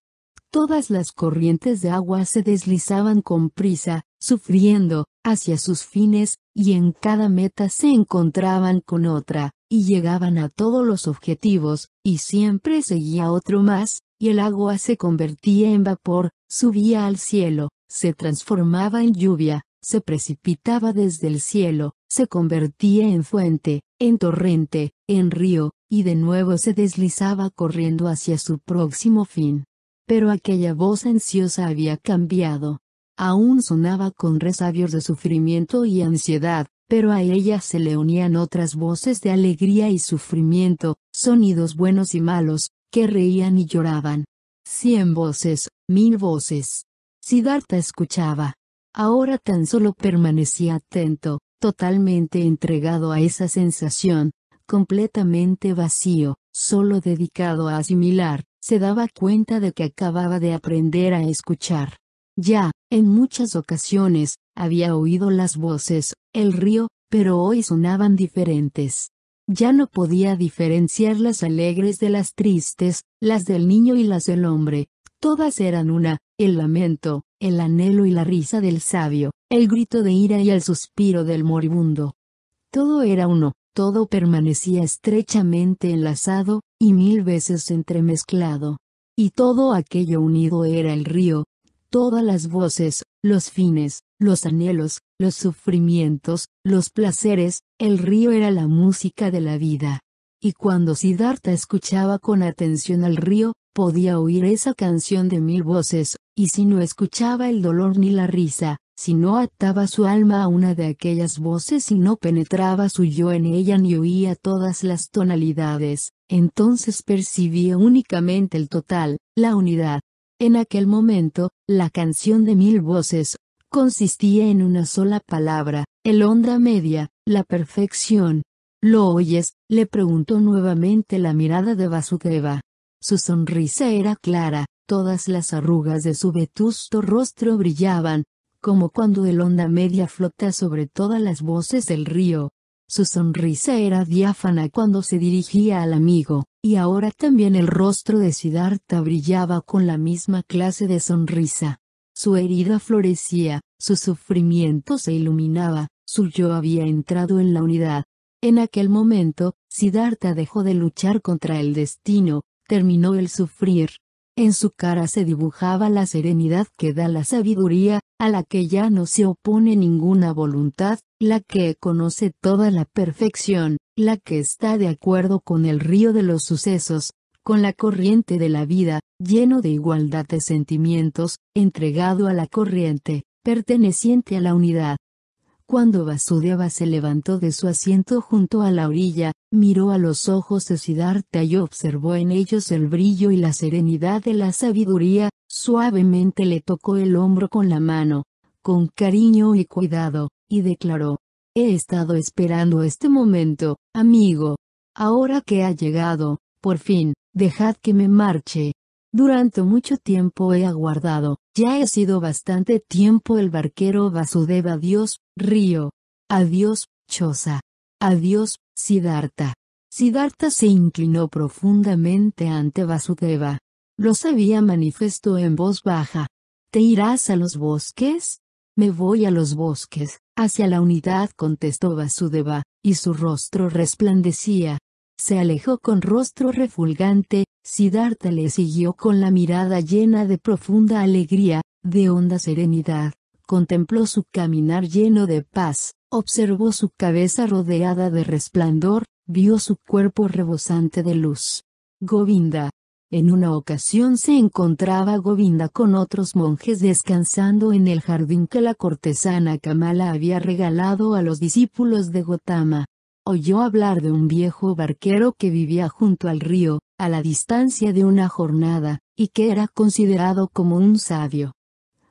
Speaker 1: Todas las corrientes de agua se deslizaban con prisa, sufriendo, hacia sus fines, y en cada meta se encontraban con otra, y llegaban a todos los objetivos, y siempre seguía otro más, y el agua se convertía en vapor, subía al cielo, se transformaba en lluvia, se precipitaba desde el cielo, se convertía en fuente, en torrente, en río, y de nuevo se deslizaba corriendo hacia su próximo fin. Pero aquella voz ansiosa había cambiado. Aún sonaba con resabios de sufrimiento y ansiedad, pero a ella se le unían otras voces de alegría y sufrimiento, sonidos buenos y malos, que reían y lloraban. Cien voces, mil voces. Siddhartha escuchaba. Ahora tan solo permanecía atento, totalmente entregado a esa sensación, completamente vacío, solo dedicado a asimilar, se daba cuenta de que acababa de aprender a escuchar. Ya, en muchas ocasiones, había oído las voces, el río, pero hoy sonaban diferentes. Ya no podía diferenciar las alegres de las tristes, las del niño y las del hombre. Todas eran una, el lamento, el anhelo y la risa del sabio, el grito de ira y el suspiro del moribundo. Todo era uno, todo permanecía estrechamente enlazado, y mil veces entremezclado. Y todo aquello unido era el río, todas las voces, los fines, los anhelos, los sufrimientos, los placeres, el río era la música de la vida. Y cuando Siddhartha escuchaba con atención al río, podía oír esa canción de mil voces, y si no escuchaba el dolor ni la risa, si no ataba su alma a una de aquellas voces y no penetraba su yo en ella ni oía todas las tonalidades, entonces percibía únicamente el total, la unidad. En aquel momento, la canción de mil voces, consistía en una sola palabra, el onda media, la perfección. ¿Lo oyes? le preguntó nuevamente la mirada de Vasudeva. Su sonrisa era clara, todas las arrugas de su vetusto rostro brillaban, como cuando el onda media flota sobre todas las voces del río. Su sonrisa era diáfana cuando se dirigía al amigo, y ahora también el rostro de Siddhartha brillaba con la misma clase de sonrisa. Su herida florecía, su sufrimiento se iluminaba, su yo había entrado en la unidad. En aquel momento, Siddhartha dejó de luchar contra el destino, terminó el sufrir, en su cara se dibujaba la serenidad que da la sabiduría, a la que ya no se opone ninguna voluntad, la que conoce toda la perfección, la que está de acuerdo con el río de los sucesos, con la corriente de la vida, lleno de igualdad de sentimientos, entregado a la corriente, perteneciente a la unidad, cuando Vasudeva se levantó de su asiento junto a la orilla, miró a los ojos de Siddhartha y observó en ellos el brillo y la serenidad de la sabiduría, suavemente le tocó el hombro con la mano, con cariño y cuidado, y declaró, He estado esperando este momento, amigo. Ahora que ha llegado, por fin, dejad que me marche. Durante mucho tiempo he aguardado, ya he sido bastante tiempo el barquero Vasudeva adiós, río. Adiós, choza. Adiós, Siddhartha. Siddhartha se inclinó profundamente ante Vasudeva. Lo sabía manifestó en voz baja. ¿Te irás a los bosques? Me voy a los bosques, hacia la unidad contestó Vasudeva, y su rostro resplandecía, se alejó con rostro refulgante, Siddhartha le siguió con la mirada llena de profunda alegría, de honda serenidad, contempló su caminar lleno de paz, observó su cabeza rodeada de resplandor, vio su cuerpo rebosante de luz. Govinda. En una ocasión se encontraba Govinda con otros monjes descansando en el jardín que la cortesana Kamala había regalado a los discípulos de Gotama oyó hablar de un viejo barquero que vivía junto al río, a la distancia de una jornada, y que era considerado como un sabio.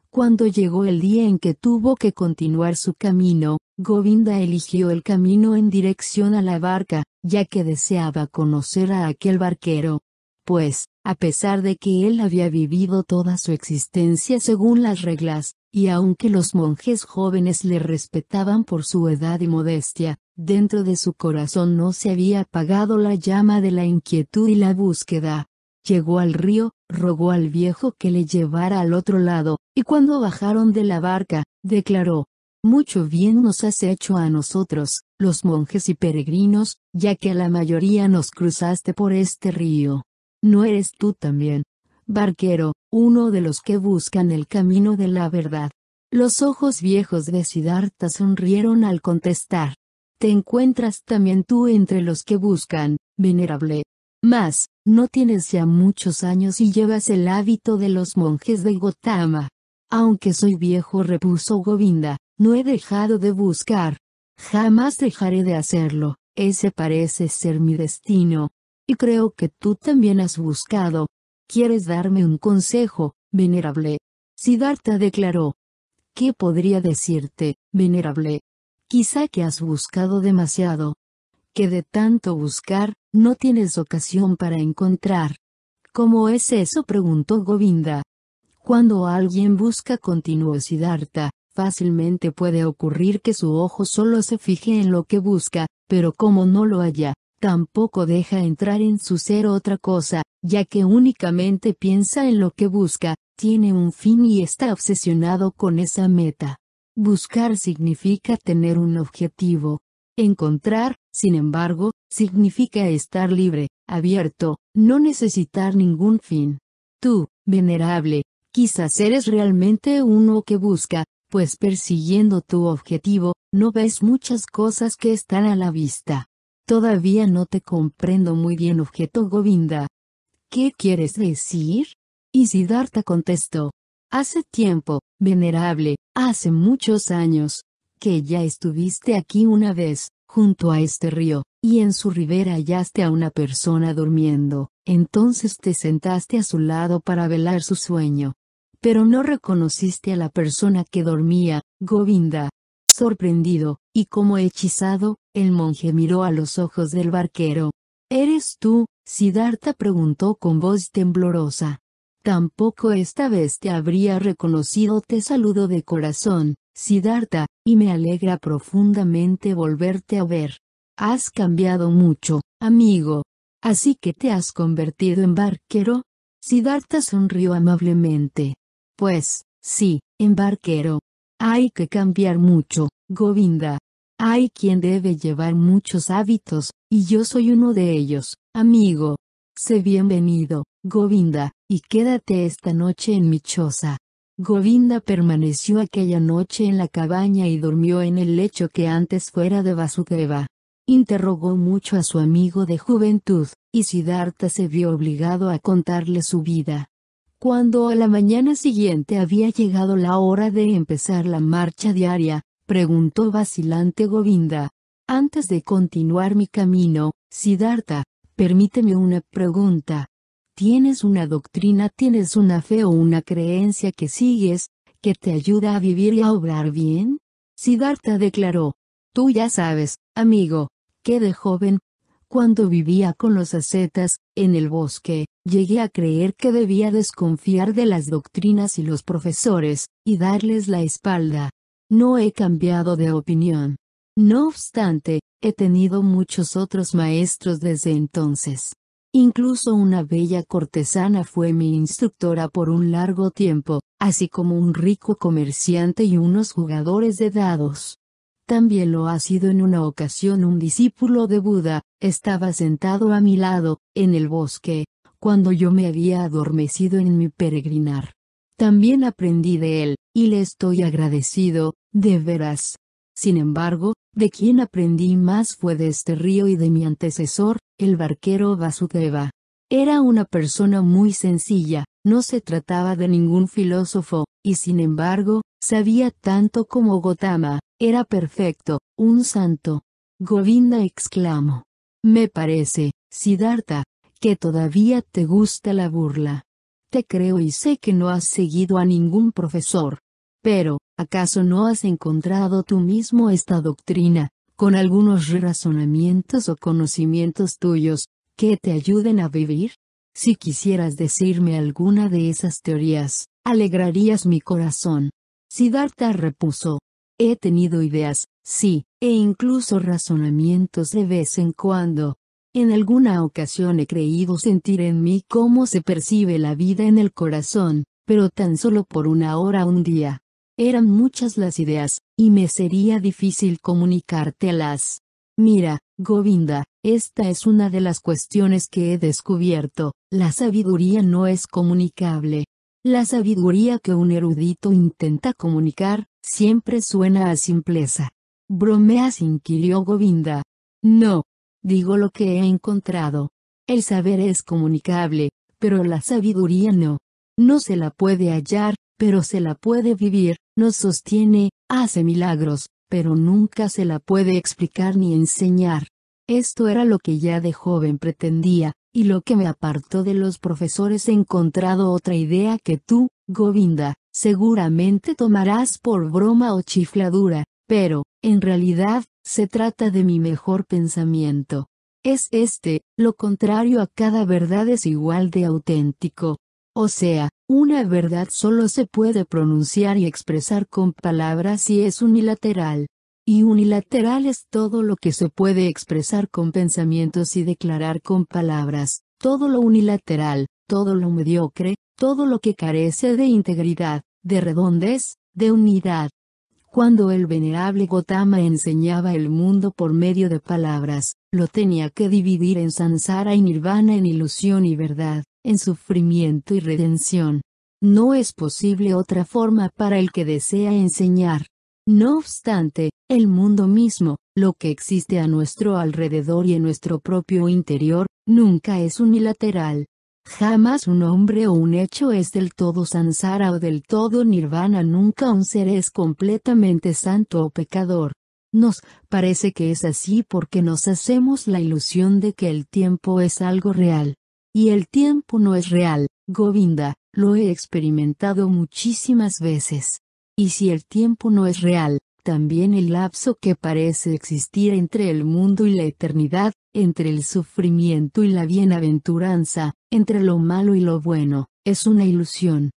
Speaker 1: Cuando llegó el día en que tuvo que continuar su camino, Govinda eligió el camino en dirección a la barca, ya que deseaba conocer a aquel barquero. Pues, a pesar de que él había vivido toda su existencia según las reglas, y aunque los monjes jóvenes le respetaban por su edad y modestia, dentro de su corazón no se había apagado la llama de la inquietud y la búsqueda. Llegó al río, rogó al viejo que le llevara al otro lado, y cuando bajaron de la barca, declaró, Mucho bien nos has hecho a nosotros, los monjes y peregrinos, ya que a la mayoría nos cruzaste por este río. ¿No eres tú también? Barquero, uno de los que buscan el camino de la verdad. Los ojos viejos de Siddhartha sonrieron al contestar. Te encuentras también tú entre los que buscan, venerable. Mas, no tienes ya muchos años y llevas el hábito de los monjes de Gotama. Aunque soy viejo, repuso Govinda, no he dejado de buscar. Jamás dejaré de hacerlo, ese parece ser mi destino. Y creo que tú también has buscado. ¿Quieres darme un consejo, venerable? Siddhartha declaró. ¿Qué podría decirte, venerable? Quizá que has buscado demasiado. Que de tanto buscar, no tienes ocasión para encontrar. ¿Cómo es eso? preguntó Govinda. Cuando alguien busca continuo Siddhartha, Fácilmente puede ocurrir que su ojo solo se fije en lo que busca, pero como no lo haya, tampoco deja entrar en su ser otra cosa, ya que únicamente piensa en lo que busca, tiene un fin y está obsesionado con esa meta. Buscar significa tener un objetivo. Encontrar, sin embargo, significa estar libre, abierto, no necesitar ningún fin. Tú, venerable, quizás eres realmente uno que busca, pues persiguiendo tu objetivo, no ves muchas cosas que están a la vista. Todavía no te comprendo muy bien, objeto Govinda. ¿Qué quieres decir? Y Siddhartha contestó. Hace tiempo, venerable, hace muchos años, que ya estuviste aquí una vez, junto a este río, y en su ribera hallaste a una persona durmiendo, entonces te sentaste a su lado para velar su sueño pero no reconociste a la persona que dormía, Govinda. Sorprendido, y como hechizado, el monje miró a los ojos del barquero. ¿Eres tú? Siddhartha preguntó con voz temblorosa. Tampoco esta vez te habría reconocido, te saludo de corazón, Siddhartha, y me alegra profundamente volverte a ver. Has cambiado mucho, amigo. Así que te has convertido en barquero. Siddhartha sonrió amablemente. Pues, sí, embarquero. Hay que cambiar mucho, Govinda. Hay quien debe llevar muchos hábitos, y yo soy uno de ellos, amigo. Sé bienvenido, Govinda, y quédate esta noche en mi choza. Govinda permaneció aquella noche en la cabaña y durmió en el lecho que antes fuera de Vasudeva. Interrogó mucho a su amigo de juventud, y Siddhartha se vio obligado a contarle su vida. Cuando a la mañana siguiente había llegado la hora de empezar la marcha diaria, preguntó vacilante Govinda. Antes de continuar mi camino, Siddhartha, permíteme una pregunta. ¿Tienes una doctrina, tienes una fe o una creencia que sigues, que te ayuda a vivir y a obrar bien? Siddhartha declaró. Tú ya sabes, amigo, que de joven, cuando vivía con los ascetas, en el bosque, llegué a creer que debía desconfiar de las doctrinas y los profesores, y darles la espalda. No he cambiado de opinión. No obstante, he tenido muchos otros maestros desde entonces. Incluso una bella cortesana fue mi instructora por un largo tiempo, así como un rico comerciante y unos jugadores de dados. También lo ha sido en una ocasión un discípulo de Buda, estaba sentado a mi lado, en el bosque, cuando yo me había adormecido en mi peregrinar. También aprendí de él, y le estoy agradecido, de veras. Sin embargo, de quien aprendí más fue de este río y de mi antecesor, el barquero Vasudeva. Era una persona muy sencilla, no se trataba de ningún filósofo, y sin embargo, sabía tanto como Gotama, era perfecto, un santo. Govinda exclamó. Me parece, Siddhartha, que todavía te gusta la burla. Te creo y sé que no has seguido a ningún profesor. Pero, ¿acaso no has encontrado tú mismo esta doctrina, con algunos razonamientos o conocimientos tuyos, que te ayuden a vivir? Si quisieras decirme alguna de esas teorías, alegrarías mi corazón. Siddhartha repuso, He tenido ideas, sí, e incluso razonamientos de vez en cuando. En alguna ocasión he creído sentir en mí cómo se percibe la vida en el corazón, pero tan solo por una hora un día. Eran muchas las ideas, y me sería difícil comunicártelas. Mira, Govinda, esta es una de las cuestiones que he descubierto, la sabiduría no es comunicable. La sabiduría que un erudito intenta comunicar, siempre suena a simpleza. Bromeas inquirió Govinda. No. Digo lo que he encontrado. El saber es comunicable, pero la sabiduría no. No se la puede hallar, pero se la puede vivir, nos sostiene, hace milagros, pero nunca se la puede explicar ni enseñar. Esto era lo que ya de joven pretendía, y lo que me apartó de los profesores he encontrado otra idea que tú, Govinda, seguramente tomarás por broma o chifladura, pero, en realidad, se trata de mi mejor pensamiento. Es este, lo contrario a cada verdad es igual de auténtico. O sea, una verdad solo se puede pronunciar y expresar con palabras si es unilateral. Y unilateral es todo lo que se puede expresar con pensamientos y declarar con palabras, todo lo unilateral, todo lo mediocre, todo lo que carece de integridad, de redondez, de unidad. Cuando el venerable Gotama enseñaba el mundo por medio de palabras, lo tenía que dividir en sansara y nirvana en ilusión y verdad, en sufrimiento y redención. No es posible otra forma para el que desea enseñar. No obstante, el mundo mismo, lo que existe a nuestro alrededor y en nuestro propio interior, nunca es unilateral. Jamás un hombre o un hecho es del todo sansara o del todo nirvana, nunca un ser es completamente santo o pecador. Nos parece que es así porque nos hacemos la ilusión de que el tiempo es algo real. Y el tiempo no es real, Govinda, lo he experimentado muchísimas veces. Y si el tiempo no es real, también el lapso que parece existir entre el mundo y la eternidad, entre el sufrimiento y la bienaventuranza, entre lo malo y lo bueno, es una ilusión.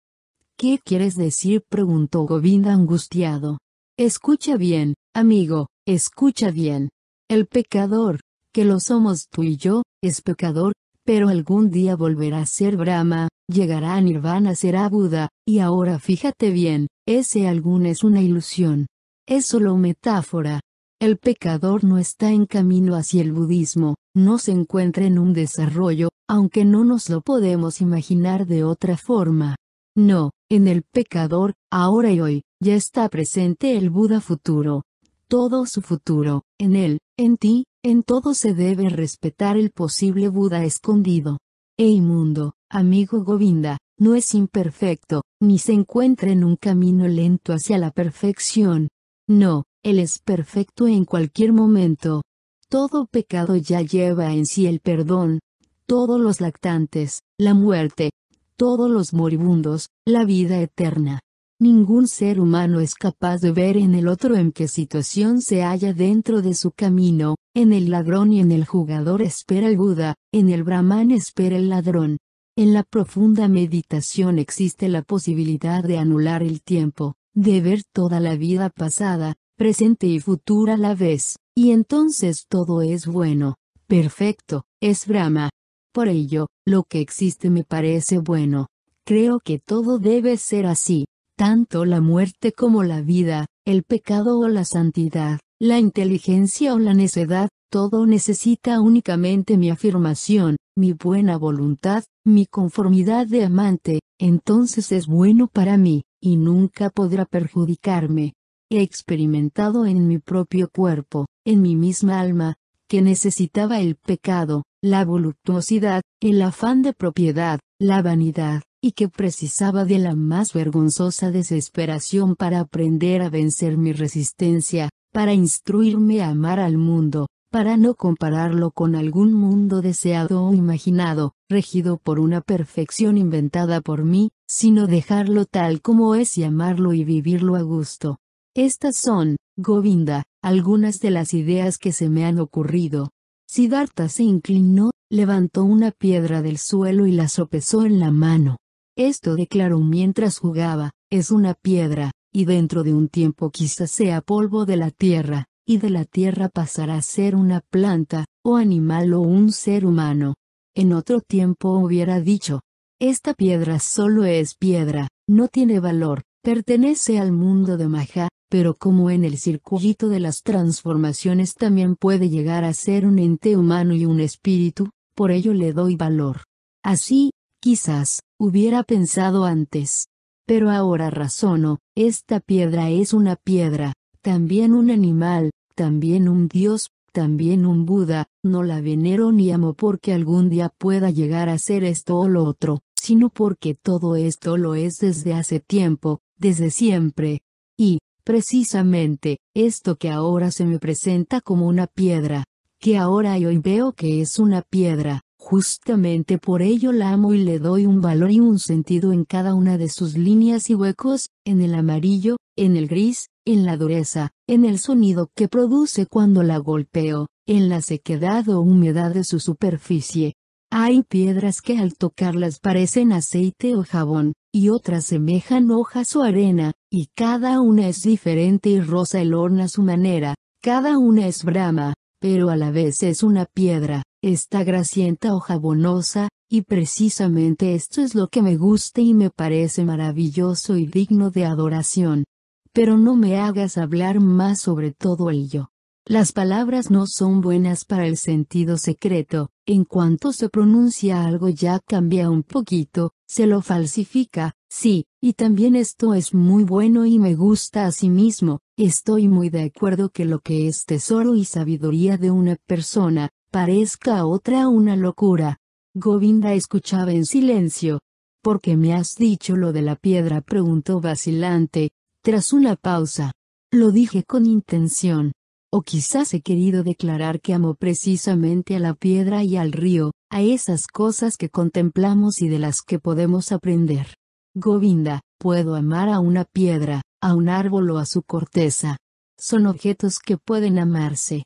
Speaker 1: ¿Qué quieres decir? preguntó Govinda angustiado. Escucha bien, amigo, escucha bien. El pecador, que lo somos tú y yo, es pecador, pero algún día volverá a ser Brahma, llegará a Nirvana, será Buda, y ahora fíjate bien, ese algún es una ilusión. Es solo metáfora. El pecador no está en camino hacia el budismo, no se encuentra en un desarrollo, aunque no nos lo podemos imaginar de otra forma. No, en el pecador, ahora y hoy, ya está presente el Buda futuro. Todo su futuro, en él, en ti, en todo se debe respetar el posible Buda escondido. Ey mundo, amigo Govinda, no es imperfecto, ni se encuentra en un camino lento hacia la perfección. No, Él es perfecto en cualquier momento. Todo pecado ya lleva en sí el perdón. Todos los lactantes, la muerte, todos los moribundos, la vida eterna. Ningún ser humano es capaz de ver en el otro en qué situación se halla dentro de su camino, en el ladrón y en el jugador espera el Buda, en el Brahman espera el ladrón. En la profunda meditación existe la posibilidad de anular el tiempo, de ver toda la vida pasada, presente y futura a la vez, y entonces todo es bueno, perfecto, es Brahma. Por ello, lo que existe me parece bueno. Creo que todo debe ser así tanto la muerte como la vida, el pecado o la santidad, la inteligencia o la necedad, todo necesita únicamente mi afirmación, mi buena voluntad, mi conformidad de amante, entonces es bueno para mí, y nunca podrá perjudicarme. He experimentado en mi propio cuerpo, en mi misma alma, que necesitaba el pecado, la voluptuosidad, el afán de propiedad, la vanidad, y que precisaba de la más vergonzosa desesperación para aprender a vencer mi resistencia, para instruirme a amar al mundo, para no compararlo con algún mundo deseado o imaginado, regido por una perfección inventada por mí, sino dejarlo tal como es y amarlo y vivirlo a gusto. Estas son, Govinda, algunas de las ideas que se me han ocurrido. Siddhartha se inclinó, levantó una piedra del suelo y la sopesó en la mano. Esto declaró mientras jugaba, es una piedra, y dentro de un tiempo quizás sea polvo de la tierra, y de la tierra pasará a ser una planta, o animal o un ser humano. En otro tiempo hubiera dicho, esta piedra solo es piedra, no tiene valor, Pertenece al mundo de Maja, pero como en el circuito de las transformaciones también puede llegar a ser un ente humano y un espíritu, por ello le doy valor. Así, quizás, hubiera pensado antes. Pero ahora razono, esta piedra es una piedra, también un animal, también un dios, también un Buda, no la venero ni amo porque algún día pueda llegar a ser esto o lo otro, sino porque todo esto lo es desde hace tiempo, desde siempre. Y, precisamente, esto que ahora se me presenta como una piedra, que ahora yo veo que es una piedra, justamente por ello la amo y le doy un valor y un sentido en cada una de sus líneas y huecos, en el amarillo, en el gris, en la dureza, en el sonido que produce cuando la golpeo, en la sequedad o humedad de su superficie, hay piedras que al tocarlas parecen aceite o jabón, y otras semejan hojas o arena, y cada una es diferente y rosa el horno a su manera, cada una es brama, pero a la vez es una piedra, está grasienta o jabonosa, y precisamente esto es lo que me gusta y me parece maravilloso y digno de adoración. Pero no me hagas hablar más sobre todo ello. Las palabras no son buenas para el sentido secreto, en cuanto se pronuncia algo ya cambia un poquito, se lo falsifica, sí, y también esto es muy bueno y me gusta a sí mismo, estoy muy de acuerdo que lo que es tesoro y sabiduría de una persona, parezca otra una locura. Govinda escuchaba en silencio. ¿Por qué me has dicho lo de la piedra? preguntó vacilante, tras una pausa. Lo dije con intención. O quizás he querido declarar que amo precisamente a la piedra y al río, a esas cosas que contemplamos y de las que podemos aprender. Govinda, puedo amar a una piedra, a un árbol o a su corteza. Son objetos que pueden amarse.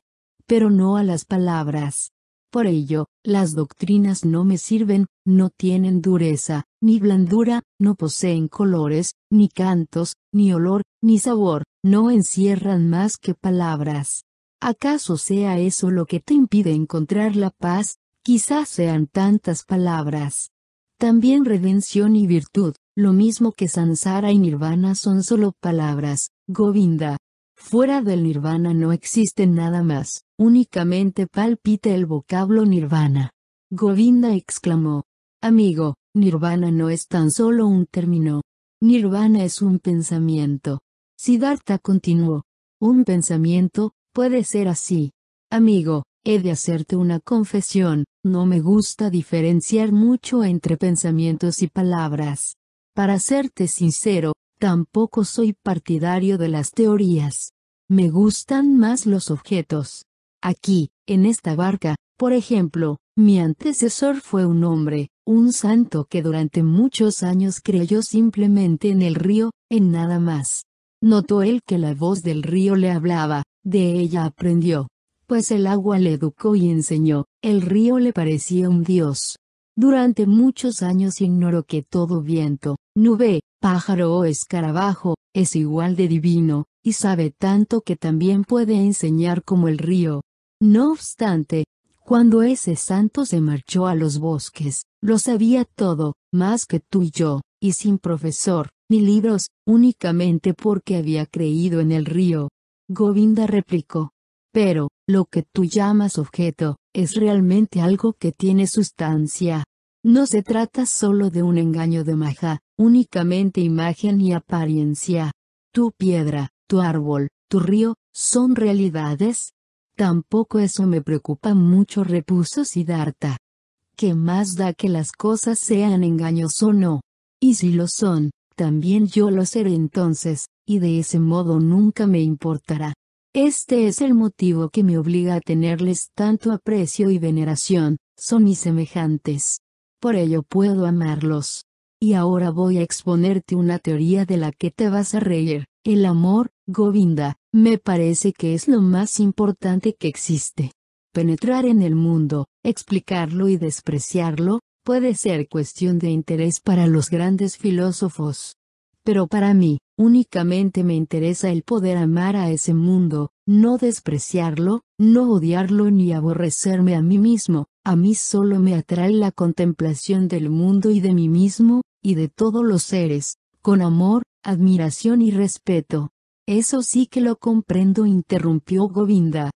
Speaker 1: Pero no a las palabras. Por ello, las doctrinas no me sirven, no tienen dureza, ni blandura, no poseen colores, ni cantos, ni olor, ni sabor, no encierran más que palabras. ¿Acaso sea eso lo que te impide encontrar la paz? Quizás sean tantas palabras. También redención y virtud, lo mismo que sansara y nirvana son solo palabras, Govinda. Fuera del nirvana no existe nada más, únicamente palpita el vocablo nirvana. Govinda exclamó. Amigo, nirvana no es tan solo un término. Nirvana es un pensamiento. Siddhartha continuó. Un pensamiento, puede ser así. Amigo, he de hacerte una confesión, no me gusta diferenciar mucho entre pensamientos y palabras. Para serte sincero, tampoco soy partidario de las teorías. Me gustan más los objetos. Aquí, en esta barca, por ejemplo, mi antecesor fue un hombre, un santo que durante muchos años creyó simplemente en el río, en nada más. Notó él que la voz del río le hablaba, de ella aprendió. Pues el agua le educó y enseñó, el río le parecía un dios. Durante muchos años ignoró que todo viento, nube, pájaro o escarabajo, es igual de divino, y sabe tanto que también puede enseñar como el río. No obstante, cuando ese santo se marchó a los bosques, lo sabía todo, más que tú y yo, y sin profesor, ni libros, únicamente porque había creído en el río. Govinda replicó. Pero, lo que tú llamas objeto, es realmente algo que tiene sustancia. No se trata solo de un engaño de maja, únicamente imagen y apariencia. Tu piedra, tu árbol, tu río, son realidades. Tampoco eso me preocupa mucho, repuso Siddhartha. ¿Qué más da que las cosas sean engaños o no? Y si lo son, también yo lo seré entonces, y de ese modo nunca me importará. Este es el motivo que me obliga a tenerles tanto aprecio y veneración, son mis semejantes. Por ello puedo amarlos. Y ahora voy a exponerte una teoría de la que te vas a reír. El amor, Govinda, me parece que es lo más importante que existe. Penetrar en el mundo, explicarlo y despreciarlo, puede ser cuestión de interés para los grandes filósofos. Pero para mí, únicamente me interesa el poder amar a ese mundo, no despreciarlo, no odiarlo ni aborrecerme a mí mismo, a mí solo me atrae la contemplación del mundo y de mí mismo, y de todos los seres, con amor, admiración y respeto. Eso sí que lo comprendo, interrumpió Govinda.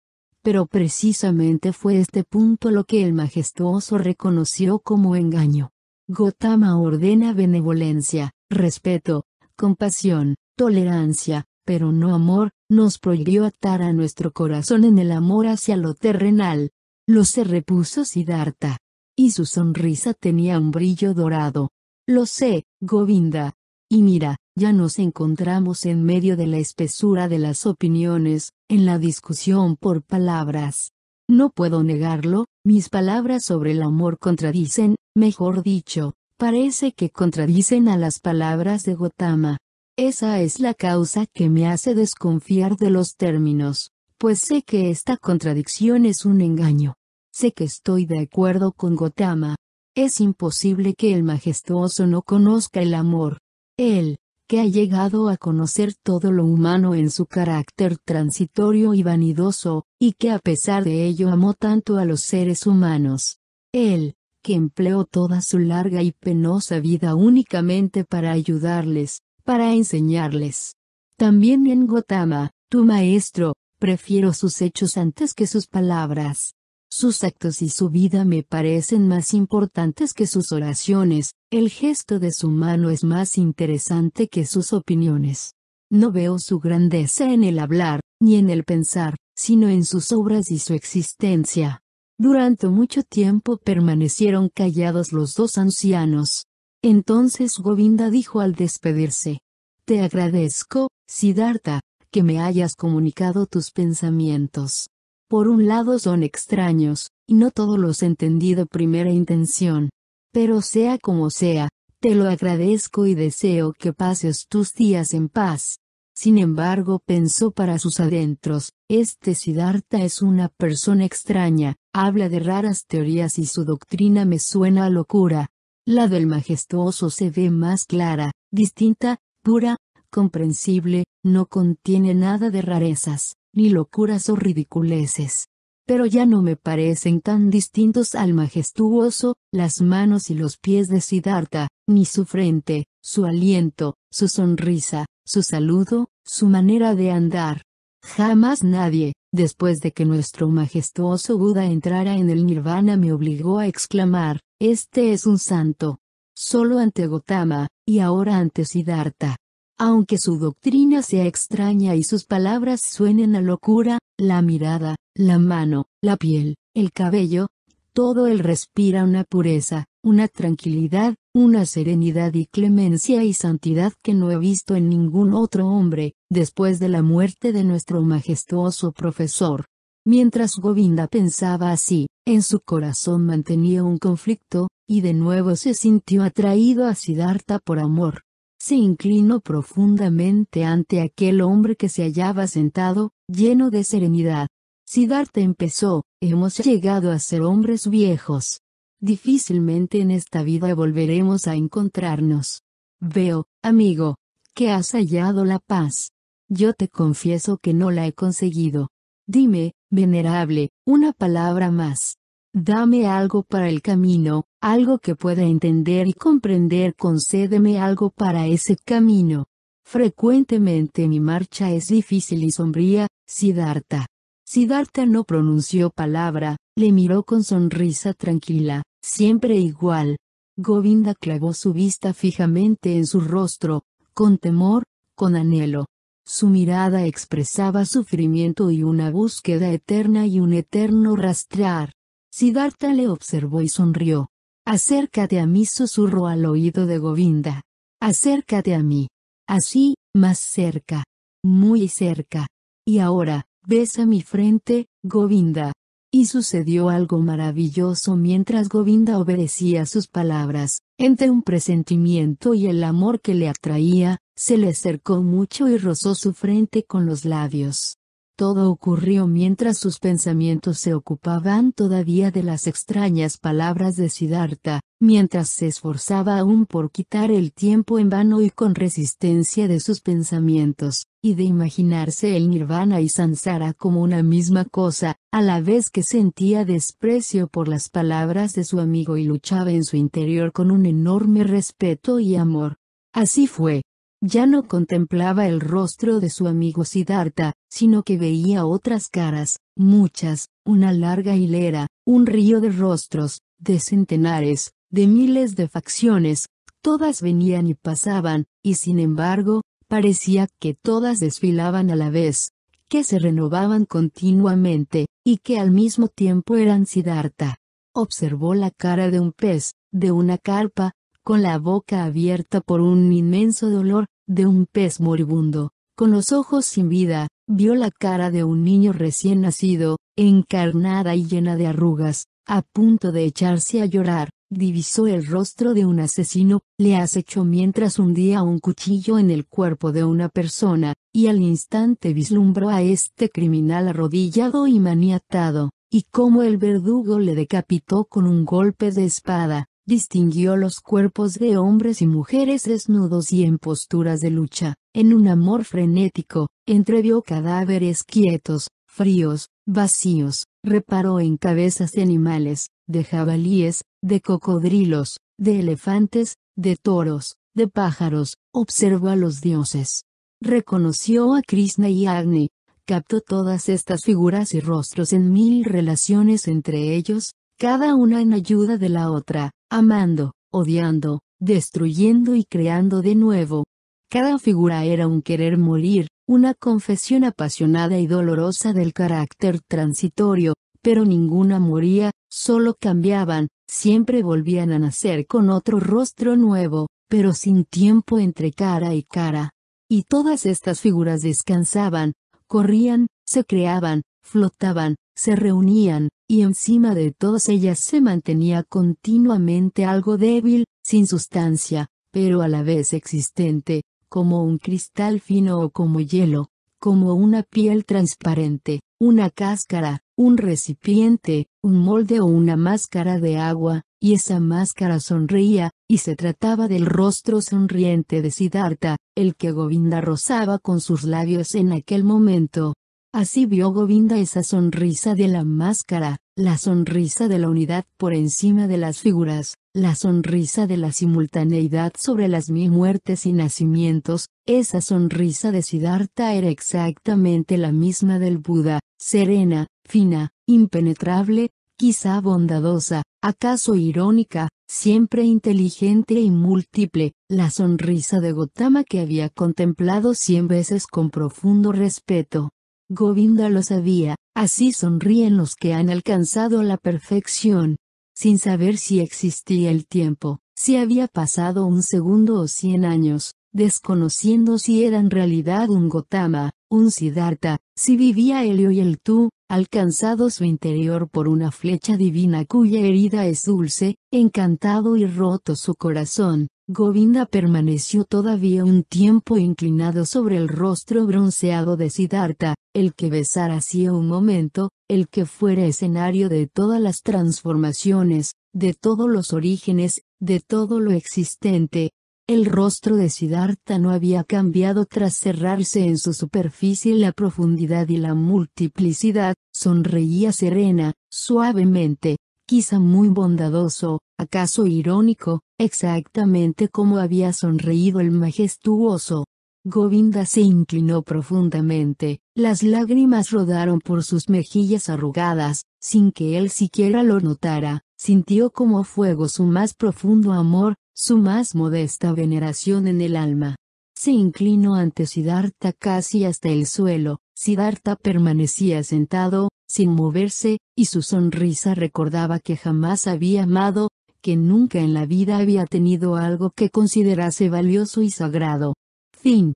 Speaker 1: Pero precisamente fue este punto lo que el majestuoso reconoció como engaño. Gotama ordena benevolencia, respeto, compasión, tolerancia, pero no amor, nos prohibió atar a nuestro corazón en el amor hacia lo terrenal. Lo se repuso Siddhartha. Y su sonrisa tenía un brillo dorado. Lo sé, Govinda. Y mira, ya nos encontramos en medio de la espesura de las opiniones, en la discusión por palabras. No puedo negarlo, mis palabras sobre el amor contradicen, mejor dicho, parece que contradicen a las palabras de Gotama. Esa es la causa que me hace desconfiar de los términos, pues sé que esta contradicción es un engaño. Sé que estoy de acuerdo con Gotama. Es imposible que el majestuoso no conozca el amor. Él, que ha llegado a conocer todo lo humano en su carácter transitorio y vanidoso, y que a pesar de ello amó tanto a los seres humanos. Él, que empleó toda su larga y penosa vida únicamente para ayudarles, para enseñarles. También en Gotama, tu maestro, prefiero sus hechos antes que sus palabras. Sus actos y su vida me parecen más importantes que sus oraciones, el gesto de su mano es más interesante que sus opiniones. No veo su grandeza en el hablar, ni en el pensar, sino en sus obras y su existencia. Durante mucho tiempo permanecieron callados los dos ancianos. Entonces Govinda dijo al despedirse. Te agradezco, Siddhartha, que me hayas comunicado tus pensamientos. Por un lado son extraños, y no todos los entendí de primera intención. Pero sea como sea, te lo agradezco y deseo que pases tus días en paz. Sin embargo, pensó para sus adentros, este Siddhartha es una persona extraña, habla de raras teorías y su doctrina me suena a locura, la del majestuoso se ve más clara, distinta, pura, comprensible, no contiene nada de rarezas, ni locuras o ridiculeces. Pero ya no me parecen tan distintos al majestuoso, las manos y los pies de Siddhartha, ni su frente, su aliento, su sonrisa, su saludo, su manera de andar. Jamás nadie, después de que nuestro majestuoso Buda entrara en el nirvana me obligó a exclamar, este es un santo. Solo ante Gotama, y ahora ante Siddhartha. Aunque su doctrina sea extraña y sus palabras suenen a locura, la mirada, la mano, la piel, el cabello, todo él respira una pureza, una tranquilidad, una serenidad y clemencia y santidad que no he visto en ningún otro hombre, después de la muerte de nuestro majestuoso profesor. Mientras Govinda pensaba así, en su corazón mantenía un conflicto, y de nuevo se sintió atraído a Siddhartha por amor. Se inclinó profundamente ante aquel hombre que se hallaba sentado, lleno de serenidad. Siddhartha empezó, hemos llegado a ser hombres viejos. Difícilmente en esta vida volveremos a encontrarnos. Veo, amigo, que has hallado la paz. Yo te confieso que no la he conseguido. Dime, venerable, una palabra más. Dame algo para el camino, algo que pueda entender y comprender, concédeme algo para ese camino. Frecuentemente mi marcha es difícil y sombría, Siddhartha. Siddhartha no pronunció palabra, le miró con sonrisa tranquila, siempre igual. Govinda clavó su vista fijamente en su rostro, con temor, con anhelo. Su mirada expresaba sufrimiento y una búsqueda eterna y un eterno rastrear. Siddhartha le observó y sonrió. Acércate a mí, susurró al oído de Govinda. Acércate a mí. Así, más cerca. Muy cerca. Y ahora, besa mi frente, Govinda. Y sucedió algo maravilloso mientras Govinda obedecía sus palabras, entre un presentimiento y el amor que le atraía, se le acercó mucho y rozó su frente con los labios. Todo ocurrió mientras sus pensamientos se ocupaban todavía de las extrañas palabras de Siddhartha, mientras se esforzaba aún por quitar el tiempo en vano y con resistencia de sus pensamientos, y de imaginarse el nirvana y sansara como una misma cosa, a la vez que sentía desprecio por las palabras de su amigo y luchaba en su interior con un enorme respeto y amor. Así fue. ya no contemplaba el rostro de su amigo Siddhartha, sino que veía otras caras, muchas, una larga hilera, un río de rostros, de centenares, de miles de facciones, todas venían y pasaban, y sin embargo, parecía que todas desfilaban a la vez, que se renovaban continuamente, y que al mismo tiempo eran Siddhartha. Observó la cara de un pez, de una carpa, con la boca abierta por un inmenso dolor, de un pez moribundo, con los ojos sin vida, vio la cara de un niño recién nacido, encarnada y llena de arrugas, a punto de echarse a llorar, divisó el rostro de un asesino, le acechó mientras hundía un cuchillo en el cuerpo de una persona, y al instante vislumbró a este criminal arrodillado y maniatado, y como el verdugo le decapitó con un golpe de espada, distinguió los cuerpos de hombres y mujeres desnudos y en posturas de lucha, en un amor frenético, entrevió cadáveres quietos, fríos, vacíos, reparó en cabezas de animales, de jabalíes, de cocodrilos, de elefantes, de toros, de pájaros, observó a los dioses. Reconoció a Krishna y Agni, captó todas estas figuras y rostros en mil relaciones entre ellos, cada una en ayuda de la otra, amando, odiando, destruyendo y creando de nuevo. Cada figura era un querer morir, una confesión apasionada y dolorosa del carácter transitorio, pero ninguna moría, solo cambiaban, siempre volvían a nacer con otro rostro nuevo, pero sin tiempo entre cara y cara. Y todas estas figuras descansaban, corrían, se creaban, flotaban, se reunían, y encima de todas ellas se mantenía continuamente algo débil, sin sustancia, pero a la vez existente, como un cristal fino o como hielo, como una piel transparente, una cáscara, un recipiente, un molde o una máscara de agua, y esa máscara sonreía, y se trataba del rostro sonriente de Siddhartha, el que Govinda rozaba con sus labios en aquel momento. Así vio Govinda esa sonrisa de la máscara, la sonrisa de la unidad por encima de las figuras, la sonrisa de la simultaneidad sobre las mil muertes y nacimientos, esa sonrisa de Siddhartha era exactamente la misma del Buda, serena, fina, impenetrable, quizá bondadosa, acaso irónica, siempre inteligente y múltiple, la sonrisa de Gotama que había contemplado cien veces con profundo respeto. Govinda lo sabía, así sonríen los que han alcanzado la perfección, sin saber si existía el tiempo, si había pasado un segundo o cien años, desconociendo si era en realidad un Gotama, un Siddhartha, si vivía Helio y el tú, alcanzado su interior por una flecha divina cuya herida es dulce, encantado y roto su corazón, Govinda permaneció todavía un tiempo inclinado sobre el rostro bronceado de Siddhartha, el que besara hacía un momento, el que fuera escenario de todas las transformaciones, de todos los orígenes, de todo lo existente. El rostro de Siddhartha no había cambiado tras cerrarse en su superficie la profundidad y la multiplicidad, sonreía serena, suavemente, quizá muy bondadoso, acaso irónico, exactamente como había sonreído el majestuoso. Govinda se inclinó profundamente, las lágrimas rodaron por sus mejillas arrugadas, sin que él siquiera lo notara, sintió como fuego su más profundo amor, su más modesta veneración en el alma. Se inclinó ante Siddhartha casi hasta el suelo, Siddhartha permanecía sentado, sin moverse, y su sonrisa recordaba que jamás había amado, que nunca en la vida había tenido algo que considerase valioso y sagrado. Fin.